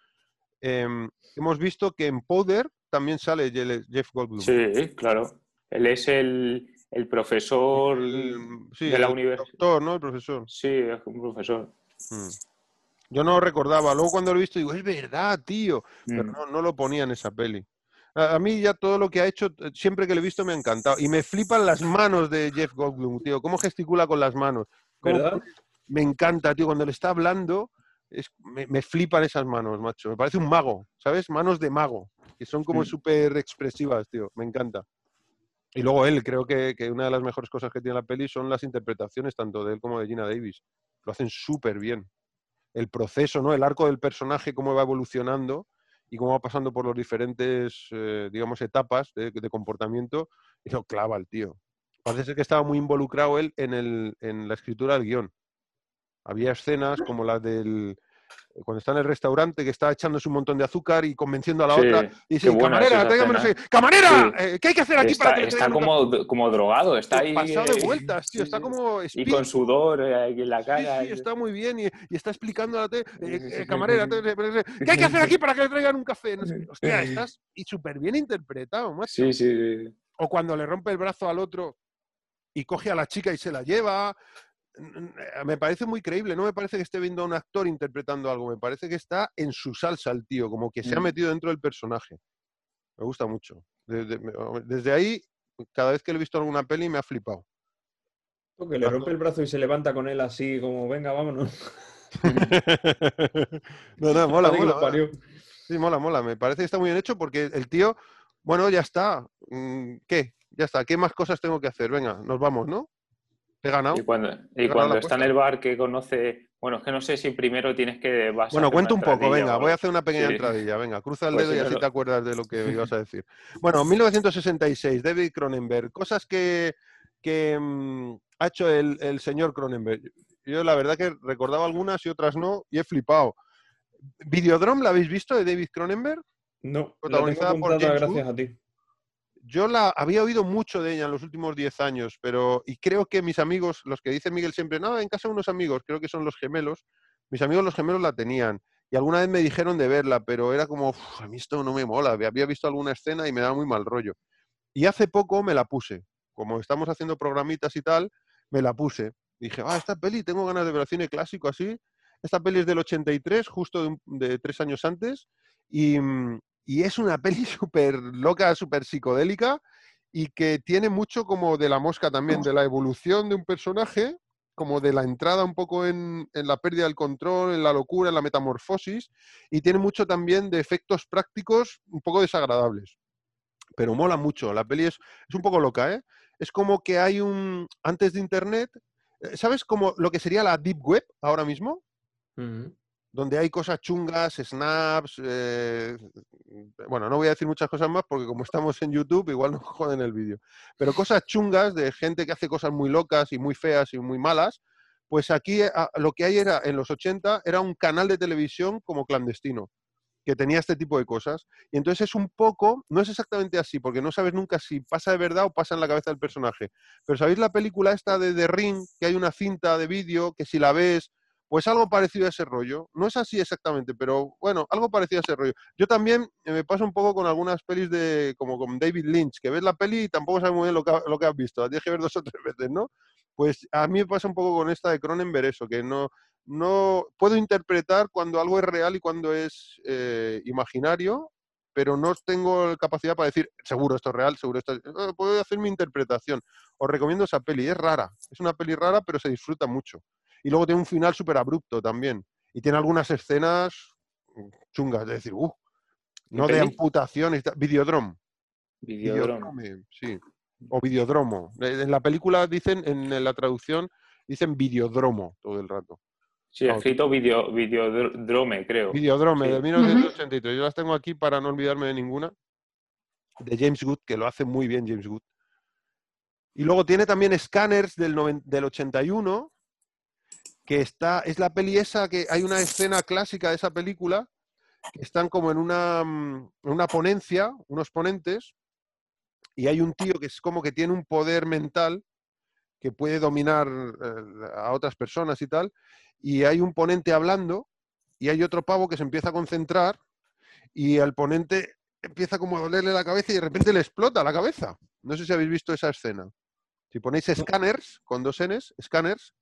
em, hemos visto que en Powder también sale Jeff Goldblum. Sí, claro. Él es el, el profesor El- sí, de la el universidad. doctor, ¿no? El profesor. Sí, es un profesor. Mm. Yo no lo recordaba. Luego cuando lo he visto digo, es verdad, tío. Pero Mm. no, no lo ponía en esa peli. A, a mí ya todo lo que ha hecho, eh, siempre que lo he visto me ha encantado. Y me flipan las manos de Jeff Goldblum, tío. Cómo gesticula con las manos. Cómo ¿Verdad? pone- Me encanta, tío. Cuando le está hablando, es- me, me flipan esas manos, macho. Me parece un mago, ¿sabes? Manos de mago. Que son como súper expresivas, tío. Me encanta. Y luego él, creo que, que una de las mejores cosas que tiene la peli son las interpretaciones, tanto de él como de Gina Davis. Lo hacen súper bien. El proceso, ¿no? El arco del personaje, cómo va evolucionando y cómo va pasando por los diferentes, eh, digamos, etapas de, comportamiento, y lo clava el tío. Parece ser que estaba muy involucrado él en, el, en la escritura del guion. Había escenas como la del... Cuando está en el restaurante, que está echándose un montón de azúcar y convenciendo a la Sí, otra. Y dice, camarera, tráigame no escena. sé- ¡Camarera! Sí. eh, ¿Qué hay que hacer aquí Está, para que le está traigan un como, como drogado, está café?". ahí. pasado de eh, vueltas, tío. sí, Está como... Y con sudor eh, en la Sí, cara. sí, está muy bien y, y está explicando a la eh, eh, camarera, te- te- ¿qué hay que hacer aquí para que le traigan un café? No sé. Hostia, estás y súper bien interpretado, macho. Sí, sí, sí. O cuando le rompe el brazo al otro y coge a la chica y se la lleva. Me parece muy creíble, no me parece que esté viendo a un actor interpretando algo, me parece que está en su salsa el tío, como que se ha Mm. metido dentro del personaje. Me gusta mucho. Desde, ahí, cada vez que le he visto alguna peli me ha flipado. Que le rompe el brazo y se levanta con él así, como, venga, vámonos. no, no, mola, mola. Sí, mola, mola. Me parece que está muy bien hecho porque el tío, bueno, ya está. Mm, ¿Qué? Ya está. ¿Qué más cosas tengo que hacer? Venga, nos vamos, ¿no? He ganado. Y cuando, y ganado cuando la está en el bar que conoce. Bueno, es que no sé si primero tienes que. Bueno, cuenta un poco, venga, o voy a hacer una pequeña Sí. entradilla, venga, cruza el Pues dedo y así lo- te acuerdas de lo que ibas a decir. Bueno, 1966, David Cronenberg, cosas que, que, mm, ha hecho el, el señor Cronenberg. Yo la verdad que recordaba algunas y otras no, y he flipado. ¿Videodrome la habéis visto de David Cronenberg? No, la tengo Protagonizada por apuntada James gracias a ti. Yo la había oído mucho de ella en los últimos 10 años, pero y creo que mis amigos, los que dice Miguel siempre, no, en casa unos amigos, creo que son los gemelos, mis amigos los gemelos la tenían. Y alguna vez me dijeron de verla, pero era como, "Uf, a mí esto no me mola, había visto alguna escena y me daba muy mal rollo. Y hace poco me la puse, como estamos haciendo programitas y tal, me la puse. Dije, ah, esta peli, tengo ganas de ver cine clásico así. Esta peli es del 83, justo de, un- de tres años antes, y, mm, y es una peli súper loca, súper psicodélica, y que tiene mucho como de la mosca también, de la evolución de un personaje, como de la entrada un poco en, la pérdida del control, en la locura, en la metamorfosis, y tiene mucho también de efectos prácticos un poco desagradables. Pero mola mucho, la peli es, es un poco loca, ¿eh? Es como que hay un, antes de Internet, eh, ¿sabes como lo que sería la Deep Web ahora mismo? Donde hay cosas chungas, snaps. eh, bueno, no voy a decir muchas cosas más porque como estamos en YouTube, igual nos joden el vídeo. Pero cosas chungas de gente que hace cosas muy locas y muy feas y muy malas. Pues aquí eh, a- lo que hay era, en los 80, era un canal de televisión como clandestino, que tenía este tipo de cosas. Y entonces es un poco, no es exactamente así, porque no sabes nunca si pasa de verdad o pasa en la cabeza del personaje. Pero ¿sabéis la película esta de The Ring, que hay una cinta de vídeo que si la ves, pues algo parecido a ese rollo. No es así exactamente, pero bueno, algo parecido a ese rollo. Yo también eh, me pasa un poco con algunas pelis de, como con David Lynch, que ves la peli y tampoco sabes muy bien lo que, has visto. La tienes que ver dos o tres veces, ¿no? Pues a mí me pasa un poco con esta de Cronenberg eso, que no, no puedo interpretar cuando algo es real y cuando es eh, imaginario, pero no tengo capacidad para decir, seguro esto es real, seguro esto es... Puedo hacer mi interpretación. Os recomiendo esa peli, es rara, es una peli rara, pero se disfruta mucho. Y luego tiene un final súper abrupto también. Y tiene algunas escenas mm, chungas, es decir, uh, no de amputación. Videodrome. Videodrome. Sí. O videodromo. En la película dicen, en la traducción, dicen videodromo todo el rato. Sí, Ah, escrito video, videodrome, creo. Videodrome Sí. de 1983. Yo las tengo aquí para no olvidarme de ninguna. De James Good, que lo hace muy bien James Good. Y luego tiene también Scanners del, del 81, que está, es la peli esa que hay una escena clásica de esa película, que están como en una, mm, en una ponencia, unos ponentes, y hay un tío que es como que tiene un poder mental que puede dominar eh, a otras personas y tal, y hay un ponente hablando y hay otro pavo que se empieza a concentrar y al ponente empieza como a dolerle la cabeza y de repente le explota la cabeza. No sé si habéis visto esa escena. Si ponéis scanners con dos Ns, scanners,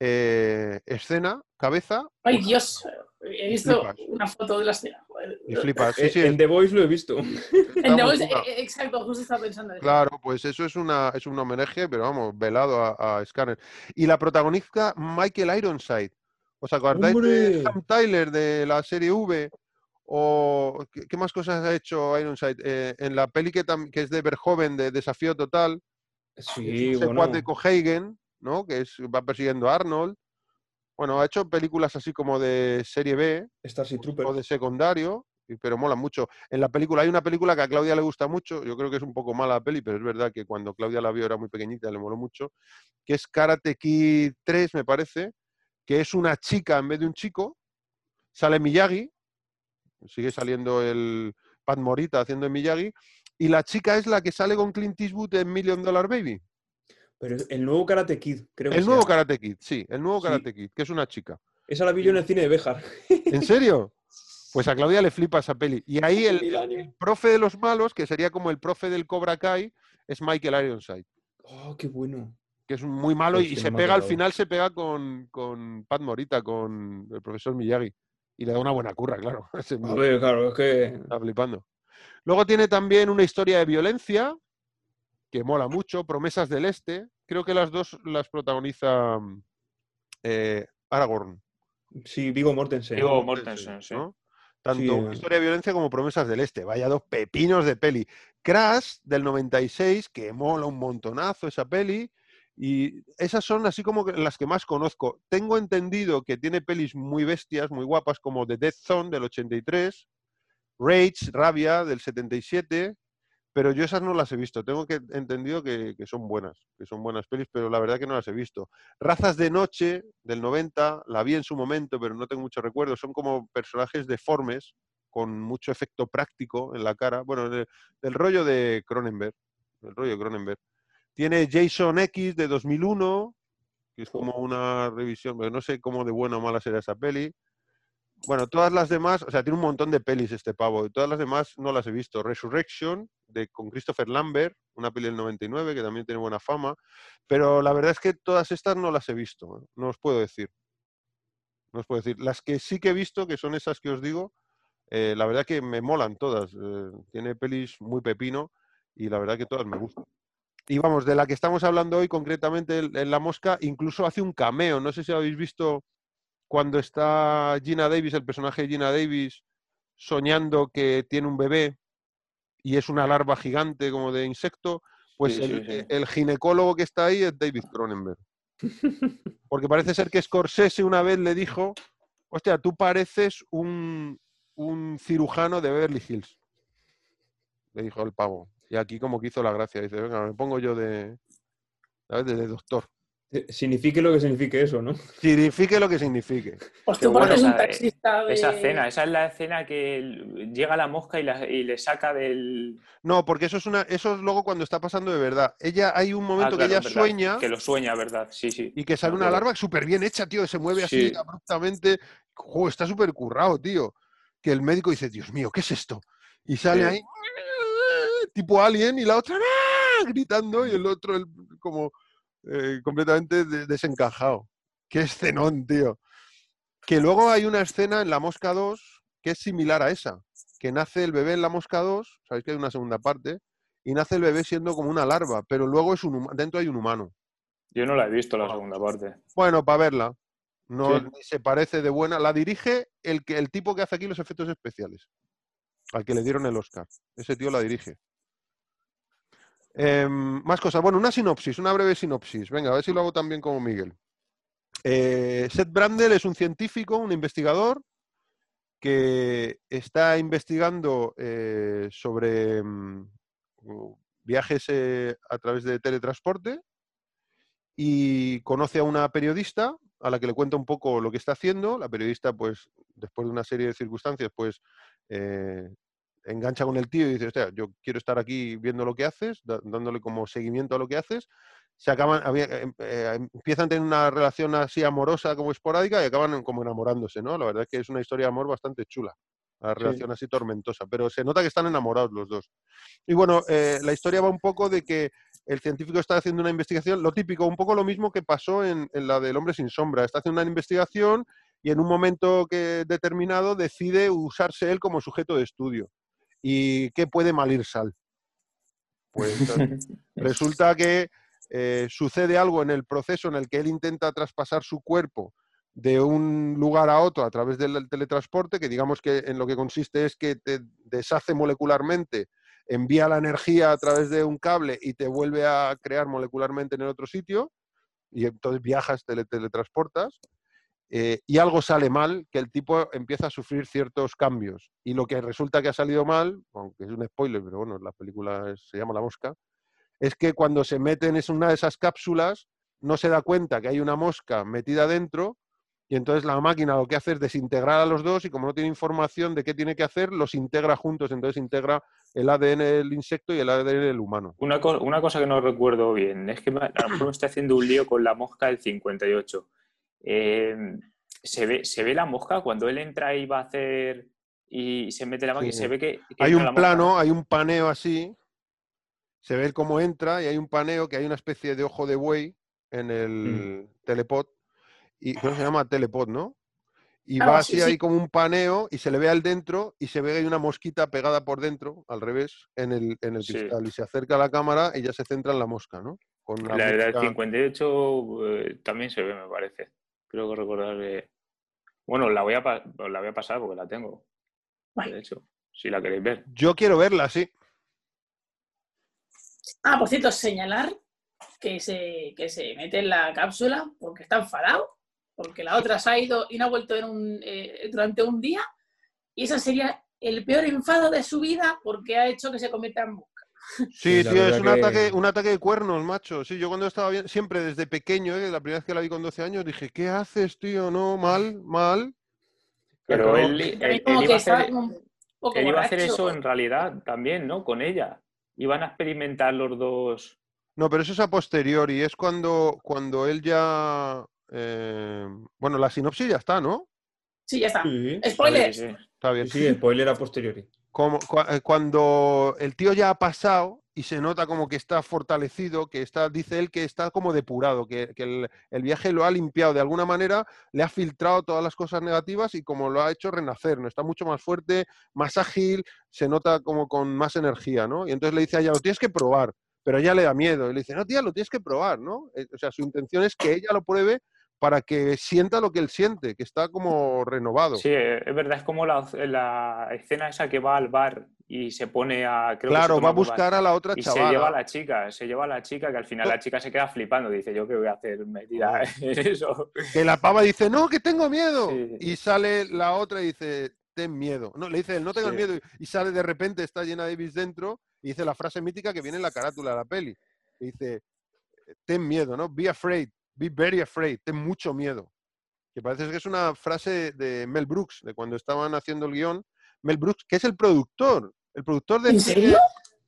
eh, escena, cabeza Ay, Dios. He visto flipas. una foto de la escena. y flipas. Sí, Eh, sí, en The Voice lo he visto. En The Voice, eh, exacto, justo estaba pensando en eso. Claro, pues eso es, una, es un homenaje, pero vamos, velado a, a Scanner. Y la protagonista Michael Ironside. ¿Os acordáis de. Sam Tyler de la serie V? ¿O qué, qué más cosas ha hecho Ironside? Eh, en la peli que, es de Verhoeven, de Desafío Total, Sí, bueno. de Cohagen, ¿no? Que es, va persiguiendo a Arnold. Bueno, ha hecho películas así como de serie B, Starship o de secundario, pero mola mucho. En la película hay una película que a Claudia le gusta mucho, yo creo que es un poco mala la peli, pero es verdad que cuando Claudia la vio era muy pequeñita, le moló mucho, que es Karate Kid 3, me parece, que es una chica en vez de un chico, sale Miyagi, sigue saliendo el Pat Morita haciendo Miyagi, y la chica es la que sale con Clint Eastwood en Million Dollar Baby. Pero el nuevo Karate Kid, creo que El nuevo. Karate Kid, sí, el nuevo Sí. Karate Kid, que es una chica. Esa la vi yo en el cine de Béjar. ¿En serio? Pues a Claudia le flipa esa peli. Y ahí el, profe de los malos, que sería como el profe del Cobra Kai, es Michael Ironside, Oh, qué bueno. que es muy malo y Hostia, se pega, al final se pega con, con Pat Morita, con el profesor Miyagi. Y le da una buena curra, claro. A ver, claro, es que. está flipando. Luego tiene también una historia de violencia, que mola mucho, Promesas del Este. Creo que las dos las protagoniza eh, Aragorn. Sí, Vigo Mortensen. Viggo Mortensen, sí. ¿no? Tanto Sí, eh. historia de violencia como promesas del este. Vaya dos pepinos de peli. Crash del 96, que mola un montonazo esa peli. Y esas son así como las que más conozco. Tengo entendido que tiene pelis muy bestias, muy guapas, como The Death Zone del 83, Rage, Rabia del 77, pero yo esas no las he visto. Tengo que entendido que, que son buenas, que son buenas pelis, pero la verdad que no las he visto. Razas de Noche del 90, la vi en su momento, pero no tengo mucho recuerdo. Son como personajes deformes, con mucho efecto práctico en la cara. Bueno, de- del rollo de Cronenberg. Del rollo de Cronenberg. Tiene Jason X de 2001, que es como una revisión, pero no sé cómo de buena o mala será esa peli. Bueno, todas las demás, o sea, tiene un montón de pelis este pavo, y todas las demás no las he visto. Resurrection, de, con Christopher Lambert, una peli del 99, que también tiene buena fama, pero la verdad es que todas estas no las he visto, no os puedo decir. No os puedo decir. Las que sí que he visto, que son esas que os digo, eh, la verdad que me molan todas. eh, tiene pelis muy pepino y la verdad que todas me gustan. Y vamos, de la que estamos hablando hoy, concretamente en en La Mosca, incluso hace un cameo. No sé si habéis visto cuando está Gina Davis, el personaje de Gina Davis, soñando que tiene un bebé y es una larva gigante como de insecto, pues Sí, el, sí, sí. el ginecólogo que está ahí es David Cronenberg. Porque parece ser que Scorsese una vez le dijo hostia, tú pareces un, un cirujano de Beverly Hills. Le dijo el pavo. Y aquí como que hizo la gracia. Dice, venga, me pongo yo de, ¿sabes? de, de doctor. Eh, Signifique lo que signifique eso, ¿no? Signifique lo que signifique. Pues tú bueno, pareces un esa- taxista de... Esa escena, esa es la escena que llega la mosca y, la- y le saca del. No, porque eso es una, eso es luego cuando está pasando de verdad. Ella, hay un momento Ah, claro, que ella verdad, sueña Que lo sueña, ¿verdad? Sí, sí. y que sale una larva súper bien hecha, tío, se mueve así Sí. abruptamente. Jo, está súper currado, tío. Que el médico dice, Dios mío, ¿qué es esto? Y sale Sí. ahí, tipo alien, y la otra ¡ah! gritando, y el otro el- como eh, completamente de- desencajado. Qué escenón, tío. Que luego hay una escena en La Mosca 2 que es similar a esa, que nace el bebé en La Mosca 2, sabéis que hay una segunda parte, y nace el bebé siendo como una larva, pero luego es un dentro hay un humano. Yo no la he visto la segunda parte. Bueno, para verla. No Sí. ni se parece de buena. La dirige el, que, el tipo que hace aquí los efectos especiales. Al que le dieron el Oscar. Ese tío la dirige. Em, más cosas. Bueno, una sinopsis, una breve sinopsis. Venga, a ver si lo hago también como Miguel. Eh, Seth Brandel es un científico, un investigador, que está investigando eh, sobre mm, viajes eh, a través de teletransporte y conoce a una periodista a la que le cuenta un poco lo que está haciendo. La periodista, pues, después de una serie de circunstancias, pues, engancha con el tío y dice, hostia, yo quiero estar aquí viendo lo que haces, dándole como seguimiento a lo que haces. Se acaban, em- eh, empiezan a tener una relación así amorosa como esporádica y acaban como enamorándose, ¿no? La verdad es que es una historia de amor bastante chula. La Sí. relación así tormentosa, pero se nota que están enamorados los dos. Y bueno, eh, la historia va un poco de que el científico está haciendo una investigación, lo típico, un poco lo mismo que pasó en, en la del hombre sin sombra. Está haciendo una investigación y en un momento que determinado decide usarse él como sujeto de estudio. ¿Y qué puede malir sal? Pues resulta que eh, sucede algo en el proceso en el que él intenta traspasar su cuerpo de un lugar a otro a través del teletransporte, que digamos que en lo que consiste es que te deshace molecularmente, envía la energía a través de un cable y te vuelve a crear molecularmente en el otro sitio, y entonces viajas, tele- teletransportas, eh, y algo sale mal, que el tipo empieza a sufrir ciertos cambios. Y lo que resulta que ha salido mal, aunque es un spoiler, pero bueno, la película se llama La Mosca, es que cuando se mete en una de esas cápsulas, no se da cuenta que hay una mosca metida dentro, y entonces la máquina lo que hace es desintegrar a los dos, y como no tiene información de qué tiene que hacer, los integra juntos, entonces integra el ADN del insecto y el ADN del humano. Una, una cosa que no recuerdo bien es que a lo mejor me estoy haciendo un lío con la mosca del 58. Eh, ¿se, ve, ¿Se ve la mosca cuando él entra y va a hacer y se mete la máquina? Sí. Se ve que, que hay un plano, hay un paneo así, se ve cómo entra y hay un paneo que hay una especie de ojo de buey en el telepod, y creo que se llama telepod, ¿no? Y Ah, va sí, así sí. ahí como un paneo y se le ve al dentro y se ve que hay una mosquita pegada por dentro, al revés, en el, en el cristal. Y se acerca a la cámara y ya se centra en la mosca, ¿no? Con la La del música- 58 eh, también se ve, me parece. Creo que recordar que... Bueno, la voy, a la voy a pasar porque la tengo. Guay. De hecho, si la queréis ver. Yo quiero verla, sí. Ah, por cierto, señalar que se, que se mete en la cápsula porque está enfadado, porque la otra se ha ido y no ha vuelto en un, eh, durante un día, y ese sería el peor enfado de su vida porque ha hecho que se convierta en. Sí, la tío, es un, que- ataque, un ataque de cuernos, macho. Sí, yo cuando estaba bien, siempre desde pequeño, ¿eh? la primera vez que la vi con 12 años, dije, ¿qué haces, tío? No, mal, mal. Pero él, él- iba que a hacer, como un poco él iba a hacer borracho. eso en realidad también, ¿no? Con ella. Iban a experimentar los dos. No, pero eso es a posteriori, es cuando, cuando él ya... eh, Bueno, la sinopsis ya está, ¿no? Sí, ya está. Sí, Spoiler. Sí, sí. Está bien. sí, sí, spoiler a posteriori. Como, eh, cuando el tío ya ha pasado y se nota como que está fortalecido, que está, dice él que está como depurado, que, que el, el viaje lo ha limpiado de alguna manera, le ha filtrado todas las cosas negativas y como lo ha hecho renacer, ¿no? Está mucho más fuerte, más ágil, se nota como con más energía, ¿no? Y entonces le dice a ella, lo tienes que probar, pero ella le da miedo, y le dice, no, tía, lo tienes que probar, ¿no? Eh, O sea, su intención es que ella lo pruebe para que sienta lo que él siente, que está como renovado. Sí, eh, es verdad, es como la, la escena esa que va al bar y se pone a. creo Claro, va a buscar a la otra Y chavala. se lleva a la chica, se lleva a la chica, que al final No. la chica se queda flipando. Dice, ¿yo qué voy a hacer metida en eso? Que la pava dice, no, que tengo miedo. Sí. Y sale la otra y dice, ten miedo. No, le dice, él, no tengas Sí. miedo. Y sale de repente, está llena Davis dentro y dice la frase mítica que viene en la carátula de la peli. Y dice, ten miedo, ¿no? Be afraid, be very afraid, ten mucho miedo. Que parece que es una frase de Mel Brooks, de cuando estaban haciendo el guion. Mel Brooks, que es el productor, el productor de ¿En cine, serio?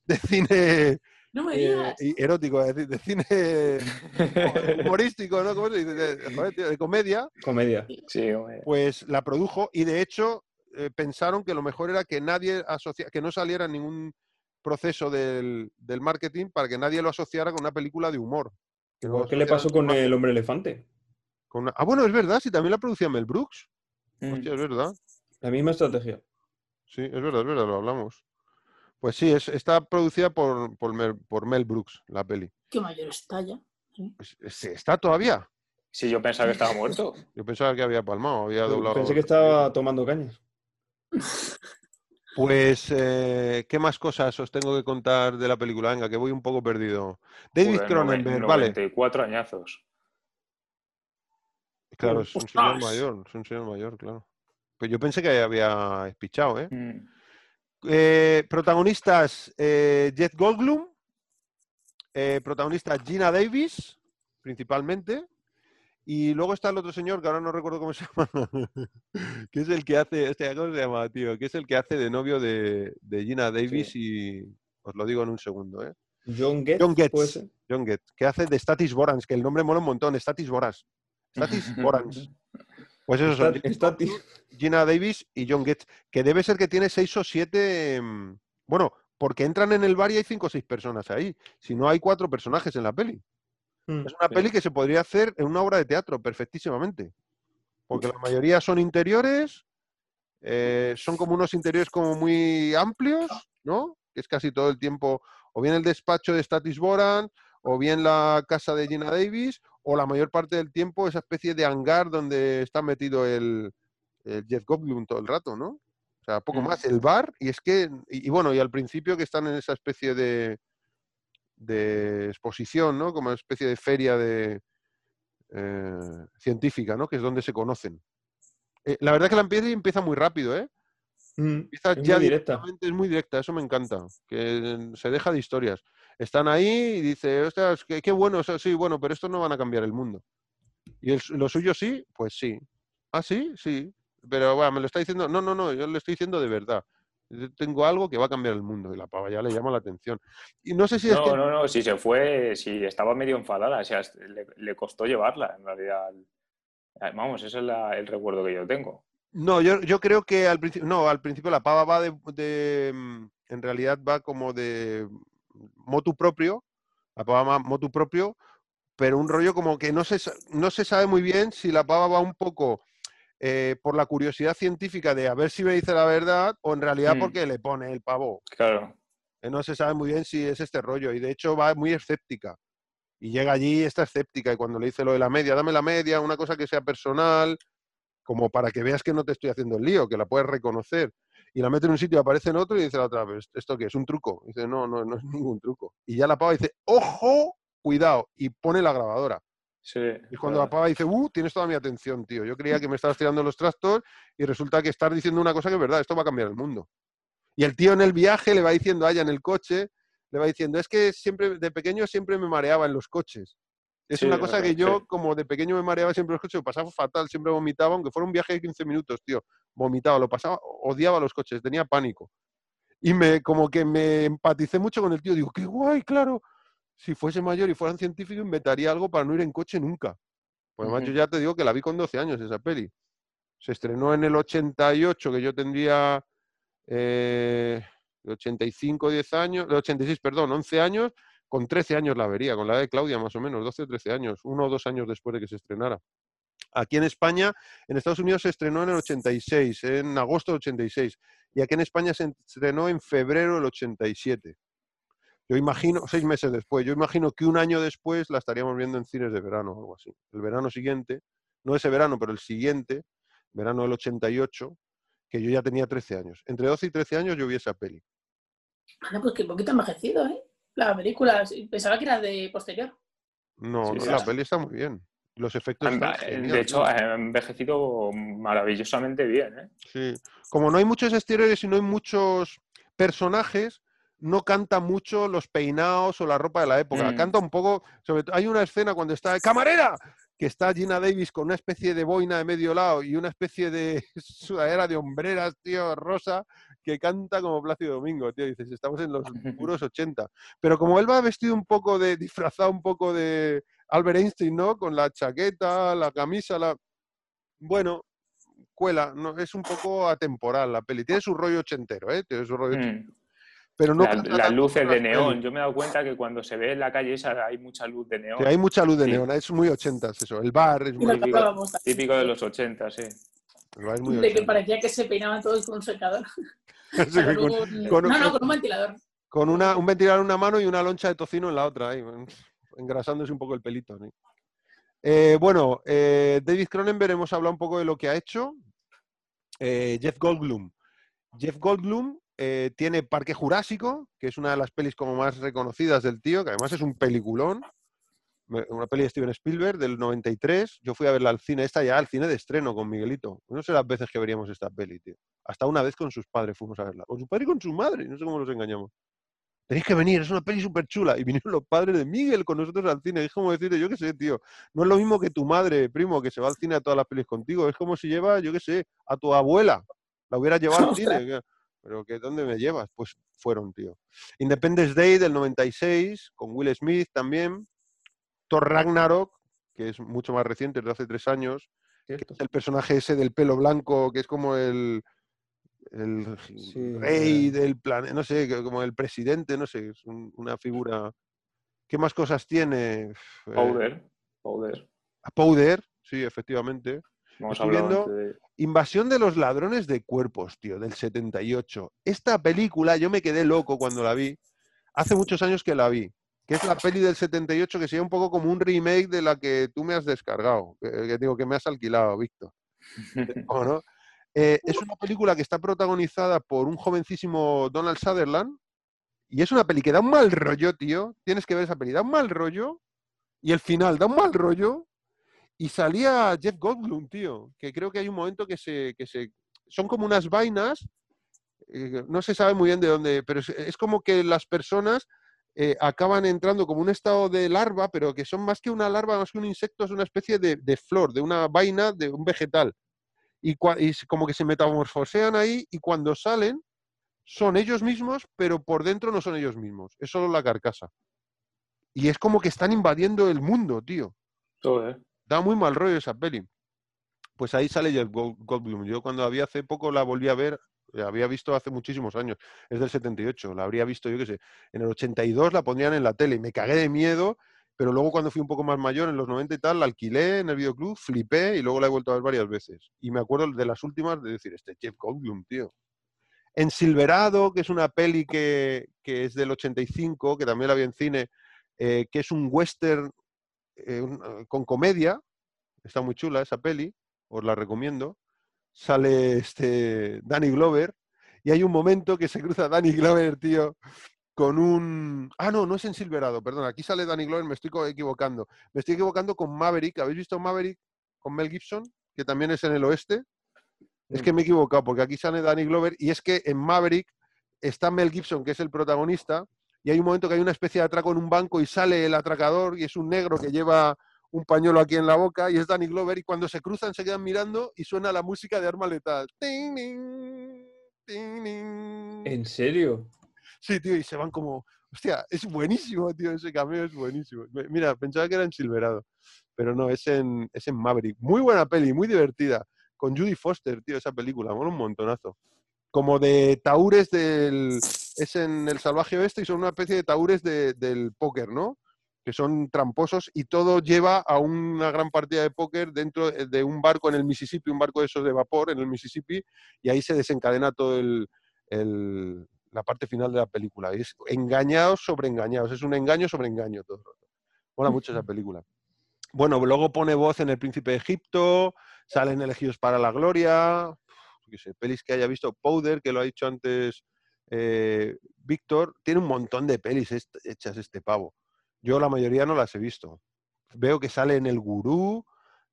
de cine No me eh, digas. erótico, es decir, de cine humorístico, ¿no? ¿Cómo se dice? De, comedia, Comedia. Sí, pues la produjo y de hecho eh, pensaron que lo mejor era que nadie asocia, que no saliera ningún proceso del, del marketing para que nadie lo asociara con una película de humor. Que ¿Qué le pasó con más el hombre elefante? con una- Ah, bueno, es verdad, si también la producía Mel Brooks. Mm. Hostia, es verdad. La misma estrategia. Sí, es verdad, es verdad, lo hablamos. Pues sí, es, está producida por, por, Mel, por Mel Brooks, la peli. Qué mayor está ya. Es- ¿Está todavía? Sí, yo pensaba que estaba muerto. Yo pensaba que había palmado, había doblado. Pensé que estaba tomando cañas. Pues, eh, ¿qué más cosas os tengo que contar de la película? Venga, que voy un poco perdido. David Cronenberg, vale. 94 añazos. Claro, es un señor mayor, es un señor mayor, claro. Pero yo pensé que había espichado, ¿eh? Mm. Eh, protagonistas, eh, Jeff Goldblum. eh, protagonista Gina Davis, principalmente. Y luego está el otro señor, que ahora no recuerdo cómo se llama, que es el que hace, hostia, ¿cómo se llama, tío? Que es el que hace de novio de, de Gina Davis y os lo digo en un segundo, ¿eh? John Getz. John Getz. puede ser. John Getz, que hace de Statis Borans, que el nombre mola un montón, Statis Boras. Statis Borans. Pues eso son está- Gina Davis y John Getz, que debe ser que tiene seis o siete. mm, Bueno, porque entran en el bar y hay cinco o seis personas ahí. Si no, hay cuatro personajes en la peli. Mm. Es una Sí. peli que se podría hacer en una obra de teatro perfectísimamente. Porque la mayoría son interiores, eh, son como unos interiores como muy amplios, ¿no? Que es casi todo el tiempo, o bien el despacho de Statis Boran, o bien la casa de Gina Davis, o la mayor parte del tiempo esa especie de hangar donde está metido el, el Jeff Goldblum todo el rato, ¿no? O sea, poco Mm. más, el bar, y es que, y, y bueno, y al principio que están en esa especie de, de exposición, ¿no? Como una especie de feria de, eh, científica, ¿no? Que es donde se conocen. Eh, la verdad que la peli empieza muy rápido, ¿eh? Mm. Empieza Es muy ya directa. directamente, es muy directa, eso me encanta, que se deja de historias. Están ahí y dice, ostras, qué, qué bueno, eso sí, bueno, pero estos no van a cambiar el mundo. ¿Y el lo suyo sí? Pues sí. ¿Ah, sí? Sí. Pero bueno, me lo está diciendo, no, no, no, yo le estoy diciendo de verdad. Yo tengo algo que va a cambiar el mundo y la pava ya le llama la atención. Y no sé si es No, que no, no, si se fue, si estaba medio enfadada, o sea, le, le costó llevarla, en realidad. Vamos, ese es la- el recuerdo que yo tengo. No, yo, yo creo que al principio, no, al principio la pava va de, de, mm, en realidad va como de motu propio, la pava va motu propio, pero un rollo como que no se, no se sabe muy bien si la pava va un poco eh, por la curiosidad científica de a ver si me dice la verdad o en realidad Mm. porque le pone el pavo. Claro. Eh, No se sabe muy bien si es este rollo y de hecho va muy escéptica. Y llega allí y está escéptica y cuando le dice lo de la media, dame la media, una cosa que sea personal, como para que veas que no te estoy haciendo el lío, que la puedes reconocer. Y la mete en un sitio, aparece en otro y dice la otra vez, ¿esto qué es? ¿Un truco? Y dice, no, no, no es ningún truco. Y ya la pava dice, ojo, cuidado, y pone la grabadora. Sí. Y cuando la claro. pava dice, uh, tienes toda mi atención, tío. Yo creía que me estabas tirando los trastos y resulta que estás diciendo una cosa que es verdad, esto va a cambiar el mundo. Y el tío en el viaje le va diciendo a ella en el coche, le va diciendo, es que siempre, de pequeño siempre me mareaba en los coches. Es Sí, una cosa que yo, sí. como de pequeño me mareaba siempre en los coches, lo pasaba fatal, siempre vomitaba, aunque fuera un viaje de 15 minutos, tío. Vomitaba, lo pasaba, odiaba los coches, tenía pánico. Y me, como que me empaticé mucho con el tío. Digo, qué guay, claro. Si fuese mayor y fueran científico, inventaría algo para no ir en coche nunca. Pues además, yo Ujú. ya te digo que la vi con 12 años esa peli. Se estrenó en el 88, que yo tendría eh, 85, 10 años, de 86, perdón, 11 años. Con 13 años la vería, con la edad de Claudia más o menos, 12 o 13 años, uno o dos años después de que se estrenara. Aquí en España, en Estados Unidos se estrenó en el 86, en agosto del 86, y aquí en España se estrenó en febrero del 87. Yo imagino, seis meses después, yo imagino que un año después la estaríamos viendo en cines de verano o algo así. El verano siguiente, no ese verano, pero el siguiente, verano del 88, que yo ya tenía 13 años. Entre 12 y 13 años yo vi esa peli. Anda, pues que poquito envejecido, ¿eh? La película, pensaba que era de posterior. No, Sí, no, la peli está muy bien. Los efectos están De genial, hecho, ha envejecido maravillosamente bien. ¿eh? Sí. Como no hay muchos exteriores y no hay muchos personajes, no canta mucho los peinados o la ropa de la época. Mm. Canta un poco, sobre todo, hay una escena cuando está ¡Camarera! que está Gina Davis con una especie de boina de medio lado y una especie de sudadera de hombreras, tío, rosa, que canta como Plácido Domingo, tío. Dices, estamos en los puros 80. Pero como él va vestido un poco de, disfrazado un poco de Albert Einstein, ¿no? Con la chaqueta, la camisa, la... Bueno, cuela, no, es un poco atemporal la peli. Tiene su rollo ochentero, ¿eh? Tiene su rollo Mm. ochentero, Pero no La- las luces de neón. Yo me he dado cuenta que cuando se ve en la calle esa hay mucha luz de neón. Sí, hay mucha luz de Sí. neón, es muy ochentas eso. El bar es muy, típico- de los 80, sí. el bar es muy De que ochentas. parecía que se peinaban todos con un secador. Sí, con- con- no, no, con un ventilador. con una, un ventilador en una mano y una loncha de tocino en la otra, ahí, engrasándose un poco el pelito. ¿no? Eh, bueno, eh, David Cronenberg hemos hablado un poco de lo que ha hecho. Eh, Jeff Goldblum. Jeff Goldblum eh, tiene Parque Jurásico, que es una de las pelis como más reconocidas del tío, que además es un peliculón. Una peli de Steven Spielberg del 93. Yo fui a verla al cine, esta ya al cine de estreno con Miguelito. No sé las veces que veríamos esta peli, tío. Hasta una vez con sus padres fuimos a verla. Con su padre y con su madre. No sé cómo nos engañamos. Tenéis que venir, es una peli súper chula. Y vinieron los padres de Miguel con nosotros al cine. Es como decirte, yo qué sé, tío. No es lo mismo que tu madre, primo, que se va al cine a todas las pelis contigo. Es como si lleva, yo qué sé, a tu abuela. La hubiera llevado al cine. Pero que ¿dónde me llevas? Pues fueron, tío. Independence Day del 96, con Will Smith también. Thor Ragnarok, que es mucho más reciente, de hace tres años. que Cierto. es el personaje ese del pelo blanco, que es como el, el Sí, rey eh. del planeta, no sé, como el presidente, no sé, es un- una figura. ¿Qué más cosas tiene? Eh, Powder. Powder. Powder, sí, efectivamente. Hemos Estoy viendo- de- Invasión de los ladrones de cuerpos, tío, del 78. Esta película, yo me quedé loco cuando la vi. Hace muchos años que la vi. Que es la peli del 78, que sería un poco como un remake de la que tú me has descargado. Que, que digo, que me has alquilado, Víctor. ¿O no? Eh, es una película que está protagonizada por un jovencísimo Donald Sutherland. Y es una peli que da un mal rollo, tío. Tienes que ver esa peli. Da un mal rollo. Y el final da un mal rollo. Y salía Jeff Goldblum, tío. Que creo que hay un momento que se. Que se son como unas vainas. eh, no se sabe muy bien de dónde. Pero es, como que las personas eh, acaban entrando como un estado de larva, pero que son más que una larva, más que un insecto, es una especie de, flor, de una vaina, de un vegetal. Y, como que se metamorfosean ahí y cuando salen son ellos mismos, pero por dentro no son ellos mismos. Es solo la carcasa. Y es como que están invadiendo el mundo, tío. Joder. Da muy mal rollo esa peli. Pues ahí sale Jeff Gold- Goldblum. Yo cuando vi hace poco la volví a ver, la había visto hace muchísimos años, es del 78, la habría visto yo qué sé, en el 82 la pondrían en la tele y me cagué de miedo, pero luego cuando fui un poco más mayor, en los 90 y tal, la alquilé en el videoclub, flipé y luego la he vuelto a ver varias veces. Y me acuerdo de las últimas de decir, este Jeff Goldblum, tío. En Silverado, que es una peli que, que es del 85, que también la vi en cine, eh, que es un western eh, eh, con comedia, está muy chula esa peli, os la recomiendo. Sale este Danny Glover y hay un momento que se cruza Danny Glover, tío, con un... Ah, no, no es en Silverado, perdón, aquí sale Danny Glover, me estoy equivocando. Me estoy equivocando con Maverick, ¿habéis visto Maverick con Mel Gibson? Que también es en el oeste. Es que me he equivocado, porque aquí sale Danny Glover y es que en Maverick está Mel Gibson, que es el protagonista, y hay un momento que hay una especie de atraco en un banco y sale el atracador y es un negro que lleva un pañuelo aquí en la boca y es Danny Glover y cuando se cruzan se quedan mirando y suena la música de Arma Letal. Ting, ting. ¿En serio? Sí, tío, y se van como... Hostia, es buenísimo, tío, ese cameo es buenísimo. Mira, pensaba que era en Silverado, pero no, es en, es en Maverick. Muy buena peli, muy divertida. Con Judy Foster, tío, esa película, mola un montonazo. Como de taúres del... Es en el salvaje oeste y son una especie de taúres de- del póker, ¿no? Que son tramposos y todo lleva a una gran partida de póker dentro de un barco en el Mississippi, un barco de esos de vapor en el Mississippi, y ahí se desencadena todo el, el- la parte final de la película. Es engañados sobre engañados, es un engaño sobre engaño todo el rato. Mola mucho esa película. Bueno, luego pone voz en El Príncipe de Egipto, salen elegidos para la gloria, qué sé, pelis que haya visto, Powder, que lo ha dicho antes eh, Víctor tiene un montón de pelis hechas este pavo. Yo la mayoría no las he visto. Veo que sale en El Gurú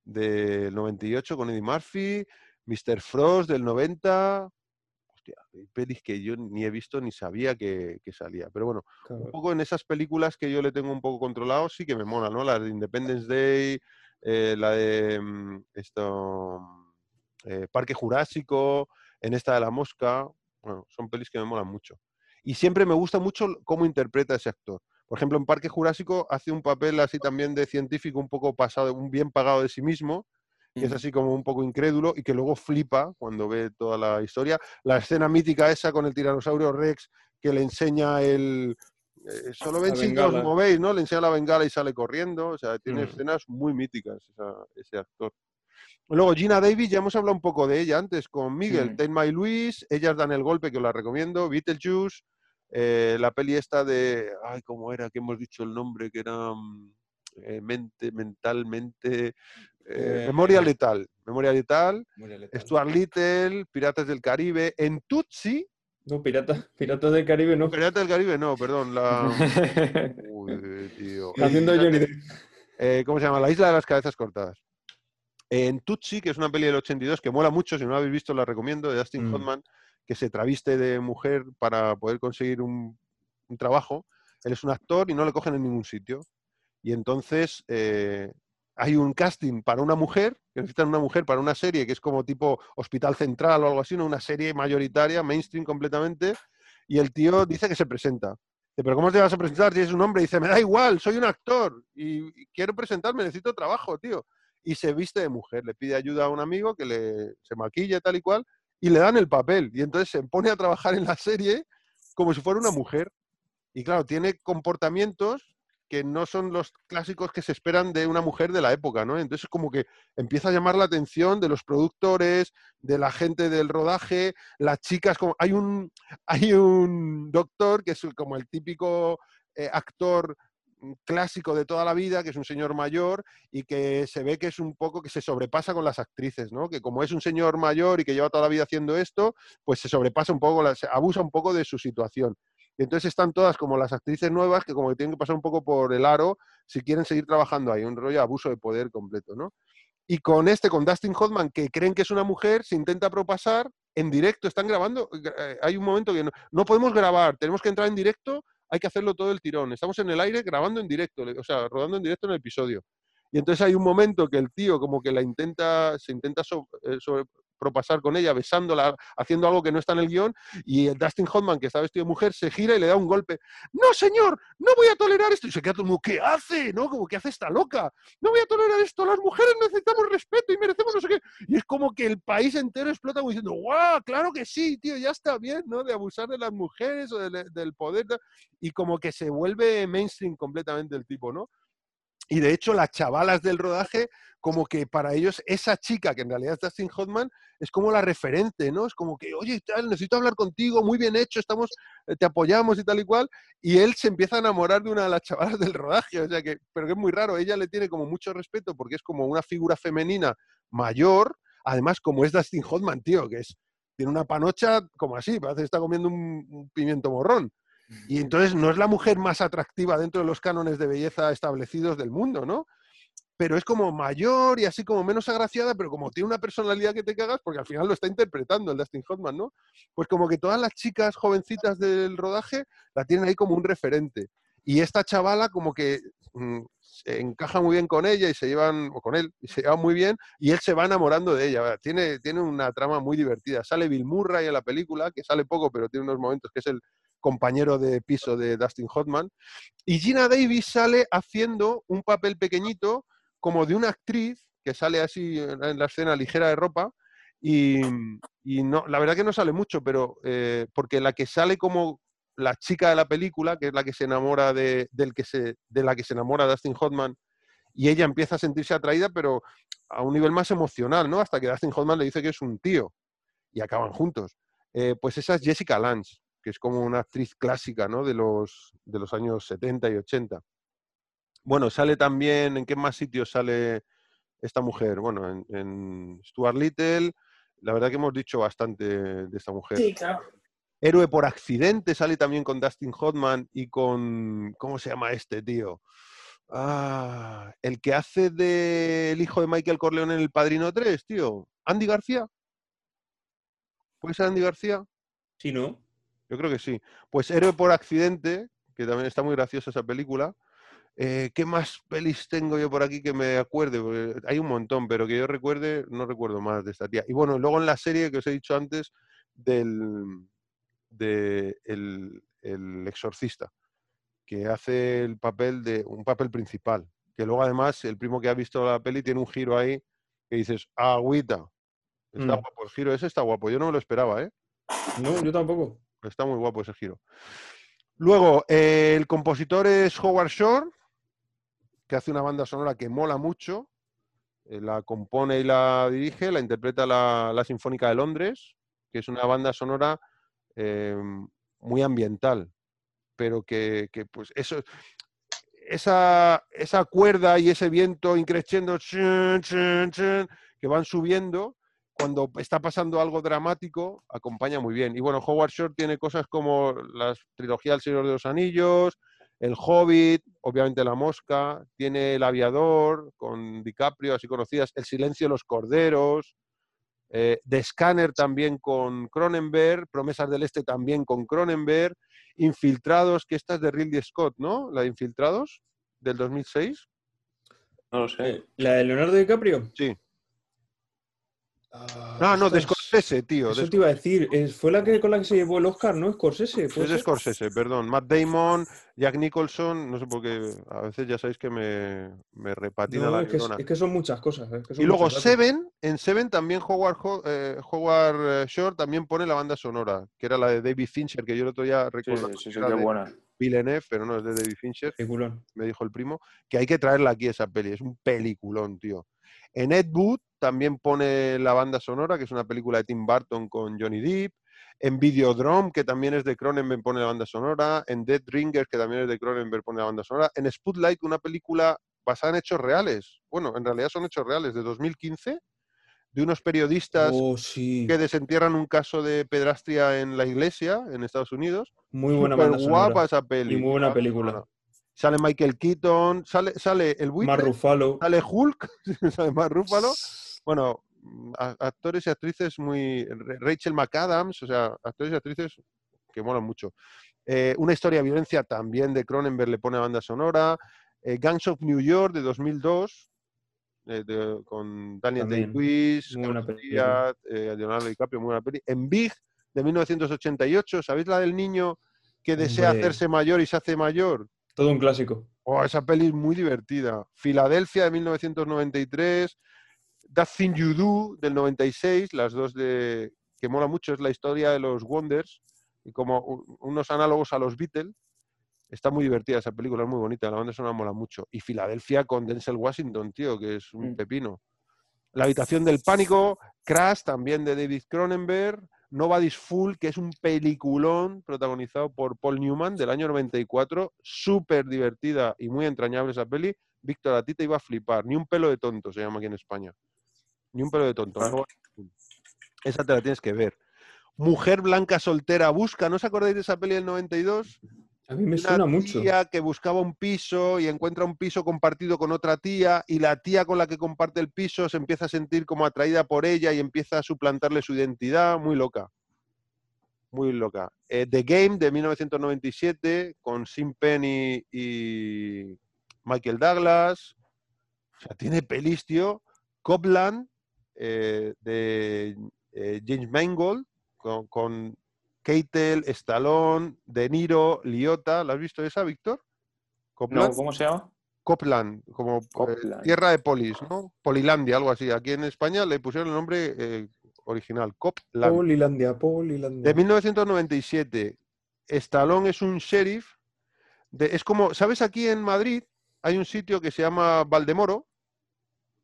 del 98 con Eddie Murphy, Mr. Frost del 90. Hostia, hay pelis que yo ni he visto ni sabía que, que salía. Pero bueno, un poco en esas películas que yo le tengo un poco controlado, sí que me mola, ¿no? La de Independence Day, eh, la de mm, esto, mm, eh, Parque Jurásico, en esta de la mosca. Bueno, son pelis que me molan mucho. Y siempre me gusta mucho cómo interpreta ese actor. Por ejemplo, en Parque Jurásico hace un papel así también de científico un poco pasado, un bien pagado de sí mismo, que es así como un poco incrédulo y que luego flipa cuando ve toda la historia. La escena mítica esa con el tiranosaurio Rex que le enseña el... eh, solo ven si os movéis, ¿no? Le enseña la bengala y sale corriendo. O sea, tiene Mm. escenas muy míticas esa- ese actor. Luego, Gina Davis, ya hemos hablado un poco de ella antes con Miguel. Thelma y Luis, Ellas dan el golpe, que os la recomiendo. Beetlejuice, eh, la peli esta de... Ay, ¿cómo era? Que hemos dicho el nombre, que era... mm, eh, mente, mentalmente... eh, memoria letal. Memoria letal. Stuart Little, Piratas del Caribe. En Tutsi, No, pirata, Piratas del Caribe no. Piratas del Caribe, no, perdón. La... Uy, tío. Haciendo Johnny ¿Cómo se llama? La isla de las cabezas cortadas. En Tutsi, que es una peli del 82 que mola mucho, si no la habéis visto la recomiendo, de Dustin Mm. Hoffman, que se traviste de mujer para poder conseguir un, un trabajo. Él es un actor y no le cogen en ningún sitio. Y entonces eh, hay un casting para una mujer, que necesitan una mujer para una serie que es como tipo Hospital Central o algo así, ¿no? una serie mayoritaria, mainstream completamente, y el tío dice que se presenta. Dice, pero ¿cómo te vas a presentar si es un hombre? Dice, me da igual, soy un actor y y quiero presentarme, necesito trabajo, tío. Y se viste de mujer, le pide ayuda a un amigo que le, se maquille tal y cual, y le dan el papel. Y entonces se pone a trabajar en la serie como si fuera una mujer. Y claro, tiene comportamientos que no son los clásicos que se esperan de una mujer de la época, ¿no? Entonces como que empieza a llamar la atención de los productores, de la gente del rodaje, las chicas, como hay un hay un doctor que es como el típico eh, actor clásico de toda la vida, que es un señor mayor y que se ve que es un poco que se sobrepasa con las actrices, ¿no? Que como es un señor mayor y que lleva toda la vida haciendo esto, pues se sobrepasa un poco, se abusa un poco de su situación. Y entonces están todas como las actrices nuevas que como que tienen que pasar un poco por el aro si quieren seguir trabajando ahí, un rollo de abuso de poder completo, ¿no? Y con este, con Dustin Hoffman, que creen que es una mujer, se intenta propasar en directo, están grabando, eh, hay un momento que no, no podemos grabar, tenemos que entrar en directo, hay que hacerlo todo el tirón, estamos en el aire grabando en directo, o sea, rodando en directo en el episodio. Y entonces hay un momento que el tío como que la intenta, se intenta eh, sobre- propasar con ella, besándola, haciendo algo que no está en el guion, y el Dustin Hoffman, que está vestido de mujer, se gira y le da un golpe. No, señor, no voy a tolerar esto. Y se queda todo como, ¿qué hace? ¿No? Como, ¿qué hace esta loca? No voy a tolerar esto. Las mujeres necesitamos respeto y merecemos no sé qué. Y es como que el país entero explota diciendo, ¡guau! Claro que sí, tío, ya está bien, ¿no? De abusar de las mujeres o del, poder. tal". Y como que se vuelve mainstream completamente el tipo, ¿no? Y de hecho, las chavalas del rodaje, como que para ellos esa chica, que en realidad es Dustin Hoffman, es como la referente, ¿no? Es como que, oye, tal, necesito hablar contigo, muy bien hecho, estamos, eh, te apoyamos y tal y cual. Y él se empieza a enamorar de una de las chavalas del rodaje, o sea que, pero que es muy raro, ella le tiene como mucho respeto porque es como una figura femenina mayor, además como es Dustin Hoffman, tío, que es, tiene una panocha como así, parece que está comiendo un, un pimiento morrón. Y entonces no es la mujer más atractiva dentro de los cánones de belleza establecidos del mundo, ¿no? Pero es como mayor y así como menos agraciada, pero como tiene una personalidad que te cagas, porque al final lo está interpretando el Dustin Hoffman, ¿no? Pues como que todas las chicas jovencitas del rodaje la tienen ahí como un referente. Y esta chavala como que mm, se encaja muy bien con ella y se llevan, o con él, y se llevan muy bien, y él se va enamorando de ella. Tiene, tiene una trama muy divertida. Sale Bill Murray en la película, que sale poco, pero tiene unos momentos que es el compañero de piso de Dustin Hoffman. Y Gina Davis sale haciendo un papel pequeñito como de una actriz que sale así en la escena ligera de ropa. Y, y no, la verdad que no sale mucho, pero eh, porque la que sale como la chica de la película, que es la que se enamora de, del que se, de la que se enamora Dustin Hoffman, y ella empieza a sentirse atraída, pero a un nivel más emocional, ¿no? Hasta que Dustin Hoffman le dice que es un tío y acaban juntos. Eh, pues esa es Jessica Lange, que es como una actriz clásica, ¿no? De los, de los años 70 y 80. Bueno, sale también, ¿en qué más sitios sale esta mujer? Bueno, en, en Stuart Little, la verdad que hemos dicho bastante de esta mujer. Sí, claro. Héroe por accidente sale también con Dustin Hoffman y con. ¿Cómo se llama este tío? Ah, el que hace del hijo de Michael Corleone en El Padrino 3, tío. Andy García. ¿Puede ser Andy García? Sí, ¿no? Yo creo que sí. Pues Héroe por accidente, que también está muy graciosa esa película. Eh, ¿Qué más pelis tengo yo por aquí que me acuerde? Porque hay un montón, pero que yo recuerde, no recuerdo más de esta tía. Y bueno, luego en la serie que os he dicho antes del de el, el exorcista, que hace el papel de un papel principal. Que luego además el primo que ha visto la peli tiene un giro ahí que dices, agüita. Está Mm. guapo el giro, ese está guapo. Yo no me lo esperaba, ¿eh? No, yo tampoco. Está muy guapo ese giro. Luego, eh, el compositor es Howard Shore, que hace una banda sonora que mola mucho. eh, la compone y la dirige, la interpreta la, la Sinfónica de Londres, que es una banda sonora eh, muy ambiental, pero que, que, pues eso, esa, esa cuerda y ese viento increciendo que van subiendo, cuando está pasando algo dramático, acompaña muy bien. Y bueno, Howard Shore tiene cosas como la trilogía El Señor de los Anillos, El Hobbit, obviamente La Mosca, tiene El Aviador con DiCaprio, así conocidas, El Silencio de los Corderos, eh, The Scanner también con Cronenberg, Promesas del Este también con Cronenberg, Infiltrados, que esta es de Ridley Scott, ¿no? La de Infiltrados, del 2006. No lo sé. Eh, ¿La de Leonardo DiCaprio? Sí. Ah, No, no, de Scorsese, tío. Eso te iba a decir. es- fue la que con la que se llevó el Oscar, ¿no? Scorsese. ¿puede Es ser? Scorsese, perdón. Matt Damon, Jack Nicholson, no sé por qué, a veces ya sabéis que me, me repatina No, la es que, es que son muchas cosas. es que son Y luego. Seven, en Seven también Howard, Ho- eh, Howard eh, Shore también pone la banda sonora, que era la de David Fincher, que yo el otro día Sí, recordaba sí, sí, de buena. Villeneuve, pero no es de David Fincher, Peliculón. me dijo el primo, que hay que traerla aquí esa peli, es un peliculón, tío. En Ed Wood también pone la banda sonora, que es una película de Tim Burton con Johnny Depp. En Videodrome, que también es de Cronenberg, pone la banda sonora. En Dead Ringers, que también es de Cronenberg, pone la banda sonora. En Spotlight, una película basada en hechos reales. Bueno, en realidad son hechos reales, de 2015, de unos periodistas Oh, sí. que desentierran un caso de pedrastria en la iglesia en Estados Unidos. Muy buena banda Súper guapa esa peli. Y muy buena la banda película. Sale Michael Keaton, sale, sale el buitre, Mar sale Hulk, sale Mark Ruffalo. Bueno, a- actores y actrices muy. Ra- Rachel McAdams, o sea, actores y actrices que molan mucho. Eh, una historia de violencia también de Cronenberg le pone banda sonora. Eh, Gangs of New York de 2002, eh, de- con Daniel Day-Lewis, eh, Leonardo DiCaprio, muy buena peli. En Big de 1988, ¿sabéis la del niño que desea Hombre. hacerse mayor y se hace mayor? Todo un clásico. Oh, esa peli es muy divertida. Filadelfia de 1993, That Thing You Do del 96, las dos de que mola mucho, es la historia de los Wonders y como unos análogos a los Beatles. Está muy divertida esa película, es muy bonita, la banda sonora mola mucho. Y Filadelfia con Denzel Washington, tío, que es un Mm. pepino. La habitación del pánico, Crash también de David Cronenberg, Nobody's Full, que es un peliculón protagonizado por Paul Newman del año 94, súper divertida y muy entrañable esa peli. Víctor, a ti te iba a flipar, ni un pelo de tonto se llama aquí en España. Ni un pelo de tonto. Full. Esa te la tienes que ver. Mujer blanca soltera busca, ¿no os acordáis de esa peli del 92? A mí me una suena mucho. tía que buscaba un piso y encuentra un piso compartido con otra tía y la tía con la que comparte el piso se empieza a sentir como atraída por ella y empieza a suplantarle su identidad, muy loca. Muy loca. Eh, The Game de 1997 con Sim Penn y, y Michael Douglas. O sea, tiene pelis, tío. Copland eh, de eh, James Mangold con, con Keitel, Stallone, De Niro, Liotta. ¿La has visto esa, Víctor? No, Copland, ¿Cómo se llama? Copland, como eh, tierra de polis, ¿no? Polilandia, algo así. Aquí en España le pusieron el nombre eh, original, Copland. Polilandia, Polilandia. De 1997. Stallone es un sheriff. de- es como, ¿sabes? Aquí en Madrid hay un sitio que se llama Valdemoro,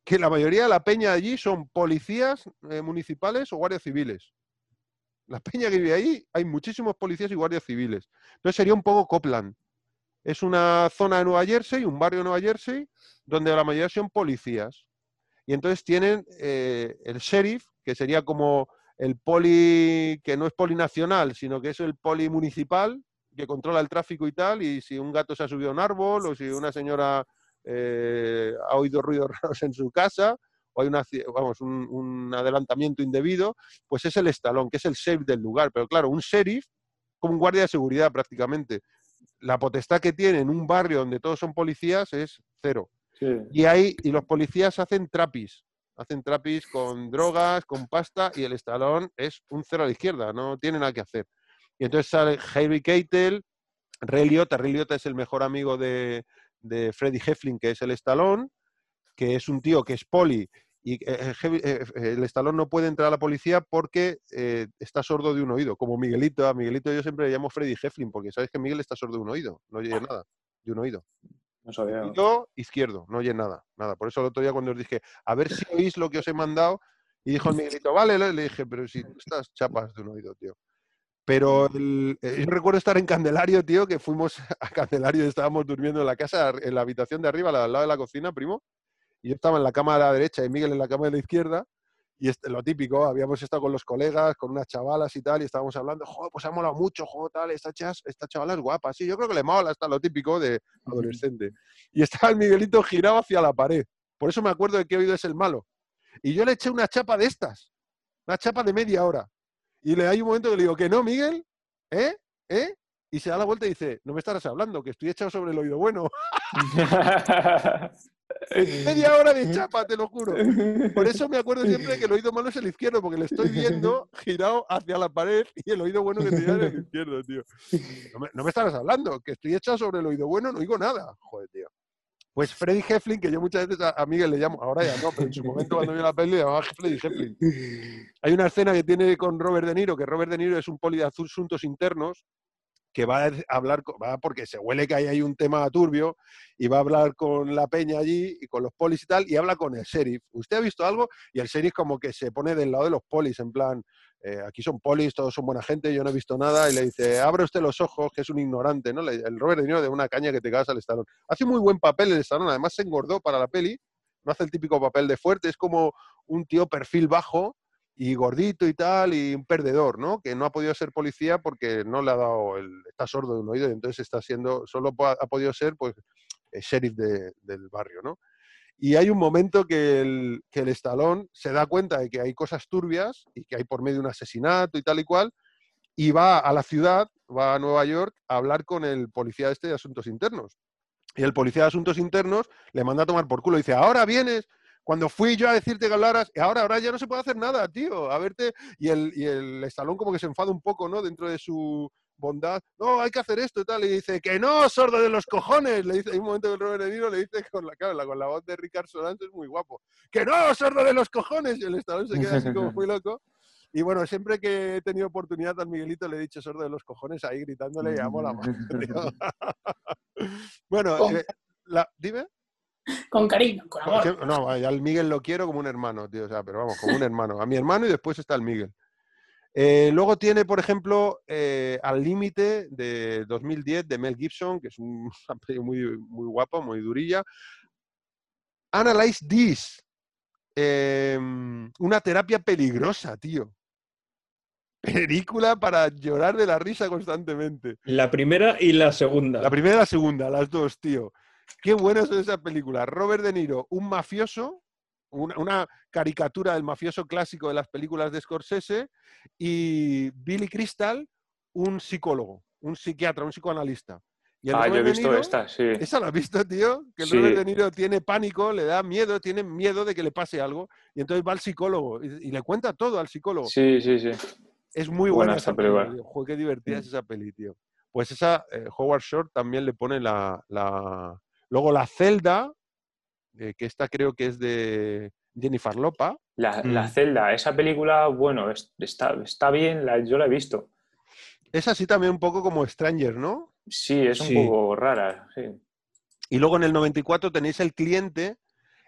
que la mayoría de la peña allí son policías eh, municipales o guardias civiles. La peña que vive ahí, hay muchísimos policías y guardias civiles. Entonces sería un poco Copland. Es una zona de Nueva Jersey, un barrio de Nueva Jersey, donde la mayoría son policías. Y entonces tienen eh, el sheriff, que sería como el poli que no es polinacional, sino que es el poli municipal, que controla el tráfico y tal, y si un gato se ha subido a un árbol o si una señora eh, ha oído ruidos raros en su casa o hay una, vamos, un, un adelantamiento indebido, pues es el estalón, que es el sheriff del lugar. Pero claro, un sheriff como un guardia de seguridad prácticamente. La potestad que tiene en un barrio donde todos son policías es cero. Sí. Y ahí, y los policías hacen trapis, hacen trapis con drogas, con pasta, y el estalón es un cero a la izquierda, no tiene nada que hacer. Y entonces sale Harry Keitel, Ray Liotta, Ray Liotta es el mejor amigo de, de Freddy Heflin, que es el estalón, que es un tío que es poli, y eh, Heavy- eh, el estalón no puede entrar a la policía porque eh, está sordo de un oído, como Miguelito. A Miguelito yo siempre le llamo Freddy Heflin, porque sabes que Miguel está sordo de un oído, no oye nada, de un oído. No sabía. Oído izquierdo, no oye nada, nada. Por eso el otro día cuando os dije, a ver si oís lo que os he mandado, y dijo el Miguelito, vale, le dije, pero si tú estás chapas de un oído, tío. Pero el- eh, yo recuerdo estar en Candelario, tío, que fuimos a Candelario y estábamos durmiendo en la casa, en la habitación de arriba, al lado de la cocina, primo. Y yo estaba en la cama de la derecha y Miguel en la cama de la izquierda. Y este, lo típico, habíamos estado con los colegas, con unas chavalas y tal, y estábamos hablando, joder, pues ha molado mucho, joder, tal, esta, chas, esta chavala es guapa. Sí, yo creo que le mola, está lo típico de adolescente. Y estaba el Miguelito girado hacia la pared. Por eso me acuerdo de qué oído es el malo. Y yo le eché una chapa de estas, una chapa de media hora. Y le hay un momento que le digo, que no, Miguel, ¿eh? ¿eh? Y se da la vuelta y dice, no me estarás hablando, que estoy echado sobre el oído bueno. Media hora de chapa, te lo juro. Por eso me acuerdo siempre que el oído malo es el izquierdo, porque le estoy viendo girado hacia la pared y el oído bueno que tenía era el izquierdo, tío. No me, no me estarás hablando, que estoy echado sobre el oído bueno, no oigo nada. Joder, tío. Pues Freddy Heflin, que yo muchas veces a, Miguel le llamo, ahora ya no, pero en su momento cuando vio la peli le llamaba Freddy Heflin. Hay una escena que tiene con Robert De Niro, que Robert De Niro es un poli de asuntos internos que va a hablar, co- va porque se huele que hay ahí un tema turbio y va a hablar con la peña allí y con los polis y tal, y habla con el sheriff. ¿Usted ha visto algo? Y el sheriff como que se pone del lado de los polis, en plan, eh, aquí son polis, todos son buena gente, yo no he visto nada, y le dice, abre usted los ojos, que es un ignorante, ¿no? El Robert De Niro de una caña que te cagas al estalón. Hace muy buen papel el estalón, además se engordó para la peli, no hace el típico papel de fuerte, es como un tío perfil bajo, y gordito y tal, y un perdedor, ¿no? Que no ha podido ser policía porque no le ha dado el. está sordo de un oído y entonces está siendo. solo ha podido ser, pues, el sheriff de- del barrio, ¿no? Y hay un momento que el, que el estalón se da cuenta de que hay cosas turbias y que hay por medio un asesinato y tal y cual, y va a la ciudad, va a Nueva York a hablar con el policía este de asuntos internos. Y el policía de asuntos internos le manda a tomar por culo. Dice, ahora vienes, cuando fui yo a decirte que hablaras, y ahora, ahora ya no se puede hacer nada, tío. A verte. Y el, y el estalón como que se enfada un poco, ¿no? Dentro de su bondad. No, hay que hacer esto y tal. Y dice, que no, sordo de los cojones. Le dice, hay un momento que el Robert De Niro le dice con la, claro, la- con la voz de Ricardo Solans es muy guapo. Que no, sordo de los cojones. Y el estalón se queda así como muy loco. Y bueno, siempre que he tenido oportunidad al Miguelito le he dicho sordo de los cojones ahí gritándole y amo la mano. bueno, eh, la- dime. Con cariño, con amor. No, vaya, al Miguel lo quiero como un hermano, tío. O sea, pero vamos, como un hermano. A mi hermano y después está el Miguel. Eh, luego tiene, por ejemplo, eh, Al Límite de 2010 de Mel Gibson, que es un muy, muy guapa, muy durilla. Analyze This. eh, una terapia peligrosa, tío. Película para llorar de la risa constantemente. La primera y la segunda. La primera y la segunda, las dos, tío. Qué buenas son esas películas. Robert De Niro, un mafioso, una, una caricatura del mafioso clásico de las películas de Scorsese, y Billy Crystal, un psicólogo, un psiquiatra, un psicoanalista. Y Ah, yo he visto Niro- esta, sí. ¿Esa la has visto, tío? Que el Sí. Robert De Niro tiene pánico, le da miedo, tiene miedo de que le pase algo, y entonces va al psicólogo y, y le cuenta todo al psicólogo. Sí, sí, sí. Es muy Buena buena, esa película. Joder, qué divertida es Mm. esa peli, tío. Pues esa, eh, Howard Shore también le pone la... la... Luego La Celda, eh, que esta creo que es de Jennifer Lopa. La, la Mm. celda, esa película, bueno, es- está, está bien, la- yo la he visto. Es así también un poco como Stranger, ¿no? Sí, es un Sí. poco rara, sí. Y luego en el 94 tenéis El Cliente,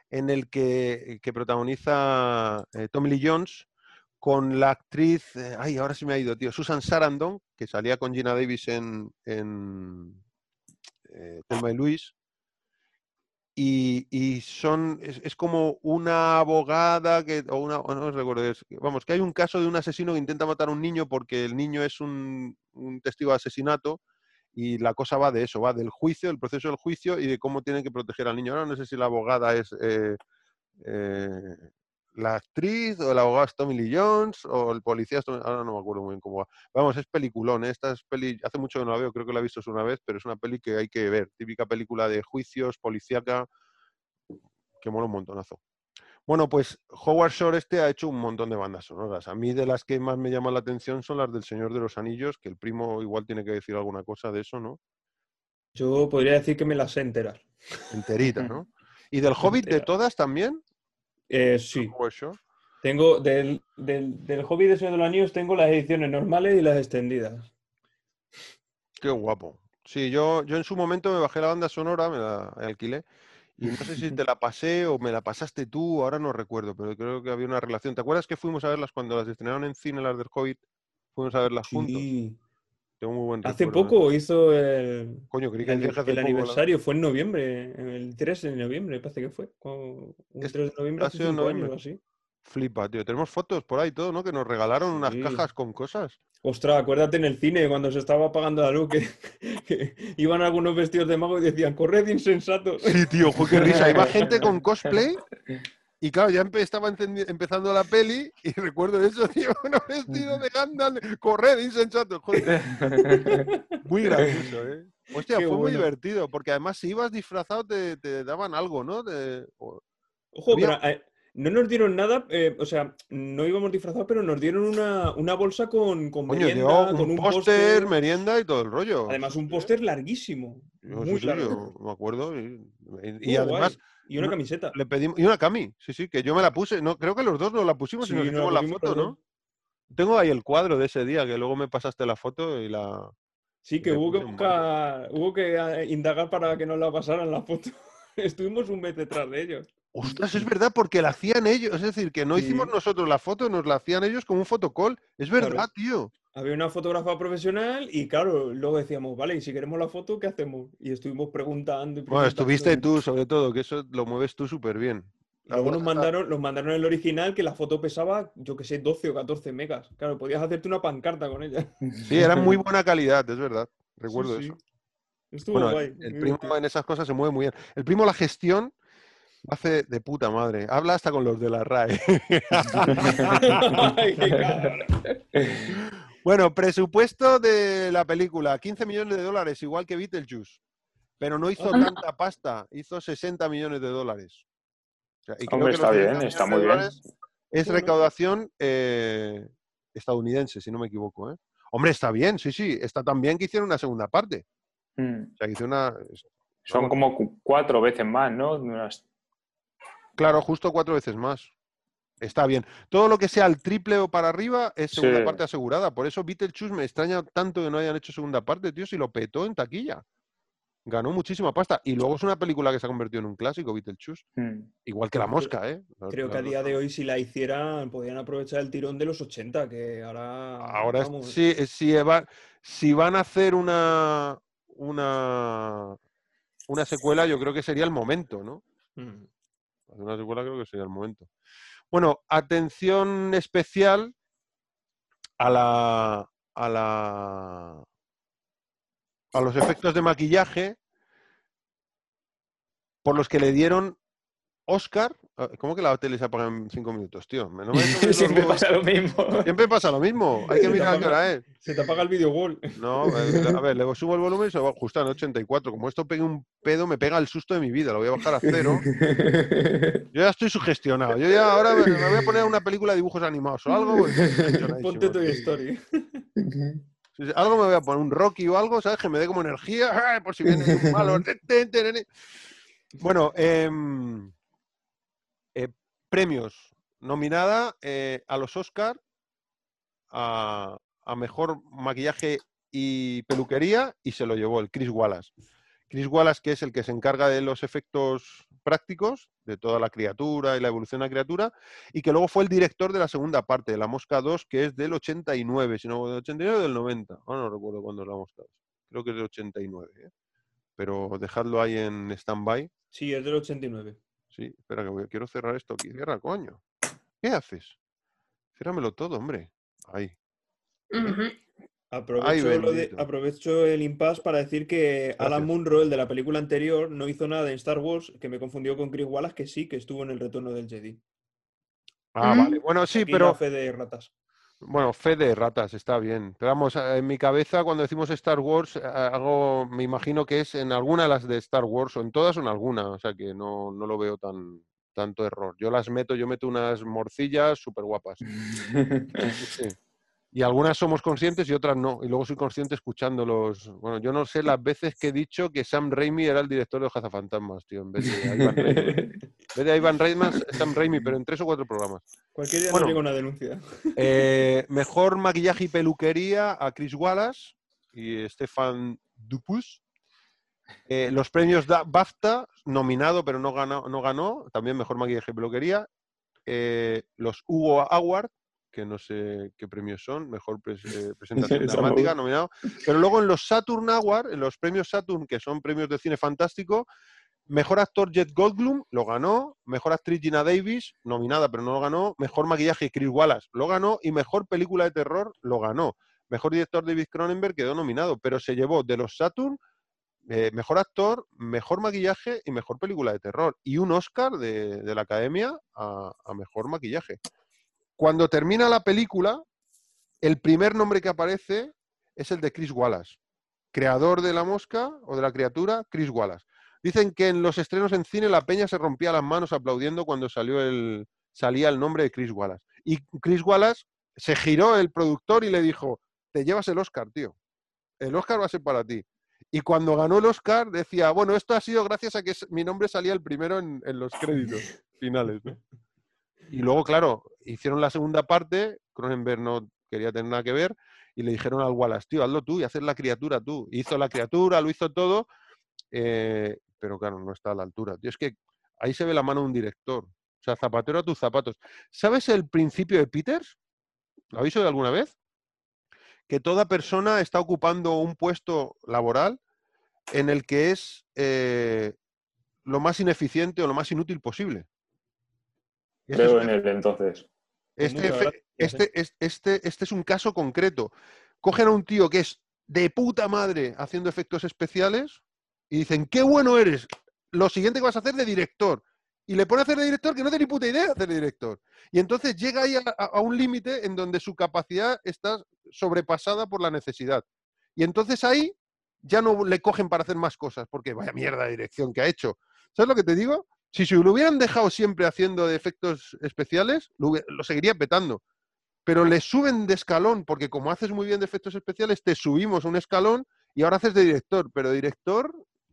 en el que, que protagoniza eh, Tommy Lee Jones con la actriz, eh, ay, ahora sí me ha ido, tío, Susan Sarandon, que salía con Gina Davis en, en eh, Thelma y Luis. Y, son, es, como una abogada que, o una, no recuerdo, es- vamos, que hay un caso de un asesino que intenta matar a un niño porque el niño es un, un testigo de asesinato y la cosa va de eso, va del juicio, del proceso del juicio y de cómo tienen que proteger al niño. Ahora no sé si la abogada es eh, eh, la actriz o el abogado es Tommy Lee Jones o el policía, es Tommy- ahora no me acuerdo muy bien cómo va. Vamos, es peliculón, ¿eh? esta es peli, hace mucho que no la veo, creo que la he visto una vez, pero es una peli que hay que ver, típica película de juicios, policíaca, que mola un montonazo. Bueno, pues Howard Shore este ha hecho un montón de bandas sonoras. A mí de las que más me llaman la atención son las del Señor de los Anillos, que el primo igual tiene que decir alguna cosa de eso, ¿no? Yo podría decir que me las sé enterar. Enterita, ¿no? ¿Y del Hobbit de todas también? Eh, sí. Tengo del, del, del hobby de Señor de los Anillos tengo las ediciones normales y las extendidas. Qué guapo. Sí, yo, yo en su momento me bajé la banda sonora, me la alquilé, y no sé si te la pasé o me la pasaste tú, ahora no recuerdo, pero creo que había una relación. ¿Te acuerdas que fuimos a verlas cuando las estrenaron en cine, las del Hobbit? Fuimos a verlas juntos. Sí. Tengo muy buen Hace recuerdo poco hizo el, Coño, creí que el, poco, la- aniversario, fue en noviembre, el 3 de noviembre, parece que fue. Un Es- 3 de noviembre ha hace en 5 años noviembre. así. Flipa, tío. Tenemos fotos por ahí todo, ¿no? Que nos regalaron unas Sí. cajas con cosas. Ostras, acuérdate en el cine cuando se estaba apagando la luz que, que iban algunos vestidos de mago y decían, corred insensatos. Sí, tío, qué risa. Iba gente con cosplay y claro, ya empe- estaba empezando la peli y recuerdo eso, tío, unos vestidos de Gandalf, corred, insensato, joder. Muy gracioso, ¿eh? Hostia, Qué fue muy divertido, porque además si ibas disfrazado te, te daban algo, ¿no? Ojo, Había- pero eh, no nos dieron nada, eh, o sea, no íbamos disfrazados, pero nos dieron una, una bolsa con, con Coño, merienda, con un un póster, merienda y todo el rollo. Además, un póster larguísimo. yo Muy sí, largo. yo me acuerdo. Y, además guay. Y una camiseta. le pedimos. Y una cami, sí, sí, que yo me la puse. No, creo que los dos nos la pusimos y Sí, nos nos la hicimos la pusimos foto, ¿no? Tengo ahí el cuadro de ese día, que luego me pasaste la foto y la. Sí, que hubo que buscar, hubo que eh, indagar para que nos la pasaran la foto. Estuvimos un mes detrás de ellos. Ostras, es verdad, porque la hacían ellos. Es decir, que no hicimos nosotros la foto, nos la hacían ellos como un fotocall. Es verdad, Claro. tío. Había una fotógrafa profesional y claro, luego decíamos, vale, y si queremos la foto, ¿qué hacemos? Y estuvimos preguntando y Bueno, preguntando. estuviste tú, sobre todo, que eso lo mueves tú súper bien. Luego nos mandaron, nos mandaron el original que la foto pesaba, yo que sé, 12 o 14 megas. Claro, podías hacerte una pancarta con ella. Sí, era muy buena calidad, es verdad. Recuerdo Sí, eso. Estuvo Bueno, guay. el primo en esas cosas se mueve muy bien. El primo la gestión hace de puta madre. Habla hasta con los de la RAE. Ay, qué. bueno, presupuesto de la película, 15 millones de dólares, igual que Beetlejuice. Pero no hizo tanta pasta, hizo 60 millones de dólares. O sea, y creo Hombre, que está bien, 60 está muy bien. Es recaudación eh, estadounidense, si no me equivoco. ¿eh? Hombre, está bien, sí, sí. Está tan bien que hicieron una segunda parte. Mm. O sea, que hicieron una... Son como cu- cuatro veces más, ¿no? Unas- Claro, justo cuatro veces más. Está bien. Todo lo que sea el triple o para arriba es segunda Sí. parte asegurada. Por eso Beetlejuice me extraña tanto que no hayan hecho segunda parte, tío, si lo petó en taquilla. Ganó muchísima pasta. Y luego es una película que se ha convertido en un clásico, Beetlejuice. Mm. Igual que La Mosca, ¿eh? Creo que a día de hoy, si la hicieran, podrían aprovechar el tirón de los 80, que ahora. Ahora, es- vamos, sí, eh, si, va- si van a hacer una, una, una secuela, yo creo que sería el momento, ¿no? mm. Hacer una secuela creo que sería el momento. Bueno, atención especial a la, a la a los efectos de maquillaje por los que le dieron Oscar. Ah, ¿Cómo que la tele se apaga en cinco minutos, tío? Me- no me toques los Siempre pasa lo mismo. Siempre pasa lo mismo. Hay que mirar a qué hora es. Se te apaga el video wall. No, eh, a ver, le subo el volumen y se va a ajustar en 84. Como esto pegue un pedo, me pega el susto de mi vida. Lo voy a bajar a cero. Yo ya estoy sugestionado. Yo ya ahora me, voy a poner una película de dibujos animados o algo. Ponte. Sí, sí, Algo me voy a poner, un Rocky o algo, ¿sabes? Que me dé como energía, por si viene un malo. Bueno, em, eh, premios. Nominada eh, a los Oscar a, mejor maquillaje y peluquería y se lo llevó el Chris Wallace. Chris Wallace, que es el que se encarga de los efectos prácticos, de toda la criatura y la evolución de la criatura, y que luego fue el director de la segunda parte, de La Mosca 2, que es del 89, si no, del 89 o del 90. Ahora no recuerdo cuándo es La Mosca 2. Creo que es del 89. ¿eh? pero dejadlo ahí en stand-by. Sí, es del 89. Sí, espera que voy- quiero cerrar esto aquí. Cierra, coño. ¿Qué haces? Ciérramelo todo, hombre. Ahí. Ujú. Aprovecho, lo de- bendito. aprovecho el impasse para decir que Alan. Munro, el de la película anterior, no hizo nada en Star Wars, que me confundió con Chris Wallace, que sí, que estuvo en el retorno del Jedi. Ah, Mm. vale. Bueno, sí, Aquí pero la fe de ratas. Bueno, fe de ratas, está bien. Pero vamos, eh, en mi cabeza cuando decimos Star Wars, eh, hago, me imagino que es en alguna de las de Star Wars, o en todas o en alguna, o sea que no, no lo veo tan tanto error. Yo las meto, yo meto unas morcillas súper guapas. Sí. Y algunas somos conscientes y otras no. Y luego soy consciente escuchando los. Bueno, yo no sé las veces que he dicho que Sam Raimi era el director de los Cazafantasmas, tío, en vez de Ivan Reitman. En vez de Ivan Reitman, Sam Raimi, pero en tres o cuatro programas. Cualquier día Bueno. nos llega una denuncia. Eh, mejor maquillaje y peluquería a Chris Wallace y Stefan Dupus. Eh, los premios da- BAFTA, nominado pero no ganó, no ganó, también mejor maquillaje y peluquería. Eh, los Hugo Award, que no sé qué premios son, mejor pres- eh, presentación dramática, nominado. Pero luego en los Saturn Award, en los premios Saturn, que son premios de cine fantástico, Mejor actor Jet Goldblum lo ganó, mejor actriz Gina Davis, nominada pero no lo ganó, mejor maquillaje Chris Wallace lo ganó y mejor película de terror lo ganó. Mejor director David Cronenberg quedó nominado, pero se llevó de los Saturn eh, mejor actor, mejor maquillaje y mejor película de terror. Y un Oscar de, de la Academia a, a mejor maquillaje. Cuando termina la película, el primer nombre que aparece es el de Chris Wallace, creador de la mosca o de la criatura, Chris Wallace. Dicen que en los estrenos en cine la peña se rompía las manos aplaudiendo cuando salió el, salía el nombre de Chris Wallace. Y Chris Wallace se giró el productor y le dijo, te llevas el Oscar, tío. El Oscar va a ser para ti. Y cuando ganó el Oscar decía, bueno, esto ha sido gracias a que mi nombre salía el primero en, en los créditos finales. ¿no? Y luego, claro, hicieron la segunda parte, Cronenberg no quería tener nada que ver, y le dijeron al Wallace, tío, hazlo tú y hacer la criatura tú. Hizo la criatura, lo hizo todo, eh, pero claro, no está a la altura. Tío, es que ahí se ve la mano de un director. O sea, zapatero a tus zapatos. ¿Sabes el principio de Peters? ¿Lo habéis oído alguna vez? Que toda persona está ocupando un puesto laboral en el que es eh, lo más ineficiente o lo más inútil posible. Este es Creo en él entonces. este, este, es- este, este es un caso concreto. Cogen a un tío que es de puta madre haciendo efectos especiales y dicen, qué bueno eres, lo siguiente que vas a hacer de director. Y le pone a hacer de director que no tiene ni puta idea de hacer de director. Y entonces llega ahí a, a- a un límite en donde su capacidad está sobrepasada por la necesidad. Y entonces ahí ya no le cogen para hacer más cosas, porque vaya mierda de dirección que ha hecho. ¿Sabes lo que te digo? Si se lo hubieran dejado siempre haciendo de efectos especiales, lo, lo seguiría petando. Pero le suben de escalón, porque como haces muy bien de efectos especiales, te subimos un escalón y ahora haces de director. Pero director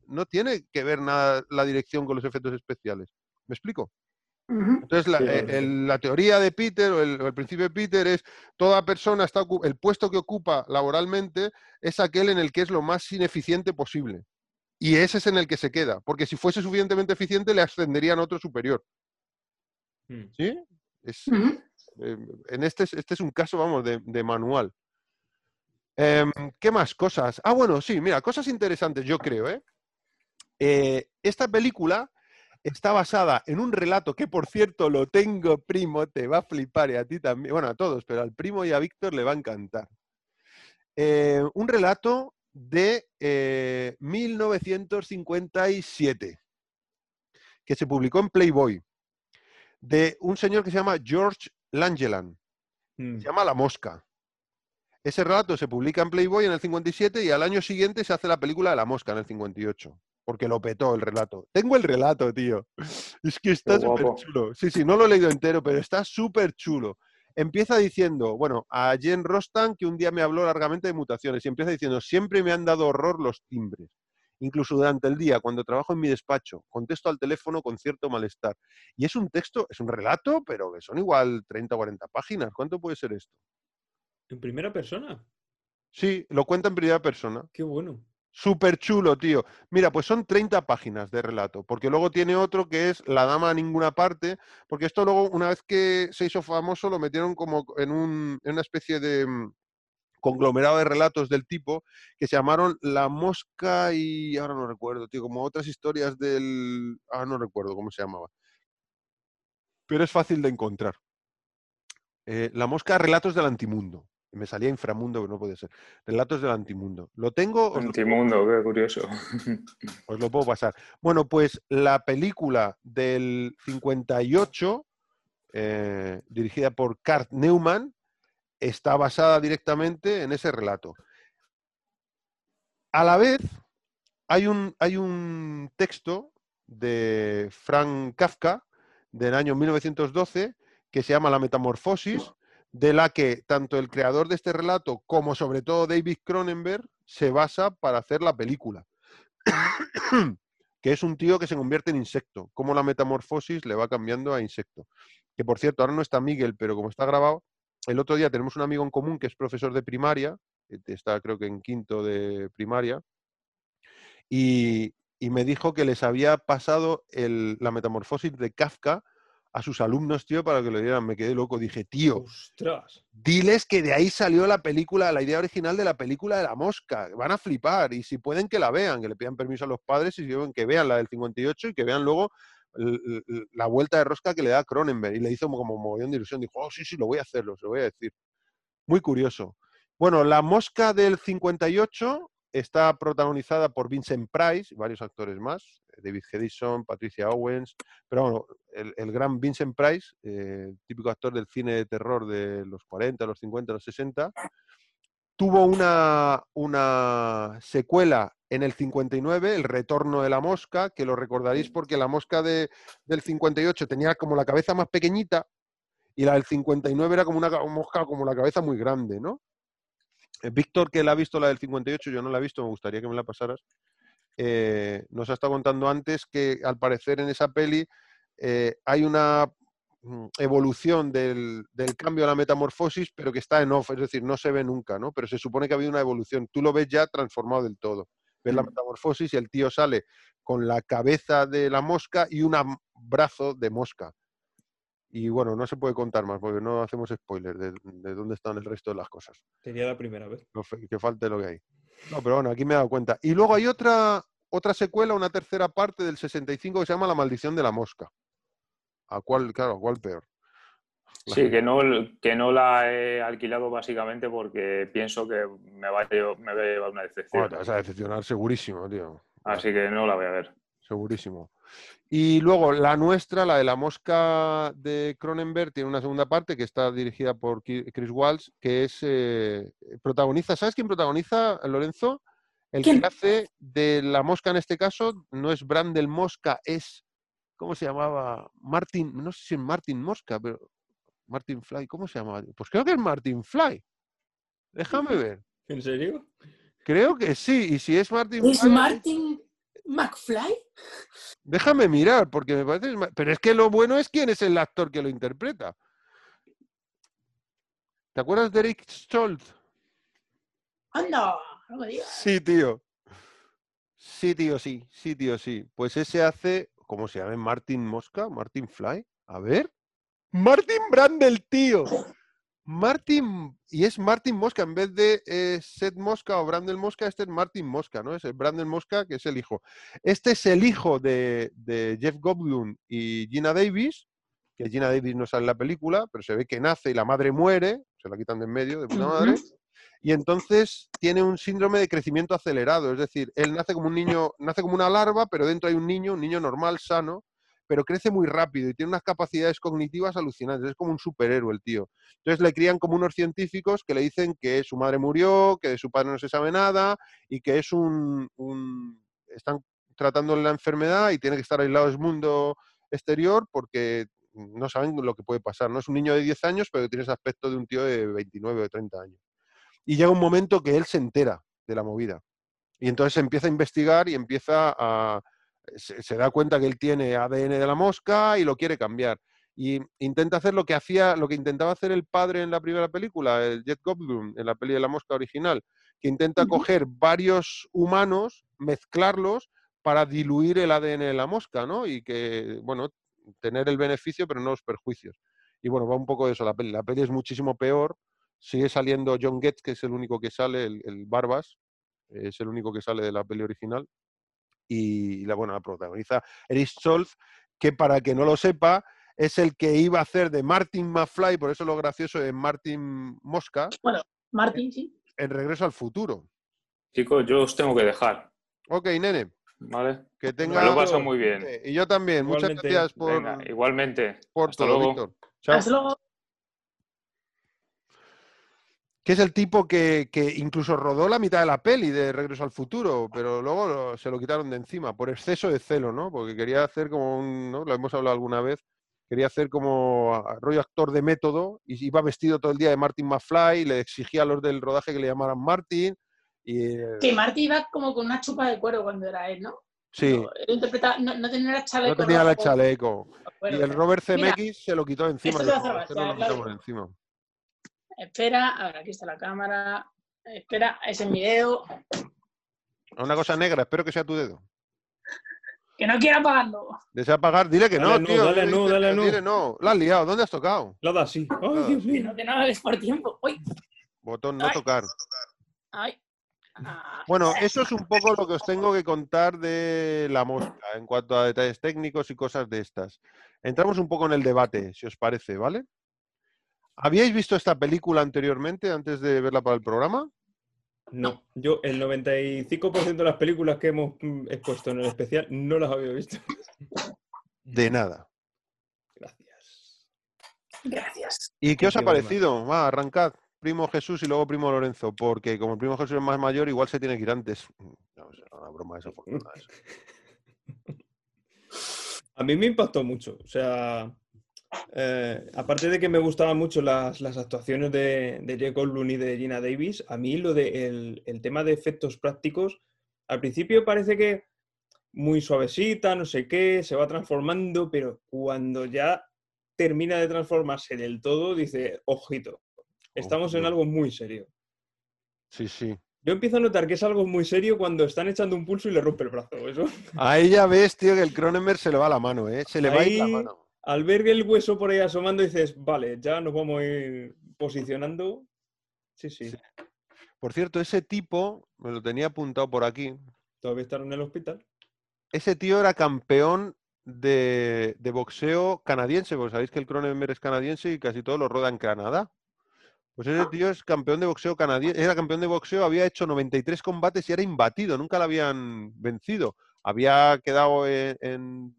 no tiene que ver nada la dirección con los efectos especiales. ¿Me explico? Entonces, la, eh, el- la teoría de Peter o el, el principio de Peter es toda persona está el puesto que ocupa laboralmente es aquel en el que es lo más ineficiente posible. Y ese es en el que se queda, porque si fuese suficientemente eficiente le ascenderían a otro superior. Mm. ¿Sí? Es, eh, en este, es- este es un caso, vamos, de, de manual. Em, ¿Qué más cosas? Ah, bueno, sí, mira, cosas interesantes, yo creo, ¿eh? Eh, esta película está basada en un relato que, por cierto, lo tengo, primo, te va a flipar y a ti también, bueno, a todos, pero al primo y a Víctor le va a encantar. Eh, un relato de eh, 1957, que se publicó en Playboy, de un señor que se llama George Langeland. Mm. Se llama La Mosca. Ese relato se publica en Playboy en el 57 y al año siguiente se hace la película de La Mosca en el 58. Porque lo petó el relato. Tengo el relato, tío. Es que está súper chulo. Sí, sí, no lo he leído entero, pero está súper chulo. Empieza diciendo, bueno, a Jen Rostan, que un día me habló largamente de mutaciones, y empieza diciendo, siempre me han dado horror los timbres. Incluso durante el día, cuando trabajo en mi despacho, contesto al teléfono con cierto malestar. Y es un texto, es un relato, pero que son igual 30 o 40 páginas. ¿Cuánto puede ser esto? ¿En primera persona? Sí, lo cuenta en primera persona. Qué bueno. Súper chulo, tío. Mira, pues son 30 páginas de relato, porque luego tiene otro que es La dama a ninguna parte, porque esto luego, una vez que se hizo famoso, lo metieron como en, un, en una especie de mm, conglomerado de relatos del tipo que se llamaron La Mosca y ahora no recuerdo, tío, como otras historias del... Ah, no recuerdo cómo se llamaba. Pero es fácil de encontrar. Eh, la Mosca, Relatos del Antimundo. Me salía inframundo, pero no puede ser. Relatos del Antimundo. ¿Lo tengo? Lo, Antimundo, qué curioso. os lo puedo pasar. Bueno, pues la película del 58, eh, dirigida por Kurt Neumann, está basada directamente en ese relato. A la vez, hay un, hay un texto de Frank Kafka del año 1912 que se llama La Metamorfosis, de la que tanto el creador de este relato como sobre todo David Cronenberg se basa para hacer la película. que es un tío que se convierte en insecto, como la metamorfosis le va cambiando a insecto. Que por cierto, ahora no está Miguel, pero como está grabado, el otro día tenemos un amigo en común que es profesor de primaria, eh, está creo que en quinto de primaria, y, y me dijo que les había pasado el- la metamorfosis de Kafka a sus alumnos, tío, para que lo dieran. Me quedé loco. Dije, tío, Ostras. diles que de ahí salió la película, la idea original de la película de la mosca. Van a flipar. Y si pueden, que la vean, que le pidan permiso a los padres y que vean la del 58 y que vean luego la vuelta de rosca que le da Cronenberg. Y le hizo como mogollón de ilusión. Dijo, oh, sí, sí, lo voy a hacerlo, se lo voy a decir. Muy curioso. Bueno, La Mosca del 58 está protagonizada por Vincent Price y varios actores más, David Hedison, Patricia Owens, pero bueno, el, el gran Vincent Price, eh, típico actor del cine de terror de los 40, los 50, los 60, tuvo una, una secuela en el 59, El Retorno de la Mosca, que lo recordaréis porque la mosca de, del 58 tenía como la cabeza más pequeñita y la del 59 era como una ca- mosca como la cabeza muy grande, ¿no? Eh, Víctor, que la ha visto la del 58, yo no la he visto, me gustaría que me la pasaras. Eh, nos ha estado contando antes que al parecer en esa peli eh, hay una mm, evolución del, del cambio a la metamorfosis, pero que está en off, es decir, no se ve nunca, ¿no? Pero se supone que ha habido una evolución. Tú lo ves ya transformado del todo. Ves la Mm. metamorfosis y el tío sale con la cabeza de la mosca y un brazo de mosca. Y bueno, no se puede contar más porque no hacemos spoilers de, de dónde están el resto de las cosas. Sería la primera vez. Que falte lo que hay. No, pero bueno, aquí me he dado cuenta. Y luego hay otra, otra secuela, una tercera parte del 65 que se llama La maldición de la mosca. ¿A cuál, claro, a cuál peor? La Sí, gente- que no, que no la he alquilado básicamente porque pienso que me va a llevar, me va a llevar una Bueno, decepción. te vas a decepcionar segurísimo, tío. Así que no la voy a ver. Segurísimo. Y luego la nuestra, la de la mosca de Cronenberg, tiene una segunda parte que está dirigida por Chris Walsh, que es eh, protagoniza, ¿sabes quién protagoniza, Lorenzo? El ¿Quién? que hace de la mosca en este caso, no es Brandel Mosca, es, ¿cómo se llamaba? Martin, no sé si es Martin Mosca, pero Martin Fly, ¿cómo se llamaba? Pues creo que es Martin Fly. Déjame ver. ¿En serio? Creo que sí, y si es Martin ¿Es Fly, Martin McFly? Déjame mirar, porque me parece. Pero es que lo bueno es quién es el actor que lo interpreta. ¿Te acuerdas de Eric Stoltz? Anda, no me digas. Sí, tío. Sí, tío, sí. Sí, tío, sí. Pues ese hace. ¿Cómo se llama? Martin Mosca, Martin Fly. A ver. Martin Brandel, tío. Martin. Y es Martin Mosca. En vez de eh, Seth Mosca o Brandel Mosca, este es Martin Mosca, ¿no? Es el Brandel Mosca, que es el hijo. Este es el hijo de, de Jeff Goldblum y Gina Davis. Que Gina Davis no sale en la película, pero se ve que nace y la madre muere. Se la quitan de en medio de puta madre y entonces tiene un síndrome de crecimiento acelerado, es decir, él nace como un niño, nace como una larva, pero dentro hay un niño, un niño normal, sano, pero crece muy rápido y tiene unas capacidades cognitivas alucinantes, es como un superhéroe el tío. Entonces le crían como unos científicos que le dicen que su madre murió, que de su padre no se sabe nada y que es un, un- están tratándole la enfermedad y tiene que estar aislado del mundo exterior porque no saben lo que puede pasar. No es un niño de 10 años, pero tiene ese aspecto de un tío de 29 o de 30 años. Y llega un momento que él se entera de la movida. Y entonces empieza a investigar y empieza a... Se, se da cuenta que él tiene ADN de la mosca y lo quiere cambiar. Y intenta hacer lo que hacía, lo que intentaba hacer el padre en la primera película, el Jet Goldblum, en la peli de la mosca original, que intenta Ujú. coger varios humanos, mezclarlos para diluir el ADN de la mosca, ¿no? Y que, bueno, tener el beneficio pero no los perjuicios. Y bueno, va un poco de eso la peli. La peli es muchísimo peor, Sigue saliendo John Getz, que es el único que sale, el, el Barbas, es el único que sale de la peli original. Y la, bueno, la protagoniza Eric Stoltz, que para que no lo sepa, es el que iba a hacer de Martin McFly, por eso lo gracioso es Martin Mosca, Martín, sí. en Regreso al Futuro. Chicos, yo os tengo que dejar, Ok, nene, ¿vale? que Me tenga... lo paso muy bien. Y yo también, muchas gracias por, Venga, igualmente. por Hasta todo, luego. Víctor. Chao. Hasta luego. Que es el tipo que, que incluso rodó la mitad de la peli de Regreso al Futuro, pero luego lo- se lo quitaron de encima por exceso de celo, ¿no? Porque quería hacer como un, ¿no? Lo hemos hablado alguna vez, quería hacer como rollo actor de método y iba vestido todo el día de Martin McFly, y le exigía a los del rodaje que le llamaran Martin y eh, Que Marty iba como con una chupa de cuero cuando era él, ¿no? sí, No, él no, no tenía el chaleco. no tenía rojo, chaleco. Y el Robert Mira, Zemeckis se lo quitó encima. esto y te va a dijo, hacer "Este no gracia, lo quitamos Claudio. de encima. Espera, a ver, aquí está la cámara. Espera, ese es mi dedo. Una cosa negra, espero que sea tu dedo. Que no quiero apagarlo. Desea pagar, dile que Dale no, no, tío. dale no, dale no. Dile no. La has liado, ¿dónde has tocado? La da así. Ay, Nada, Dios mío. no, que no hables por tiempo. Uy, Botón no Ay. tocar. ay. Ah, Bueno, eso es un poco lo que os tengo que contar de la mosca en cuanto a detalles técnicos y cosas de estas. Entramos un poco en el debate, si os parece, ¿vale? ¿Habíais visto esta película anteriormente, antes de verla para el programa? No, yo el 95% de las películas que hemos mm, expuesto en el especial no las había visto. De nada. Gracias. gracias. ¿Y qué os ha parecido? Va, arrancad. Primo Jesús y luego Primo Lorenzo, porque como el Primo Jesús es más mayor, igual se tiene que ir antes. No, es una broma desafortunada. eso. A mí me impactó mucho. O sea, eh, aparte de que me gustaban mucho las, las actuaciones de, de Jake Goldblum y de Gina Davis, a mí lo de el, el tema de efectos prácticos, al principio parece que muy suavecita, no sé qué, se va transformando, pero cuando ya termina de transformarse del todo, dice, ojito, estamos en algo muy serio. Sí, sí. Yo empiezo a notar que es algo muy serio cuando están echando un pulso y le rompe el brazo. Eso. Ahí ya ves, tío, que el Cronenberg se le va la mano, ¿eh? Se le va a ir la mano. Al ver el hueso por ahí asomando, dices, vale, ya nos vamos a ir posicionando. Sí, sí. Sí. Por cierto, ese tipo, me lo tenía apuntado por aquí, Todavía están en el hospital. ese tío era campeón de, de boxeo canadiense, porque sabéis que el Cronenberg es canadiense y casi todo lo roda en Canadá. Pues ese tío es campeón de boxeo canadiense, era campeón de boxeo, había hecho 93 combates y era imbatido, nunca lo habían vencido. Había quedado en, en-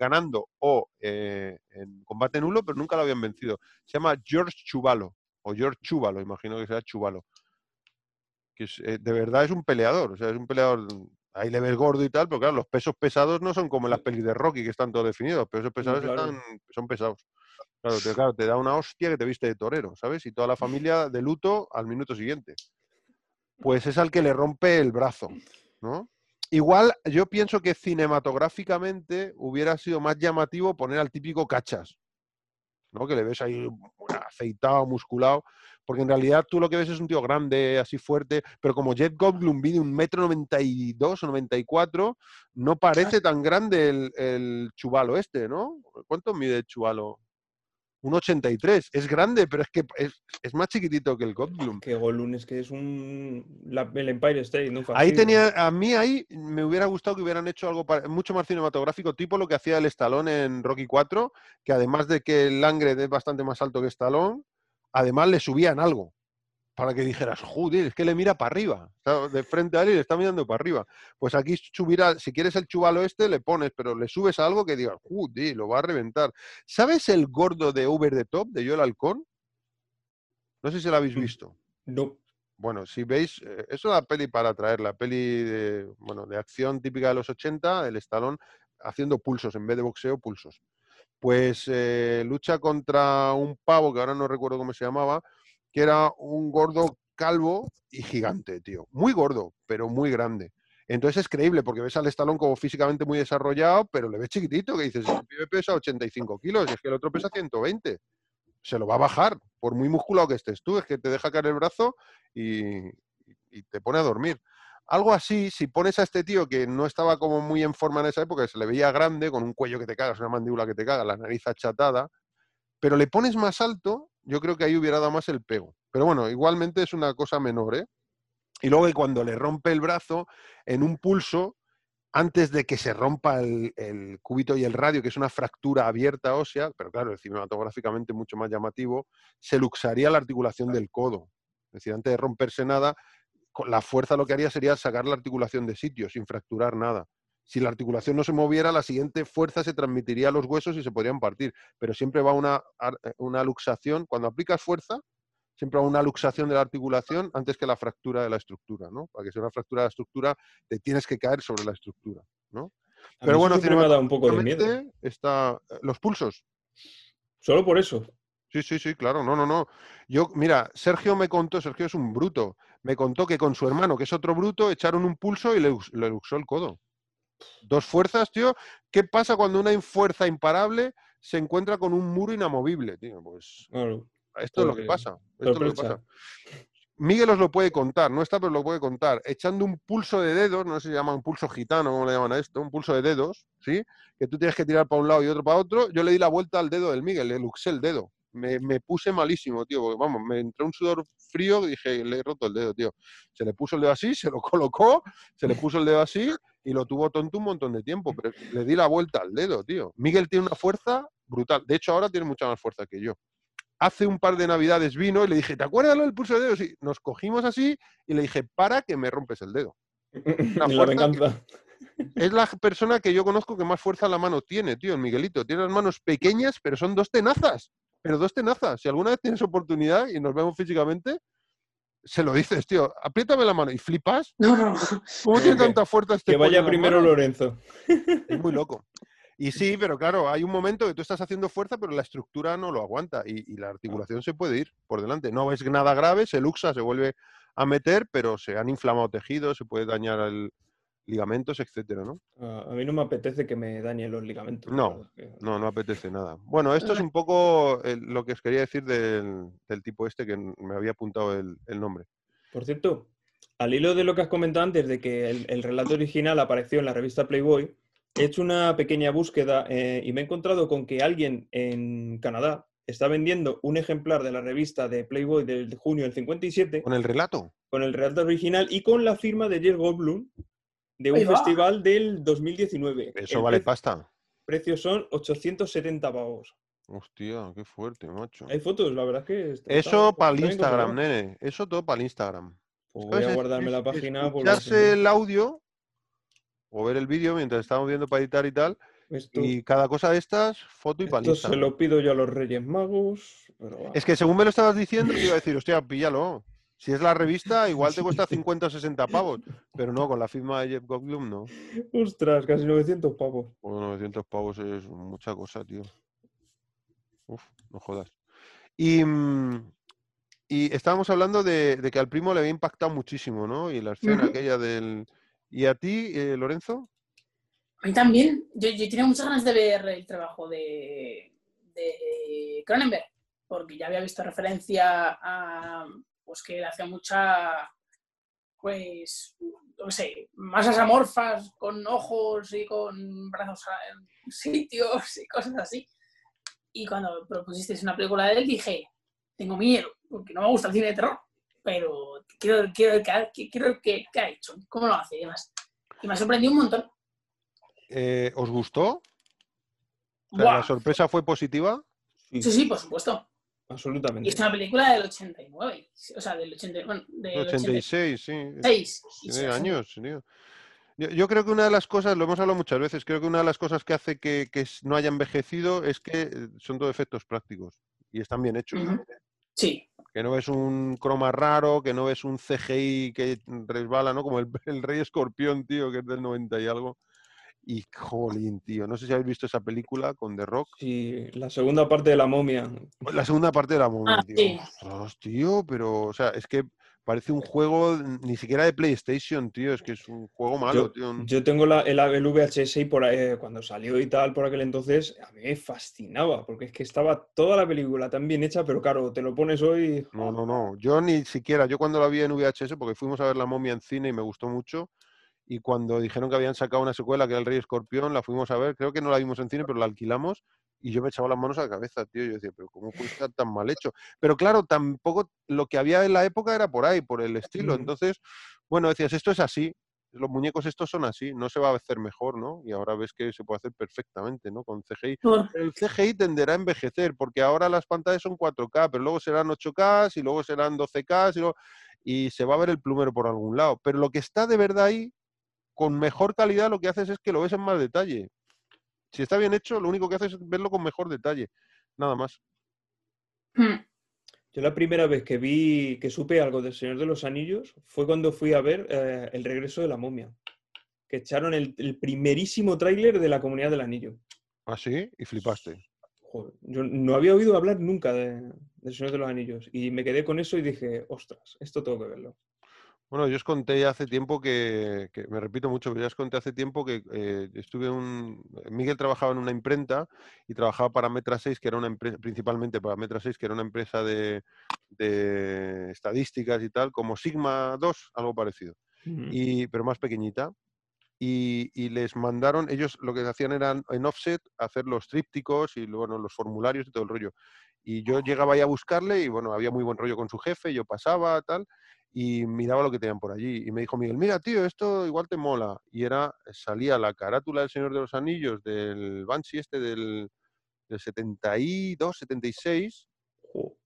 ganando o eh, en combate nulo, pero nunca lo habían vencido. Se llama George Chuvalo, o George Chuvalo, imagino que sea Chuvalo. Que es, eh, de verdad es un peleador, o sea, es un peleador ahí le ves gordo y tal, pero claro, los pesos pesados no son como en las pelis de Rocky, que están todos definidos. Los pesos pesados claro. están, son pesados. Claro te, claro, te da una hostia que te viste de torero, ¿sabes? Y toda la familia de luto al minuto siguiente. Pues es al que le rompe el brazo, ¿no? Igual yo pienso que cinematográficamente hubiera sido más llamativo poner al típico cachas, ¿no? Que le ves ahí aceitado, musculado, porque en realidad tú lo que ves es un tío grande, así fuerte, pero como Jet Goldblum mide un metro noventa y dos o 94, no parece tan grande el, el chubalo este, ¿no? ¿Cuánto mide el chubalo? Un 83. Es grande, pero es que es, es más chiquitito que el Goldblum. Que Gollum es que es un. la- el Empire State, ¿no? Ahí tenía, a mí ahí me hubiera gustado que hubieran hecho algo mucho más cinematográfico, tipo lo que hacía el Stallone en Rocky 4, que además de que el Langred es bastante más alto que Stallone, además le subían algo, para que dijeras, joder, es que le mira para arriba, está de frente a él y le está mirando para arriba. Pues aquí subirá, si quieres el chubalo este, le pones, pero le subes algo que digas, joder, lo va a reventar. ¿Sabes el gordo de Over the Top, de Joel Halcón? No sé si lo habéis Mm. visto. No. Bueno, si veis, eh, es una peli para traer, la peli de, bueno, de acción típica de los 80, el Stallone haciendo pulsos, en vez de boxeo, pulsos. Pues eh, lucha contra un pavo, que ahora no recuerdo cómo se llamaba, que era un gordo calvo y gigante, tío. Muy gordo, pero muy grande. Entonces es creíble, porque ves al Stallone como físicamente muy desarrollado, pero le ves chiquitito, que dices, el pibe pesa 85 kilos y es que el otro pesa 120. Se lo va a bajar, por muy musculado que estés tú, es que te deja caer el brazo y, te pone a dormir. Algo así, si pones a este tío que no estaba como muy en forma en esa época, se le veía grande, con un cuello que te cagas, una mandíbula que te caga, la nariz achatada, pero le pones más alto, yo creo que ahí hubiera dado más el pego. Pero bueno, igualmente es una cosa menor, ¿eh? Y luego que cuando le rompe el brazo, en un pulso, antes de que se rompa el, el cúbito y el radio, que es una fractura abierta ósea, pero claro, cinematográficamente mucho más llamativo, se luxaría la articulación del codo. Es decir, antes de romperse nada, con la fuerza lo que haría sería sacar la articulación de sitio, sin fracturar nada. Si la articulación no se moviera, la siguiente fuerza se transmitiría a los huesos y se podrían partir. Pero siempre va una, eh, una luxación. Cuando aplicas fuerza, siempre va una luxación de la articulación antes que la fractura de la estructura, ¿no? Para que sea una fractura de la estructura, te tienes que caer sobre la estructura, ¿no? A Pero bueno, dado un poco de miedo. Está, eh, los pulsos. Solo por eso. Sí, sí, sí, claro, no, no, no. Yo, mira, Sergio me contó, Sergio es un bruto, me contó que con su hermano, que es otro bruto, echaron un pulso y le, le luxó el codo. Dos fuerzas, tío. ¿Qué pasa cuando una fuerza imparable se encuentra con un muro inamovible, tío? Pues Claro, esto es lo que pasa. Esto es lo que pasa. Miguel os lo puede contar, no está, pero lo puede contar. Echando un pulso de dedos, no sé si se llama un pulso gitano, ¿cómo le llaman a esto? Un pulso de dedos, ¿sí? Que tú tienes que tirar para un lado y otro para otro. Yo le di la vuelta al dedo del Miguel, le luxé el dedo. Me, me puse malísimo, tío, porque vamos, me entró un sudor frío y dije, le he roto el dedo, tío. Se le puso el dedo así, se lo colocó, se le puso el dedo así y lo tuvo tonto un montón de tiempo, pero le di la vuelta al dedo, tío. Miguel tiene una fuerza brutal. De hecho, ahora tiene mucha más fuerza que yo hace un par de navidades vino y le dije, ¿te acuerdas lo del pulso de dedos? Y nos cogimos así y le dije, para que me rompes el dedo. la fuerza. Es la persona que yo conozco que más fuerza en la mano tiene, tío, el Miguelito. Tiene las manos pequeñas, pero son dos tenazas. Pero dos tenazas. Si alguna vez tienes oportunidad y nos vemos físicamente, se lo dices, tío, apriétame la mano y flipas. No, no. ¿Cómo tiene tanta fuerza este Que vaya primero? Lorenzo. Es muy loco. Y sí, pero claro, hay un momento que tú estás haciendo fuerza, pero la estructura no lo aguanta y, y la articulación se puede ir por delante. No es nada grave, se luxa, se vuelve a meter, pero se han inflamado tejidos, se puede dañar el ligamentos, etcétera, ¿no? A a mí no me apetece que me dañen los ligamentos. No, No, no apetece nada. Bueno, esto es un poco el- lo que os quería decir del, del tipo este que me había apuntado el, el nombre. Por cierto, al hilo de lo que has comentado antes, de que el, el relato original apareció en la revista Playboy, he hecho una pequeña búsqueda eh, y me he encontrado con que alguien en Canadá está vendiendo un ejemplar de la revista de Playboy del junio del 57 Con el relato. con el relato original y con la firma de Jeff Goldblum de un festival del 2019. Eso el vale pre- pasta. precio son 870 pavos. Hostia, qué fuerte, macho. Hay fotos, la verdad es que... está- Eso está- para el Instagram, nene. Eso todo para el Instagram. Pues voy a Es- guardarme la página. por Escucharse que- el audio o ver el vídeo mientras estamos viendo para editar y tal. Esto, Y cada cosa de estas, foto y el esto se lo pido yo a los Reyes Magos. Pero. Es que según me lo estabas diciendo, te iba a decir, hostia, píllalo. Si es la revista, igual te cuesta 50 o 60 pavos. Pero no, con la firma de Jeff Goldblum, no. Ostras, casi 900 pavos. Bueno, 900 pavos es mucha cosa, tío. Uf, no jodas. Y, mm, y estábamos hablando de, de que al primo le había impactado muchísimo, ¿no? Y la escena aquella del... ¿Y a ti, eh, Lorenzo? A mí también. Yo, yo tenía muchas ganas de ver el trabajo de, de Cronenberg, porque ya había visto referencia a pues que él hacía mucha, pues, no sé, masas amorfas con ojos y con brazos a- en sitios y cosas así. Y cuando propusisteis una película de él dije, tengo miedo, porque no me gusta el cine de terror, pero quiero, quiero, quiero qué, qué ha hecho, cómo lo hace y demás. Y me ha sorprendido un montón. Eh, ¿Os gustó? O sea, Buah. ¿La sorpresa fue positiva? Sí, sí, por supuesto. Y absolutamente. es una película del 89, o sea, del 80, bueno, del 86, sí. 86. Y Tiene se- años, tío. Yo, yo creo que una de las cosas, lo hemos hablado muchas veces, creo que una de las cosas que hace que, que no haya envejecido es que eh, son todo efectos prácticos y están bien hechos. Sí, Que no ves un croma raro, que no ves un CGI que resbala, ¿no? Como el, el Rey Escorpión, tío, que es del 90 y algo. Y jolín, tío. No sé si habéis visto esa película con The Rock. Sí, la segunda parte de la momia. La segunda parte de la momia, Ah, tío. sí. Ostras, tío, pero, o sea, es que parece un juego ni siquiera de PlayStation, tío. Es que es un juego malo, Yo, tío. yo tengo la, el, el VHS y por ahí, eh, cuando salió y tal, por aquel entonces, a mí me fascinaba, porque es que estaba toda la película tan bien hecha, pero claro, te lo pones hoy. No, no, no. Yo ni siquiera, yo cuando la vi en VHS, porque fuimos a ver La momia en cine y me gustó mucho, y cuando dijeron que habían sacado una secuela que era El Rey Escorpión, la fuimos a ver, creo que no la vimos en cine, pero la alquilamos, Y yo me echaba las manos a la cabeza, tío. Yo decía, pero ¿cómo puede estar tan mal hecho? Pero claro, tampoco lo que había en la época era por ahí, por el estilo. Ujú. Entonces, bueno, decías, esto es así. Los muñecos estos son así, no se va a hacer mejor, ¿no? Y ahora ves que se puede hacer perfectamente, ¿no? Con CGI. El CGI tenderá a envejecer, porque ahora las pantallas son 4K, pero luego serán 8K, y luego serán 12K, y, luego- y se va a ver el plumero por algún lado. Pero lo que está de verdad ahí, con mejor calidad, lo que haces es que lo ves en más detalle. Si está bien hecho, lo único que haces es verlo con mejor detalle. Nada más. Hmm. Yo la primera vez que vi, que supe algo del Señor de los Anillos fue cuando fui a ver eh, El regreso de la momia, que echaron el, el primerísimo tráiler de la Comunidad del Anillo. Así, y flipaste. Joder, yo no había oído hablar nunca de, del Señor de los Anillos y me quedé con eso y dije, ostras, esto tengo que verlo. Bueno, yo os conté hace tiempo que, que- me repito mucho, pero ya os conté hace tiempo que eh, estuve un... Miguel trabajaba en una imprenta y trabajaba para Metra 6, que era una empresa, principalmente para Metra 6, que era una empresa de, de estadísticas y tal, como Sigma 2, algo parecido, y, pero más pequeñita. Y, y les mandaron, ellos lo que hacían era en offset hacer los trípticos y bueno, los formularios y todo el rollo. Y yo llegaba ahí a buscarle y bueno, había muy buen rollo con su jefe, yo pasaba, tal, y miraba lo que tenían por allí. Y me dijo Miguel, mira, tío, esto igual te mola. Y era, salía la carátula del Señor de los Anillos del Banshee este del, del 72, 76, Jo,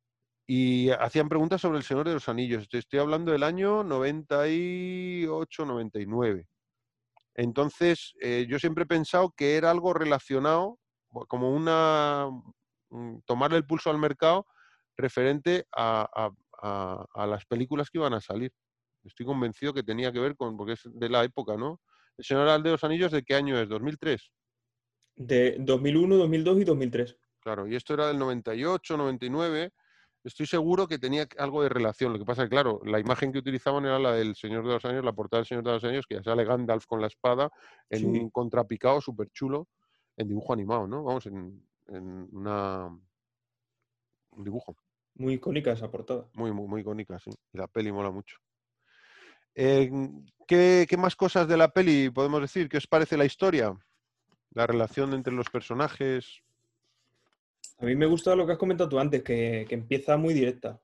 y hacían preguntas sobre el Señor de los Anillos. Te estoy hablando del año 98, 99. Entonces, eh, yo siempre he pensado que era algo relacionado, como una, mm, tomarle el pulso al mercado referente a, a- a- a las películas que iban a salir. Estoy convencido que tenía que ver con, porque es de la época, ¿no? El Señor de los Anillos, ¿de qué año es? ¿2003? De 2001, 2002 y 2003. Claro, y esto era del 98, 99. Estoy seguro que tenía algo de relación. Lo que pasa es que, claro, la imagen que utilizaban era la del Señor de los Años, la portada del Señor de los Años, que ya sale Gandalf con la espada en Sí. un contrapicado súper chulo, en dibujo animado, ¿no? Vamos, en, en una, un dibujo Muy icónica esa portada. muy, muy, muy icónica, sí. Y la peli mola mucho. Eh, ¿qué, qué más cosas de la peli podemos decir? ¿Qué os parece la historia? La relación entre los personajes. A mí me gusta lo que has comentado tú antes, que, que empieza muy directa.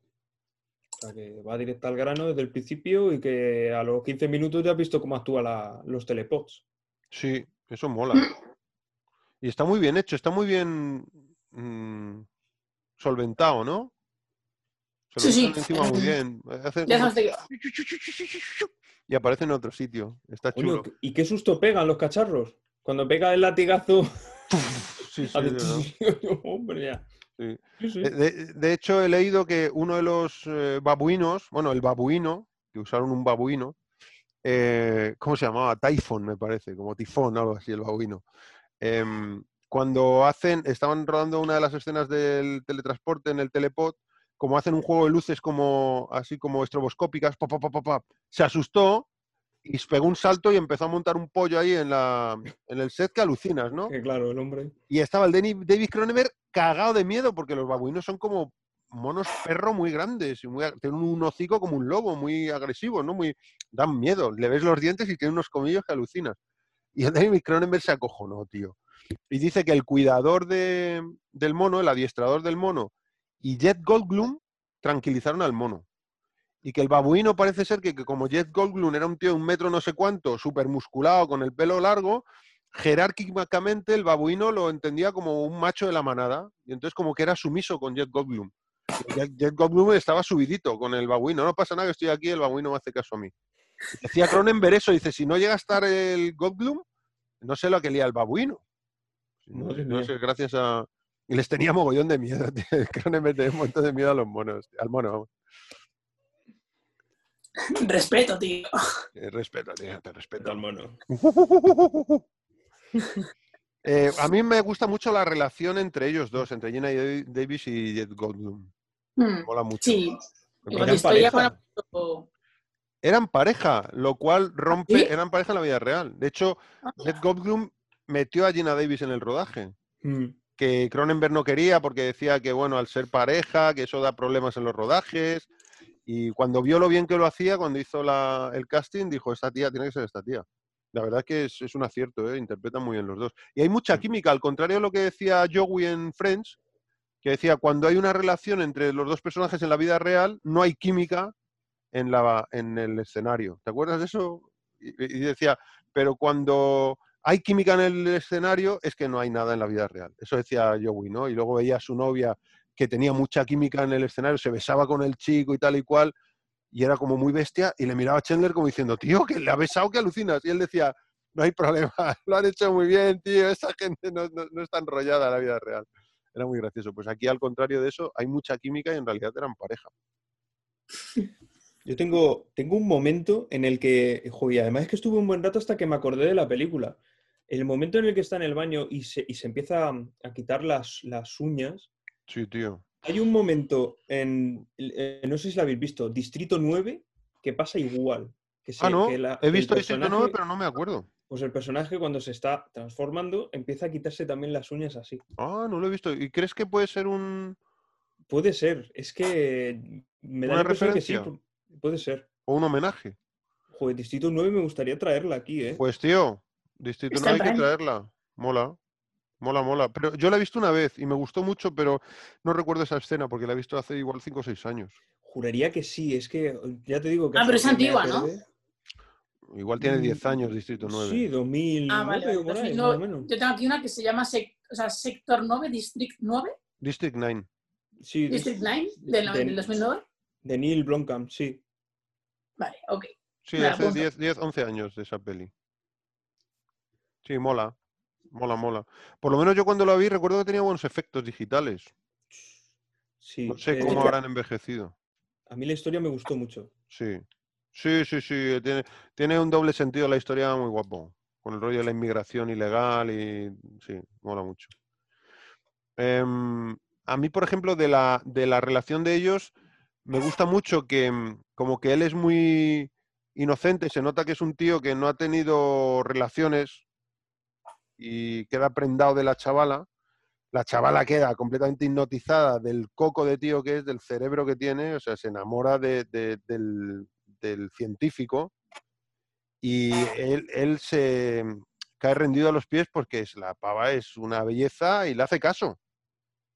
O sea, que va directa al grano desde el principio y que a los 15 minutos ya has visto cómo actúan la- los telepods. Sí, eso mola. Y está muy bien hecho, está muy bien mm, solventado, ¿no? Sí, muy bien. Como-. Y aparece en otro sitio. Está chulo. ¿y qué susto pegan los cacharros? Cuando pega el latigazo. Sí, sí. Hombre, ya. Sí. De, de- de hecho, he leído que uno de los eh, babuinos, bueno, el babuino, que usaron un babuino, eh, ¿cómo se llamaba? Typhon, me parece, como tifón, algo así, el babuino. Em, cuando hacen, estaban rodando una de las escenas del teletransporte en el telepod, como hacen un juego de luces como así como estroboscópicas, pa, pa, pa, se asustó y pegó un salto y empezó a montar un pollo ahí en, la, en el set que alucinas, ¿no? Que claro, el hombre. Y estaba el Denny- David Cronenberg cagado de miedo porque los babuinos son como monos perro muy grandes y muy, tienen un hocico como un lobo, muy agresivo, ¿no? Muy, dan miedo. Le ves los dientes y tiene unos comillos que alucinas. Y el David Cronenberg se acojonó, tío. Y dice que el cuidador de- del mono, el adiestrador del mono, y Jet Goldblum tranquilizaron al mono. Y que el babuino parece ser que, que como Jet Goldblum era un tío de un metro no sé cuánto, súper musculado, con el pelo largo, jerárquicamente el babuino lo entendía como un macho de la manada. Y entonces como que era sumiso con Jet Goldblum. Jet, Jet Goldblum estaba subidito con el babuino. No pasa nada que estoy aquí, el babuino me hace caso a mí. Decía Cronenberg eso, dice, si no llega a estar el Goldblum, no sé lo que lía el babuino. No, sé, gracias a... Y les tenía mogollón de miedo. tío. Cronenberg tenía un montón de miedo a los monos, al mono, vamos. Respeto, tío. Eh, respeto, tío, te respeto. Tal mono. Eh, a mí me gusta mucho la relación entre ellos dos, entre Gina y Davis y Jet Goldblum. Hmm, Mola mucho. Sí, historia pareja? Eran pareja, lo cual rompe, ¿Sí? eran pareja en la vida real. De hecho, Jet Goldblum metió a Gina Davis en el rodaje, Mm. Que Cronenberg no quería porque decía que, bueno, al ser pareja, que eso da problemas en los rodajes. Y cuando vio lo bien que lo hacía, cuando hizo la- el casting, dijo, esta tía tiene que ser esta tía. La verdad que es, es un acierto, ¿eh? interpretan muy bien los dos. Y hay mucha química, al contrario de lo que decía Joey en Friends, que decía, cuando hay una relación entre los dos personajes en la vida real, no hay química en, la, en el escenario. ¿Te acuerdas de eso? Y, y decía, pero cuando hay química en el escenario es que no hay nada en la vida real. Eso decía Joey, ¿no? Y luego veía a su novia que tenía mucha química en el escenario, se besaba con el chico y tal y cual, y era como muy bestia, y le miraba a Chandler como diciendo, tío, que le ha besado, que alucinas. Y él decía, no hay problema, lo han hecho muy bien, tío, esa gente no, está enrollada en la vida real. Era muy gracioso. Pues aquí, al contrario de eso, hay mucha química y en realidad eran pareja. Yo tengo, tengo un momento en el que, joder, además es que estuve un buen rato hasta que me acordé de la película. El momento en el que está en el baño y se, y se empieza a, quitar las, las uñas. Sí, tío. Hay un momento en, eh, no sé si lo habéis visto, Distrito 9, que pasa igual. Que se- Ah, no, que la- he visto Distrito 9, personaje- pero no me acuerdo. Pues el personaje cuando se está transformando empieza a quitarse también las uñas así. Ah, no lo he visto. ¿Y crees que puede ser un... Puede ser, es que me da ¿Una la impresión que sí, puede ser. o un homenaje? Joder, Distrito 9 me gustaría traerla aquí, ¿eh? Pues tío, Distrito Está 9 hay que traerla. Mola. Mola, mola. Pero yo la he visto una vez y me gustó mucho, pero no recuerdo esa escena porque la he visto hace igual 5 o 6 años. Juraría que sí, es que ya te digo que... Ah, pero es antigua, ¿no? Igual tiene 10 Mm, años Distrito 9. Sí, 2009 Ah, vale, vale, o por ahí, 2009. más o menos. Yo tengo aquí una que se llama sec- o sea, Sector 9, District 9, District 9. Sí, District 9 del, de- del 2009. de Neil Blomkamp, sí. Vale, ok. Sí, hace apunto. 10, 10, 11 años de esa peli. Sí, mola. Mola, mola. Por lo menos yo cuando la vi recuerdo que tenía buenos efectos digitales. Sí, No sé eh, cómo habrán envejecido. a mí la historia me gustó mucho. Sí. Sí, sí, sí. Tiene, tiene un doble sentido la historia muy guapo. Con el rollo de la inmigración ilegal y. Sí, mola mucho. Em, a mí, por ejemplo, de la, de la relación de ellos, me gusta mucho que, mm, como que él es muy inocente, se nota que es un tío que no ha tenido relaciones y queda prendado de la chavala. La chavala queda completamente hipnotizada del coco de tío que es, del cerebro que tiene, o sea, se enamora de- de- del, del científico y él, se cae rendido a los pies porque es, la pava es una belleza y le hace caso.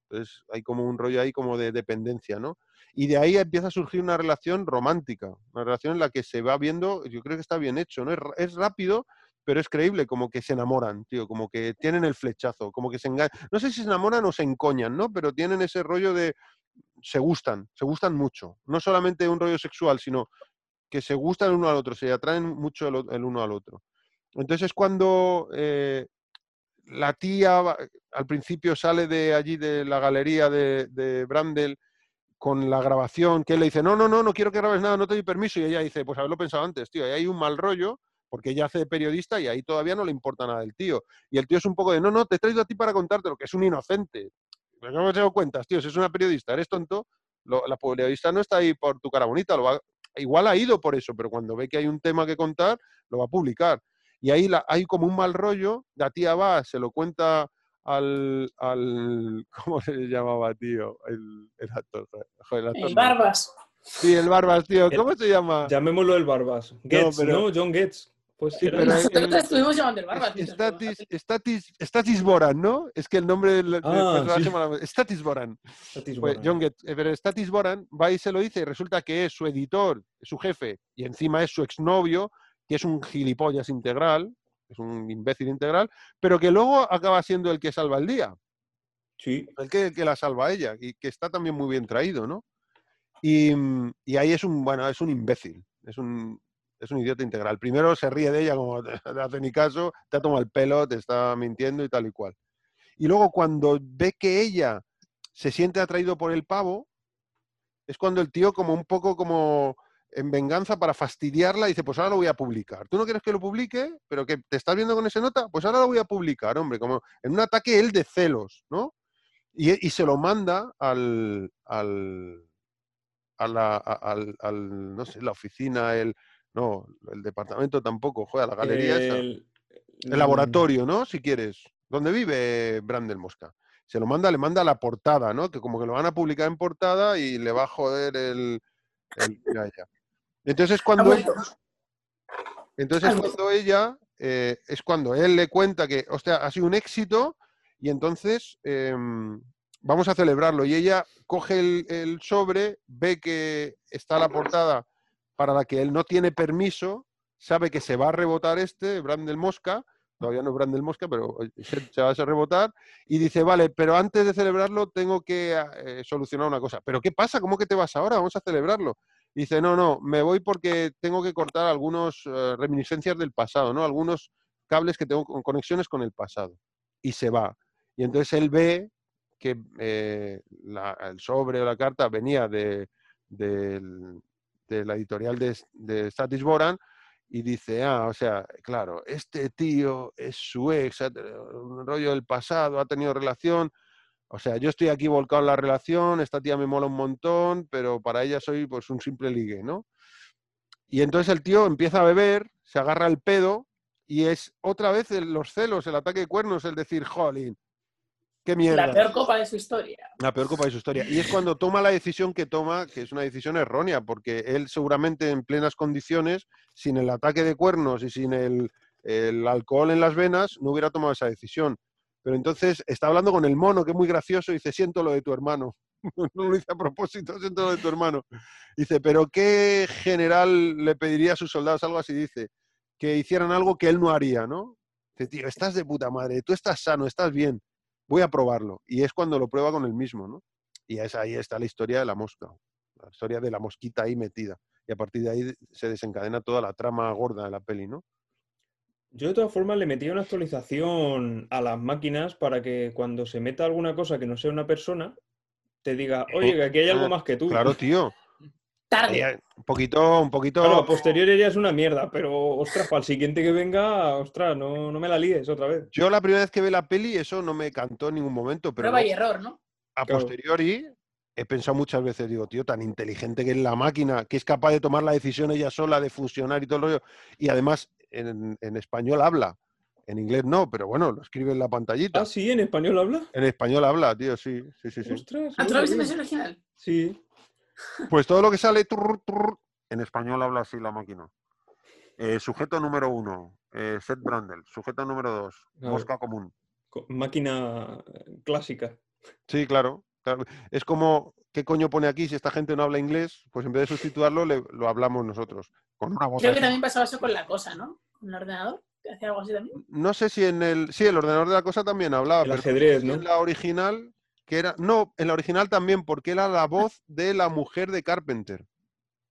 Entonces hay como un rollo ahí como de dependencia, ¿no? Y de ahí empieza a surgir una relación romántica, una relación en la que se va viendo, yo creo que está bien hecho, ¿no? Es rápido, pero es creíble, como que se enamoran, tío, como que tienen el flechazo, como que se engañan. No sé si se enamoran o se encoñan, ¿no? Pero tienen ese rollo de se gustan, se gustan mucho. No solamente un rollo sexual, sino que se gustan el uno al otro, se atraen mucho el, el uno al otro. Entonces es cuando eh, la tía al principio sale de allí de la galería de, de Brandel con la grabación, que él le dice, no, no, no, no quiero que grabes nada, no te doy permiso. Y ella dice, pues haberlo pensado antes, tío, ahí hay un mal rollo, porque ella hace de periodista y ahí todavía no le importa nada el tío. Y el tío es un poco de, no, no, te he traído a ti para contártelo, que es un inocente. Pero no me tengo cuentas, tío, si es una periodista, eres tonto, lo- la periodista no está ahí por tu cara bonita, lo va- igual ha ido por eso, pero cuando ve que hay un tema que contar, lo va a publicar. Y ahí la- hay como un mal rollo, la tía va, se lo cuenta al, al ¿cómo se llamaba, tío? El, el actor, joder, el actor El no. Barbas. Sí, el Barbas, tío, El- ¿cómo se llama? Llamémoslo el Barbas. Getz, ¿no? pero- John Getz. Pues Sí, pero Nosotros el- te estuvimos llamando el mientras Statis, Statis, Statis Boran, ¿no? Es que el nombre del, Ah, personaje sí. Statis Boran. Pues. John Getz, eh, pero Statis Boran va y se lo dice y resulta que es su editor, su jefe, y encima es su exnovio, que es un gilipollas integral, es un imbécil integral, pero que luego acaba siendo el que salva el día, Sí. el que, el que la salva a ella, y que está también muy bien traído, ¿no? Y, y ahí es un, bueno, es un imbécil, es un, es un idiota integral. Primero se ríe de ella como te hace ni caso, te ha tomado el pelo, te está mintiendo y tal y cual. Y luego cuando ve que ella se siente atraído por el pavo, es cuando el tío como un poco como en venganza para fastidiarla dice, pues ahora lo voy a publicar. ¿Tú no quieres que lo publique? ¿Pero que te estás viendo con ese nota? Pues ahora lo voy a publicar, hombre, como en un ataque él de celos, ¿no? Y, se lo manda al, a la, al, al, no sé, la oficina, el, no, el departamento tampoco, joder, a la galería esa. El, El laboratorio, ¿no? Si quieres. ¿Dónde vive Brandel Mosca? Se lo manda, le manda la portada, ¿no? Que como que lo van a publicar en portada y le va a joder el... el ya, ya. Entonces cuando, entonces cuando ella eh, es cuando él le cuenta que, hostia, ha sido un éxito y entonces em, vamos a celebrarlo. Y ella coge el, el sobre, ve que está la portada para la que él no tiene permiso, sabe que se va a rebotar este, Brandel Mosca, todavía no es Brandel Mosca, pero eh, se, va a rebotar, y dice, vale, pero antes de celebrarlo tengo que eh, solucionar una cosa. ¿Pero qué pasa? ¿Cómo que te vas ahora? Vamos a celebrarlo. Dice, no, no, me voy porque tengo que cortar algunas reminiscencias del pasado, ¿no? Algunos cables que tengo con conexiones con el pasado. Y se va. Y entonces él ve que eh, el sobre o la carta venía de, del- de la editorial de, de Boran y dice, ah, o sea, claro, este tío es su ex, un rollo del pasado, ha tenido relación, o sea, yo estoy aquí volcado en la relación, esta tía me mola un montón, pero para ella soy pues un simple ligue, ¿no? Y entonces el tío empieza a beber, se agarra el pedo y es otra vez los celos, el ataque de cuernos, el decir, jolín, qué mierda. La peor copa de su historia. La peor copa de su historia. Y es cuando toma la decisión que toma, que es una decisión errónea, porque él seguramente en plenas condiciones, sin el ataque de cuernos y sin el, el alcohol en las venas, no hubiera tomado esa decisión. Pero entonces está hablando con el mono, que es muy gracioso, y dice, siento lo de tu hermano. No lo dice a propósito, siento lo de tu hermano. Dice, pero ¿qué general le pediría a sus soldados? Algo así dice, que hicieran algo que él no haría, ¿no? Dice, tío, estás de puta madre, tú estás sano, estás bien, voy a probarlo. Y es cuando lo prueba con el mismo, ¿no? Y es, ahí está la historia de la mosca, la historia de la mosquita ahí metida. Y a partir de ahí se desencadena toda la trama gorda de la peli, ¿no? Yo de todas formas le metí una actualización a las máquinas para que cuando se meta alguna cosa que no sea una persona, te diga, oye, que aquí hay algo Ah, más que tú. Claro, tío. Tarde. Un poquito, un poquito. Claro, a posteriori ya es una mierda, pero ostras, para el siguiente que venga, ostras, no, no me la líes otra vez. Yo la primera vez que vi la peli, eso no me cantó en ningún momento, pero Prueba y error, ¿no? a Claro. posteriori he pensado muchas veces, digo, tío, tan inteligente que es la máquina, que es capaz de tomar la decisión ella sola, de funcionar y todo el rollo. Y además, en, en español habla. En inglés no, pero bueno, lo escribe en la pantallita. Ah, sí, en español habla. En español habla, tío, sí, sí, sí, sí. Ostras. ¿Ah, no tú lo viste en sabía. versión original? Sí. Pues todo lo que sale turr, turr, en español habla así la máquina. Eh, sujeto número uno, eh, Seth Brundle. Sujeto número dos, mosca común. co- Máquina eh, clásica. Sí, claro. Es como, ¿qué coño pone aquí si esta gente no habla inglés? Pues en vez de sustituirlo, le- lo hablamos nosotros. Con una voz Creo que también pasaba eso con la cosa, ¿no? Con el ordenador. que hacía algo así también. No sé si en el. Sí, el ordenador de la cosa también hablaba. El pero ajedrez, ¿no? En la original, que era. No, en la original también, porque era la voz de la mujer de Carpenter.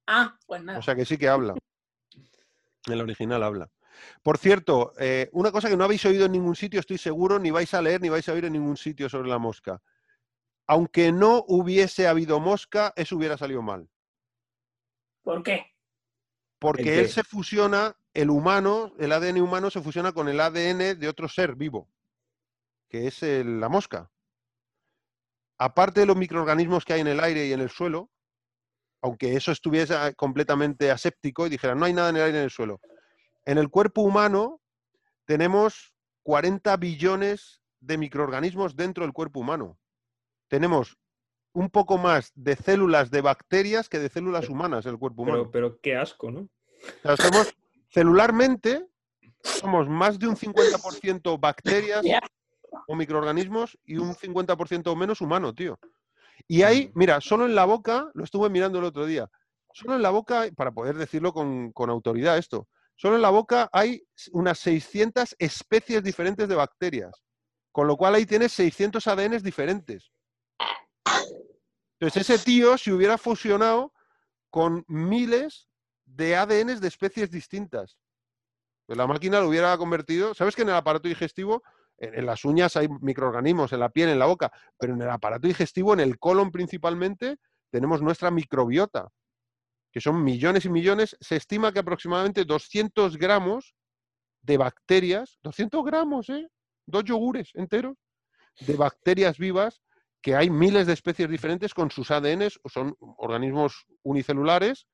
Ah, pues nada. O sea que sí que habla. En la original habla. Por cierto, eh, una cosa que no habéis oído en ningún sitio, estoy seguro, ni vais a leer ni vais a oír en ningún sitio sobre la mosca. Aunque no hubiese habido mosca, eso hubiera salido mal. ¿Por qué? Porque él se fusiona, el humano, el ADN humano se fusiona con el ADN de otro ser vivo, que es el- la mosca. Aparte de los microorganismos que hay en el aire y en el suelo, aunque eso estuviese ah, completamente aséptico y dijera, no hay nada en el aire y en el suelo, en el cuerpo humano tenemos 40 billones de microorganismos dentro del cuerpo humano. Tenemos un poco más de células de bacterias que de células humanas en el cuerpo humano. Pero, pero qué asco, ¿no? O sea, somos celularmente, somos más de un 50% bacterias. o microorganismos y un 50% o menos humano, tío. Y ahí, mira, solo en la boca, lo estuve mirando el otro día, solo en la boca, para poder decirlo con, con autoridad esto, solo en la boca hay unas 600 especies diferentes de bacterias, con lo cual ahí tienes 600 ADNs diferentes. Entonces ese tío, si hubiera fusionado con miles de ADNs de especies distintas, pues la máquina lo hubiera convertido, ¿sabes que en el aparato digestivo, en, las uñas hay microorganismos, en la piel, en la boca, pero en el aparato digestivo, en el colon principalmente, tenemos nuestra microbiota, que son millones y millones, se estima que aproximadamente 200 gramos de bacterias, 200 gramos, ¿eh? Dos yogures enteros de bacterias vivas, que hay miles de especies diferentes con sus ADNs, son organismos unicelulares,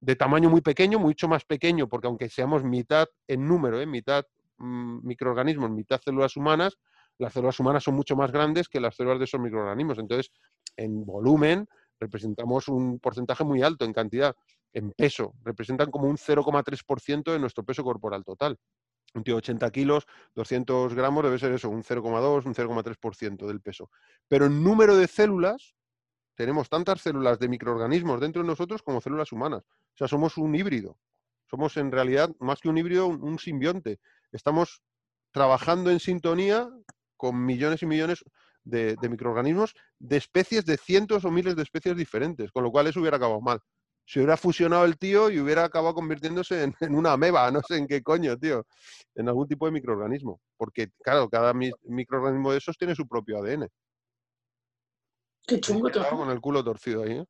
de tamaño muy pequeño, mucho más pequeño, porque aunque seamos mitad en número, ¿eh? mitad microorganismos, mitad células humanas, las células humanas son mucho más grandes que las células de esos microorganismos. Entonces, en volumen, representamos un porcentaje muy alto en cantidad. En peso, representan como un 0,3% de nuestro peso corporal total. Un tío de 80 kilos, 200 gramos debe ser eso, un 0,2, un 0,3% del peso. Pero en número de células, tenemos tantas células de microorganismos dentro de nosotros como células humanas. O sea, somos un híbrido. Somos en realidad, más que un híbrido, un simbionte. Estamos trabajando en sintonía con millones y millones de, de microorganismos de especies de cientos o miles de especies diferentes, con lo cual eso hubiera acabado mal. Se hubiera fusionado el tío y hubiera acabado convirtiéndose en, en una ameba, no sé en qué coño, tío, en algún tipo de microorganismo. Porque, claro, cada mi- microorganismo de esos tiene su propio ADN. Qué chungo todo. con el culo torcido ahí, ¿eh?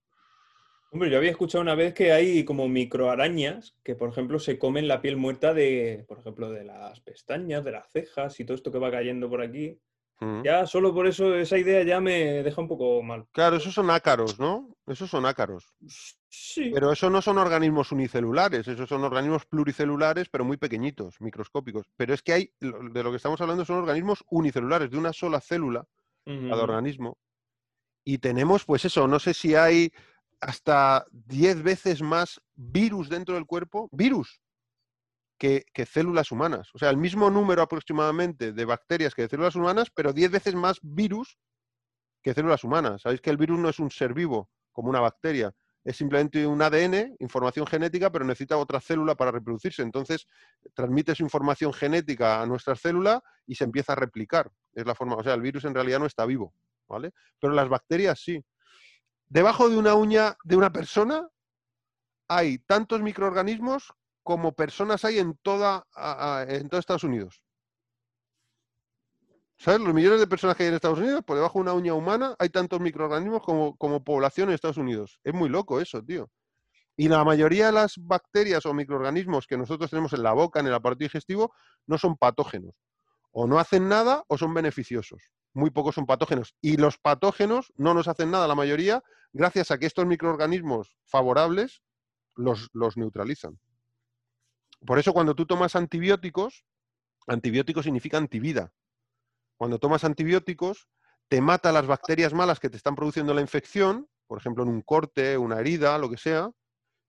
Hombre, yo había escuchado una vez que hay como microarañas que, por ejemplo, se comen la piel muerta de, por ejemplo, de las pestañas, de las cejas y todo esto que va cayendo por aquí. Mm. Ya solo por eso esa idea ya me deja un poco mal. Claro, esos son ácaros, ¿no? Esos son ácaros. Sí. Pero eso no son organismos unicelulares, esos son organismos pluricelulares, pero muy pequeñitos, microscópicos. Pero es que hay, de lo que estamos hablando son organismos unicelulares, de una sola célula Ujú. cada organismo. Y tenemos, pues eso, no sé si hay hasta 10 veces más virus dentro del cuerpo, virus, que, células humanas. O sea, el mismo número aproximadamente de bacterias que de células humanas, pero 10 veces más virus que células humanas. Sabéis que el virus no es un ser vivo, como una bacteria. Es simplemente un ADN, información genética, pero necesita otra célula para reproducirse. Entonces, transmite su información genética a nuestra célula y se empieza a replicar. Es la forma, o sea, el virus en realidad no está vivo, ¿vale? Pero las bacterias sí. Debajo de una uña de una persona hay tantos microorganismos como personas hay en toda en Estados Unidos. ¿Sabes? Los millones de personas que hay en Estados Unidos, por debajo de una uña humana hay tantos microorganismos como, como población en Estados Unidos. Es muy loco eso, tío. Y la mayoría de las bacterias o microorganismos que nosotros tenemos en la boca, en el aparato digestivo, no son patógenos. O no hacen nada o son beneficiosos. Muy pocos son patógenos. Y los patógenos no nos hacen nada, la mayoría, gracias a que estos microorganismos favorables los, los neutralizan. Por eso cuando tú tomas antibióticos, antibiótico significa antivida. Cuando tomas antibióticos, te mata las bacterias malas que te están produciendo la infección, por ejemplo en un corte, una herida, lo que sea,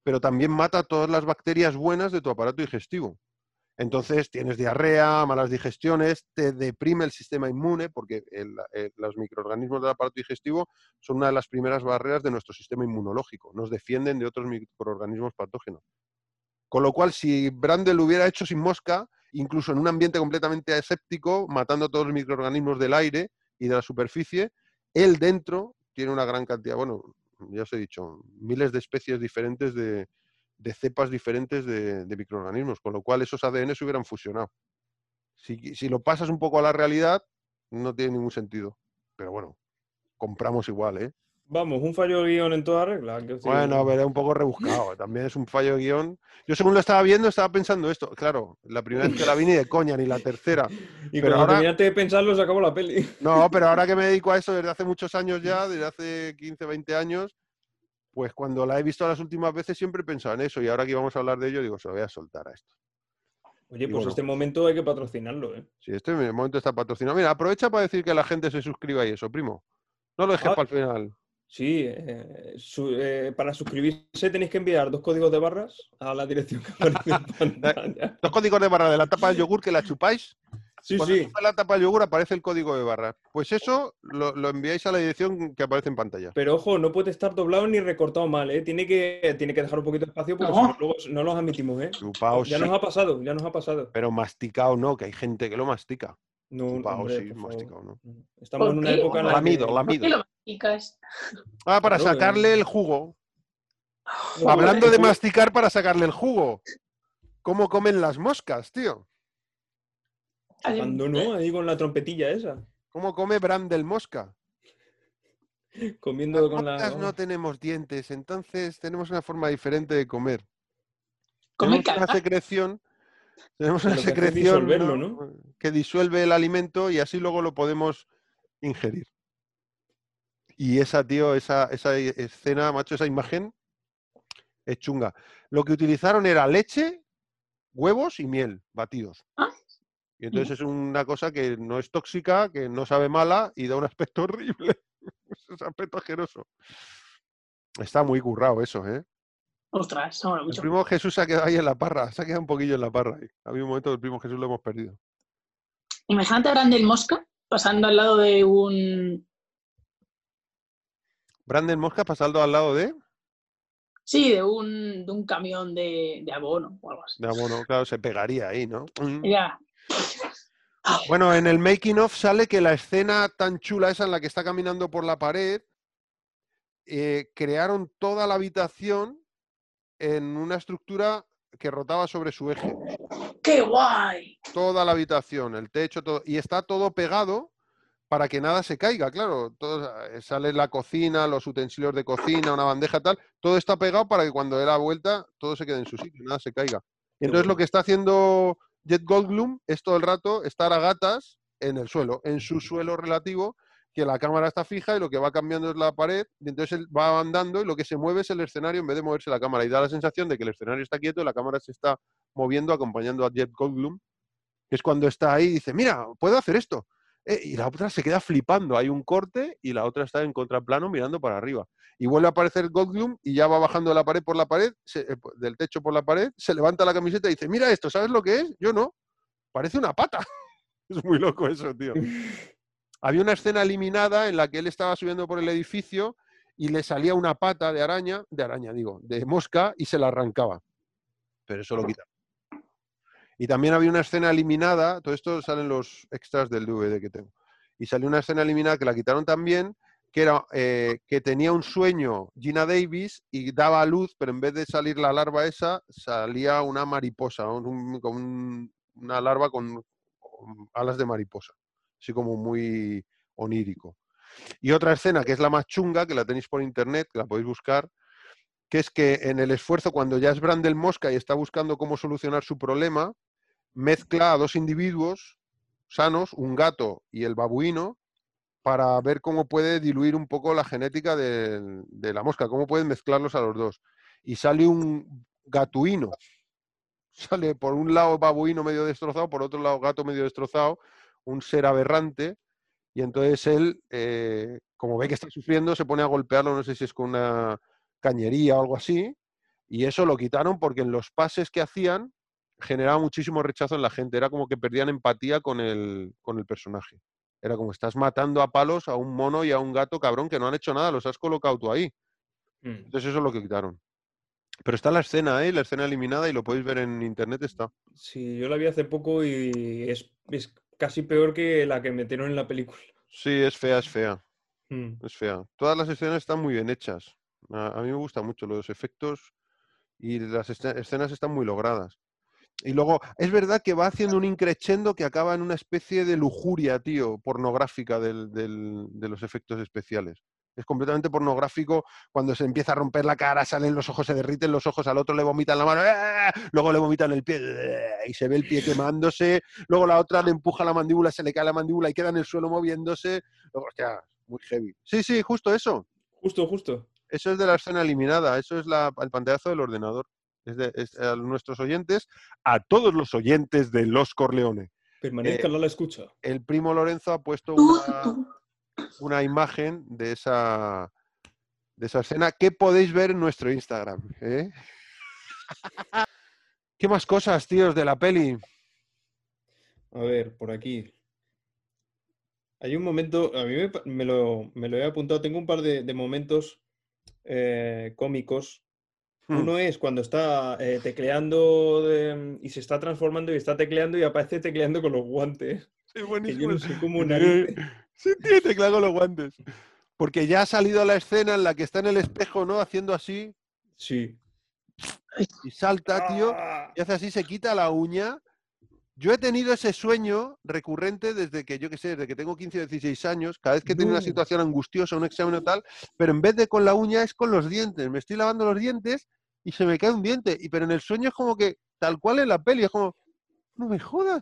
pero también mata todas las bacterias buenas de tu aparato digestivo. Entonces tienes diarrea, malas digestiones, te deprime el sistema inmune, porque los microorganismos del aparato digestivo son una de las primeras barreras de nuestro sistema inmunológico. Nos defienden de otros microorganismos patógenos. Con lo cual, si Brandel lo hubiera hecho sin mosca, incluso en un ambiente completamente aséptico, matando a todos los microorganismos del aire y de la superficie, él dentro tiene una gran cantidad, bueno, ya os he dicho, miles de especies diferentes de, de cepas diferentes de, de microorganismos, con lo cual esos ADN se hubieran fusionado. Si, si lo pasas un poco a la realidad, no tiene ningún sentido. Pero bueno, compramos igual, ¿eh? Vamos, un fallo de guion en toda regla. decir, Bueno, a ver, es un poco rebuscado. También es un fallo de guion. Yo según lo estaba viendo, estaba pensando esto. Claro, la primera vez que la vi ni de coña, ni la tercera. y pero cuando ahora- terminaste de pensarlo, se acabó la peli. No, pero ahora que me dedico a eso desde hace muchos años ya, desde hace 15, 20 años, pues cuando la he visto las últimas veces siempre he pensado en eso. Y ahora que íbamos a hablar de ello, digo, se lo voy a soltar a esto. Oye, Y pues bueno. este momento hay que patrocinarlo, ¿eh? Si este momento está patrocinado. Mira, aprovecha para decir que la gente se suscriba y eso, primo. No lo dejes Ah. para el final. Sí, eh, su- eh, para suscribirse tenéis que enviar dos códigos de barras a la dirección que aparece en pantalla. Los códigos de barra de la tapa del yogur que la chupáis. Sí, Cuando sí. la tapa del yogur aparece el código de barra. Pues eso lo, lo enviáis a la dirección que aparece en pantalla. Pero ojo, no puede estar doblado ni recortado mal, ¿eh? Tiene que, tiene que dejar un poquito de espacio porque No. si no, luego no los admitimos, ¿eh? Chupao Ya sí, nos ha pasado, ya nos ha pasado. pero masticado no, que hay gente que lo mastica. No, Chupao hombre, sí, masticado no. Estamos en ¿Por una qué? época en la Lamido, que... lamido. ¿Por qué lo masticas? Ah, para Claro, sacarle eh. el jugo. Hablando de masticar para sacarle el jugo. ¿Cómo comen las moscas, tío? Cuando no, ahí con la trompetilla esa. ¿Cómo come Brandel mosca? Comiendo Las con la... no tenemos dientes, entonces tenemos una forma diferente de comer. Come tenemos una secreción, tenemos Que una que secreción disolverlo, ¿no? que disuelve el alimento y así luego lo podemos ingerir. Y esa, tío, esa, esa escena, macho, esa imagen es chunga. Lo que utilizaron era leche, huevos y miel batidos. Ah. Y entonces es una cosa que no es tóxica, que no sabe mala y da un aspecto horrible. es un aspecto asqueroso. Está muy currado eso, ¿eh? Ostras, El primo Jesús se ha quedado ahí en la parra, se ha quedado un poquillo en la parra. ahí. Había un momento que el primo Jesús lo hemos perdido. Imagínate a Brandel Mosca pasando al lado de un. Brandon Mosca pasando al lado de, Sí, de un, de un camión de, de abono o algo así. de abono, claro, se pegaría ahí, ¿no? Mm. Ya. Bueno, en el making of sale que la escena tan chula esa en la que está caminando por la pared, eh, crearon toda la habitación en una estructura que rotaba sobre su eje. ¡Qué guay! Toda la habitación, el techo, todo. Y está todo pegado para que nada se caiga, claro. Todo, eh, sale la cocina, los utensilios de cocina, una bandeja tal. Todo está pegado para que cuando dé la vuelta todo se quede en su sitio, nada se caiga. Y entonces lo que está haciendo Jet Goldblum es todo el rato estar a gatas en el suelo, en su suelo relativo, que la cámara está fija y lo que va cambiando es la pared, y entonces él va andando y lo que se mueve es el escenario en vez de moverse la cámara. Y da la sensación de que el escenario está quieto y la cámara se está moviendo acompañando a Jet Goldblum, que es cuando está ahí y dice, mira, puedo hacer esto. Eh, y la otra se queda flipando, hay un corte y la otra está en contraplano mirando para arriba. Y vuelve a aparecer Goldblum y ya va bajando de la pared por la pared, se- eh, del techo por la pared, se levanta la camiseta y dice, mira esto, ¿sabes lo que es? Yo no. Parece una pata. es muy loco eso, tío. Había una escena eliminada en la que él estaba subiendo por el edificio y le salía una pata de araña, de araña digo, de mosca y se la arrancaba. Pero eso lo quita. Y también había una escena eliminada, todo esto salen los extras del DVD que tengo. Y salió una escena eliminada que la quitaron también, que era eh, que tenía un sueño Gina Davis y daba a luz, pero en vez de salir la larva esa, salía una mariposa, una larva con, con alas de mariposa, así como muy onírico. Y otra escena que es la más chunga, que la tenéis por internet, que la podéis buscar, que es que en el esfuerzo, cuando ya es Brandel Mosca y está buscando cómo solucionar su problema, mezcla a dos individuos sanos, un gato y el babuino, para ver cómo puede diluir un poco la genética de, la mosca, cómo pueden mezclarlos a los dos. Y sale un gatuino. Sale por un lado babuino medio destrozado, por otro lado gato medio destrozado, un ser aberrante. Y entonces él, eh, como ve que está sufriendo, se pone a golpearlo, no sé si es con una cañería o algo así. Y eso lo quitaron porque en los pases que hacían generaba muchísimo rechazo en la gente. Era como que perdían empatía con el, con el personaje. Era como estás matando a palos a un mono y a un gato cabrón que no han hecho nada, los has colocado tú ahí. Mm. Entonces eso es lo que quitaron. Pero está la escena, ¿eh? La escena eliminada y lo podéis ver en internet, está. Sí, yo la vi hace poco y es, es casi peor que la que metieron en la película. Sí, es fea, es fea, Mm. es fea. Todas las escenas están muy bien hechas. A, mí me gusta mucho los efectos y las esce- escenas están muy logradas. Y luego, es verdad que va haciendo un increchendo que acaba en una especie de lujuria, tío, pornográfica del- de los efectos especiales. Es completamente pornográfico cuando se empieza a romper la cara, salen los ojos, se derriten los ojos, al otro le vomitan la mano, ¡ah! luego le vomitan el pie ¡ah! y se ve el pie quemándose, luego la otra le empuja la mandíbula, se le cae la mandíbula y queda en el suelo moviéndose. Hostia, muy heavy. Sí, sí, justo eso. Justo, justo. Eso es de la escena eliminada, eso es la- el pantallazo del ordenador. Es de, es a nuestros oyentes, a todos los oyentes de Los Corleone. Permanezcan Eh, a la escucha. El primo Lorenzo ha puesto una, imagen de esa, de esa escena que podéis ver en nuestro Instagram. ¿eh? ¿Qué más cosas, tíos, de la peli? A ver, por aquí. Hay un momento, a mí me, lo, me lo he apuntado, tengo un par de, de momentos eh, cómicos. Hmm. Uno es cuando está eh, tecleando de- y se está transformando y está tecleando y aparece tecleando con los guantes. Sí, Que yo no sé cómo narices. Sí, te clavo los guantes. Porque ya ha salido la escena en la que está en el espejo, ¿no? Haciendo así Sí. y salta, tío. ¡Ah! y hace así, se quita la uña. Yo he tenido ese sueño recurrente desde que, yo qué sé, desde que tengo 15 o 16 años, cada vez que tengo una situación angustiosa, un examen o tal, pero en vez de con la uña es con los dientes. Me estoy lavando los dientes y se me cae un diente. Y pero en el sueño es como que, tal cual en la peli, es como, no me jodas,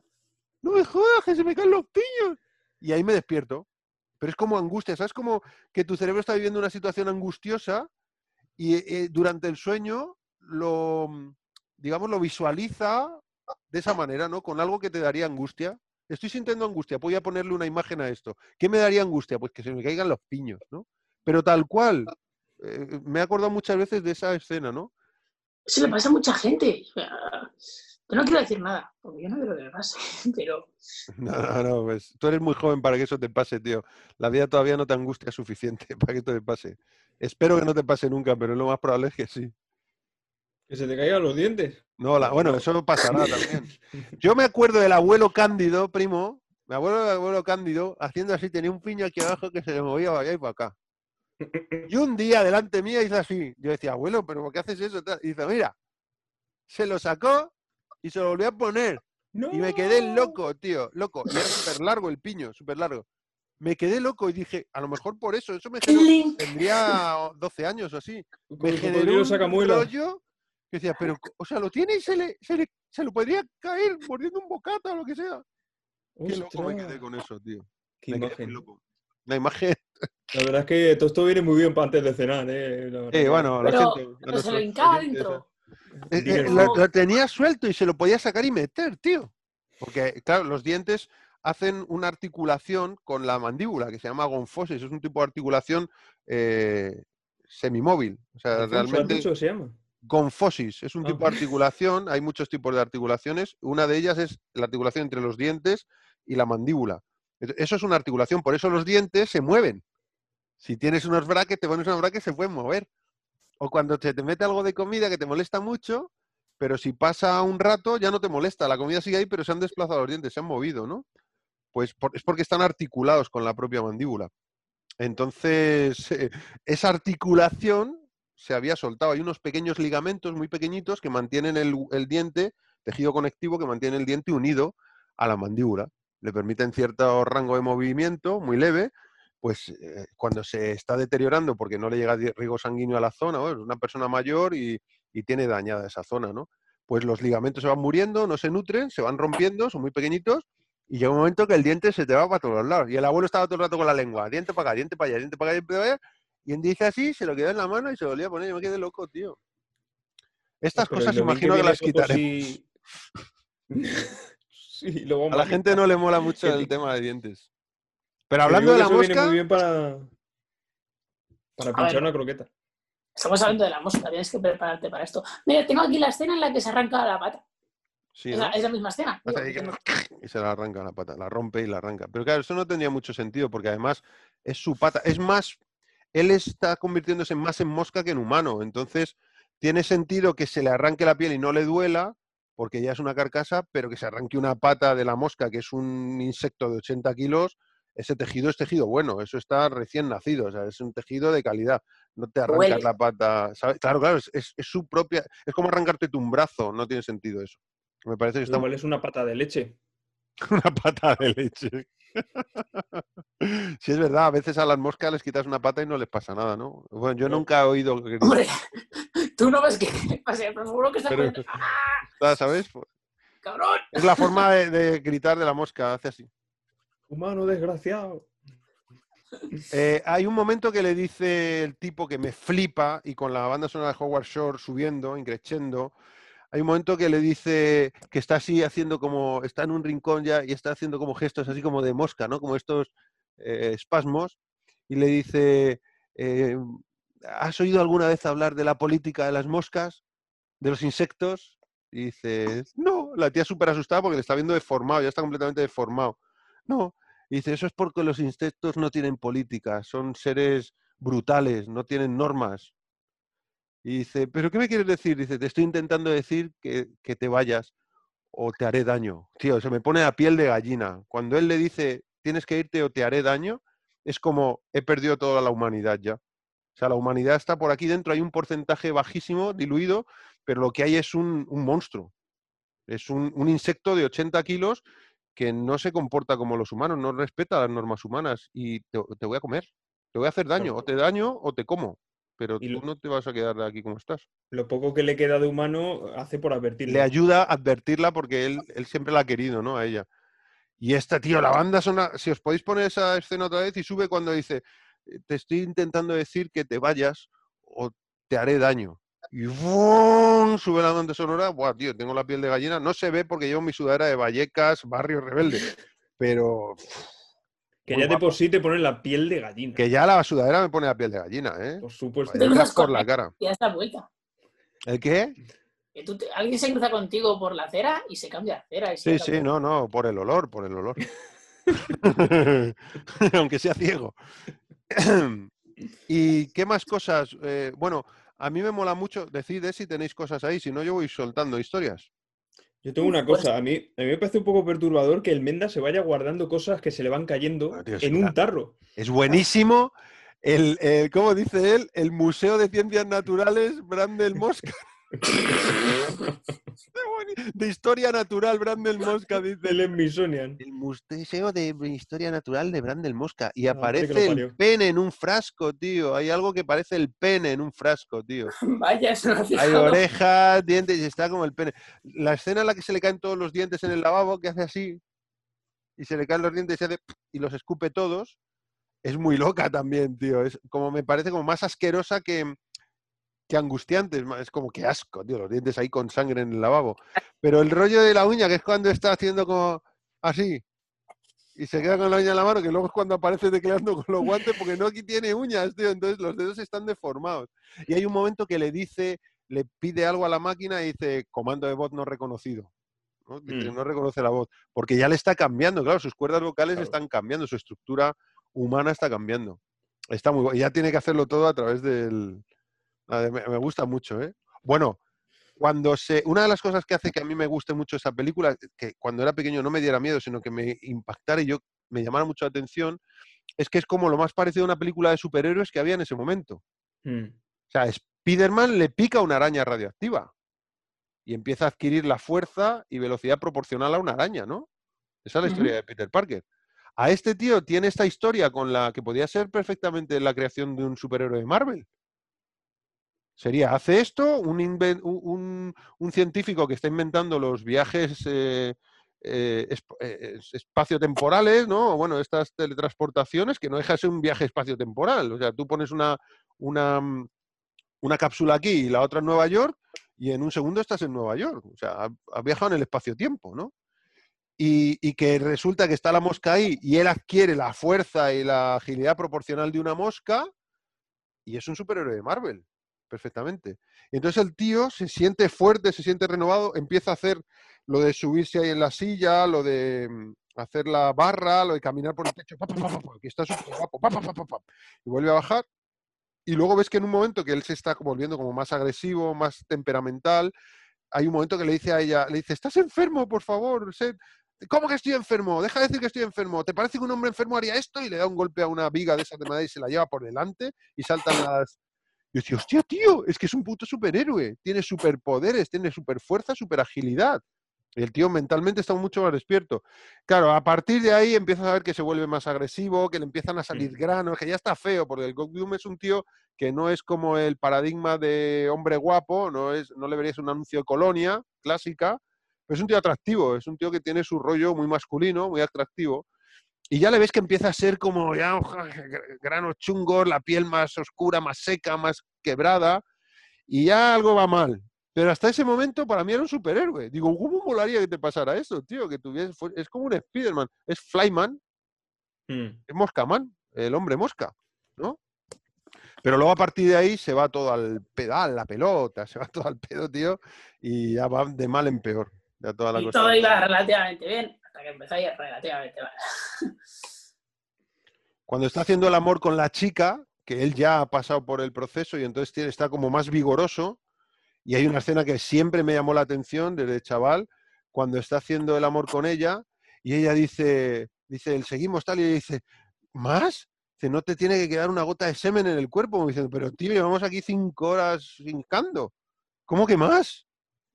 no me jodas, que se me caen los piños. Y ahí me despierto. Pero es como angustia, ¿sabes? Como que tu cerebro está viviendo una situación angustiosa y eh, durante el sueño lo, digamos, lo visualiza de esa manera, ¿no? Con algo que te daría angustia. Estoy sintiendo angustia, voy a ponerle una imagen a esto. ¿Qué me daría angustia? Pues que se me caigan los piños, ¿no? Pero tal cual. eh, me he acordado muchas veces de esa escena, ¿no? Eso le pasa a mucha gente. Yo no quiero decir nada, porque yo no quiero que pase, pero No, no, no, pues tú eres muy joven para que eso te pase, tío. La vida todavía no te angustia suficiente para que esto te pase. Espero que no te pase nunca, pero lo más probable es que sí. Que se te caigan los dientes. No, la- bueno, eso pasará también. Yo me acuerdo del abuelo Cándido, primo. Mi abuelo, el abuelo Cándido, haciendo así, tenía un piño aquí abajo que se le movía para allá y para acá. Y un día delante mía hizo así. Yo decía, abuelo, ¿pero por qué haces eso? Y dice, mira, se lo sacó y se lo volvió a poner. Y me quedé ¡No! loco, tío, loco. Y era súper largo el piño, súper largo. Me quedé loco y dije, a lo mejor por eso, eso me generó, tendría 12 años o así. Me el generó un rollo que decía, pero, o sea, lo tiene y se le, se le, se lo podría caer mordiendo un bocata o lo que sea. Qué loco me quedé con eso, tío. Qué Me imagen. loco. La imagen, La verdad es que todo esto viene muy bien para antes de cenar, ¿eh? La verdad eh, bueno, lo Pero- siento. a pero se lo hincaba. Eh, eh, lo, lo tenía suelto y se lo podía sacar y meter, tío. Porque, claro, los dientes hacen una articulación con la mandíbula que se llama gonfosis. Es un tipo de articulación eh, semimóvil. O sea, Alfonso, ¿has realmente se llama? Gonfosis es un tipo de articulación. Hay muchos tipos de articulaciones. Una de ellas es la articulación entre los dientes y la mandíbula. Eso es una articulación. Por eso los dientes se mueven. Si tienes unos brackets, te pones unos brackets, se pueden mover. O cuando se te mete algo de comida que te molesta mucho, pero si pasa un rato ya no te molesta. La comida sigue ahí, pero se han desplazado los dientes, se han movido, ¿no? Pues por- es porque están articulados con la propia mandíbula. Entonces, eh, esa articulación se había soltado. Hay unos pequeños ligamentos muy pequeñitos que mantienen el, el diente, tejido conectivo, que mantiene el diente unido a la mandíbula. Le permiten cierto rango de movimiento muy leve, pues eh, cuando se está deteriorando porque no le llega riego sanguíneo a la zona, o es una persona mayor y, y tiene dañada esa zona, ¿no? Pues los ligamentos se van muriendo, no se nutren, se van rompiendo, son muy pequeñitos y llega un momento que el diente se te va para todos los lados. Y el abuelo estaba todo el rato con la lengua, diente para acá, diente para allá, diente para allá. Y él dice así, se lo quedó en la mano y se lo volvía a poner. Yo me quedé loco, tío. Estas Pero cosas imagino que las si- sí, lo vamos A la a gente no le mola mucho el tema de dientes. Pero hablando de la eso viene mosca, muy bien para, para pinchar ver. una croqueta. Estamos hablando de la mosca, tienes que prepararte para esto. Mira, tengo aquí la escena en la que se arranca la pata. sí, Es, ¿no? la, es la misma escena. Que- tengo- y se la arranca la pata, la rompe y la arranca. Pero claro, eso no tendría mucho sentido porque además es su pata. Es más, él está convirtiéndose más en mosca que en humano. Entonces, tiene sentido que se le arranque la piel y no le duela porque ya es una carcasa, pero que se arranque una pata de la mosca, que es un insecto de 80 kilos, ese tejido es tejido bueno, eso está recién nacido, o sea, es un tejido de calidad. No te arrancas Huele. la pata. ¿sabes? Claro, claro, es, es- es su propia. Es como arrancarte tu un brazo, no tiene sentido eso. Me parece que está Igual es una pata de leche. una pata de leche. Sí, es verdad, a veces a las moscas les quitas una pata y no les pasa nada, ¿no? Bueno, yo nunca he oído que Hombre, tú no ves que. Sea, pero seguro que estás Pero- poniendo, ¡Ah, ¿sabes? cabrón! Es la forma de, de gritar de la mosca, hace así. Humano desgraciado. Eh, hay un momento que le dice el tipo que me flipa y con la banda sonora de Howard Shore subiendo, increciendo, hay un momento que le dice que está así haciendo como, está en un rincón ya y está haciendo como gestos así como de mosca, ¿no? Como estos eh, espasmos y le dice, eh, ¿has oído alguna vez hablar de la política de las moscas, de los insectos? Y dice, no, la tía súper asustada porque le está viendo deformado, ya está completamente deformado. No, y dice, eso es porque los insectos no tienen política, son seres brutales, no tienen normas. Y dice, ¿pero qué me quieres decir? Dice, te estoy intentando decir que, que te vayas o te haré daño. Tío, se me pone la piel de gallina. Cuando él le dice, tienes que irte o te haré daño, es como he perdido toda la humanidad ya. O sea, la humanidad está por aquí dentro, hay un porcentaje bajísimo, diluido, pero lo que hay es un, un monstruo. Es un, un insecto de 80 kilos que no se comporta como los humanos, no respeta las normas humanas y te, te voy a comer, te voy a hacer daño, o te daño o te como, pero Y tú no te vas a quedar aquí como estás. Lo poco que le queda de humano hace por advertirle. Le ayuda a advertirla porque él, él siempre la ha querido, ¿no? A ella. Y esta, tío, la banda sonora, si os podéis poner esa escena otra vez y sube cuando dice, "Eh, te estoy intentando decir que te vayas o te haré daño. Y ¡bum! sube la banda sonora, Buah, tío, tengo la piel de gallina. No se ve porque llevo mi sudadera de Vallecas, Barrio Rebelde, pero que muy ya de por sí te pone la piel de gallina. que ya la sudadera me pone la piel de gallina, ¿eh? Por supuesto. Vallecas unas por la cornetas. cara. Y ya está vuelta. ¿El qué? Que tú te- alguien se cruza contigo por la acera y se cambia de acera. y se Sí, sí, no, no, por el olor, por el olor. Aunque sea ciego. ¿Y qué más cosas? Eh, bueno, a mí me mola mucho. Decid eh, si tenéis cosas ahí, si no, yo voy soltando historias. Yo tengo una Pues- cosa, a mí, a mí me parece un poco perturbador que el Menda se vaya guardando cosas que se le van cayendo es en un tarro. Es buenísimo. El, el- ¿cómo dice él? El Museo de Ciencias Naturales Brandel Mosca. De Historia Natural Brandel Mosca, dice. Del Smithsonian. El Museo de Historia Natural de Brandel Mosca. Y aparece el pene en un frasco, tío. Hay algo que parece el pene en un frasco, tío. Vaya, eso no ha Hay orejas, dientes y está como el pene. La escena en la que se le caen todos los dientes en el lavabo, que hace así, y se le caen los dientes y, hace y los escupe todos, es muy loca también, tío. Es como me parece como más asquerosa que, que angustiante. Es, como que asco, tío, los dientes ahí con sangre en el lavabo. Pero el rollo de la uña, que es cuando está haciendo como así. Y se queda con la uña en la mano, que luego es cuando aparece tecleando con los guantes, porque no aquí tiene uñas, tío. Entonces los dedos están deformados. Y hay un momento que le dice, le pide algo a la máquina y dice, comando de voz no reconocido. ¿no? Dice, Mm. no reconoce la voz. Porque ya le está cambiando, claro, sus cuerdas vocales Claro. están cambiando, su estructura humana está cambiando. Está muy Ya tiene que hacerlo todo a través del. Me, me gusta mucho, ¿eh? Bueno, cuando se. Una de las cosas que hace que a mí me guste mucho esa película, que cuando era pequeño no me diera miedo, sino que me impactara y yo me llamara mucho la atención, es que es como lo más parecido a una película de superhéroes que había en ese momento. Mm. O sea, Spider-Man le pica una araña radioactiva y empieza a adquirir la fuerza y velocidad proporcional a una araña, ¿no? Esa es la historia de Peter Parker. A este tío tiene esta historia con la que podía ser perfectamente la creación de un superhéroe de Marvel. Sería, hace esto, un, científico que está inventando los viajes eh, eh, eh, es- espaciotemporales, ¿no? Bueno, estas teletransportaciones, que no deja de ser un viaje espaciotemporal. O sea, tú pones una, una, una cápsula aquí y la otra en Nueva York, y en un segundo estás en Nueva York. O sea, ha- has viajado en el espacio-tiempo, ¿no? Y que resulta que está la mosca ahí y él adquiere la fuerza y la agilidad proporcional de una mosca y es un superhéroe de Marvel, perfectamente. Entonces el tío se siente fuerte, se siente renovado, empieza a hacer lo de subirse ahí en la silla, lo de mm, hacer la barra, lo de caminar por el techo, pa, está súper guapo, y vuelve a bajar. Y luego ves que en un momento que él se está volviendo como más agresivo, más temperamental, hay un momento que le dice a ella, le dice, estás enfermo, por favor. ¿Cómo que estoy enfermo? Deja de decir que estoy enfermo. ¿Te parece que un hombre enfermo haría esto? Y le da un golpe a una viga de esa de madera y se la lleva por delante y saltan las... Y yo decía, hostia, tío, es que es un puto superhéroe. Tiene superpoderes, tiene superfuerza, superagilidad. Y el tío mentalmente está mucho más despierto. Claro, a partir de ahí empiezas a ver que se vuelve más agresivo, que le empiezan a salir granos, que ya está feo, porque el Goldblum es un tío que no es como el paradigma de hombre guapo, no, es, no le verías un anuncio de colonia clásica, pero es un tío atractivo, es un tío que tiene su rollo muy masculino, muy atractivo. Y ya le ves que empieza a ser como ya gr- granos chungos, la piel más oscura, más seca, más quebrada, y ya algo va mal. Pero hasta ese momento para mí era un superhéroe. Digo, ¿cómo molaría que te pasara eso, tío? Que tuviese, fue- es como un Spiderman, es Flyman, Mm. es Moscaman, el hombre mosca, ¿no? Pero luego a partir de ahí se va todo al pedal, la pelota, se va todo al pedo, tío, y ya va de mal en peor. Ya toda la Y cosa todo iba relativamente bien, hasta que relativamente mal. Cuando está haciendo el amor con la chica, que él ya ha pasado por el proceso y entonces tiene, está como más vigoroso, y hay una escena que siempre me llamó la atención desde chaval, cuando está haciendo el amor con ella, y ella dice, dice, el seguimos tal, y ella dice, ¿más? Dice, no te tiene que quedar una gota de semen en el cuerpo. Como diciendo, pero tío, llevamos aquí cinco horas hincando. ¿Cómo que más?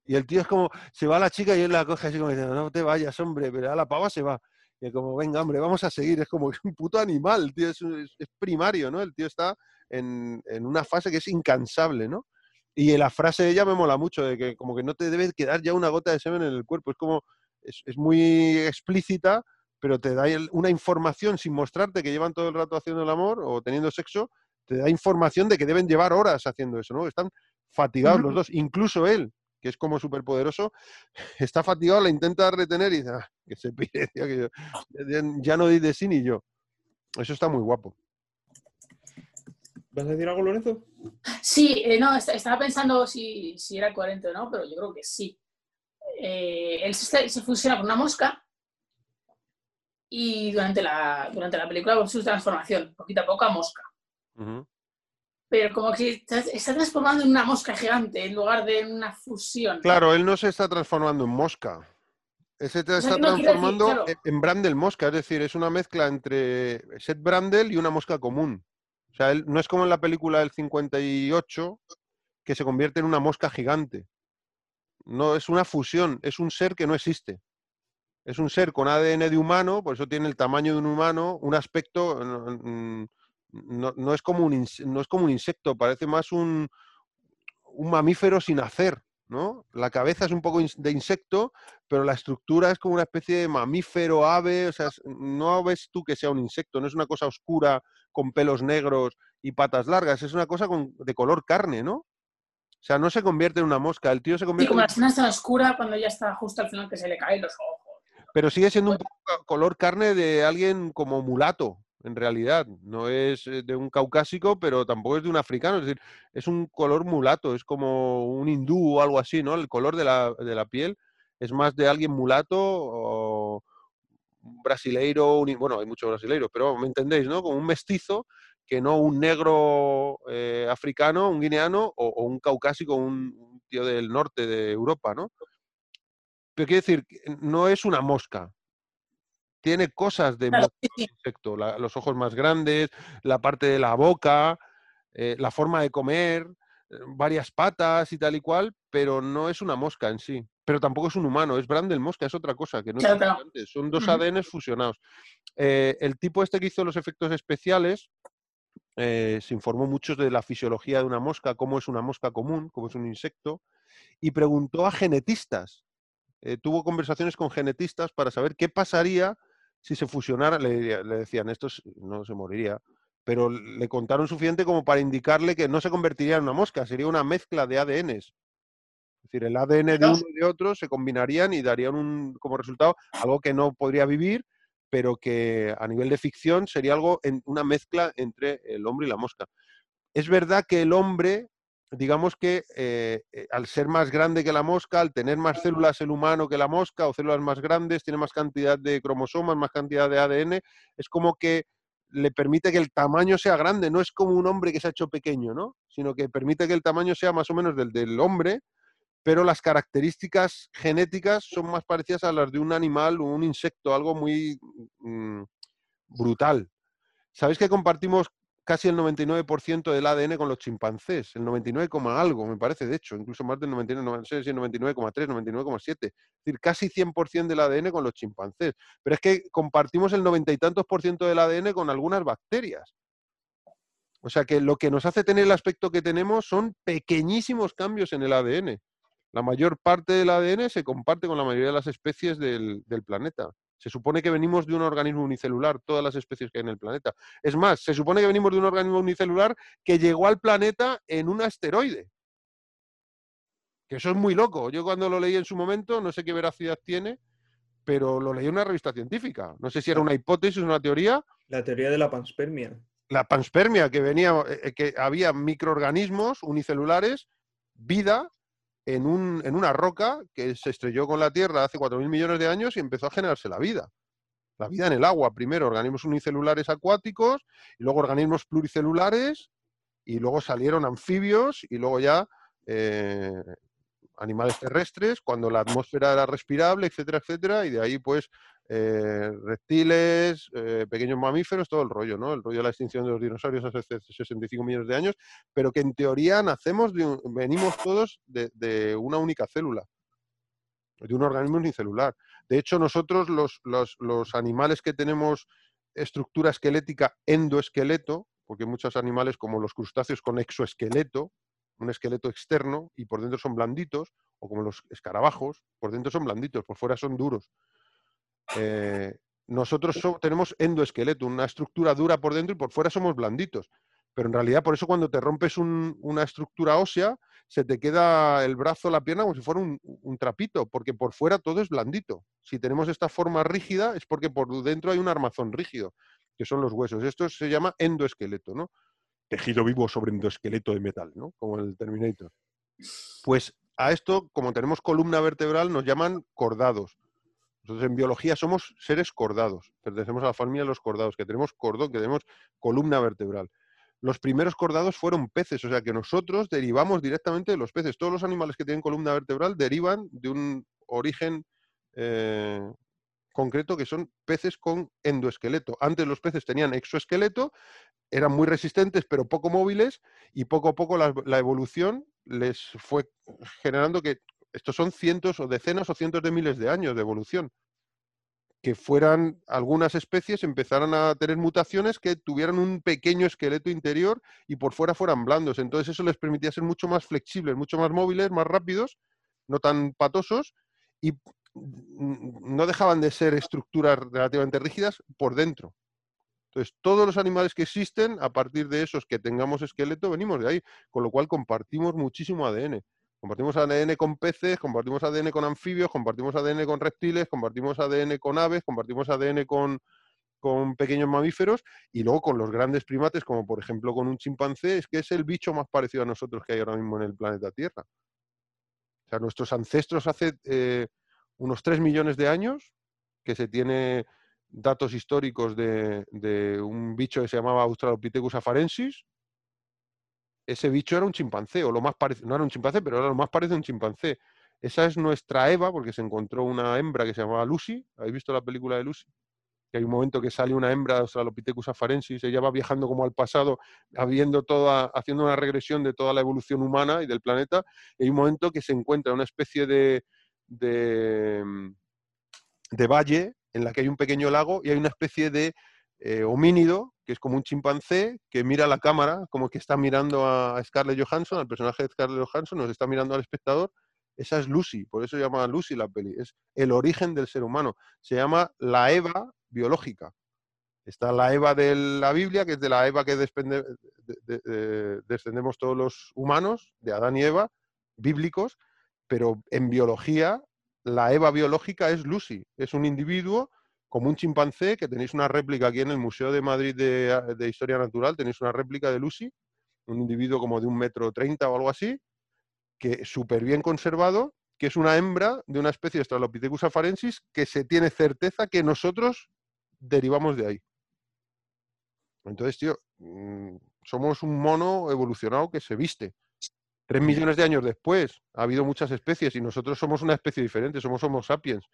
Y el tío es como, se va la chica y él la coge así como diciendo, no te vayas, hombre, pero a la pava se va. Y es como, venga, hombre, vamos a seguir. Es como un puto animal, tío, es, es- es primario, ¿no? El tío está en, en una fase que es incansable, ¿no? Y la frase de ella me mola mucho, de que como que no te debe quedar ya una gota de semen en el cuerpo. Es como, es, es muy explícita, pero te da el- una información sin mostrarte que llevan todo el rato haciendo el amor o teniendo sexo, te da información de que deben llevar horas haciendo eso, ¿no? Están fatigados los dos, incluso él, que es como superpoderoso, está fatigado, la intenta retener y dice, "Ah, que se pide, tío, que yo- ya- no di de sí ni yo. Eso está muy guapo. ¿Vas a decir algo, Lorenzo? Sí, eh, no, est- estaba pensando si, si era coherente o no, pero yo creo que sí. Eh, él se, se fusiona con una mosca y durante la, durante la película con su transformación, poquito a poco a mosca. Pero como que está, transformando en una mosca gigante en lugar de en una fusión. Claro, él no se está transformando en mosca. O sea, está no decir, transformando claro. en Brandel mosca, es decir, es una mezcla entre Seth Brandel y una mosca común. O sea, él no es como en la película del 58 que se convierte en una mosca gigante. No, es una fusión, es un ser que no existe. Es un ser con ADN de humano, por eso tiene el tamaño de un humano, un aspecto, no, es, como un, no es como un insecto, parece más un, un mamífero sin hacer, ¿no? La cabeza es un poco de insecto, pero la estructura es como una especie de mamífero, ave, o sea, no ves tú que sea un insecto, no es una cosa oscura con pelos negros y patas largas, es una cosa con- de color carne, ¿no? O sea, no se convierte en una mosca, el tío se Y convierte como en la escena está oscura cuando ya está justo al final que se le caen los ojos. pero sigue siendo un poco ca- color carne de alguien como mulato, en realidad. No es eh, de un caucásico, pero tampoco es de un africano. Es decir, es un color mulato, es como un hindú o algo así, ¿no? El color de la, de la piel es más de alguien mulato o brasileiro, un- bueno, hay muchos brasileiros, pero me entendéis, ¿no? Como un mestizo que no un negro eh, africano, un guineano o, un caucásico, un, un tío del norte de Europa, ¿no? Pero quiero decir, no es una mosca. Tiene cosas de Claro, sí, insecto, la- los ojos más grandes, la parte de la boca, eh, la forma de comer, eh, varias patas y tal y cual, pero no es una mosca en sí. Pero tampoco es un humano, es Brandel mosca, es otra cosa que no Claro, existía claro. antes. Son dos Ujú. ADNs fusionados. Eh, el tipo este que hizo los efectos especiales se informó mucho de la fisiología de una mosca, cómo es una mosca común, cómo es un insecto, y preguntó a genetistas. Eh, tuvo conversaciones con genetistas para saber qué pasaría si se fusionara. Le, le decían, esto es- no se moriría, pero le contaron suficiente como para indicarle que no se convertiría en una mosca, sería una mezcla de ADNs. Es decir, el ADN de uno y de otro se combinarían y darían un, como resultado algo que no podría vivir, pero que a nivel de ficción sería algo en una mezcla entre el hombre y la mosca. Es verdad que el hombre, digamos que eh, eh, al ser más grande que la mosca, al tener más células el humano que la mosca, o células más grandes, tiene más cantidad de cromosomas, más cantidad de ADN, es como que le permite que el tamaño sea grande, no es como un hombre que se ha hecho pequeño, ¿no? Sino que permite que el tamaño sea más o menos del del hombre, pero las características genéticas son más parecidas a las de un animal o un insecto, algo muy mm, brutal. ¿Sabéis que compartimos casi el 99% del ADN con los chimpancés? El 99, coma algo, me parece, de hecho, incluso más del 99, no sé si el 99,3, 99,7. Es decir, casi 100% del ADN con los chimpancés. Pero es que compartimos el 90 y tantos por ciento del ADN con algunas bacterias. O sea que lo que nos hace tener el aspecto que tenemos son pequeñísimos cambios en el ADN. La mayor parte del ADN se comparte con la mayoría de las especies del planeta. Se supone que venimos de un organismo unicelular, todas las especies que hay en el planeta. Es más, se supone que venimos de un organismo unicelular que llegó al planeta en un asteroide. Que eso es muy loco. Yo cuando lo leí en su momento, no sé qué veracidad tiene, pero lo leí en una revista científica. No sé si era una hipótesis, una teoría, La teoría de la panspermia. la panspermia, que venía, eh, que había microorganismos unicelulares, vida, en, un, en una roca que se estrelló con la Tierra hace 4.000 millones de años y empezó a generarse la vida. La vida en el agua, primero organismos unicelulares acuáticos, y luego organismos pluricelulares, y luego salieron anfibios, y luego ya eh, animales terrestres, cuando la atmósfera era respirable, etcétera, etcétera, y de ahí pues eh, reptiles, eh, pequeños mamíferos, todo el rollo, ¿no? El rollo de la extinción de los dinosaurios hace 65 millones de años, pero que en teoría nacemos, de un- venimos todos de, una única célula, de un organismo unicelular. De hecho, nosotros los, los- animales que tenemos estructura esquelética endoesqueleto, porque muchos animales como los crustáceos con exoesqueleto, un esqueleto externo y por dentro son blanditos, o como los escarabajos, por dentro son blanditos, por fuera son duros. Eh, nosotros so- tenemos endoesqueleto, una estructura dura por dentro y por fuera somos blanditos. Pero en realidad, por eso cuando te rompes un- una estructura ósea, se te queda el brazo, la pierna como si fuera un, un trapito, porque por fuera todo es blandito. Si tenemos esta forma rígida es porque por dentro hay un armazón rígido, que son los huesos. Esto se llama endoesqueleto, ¿no? tejido vivo sobre endoesqueleto de metal, ¿no? Como el Terminator. Pues a esto, como tenemos columna vertebral, nos llaman cordados. Nosotros en biología somos seres cordados, pertenecemos a la familia de los cordados, que tenemos cordón, que tenemos columna vertebral. Los primeros cordados fueron peces, o sea que nosotros derivamos directamente de los peces. Todos los animales que tienen columna vertebral derivan de un origen eh, concreto que son peces con endoesqueleto. Antes los peces tenían exoesqueleto, eran muy resistentes pero poco móviles y poco a poco la, la evolución les fue generando que estos son cientos o decenas o cientos de miles de años de evolución. Que fueran algunas especies empezaran a tener mutaciones que tuvieran un pequeño esqueleto interior y por fuera fueran blandos. Entonces eso les permitía ser mucho más flexibles, mucho más móviles, más rápidos, no tan patosos y no dejaban de ser estructuras relativamente rígidas por dentro. Entonces, todos los animales que existen, a partir de esos que tengamos esqueleto, venimos de ahí, con lo cual compartimos muchísimo ADN. Compartimos ADN con peces, compartimos ADN con anfibios, compartimos ADN con reptiles, compartimos ADN con aves, compartimos ADN con, con pequeños mamíferos y luego con los grandes primates, como por ejemplo con un chimpancé, es que es el bicho más parecido a nosotros que hay ahora mismo en el planeta Tierra. O sea, nuestros ancestros hace eh, unos 3 millones de años, que se tiene datos históricos de, de un bicho que se llamaba Australopithecus afarensis, ese bicho era un chimpancé, o lo más parecido, no era un chimpancé, pero era lo más parecido a un chimpancé. Esa es nuestra Eva, porque se encontró una hembra que se llamaba Lucy. ¿Habéis visto la película de Lucy? Que hay un momento que sale una hembra de Australopithecus afarensis, ella va viajando como al pasado, habiendo toda, haciendo una regresión de toda la evolución humana y del planeta. Y hay un momento que se encuentra una especie de, de, de valle en la que hay un pequeño lago y hay una especie de eh, homínido, que es como un chimpancé, que mira la cámara, como que está mirando a Scarlett Johansson, al personaje de Scarlett Johansson, nos está mirando al espectador. Esa es Lucy, por eso se llama Lucy la peli. Es el origen del ser humano. Se llama la Eva biológica. Está la Eva de la Biblia, que es de la Eva que descendemos todos los humanos, de Adán y Eva, bíblicos, pero en biología, la Eva biológica es Lucy. Es un individuo como un chimpancé, que tenéis una réplica aquí en el Museo de Madrid de, de Historia Natural, tenéis una réplica de Lucy, un individuo como de un metro treinta o algo así, que súper bien conservado, que es una hembra de una especie de Australopithecus afarensis que se tiene certeza que nosotros derivamos de ahí. Entonces, tío, mm, somos un mono evolucionado que se viste. Tres millones de años después ha habido muchas especies y nosotros somos una especie diferente, somos Homo sapiens.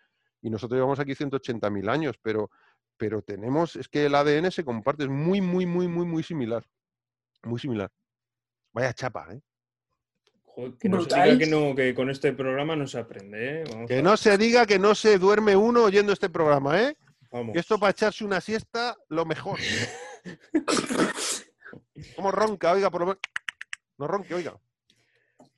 Y nosotros llevamos aquí 180.000 años, pero, pero tenemos, es que el ADN se comparte, es muy, muy, muy, muy, muy similar. Muy similar. Vaya chapa, ¿eh? Joder, que no se diga que, no, que con este programa no se aprende, ¿eh? Vamos Que a- no se diga que no se duerme uno oyendo este programa, ¿eh? vamos. Que esto para echarse una siesta, lo mejor. Como ronca, oiga, por lo menos. No ronque, oiga.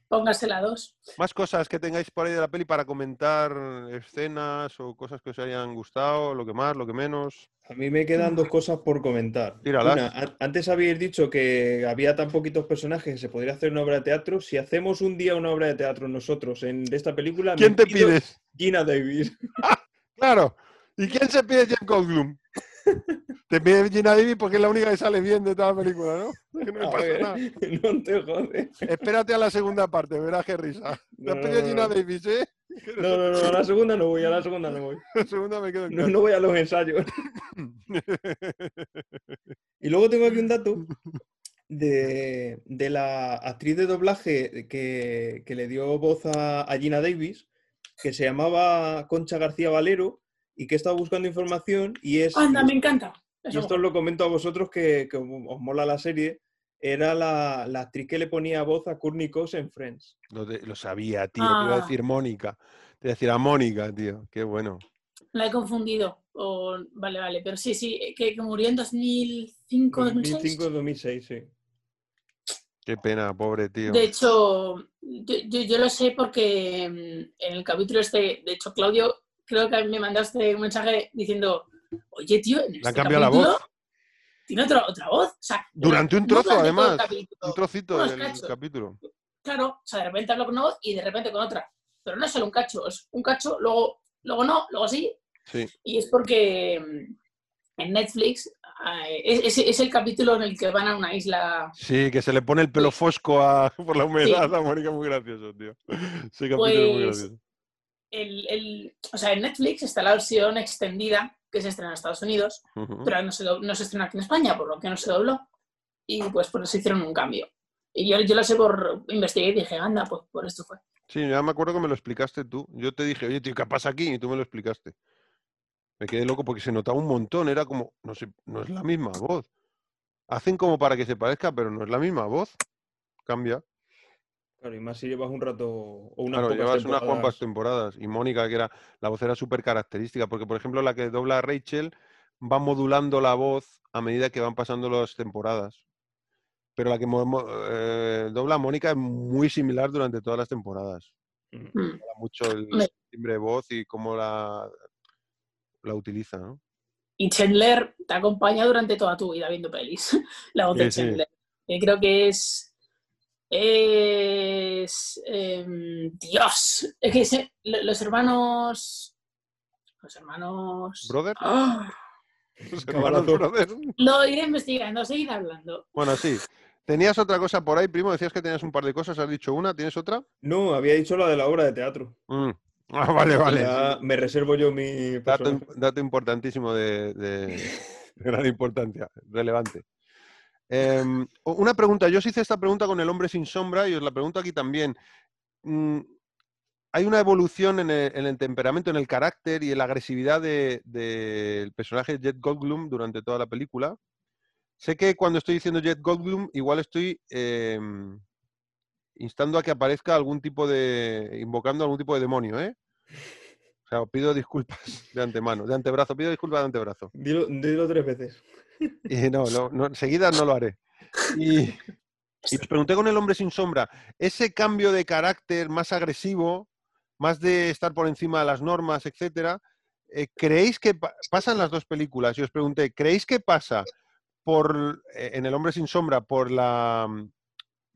Póngase la dos. Más cosas que tengáis por ahí de la peli para comentar, escenas o cosas que os hayan gustado, lo que más, lo que menos. A mí me quedan dos cosas por comentar. Tíralas. Una, an- antes habéis dicho que había tan poquitos personajes que se podría hacer una obra de teatro. Si hacemos un día una obra de teatro nosotros en de esta película, me ¿Quién te pides? Gina Davis. Claro. ¿Y quién se pide Jeff Goldblum? Te pide Gina Davis porque es la única que sale bien de toda la película, ¿no? Que no le A pasa ver, nada. no te jodes. Espérate a la segunda parte, verás qué risa. Te has No, pedido no, Gina. Davis, ¿eh? No, no, no, a la segunda no voy, a la segunda no voy. La segunda me quedo en No, no voy a los ensayos. Y luego tengo aquí un dato de, de la actriz de doblaje que, que le dio voz a, a Gina Davis, que se llamaba Concha García Valero y que estaba buscando información y es, Anda, me encanta. y esto os lo comento a vosotros que, que os mola la serie, era la, la actriz que le ponía voz a Courtney Cox en Friends. Lo, de- lo sabía, tío. Te iba a Ah. decir Mónica. Te iba a decir a Mónica, tío. Qué bueno. La he confundido. Vale, vale. Pero sí, sí, que, que murió en 2005, 2006. 2005-2006, sí. Qué pena, pobre tío. De hecho, yo, yo- yo lo sé porque mm, en el capítulo este, de hecho, Claudio, creo que me mandaste un mensaje diciendo, oye, tío, en Le este han cambiado la voz. tiene otra, otra voz. O sea, Durante un trozo, además. Un trocito del cachos. capítulo. Claro, o sea, de repente hablo con una voz y de repente con otra. Pero no es solo un cacho, es un cacho, luego, luego no, luego sí. Sí. Y es porque mm, en Netflix eh, es, es- es el capítulo en el que van a una isla. Sí, que se le pone el pelo Sí. fosco a- por la humedad a Mónica, muy gracioso, tío. Ese capítulo es muy Pues, gracioso. El, el- o sea, en Netflix está la versión extendida que se estrena en Estados Unidos, pero no se, no se estrena aquí en España, por lo que no se dobló. Y pues por eso hicieron un cambio. Y yo, yo lo sé por investigué y dije, anda, pues por esto fue. Sí, ya me acuerdo que me lo explicaste tú. Yo te dije, oye, tío, ¿qué pasa aquí? Y tú me lo explicaste. Me quedé loco porque se notaba un montón. Era como, no sé, no es la misma voz. Hacen como para que se parezca, pero no es la misma voz. Cambia. Claro, y más si llevas un rato o unas Claro, pocas llevas unas cuantas temporadas. Y Mónica, que era, la voz era súper característica, porque por ejemplo la que dobla a Rachel va modulando la voz a medida que van pasando las temporadas. Pero la que eh, dobla a Mónica es muy similar durante todas las temporadas. Mm. Mm. Mucho el timbre de voz y cómo la, la utiliza, ¿no? Y Chandler te acompaña durante toda tu vida viendo pelis. La voz de Sí, sí. Chandler. Que creo que es. Es. em, Dios. Es que se- lo- los hermanos. Los hermanos. ¿Brother? ¡Ah! Los hermanos Brothers. Lo iré investigando, seguid hablando. Bueno, sí. Tenías otra cosa por ahí, primo. Decías que tenías un par de cosas. ¿Has dicho una? ¿Tienes otra? No, había dicho la de la obra de teatro. Mm. Ah, vale, vale. Ya me reservo yo mi Dato, importantísimo de, de- de gran importancia, relevante. Em, una pregunta, yo os hice esta pregunta con el hombre sin sombra y os la pregunto aquí también. Mm, hay una evolución en el, en el temperamento, en el carácter y en la agresividad de- del personaje Jet Goldblum durante toda la película. Sé que cuando estoy diciendo Jet Goldblum, igual estoy em, instando a que aparezca algún tipo de. invocando algún tipo de demonio, ¿eh? O sea, os pido disculpas de antemano, de antebrazo, pido disculpas de antebrazo. Dilo, dilo tres veces. Y no, no, no, enseguida no lo haré. Y, y os pregunté con el hombre sin sombra, ese cambio de carácter más agresivo, más de estar por encima de las normas, etcétera, eh, ¿creéis que pa- pasan las dos películas? Y os pregunté, ¿creéis que pasa por eh, en el hombre sin sombra por la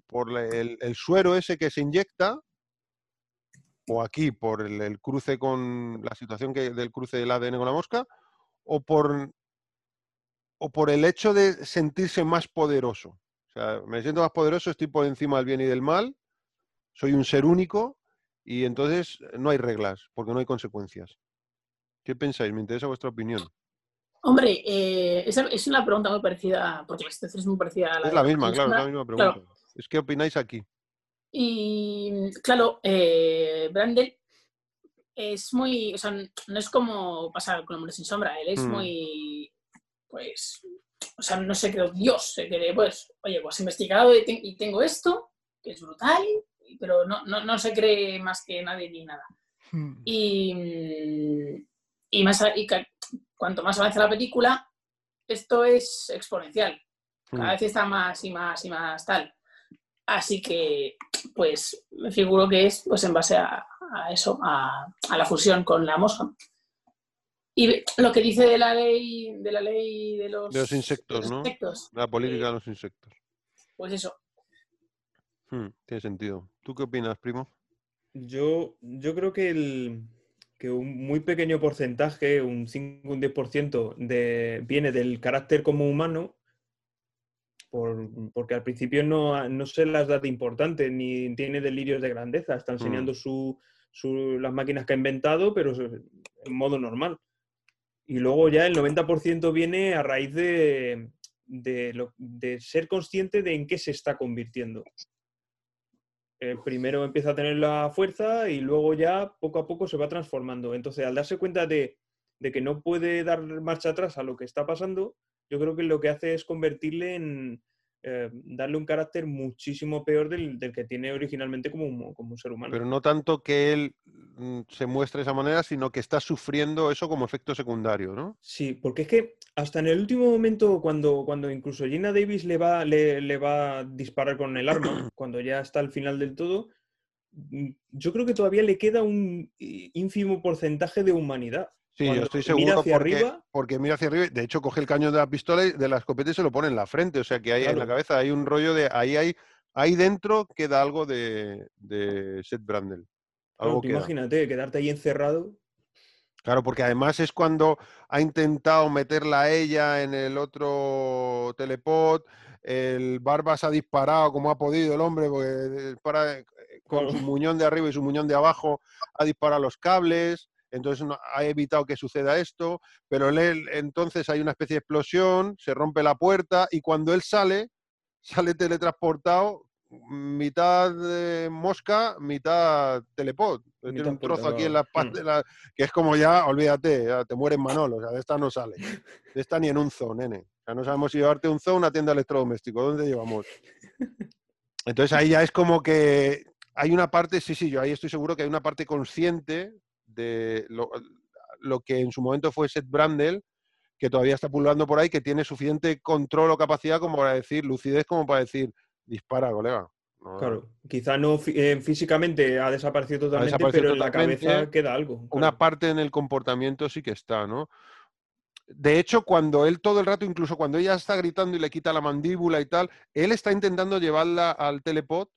por la- el, el suero ese que se inyecta? O aquí por el, el cruce con la situación que, del cruce del ADN con la mosca, o por o por el hecho de sentirse más poderoso. O sea, me siento más poderoso, estoy por encima del bien y del mal, soy un ser único y entonces no hay reglas, porque no hay consecuencias. ¿Qué pensáis? Me interesa vuestra opinión. Hombre, eh, esa es una pregunta muy parecida, porque la situación es muy parecida a la Es la la misma, claro, es la misma claro. pregunta. Es qué opináis aquí. Y claro, eh, Brandel es muy, o sea, no es como pasa con Hombre sin Sombra, él es Mm. muy, pues, o sea, no se cree Dios, se cree, pues, oye, pues he investigado y, te- y tengo esto, que es brutal, y- pero no, no, no se cree más que nadie ni nada. Y, mm, y, más, a- y cuanto más avanza la película, esto es exponencial. Cada Mm. vez está más y más y más tal. Así que, pues, me figuro que es pues en base a, a eso, a, a la fusión con la mosca. Y lo que dice de la ley de la ley de los, De los insectos, de los ¿no? La política de los insectos. pues eso. Hmm, tiene sentido. ¿Tú qué opinas, primo? Yo, yo creo que, el, que un muy pequeño porcentaje, un 5 un 10%, de, viene del carácter como humano, por- porque al principio no, no se las da de importante, ni tiene delirios de grandeza, está enseñando su, su- las máquinas que ha inventado, pero en modo normal. Y luego ya el 90% viene a raíz de, de, lo- de ser consciente de en qué se está convirtiendo. Eh, primero empieza a tener la fuerza y luego ya poco a poco se va transformando. Entonces, al darse cuenta de, de que no puede dar marcha atrás a lo que está pasando, yo creo que lo que hace es convertirle en eh, darle un carácter muchísimo peor del, del que tiene originalmente como un, como un ser humano. Pero no tanto que él mm, se muestre de esa manera, sino que está sufriendo eso como efecto secundario, ¿no? Sí, porque es que hasta en el último momento, cuando, cuando incluso Gina Davis le va, le, le va a disparar con el arma, cuando ya está al final del todo, mm, yo creo que todavía le queda un ínfimo porcentaje de humanidad. Sí, yo estoy mira seguro hacia porque, arriba- porque mira hacia arriba. De hecho, coge el cañón de la pistola y de la escopeta y se lo pone en la frente. O sea que ahí en la cabeza hay un rollo de. Ahí hay. Ahí dentro queda algo de, de Seth Brandel. Algo imagínate, quedarte ahí encerrado. Claro, porque además es cuando ha intentado meterla a ella en el otro telepod, el Barbas ha disparado como ha podido el hombre, porque para, con su muñón de arriba y su muñón de abajo ha disparado los cables, entonces no- ha evitado que suceda esto, pero él- entonces hay una especie de explosión, se rompe la puerta y cuando él sale, sale teletransportado, mitad de mosca, mitad telepod. Tiene Mitad un trozo aquí en la Mm. parte, la- que es como ya, olvídate, ya te mueres Manolo, o sea, de esta no sale. De esta ni en un zoo, nene. O sea, no sabemos si llevarte un zoo o una tienda de electrodoméstico. ¿Dónde llevamos? Entonces ahí ya es como que hay una parte, sí, sí, yo ahí estoy seguro que hay una parte consciente de lo, lo que en su momento fue Seth Brandel, que todavía está pululando por ahí, que tiene suficiente control o capacidad como para decir, lucidez como para decir, dispara, colega. No- Claro, quizá no eh, físicamente ha desaparecido totalmente, desaparecido pero en la cabeza queda algo. Una parte en el comportamiento sí que está, ¿no? De hecho, cuando él todo el rato, incluso cuando ella está gritando y le quita la mandíbula y tal, él está intentando llevarla al telepod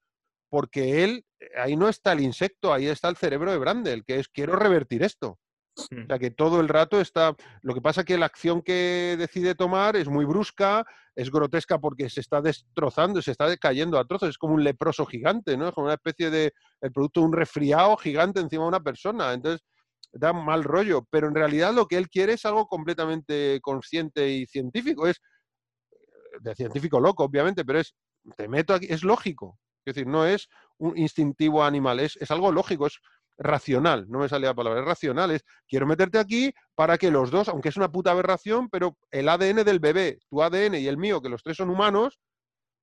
porque él, ahí no está el insecto, ahí está el cerebro de Brandel, que es quiero revertir esto. Mm. O sea, que todo el rato está... Lo que pasa es que la acción que decide tomar es muy brusca, es grotesca porque se está destrozando, se está cayendo a trozos, es como un leproso gigante, ¿no? Es como una especie de... el producto de un resfriado gigante encima de una persona. Entonces, da mal rollo, pero en realidad lo que él quiere es algo completamente consciente y científico, es de científico loco, obviamente, pero es, te meto aquí, es lógico, es decir, no es un instintivo animal, es, es algo lógico, es racional, no me sale la palabra, es racional, es quiero meterte aquí para que los dos, aunque es una puta aberración, pero el ADN del bebé, tu ADN y el mío, que los tres son humanos,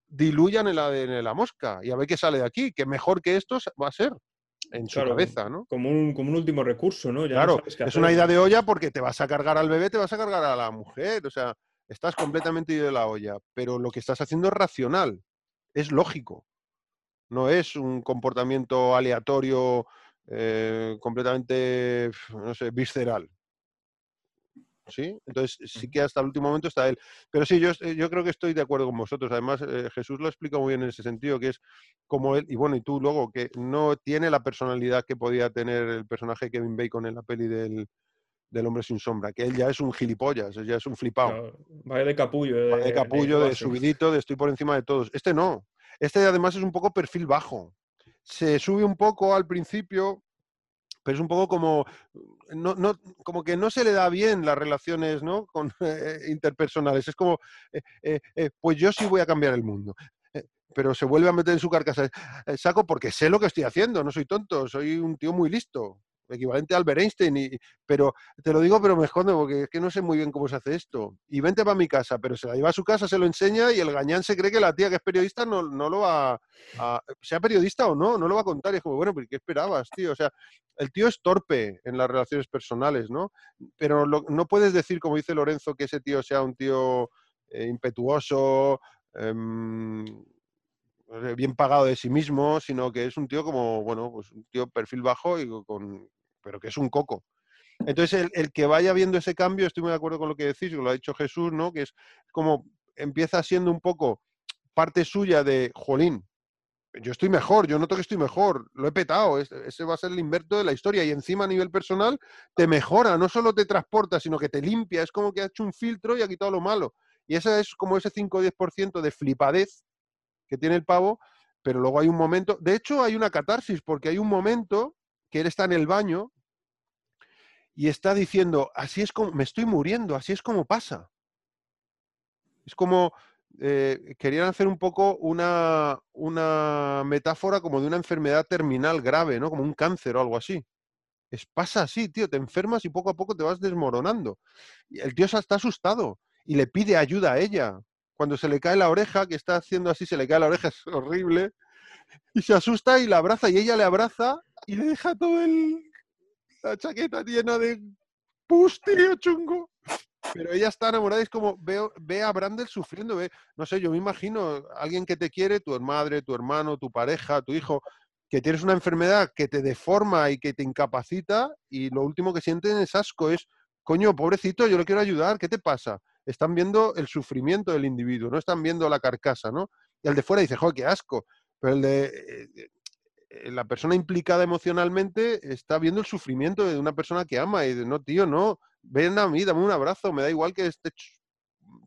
diluyan el ADN de la mosca y a ver qué sale de aquí, que mejor que esto va a ser en su cabeza, ¿no? Como un, como un último recurso, ¿no? Ya no Claro, sabes qué es hacer. una idea de olla porque te vas a cargar al bebé, te vas a cargar a la mujer, o sea, estás completamente ido de la olla, pero lo que estás haciendo es racional, es lógico, no es un comportamiento aleatorio, eh, completamente, no sé, visceral. ¿Sí? Entonces sí que hasta el último momento está él. Pero sí, yo, eh, yo creo que estoy de acuerdo con vosotros. Además, eh, Jesús lo explica muy bien en ese sentido, que es como él, y bueno, y tú luego, que no tiene la personalidad que podía tener el personaje de Kevin Bacon en la peli del, del Hombre sin Sombra, que él ya es un gilipollas, ya es un flipado. Claro, vaya de capullo. Va de capullo, de base. subidito, de estoy por encima de todos. Este no. Este además es un poco perfil bajo. Se sube un poco al principio, pero es un poco como no, no, como que no se le da bien las relaciones ¿no? con, eh, interpersonales. Es como, eh, eh, pues yo sí voy a cambiar el mundo. Pero se vuelve a meter en su carcasa. Saco porque sé lo que estoy haciendo, no soy tonto, soy un tío muy listo, equivalente a Albert Einstein, y, pero te lo digo, pero me escondo porque es que no sé muy bien cómo se hace esto. Y vente para mi casa, pero se la lleva a su casa, se lo enseña y el gañán se cree que la tía que es periodista no, no lo va a, sea periodista o no, no lo va a contar. Y es como, bueno, pero ¿qué esperabas, tío? O sea, el tío es torpe en las relaciones personales, ¿no? Pero lo- no puedes decir, como dice Lorenzo, que ese tío sea un tío eh, impetuoso, em, bien pagado de sí mismo, sino que es un tío como, bueno, pues un tío perfil bajo y con, pero que es un coco. Entonces, el, el que vaya viendo ese cambio, estoy muy de acuerdo con lo que decís, lo ha dicho Jesús, ¿no? Que es como empieza siendo un poco parte suya de, jolín, yo estoy mejor, yo noto que estoy mejor, lo he petado, es- ese va a ser el invierto de la historia y encima a nivel personal te mejora, no solo te transporta, sino que te limpia, es como que ha hecho un filtro y ha quitado lo malo. Y ese es como ese 5 o 10% de flipadez que tiene el pavo, pero luego hay un momento, de hecho hay una catarsis, porque hay un momento que él está en el baño y está diciendo, así es como, me estoy muriendo, así es como pasa. Es como, eh, querían hacer un poco una, una metáfora como de una enfermedad terminal grave, ¿no? Como un cáncer o algo así. Es, pasa así, tío, te enfermas y poco a poco te vas desmoronando. Y el tío está asustado y le pide ayuda a ella. Cuando se le cae la oreja, que está haciendo así, se le cae la oreja, es horrible. Y se asusta y la abraza y ella le abraza y le deja todo el, la chaqueta llena de pus, tío, chungo. Pero ella está enamorada y es como, veo, ve a Brandel sufriendo, ve, no sé, yo me imagino alguien que te quiere, tu madre, tu hermano, tu pareja, tu hijo, que tienes una enfermedad que te deforma y que te incapacita y lo último que sienten es asco, es, coño, pobrecito, yo le quiero ayudar, ¿qué te pasa? Están viendo el sufrimiento del individuo, no están viendo la carcasa, ¿no? Y el de fuera dice, joder, qué asco. Pero el de, eh, la persona implicada emocionalmente está viendo el sufrimiento de una persona que ama y de, no, tío, no, ven a mí, dame un abrazo, me da igual que esté ch-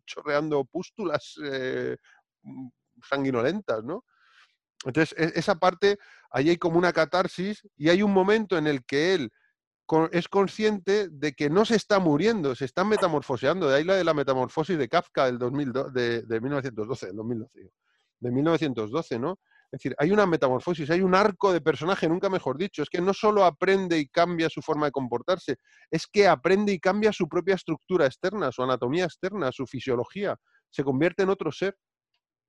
chorreando pústulas eh, mm, sanguinolentas, ¿no? Entonces, e- esa parte, ahí hay como una catarsis y hay un momento en el que él es consciente de que no se está muriendo, se está metamorfoseando. De ahí la de la metamorfosis de Kafka del 2002, de, de 1912, del 2012, digo, de 1912, ¿no? Es decir, hay una metamorfosis, hay un arco de personaje, nunca mejor dicho. Es que no solo aprende y cambia su forma de comportarse, es que aprende y cambia su propia estructura externa, su anatomía externa, su fisiología. Se convierte en otro ser.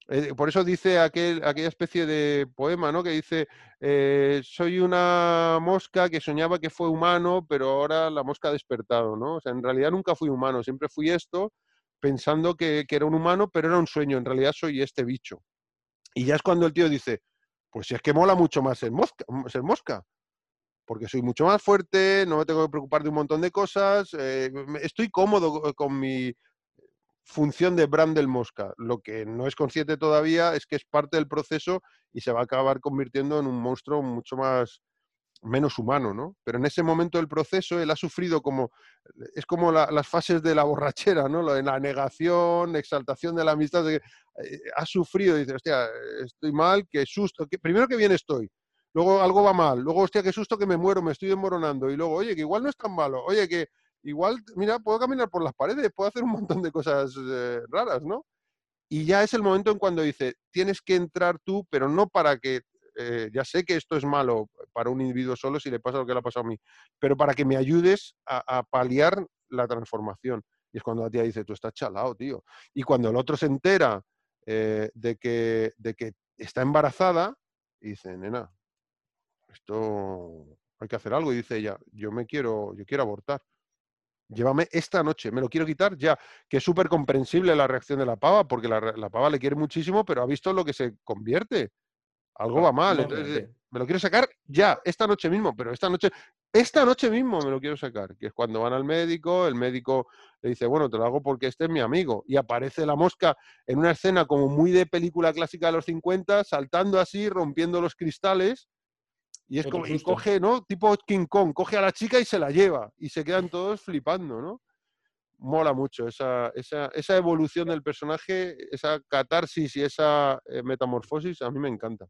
Eh, por eso dice aquel, aquella especie de poema, ¿no? Que dice, eh, soy una mosca que soñaba que fue humano, pero ahora la mosca ha despertado, ¿no? O sea, en realidad nunca fui humano, siempre fui esto, pensando que, que era un humano, pero era un sueño, en realidad soy este bicho. Y ya es cuando el tío dice, pues si es que mola mucho más ser mosca, ser mosca porque soy mucho más fuerte, no me tengo que preocupar de un montón de cosas, eh, estoy cómodo con mi función de Brandel Mosca. Lo que no es consciente todavía es que es parte del proceso y se va a acabar convirtiendo en un monstruo mucho más menos humano, ¿no? Pero en ese momento del proceso él ha sufrido como es como la- las fases de la borrachera, ¿no? De la negación, exaltación de la amistad, de eh, ha sufrido, dice, hostia, estoy mal, qué susto, primero que bien estoy, luego algo va mal, luego, hostia, qué susto que me muero, me estoy desmoronando, y luego, oye, que igual no es tan malo, oye, que igual, mira, puedo caminar por las paredes, puedo hacer un montón de cosas eh, raras, ¿no? Y ya es el momento en cuando dice, tienes que entrar tú, pero no para que, eh, ya sé que esto es malo para un individuo solo si le pasa lo que le ha pasado a mí, pero para que me ayudes a, paliar la transformación. Y es cuando la tía dice, tú estás chalado, tío. Y cuando el otro se entera eh, de, que, de que está embarazada, dice, nena, esto hay que hacer algo. Y dice ella, yo me quiero, yo quiero abortar. Llévame esta noche, me lo quiero quitar ya. Que es súper comprensible la reacción de la pava, porque la, pava le quiere muchísimo, pero ha visto lo que se convierte. Algo va mal. Entonces, eh, me lo quiero sacar ya, esta noche mismo, pero esta noche, esta noche mismo me lo quiero sacar, que es cuando van al médico, el médico le dice, bueno, te lo hago porque este es mi amigo, y aparece la mosca en una escena como muy de película clásica de los 50, saltando así, rompiendo los cristales, y es como, y coge, ¿no? Tipo King Kong, coge a la chica y se la lleva, y se quedan todos flipando, ¿no? Mola mucho esa, esa, esa evolución del personaje, esa catarsis y esa eh, metamorfosis, a mí me encanta.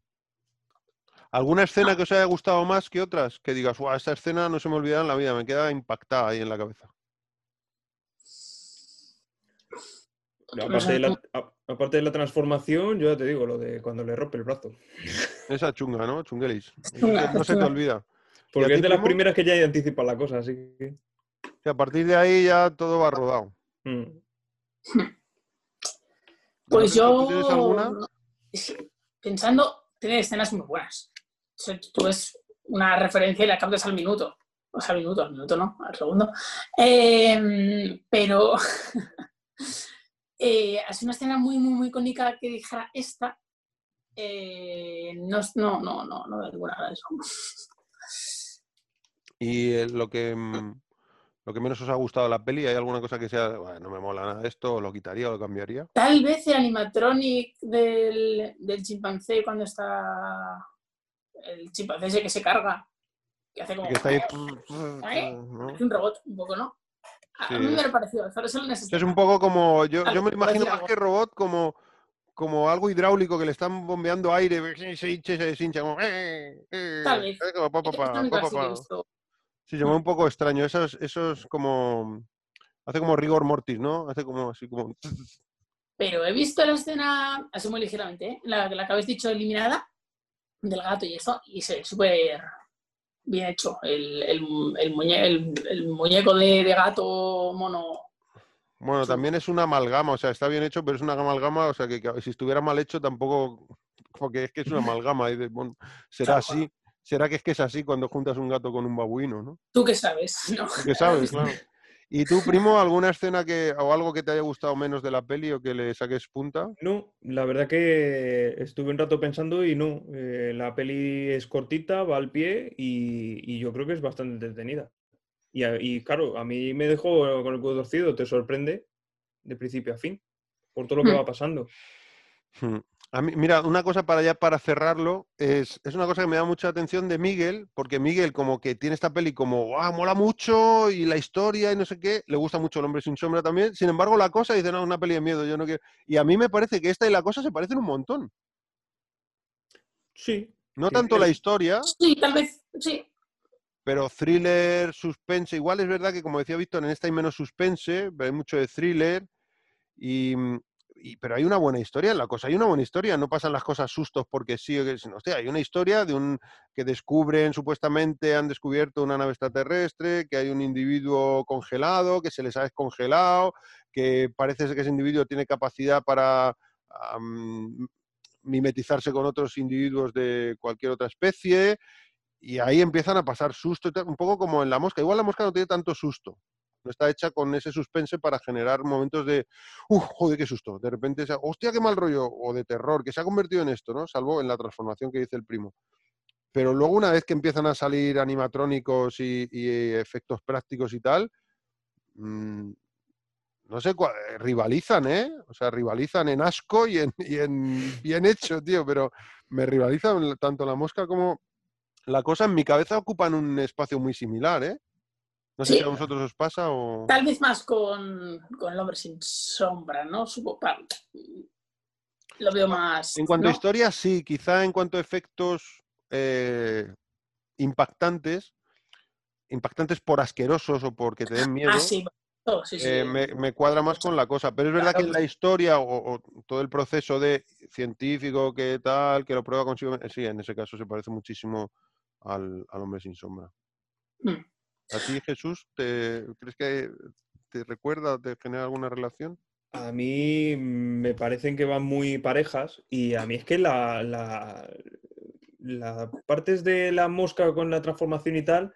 ¿Alguna escena que os haya gustado más que otras? Que digas, "Buah, esta escena no se me olvidará en la vida, me queda impactada ahí en la cabeza. Aparte de, la, aparte de la transformación, yo ya te digo, lo de cuando le rompe el brazo. Esa chunga, ¿no? Chunguelis. No se te olvida. Porque es de las primeras que ya anticipa la cosa, así que. Y a partir de ahí ya todo va rodado. mm. Pues yo, ¿tú tienes alguna? pensando, tiene escenas muy buenas. Tú ves una referencia y la captas al minuto. O sea, al minuto, al minuto no, al segundo. Eh, pero eh, una escena muy, muy, muy icónica que dijera esta. eh, no, no, no, no, no ninguna de eso. Y eh, lo que, mm, lo que menos os ha gustado de la peli, ¿hay alguna cosa que sea, "Buah, no me mola nada esto, o lo quitaría o lo cambiaría? Tal vez el animatronic del, del chimpancé cuando está el chimpancé ese que se carga, que hace como Que está ahí... es un robot un poco, ¿no? A, mí me lo pareció, solo ese Es un poco como, yo, yo me lo imagino más que robot como, como algo hidráulico que le están bombeando aire, se, hincha, se deshincha, como... eh, eh, Tal vez. Sí, se mueve un poco extraño. Eso es, eso es como... Hace como rigor mortis, ¿no? Hace como así como... Pero he visto la escena, así muy ligeramente, ¿eh? la, la que habéis dicho eliminada, del gato y eso, y se ve súper bien hecho. El, el, el, muñe- el- muñeco de, de gato mono. Bueno, también es una amalgama, o sea, está bien hecho, pero es una amalgama, o sea, que, que si estuviera mal hecho tampoco, porque es que es una amalgama, y de- bueno, será así, será que es que es así cuando juntas un gato con un babuino, ¿no? ¿Tú qué sabes? ¿No? ¿Tú ¿Qué sabes? Claro. ¿Y tú, primo, alguna escena que, o algo que te haya gustado menos de la peli o que le saques punta? No, la verdad que estuve un rato pensando y no. eh, la peli es cortita, va al pie y, y yo creo que es bastante entretenida. Y, y claro, a mí me dejó con el culo torcido, te sorprende de principio a fin, por todo lo que Hmm. va pasando. A mí, mira, una cosa para ya para cerrarlo, es, es una cosa que me da mucha atención de Miguel, porque Miguel como que tiene esta peli como, ah, mola mucho y la historia y no sé qué, le gusta mucho El hombre sin sombra también, sin embargo la cosa dice, no, una peli de miedo, yo no quiero. Y a mí me parece que esta y la cosa se parecen un montón. Sí. No Sí, tanto la es- historia, Sí, tal vez, sí. pero thriller, suspense, igual es verdad que como decía Víctor, en esta hay menos suspense, pero hay mucho de thriller, y, mm, y- pero hay una buena historia en la cosa, hay una buena historia, no pasan las cosas sustos porque sí, o que- hostia, hay una historia de un que descubren, supuestamente han descubierto una nave extraterrestre, que hay un individuo congelado, que se les ha descongelado, que parece que ese individuo tiene capacidad para mimetizarse con otros individuos de cualquier otra especie, y ahí empiezan a pasar susto, un poco como en la mosca. Igual la mosca no tiene tanto susto. No está hecha con ese suspense para generar momentos de, uff, joder, qué susto. De repente, sea, hostia, qué mal rollo, o de terror, que se ha convertido en esto, ¿no? Salvo en la transformación que dice el primo. Pero luego, una vez que empiezan a salir animatrónicos y, efectos prácticos y tal, mm, no sé, eh, rivalizan, ¿eh? O sea, rivalizan en asco y en bien hecho, tío, pero me rivalizan tanto la mosca como la cosa. En mi cabeza ocupan un espacio muy similar, ¿eh? No sé Sí. si a vosotros os pasa o... Tal vez más con, con el hombre sin sombra, ¿no? Supo- Lo veo más. En cuanto a historia, sí, quizá en cuanto a efectos eh, impactantes, impactantes por asquerosos o porque te den miedo, Ah, sí. oh, sí, sí. eh, me, me cuadra más con la cosa. Pero es verdad que en Claro. la historia o, o todo el proceso de científico que tal, que lo prueba consigo, sí, en ese caso se parece muchísimo al, al hombre sin sombra. Mm. ¿A ti, Jesús, te, crees que te recuerda, te genera alguna relación? A mí me parecen que van muy parejas y a mí es que la, la, partes de la mosca con la transformación y tal,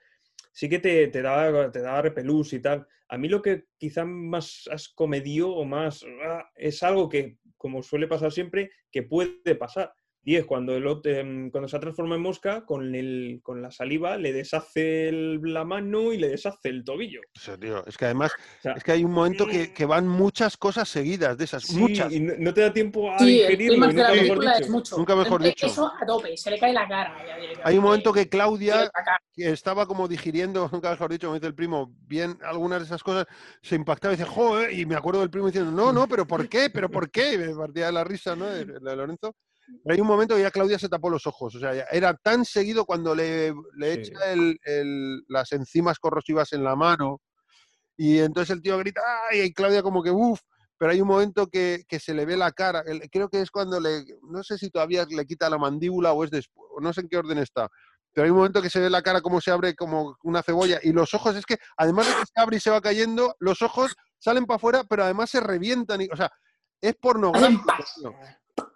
sí que te, te da, te da repelús y tal. A mí lo que quizá más asco me dio o más ah, es algo que, como suele pasar siempre, que puede pasar. Y es cuando, el, em, cuando se transforma en mosca, con, el, con la saliva le deshace el- la mano y le deshace el tobillo. O sea, tío, es que además, O sea, es que hay un momento que, que van muchas cosas seguidas de esas, Sí, muchas. y no, no te da tiempo a Sí, el digerirlo, nunca mejor película es dicho. mucho. Nunca mejor dicho. Eso a tope, se le cae la cara. ya. Hay un momento que Claudia, que estaba como digiriendo, nunca mejor dicho, como dice el primo, bien algunas de esas cosas, se impactaba y dice, joder, y me acuerdo del primo diciendo, no, no, pero ¿por qué? ¿Pero por qué? Y me partía de la risa, ¿no? De, de Lorenzo. Pero hay un momento que ya Claudia se tapó los ojos, o sea, ya era tan seguido cuando le, le Sí. echa el- el- las enzimas corrosivas en la mano y entonces el tío grita, ¡ay! Y Claudia como que, uff, pero hay un momento que, que se le ve la cara, creo que es cuando le, no sé si todavía le quita la mandíbula o es después, no sé en qué orden está, pero hay un momento que se ve la cara como se abre como una cebolla y los ojos, es que además de que se abre y se va cayendo, los ojos salen para afuera, pero además se revientan, y, o sea, es pornográfico.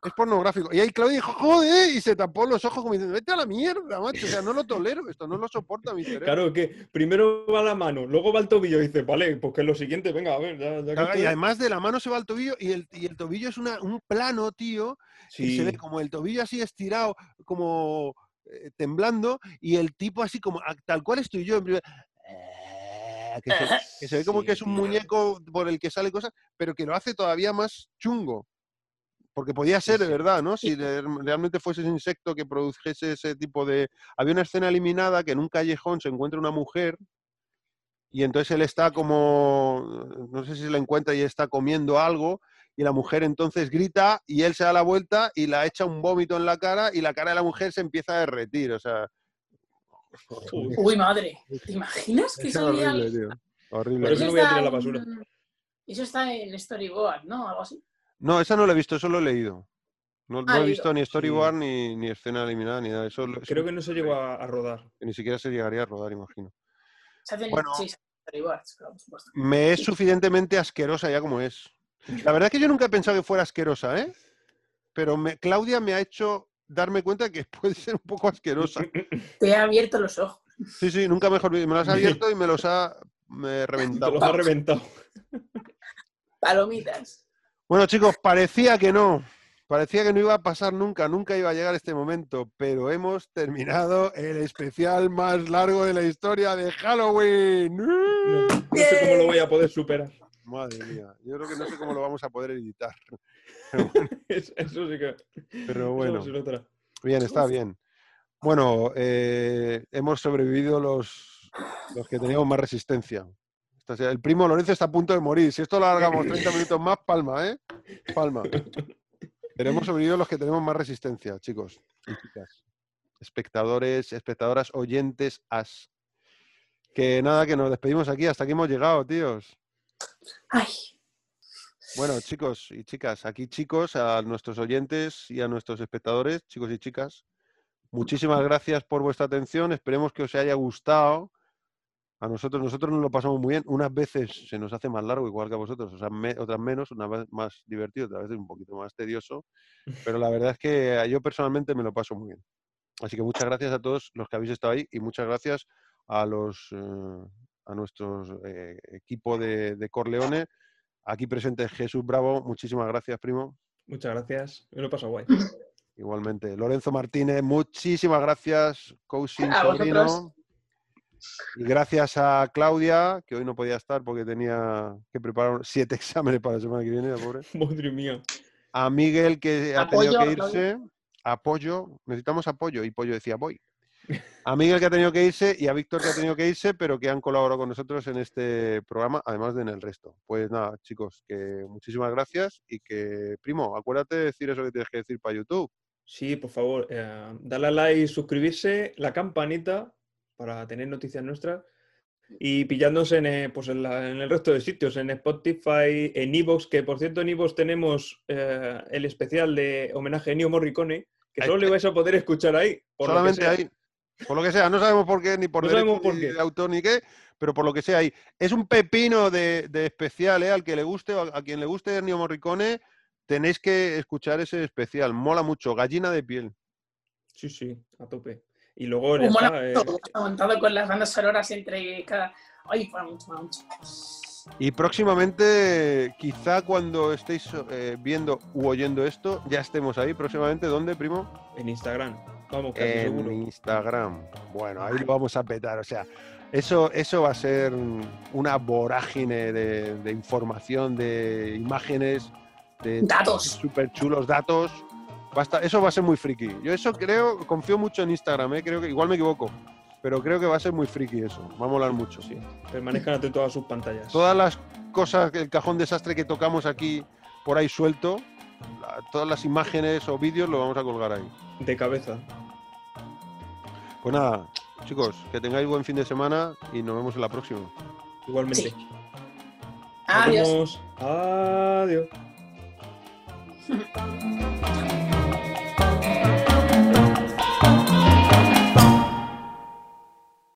Es pornográfico. Y ahí Claudia dijo, joder, y se tapó los ojos como diciendo, vete a la mierda, macho. O sea, no lo tolero, esto no lo soporta mi cerebro. Claro que primero va la mano, luego va el tobillo y dice, vale, pues que es lo siguiente, venga, a ver, ya, ya Claro, y estoy". además de la mano se va al tobillo y el, y el tobillo es una- un plano, tío, y se ve como el tobillo así estirado, como eh, temblando, y el tipo así como, tal cual estoy yo, en primer- eh, que, se, que se ve como Sí, que es un muñeco por el que sale cosas, pero que lo hace todavía más chungo. Porque podía ser de verdad, ¿no? Si realmente fuese ese insecto que produjese ese tipo de... Había una escena eliminada que en un callejón se encuentra una mujer y entonces él está como, no sé si se la encuentra y está comiendo algo y la mujer entonces grita y él se da la vuelta y la echa un vómito en la cara y la cara de la mujer se empieza a derretir, o sea... Uy, madre. ¿Te imaginas que Es salía horrible, tío. Horrible. Por eso Eso lo voy a está tirar la basura. en- Eso está en Storyboard, ¿no? Algo así. No, esa no la he visto, eso lo he leído. No, no Ah, he visto ni storyboard ni, ni escena eliminada ni nada. Eso Creo que no se llegó a, a rodar. que ni siquiera se llegaría a rodar, imagino. Se hacen Bueno. sí, se hacen Storyboards, claro, por supuesto. Me es suficientemente asquerosa ya como es. La verdad es que yo nunca he pensado que fuera asquerosa, ¿eh? Pero me- Claudia me ha hecho darme cuenta que puede ser un poco asquerosa. Te ha abierto los ojos. Sí, sí, nunca mejor. Me los ha abierto y me los ha me, Te reventado. los ha reventado. Palomitas. Bueno, chicos, parecía que no. Parecía que no iba a pasar nunca, nunca iba a llegar este momento, pero hemos terminado el especial más largo de la historia de Halloween. No, no sé cómo lo voy a poder superar. Madre mía. Yo creo que no sé cómo lo vamos a poder editar. Eso, eso sí que. Pero bueno, bien, está bien. Bueno, eh, hemos sobrevivido los, los que teníamos más resistencia. Sea- El primo Lorenzo está a punto de morir. Si esto lo alargamos 30 minutos más, palma, ¿eh? Palma. Pero hemos sobrevivido los que tenemos más resistencia, chicos y chicas. Espectadores, espectadoras, oyentes, as. Que nada, que nos despedimos aquí. Hasta aquí hemos llegado, tíos. Ay, Bueno, chicos y chicas, aquí chicos, a nuestros oyentes y a nuestros espectadores, chicos y chicas, muchísimas gracias por vuestra atención. Esperemos que os haya gustado. A nosotros, nosotros nos lo pasamos muy bien. Unas veces se nos hace más largo, igual que a vosotros, o sea, me- otras menos, unas veces más divertido, otras veces un poquito más tedioso. Pero la verdad es que yo personalmente me lo paso muy bien. Así que muchas gracias a todos los que habéis estado ahí y muchas gracias a los eh, a nuestro equipo de, de Corleone. Aquí presente Jesús Bravo, muchísimas gracias, primo. Muchas gracias. Me lo he pasado guay. Igualmente. Lorenzo Martínez, muchísimas gracias. Coaching A sobrino. Y gracias a Claudia, que hoy no podía estar porque tenía que preparar siete exámenes para la semana que viene, la pobre. Madre mía. A Miguel, que ha Apoyo, tenido que Claudia. irse. Apoyo, necesitamos apoyo. Y Pollo decía, voy. A Miguel, que ha tenido que irse, y a Víctor, que ha tenido que irse, pero que han colaborado con nosotros en este programa, además de en el resto. Pues nada, chicos, que muchísimas gracias y que, primo, acuérdate de decir eso que tienes que decir para YouTube. Sí, por favor, eh, darle a like, suscribirse, la campanita para tener noticias nuestras y pillándose en, eh, pues en, la- en el resto de sitios, en Spotify, en Evox, que por cierto en Evox tenemos eh, el especial de homenaje a Ennio Morricone, que Ahí solo le vais a poder escuchar ahí. por Solamente ahí. Por lo que sea, no sabemos por qué, ni por No derecho sabemos por ni qué. de autor ni qué, pero por lo que sea ahí. Es un pepino de, de especial, ¿eh? Al que le guste, a, a quien le guste Ennio Morricone, tenéis que escuchar ese especial. Mola mucho, gallina de piel. Sí, sí, a tope. Y luego ya está, eh, montado con las bandas sonoras entre cada. Ay. Y próximamente, quizá cuando estéis eh, viendo u oyendo esto, ya estemos ahí. Próximamente, ¿dónde, primo? en Instagram. Vamos, casi En seguro. Instagram. Bueno, ahí lo vamos a petar. O sea, eso, eso va a ser una vorágine de, de información, de imágenes, de Datos. súper chulos datos. Va a estar- eso va a ser muy friki. Yo eso creo, confío mucho en Instagram, ¿eh? creo que igual me equivoco, pero creo que va a ser muy friki eso. Va a molar mucho. Sí, permanezcan atentos a sus pantallas. Todas las cosas, el cajón desastre que tocamos aquí por ahí suelto, la- todas las imágenes o vídeos lo vamos a colgar ahí. De cabeza. Pues nada, chicos, que tengáis buen fin de semana y nos vemos en la próxima. Igualmente. Sí. Adiós. Adiós. Thank you.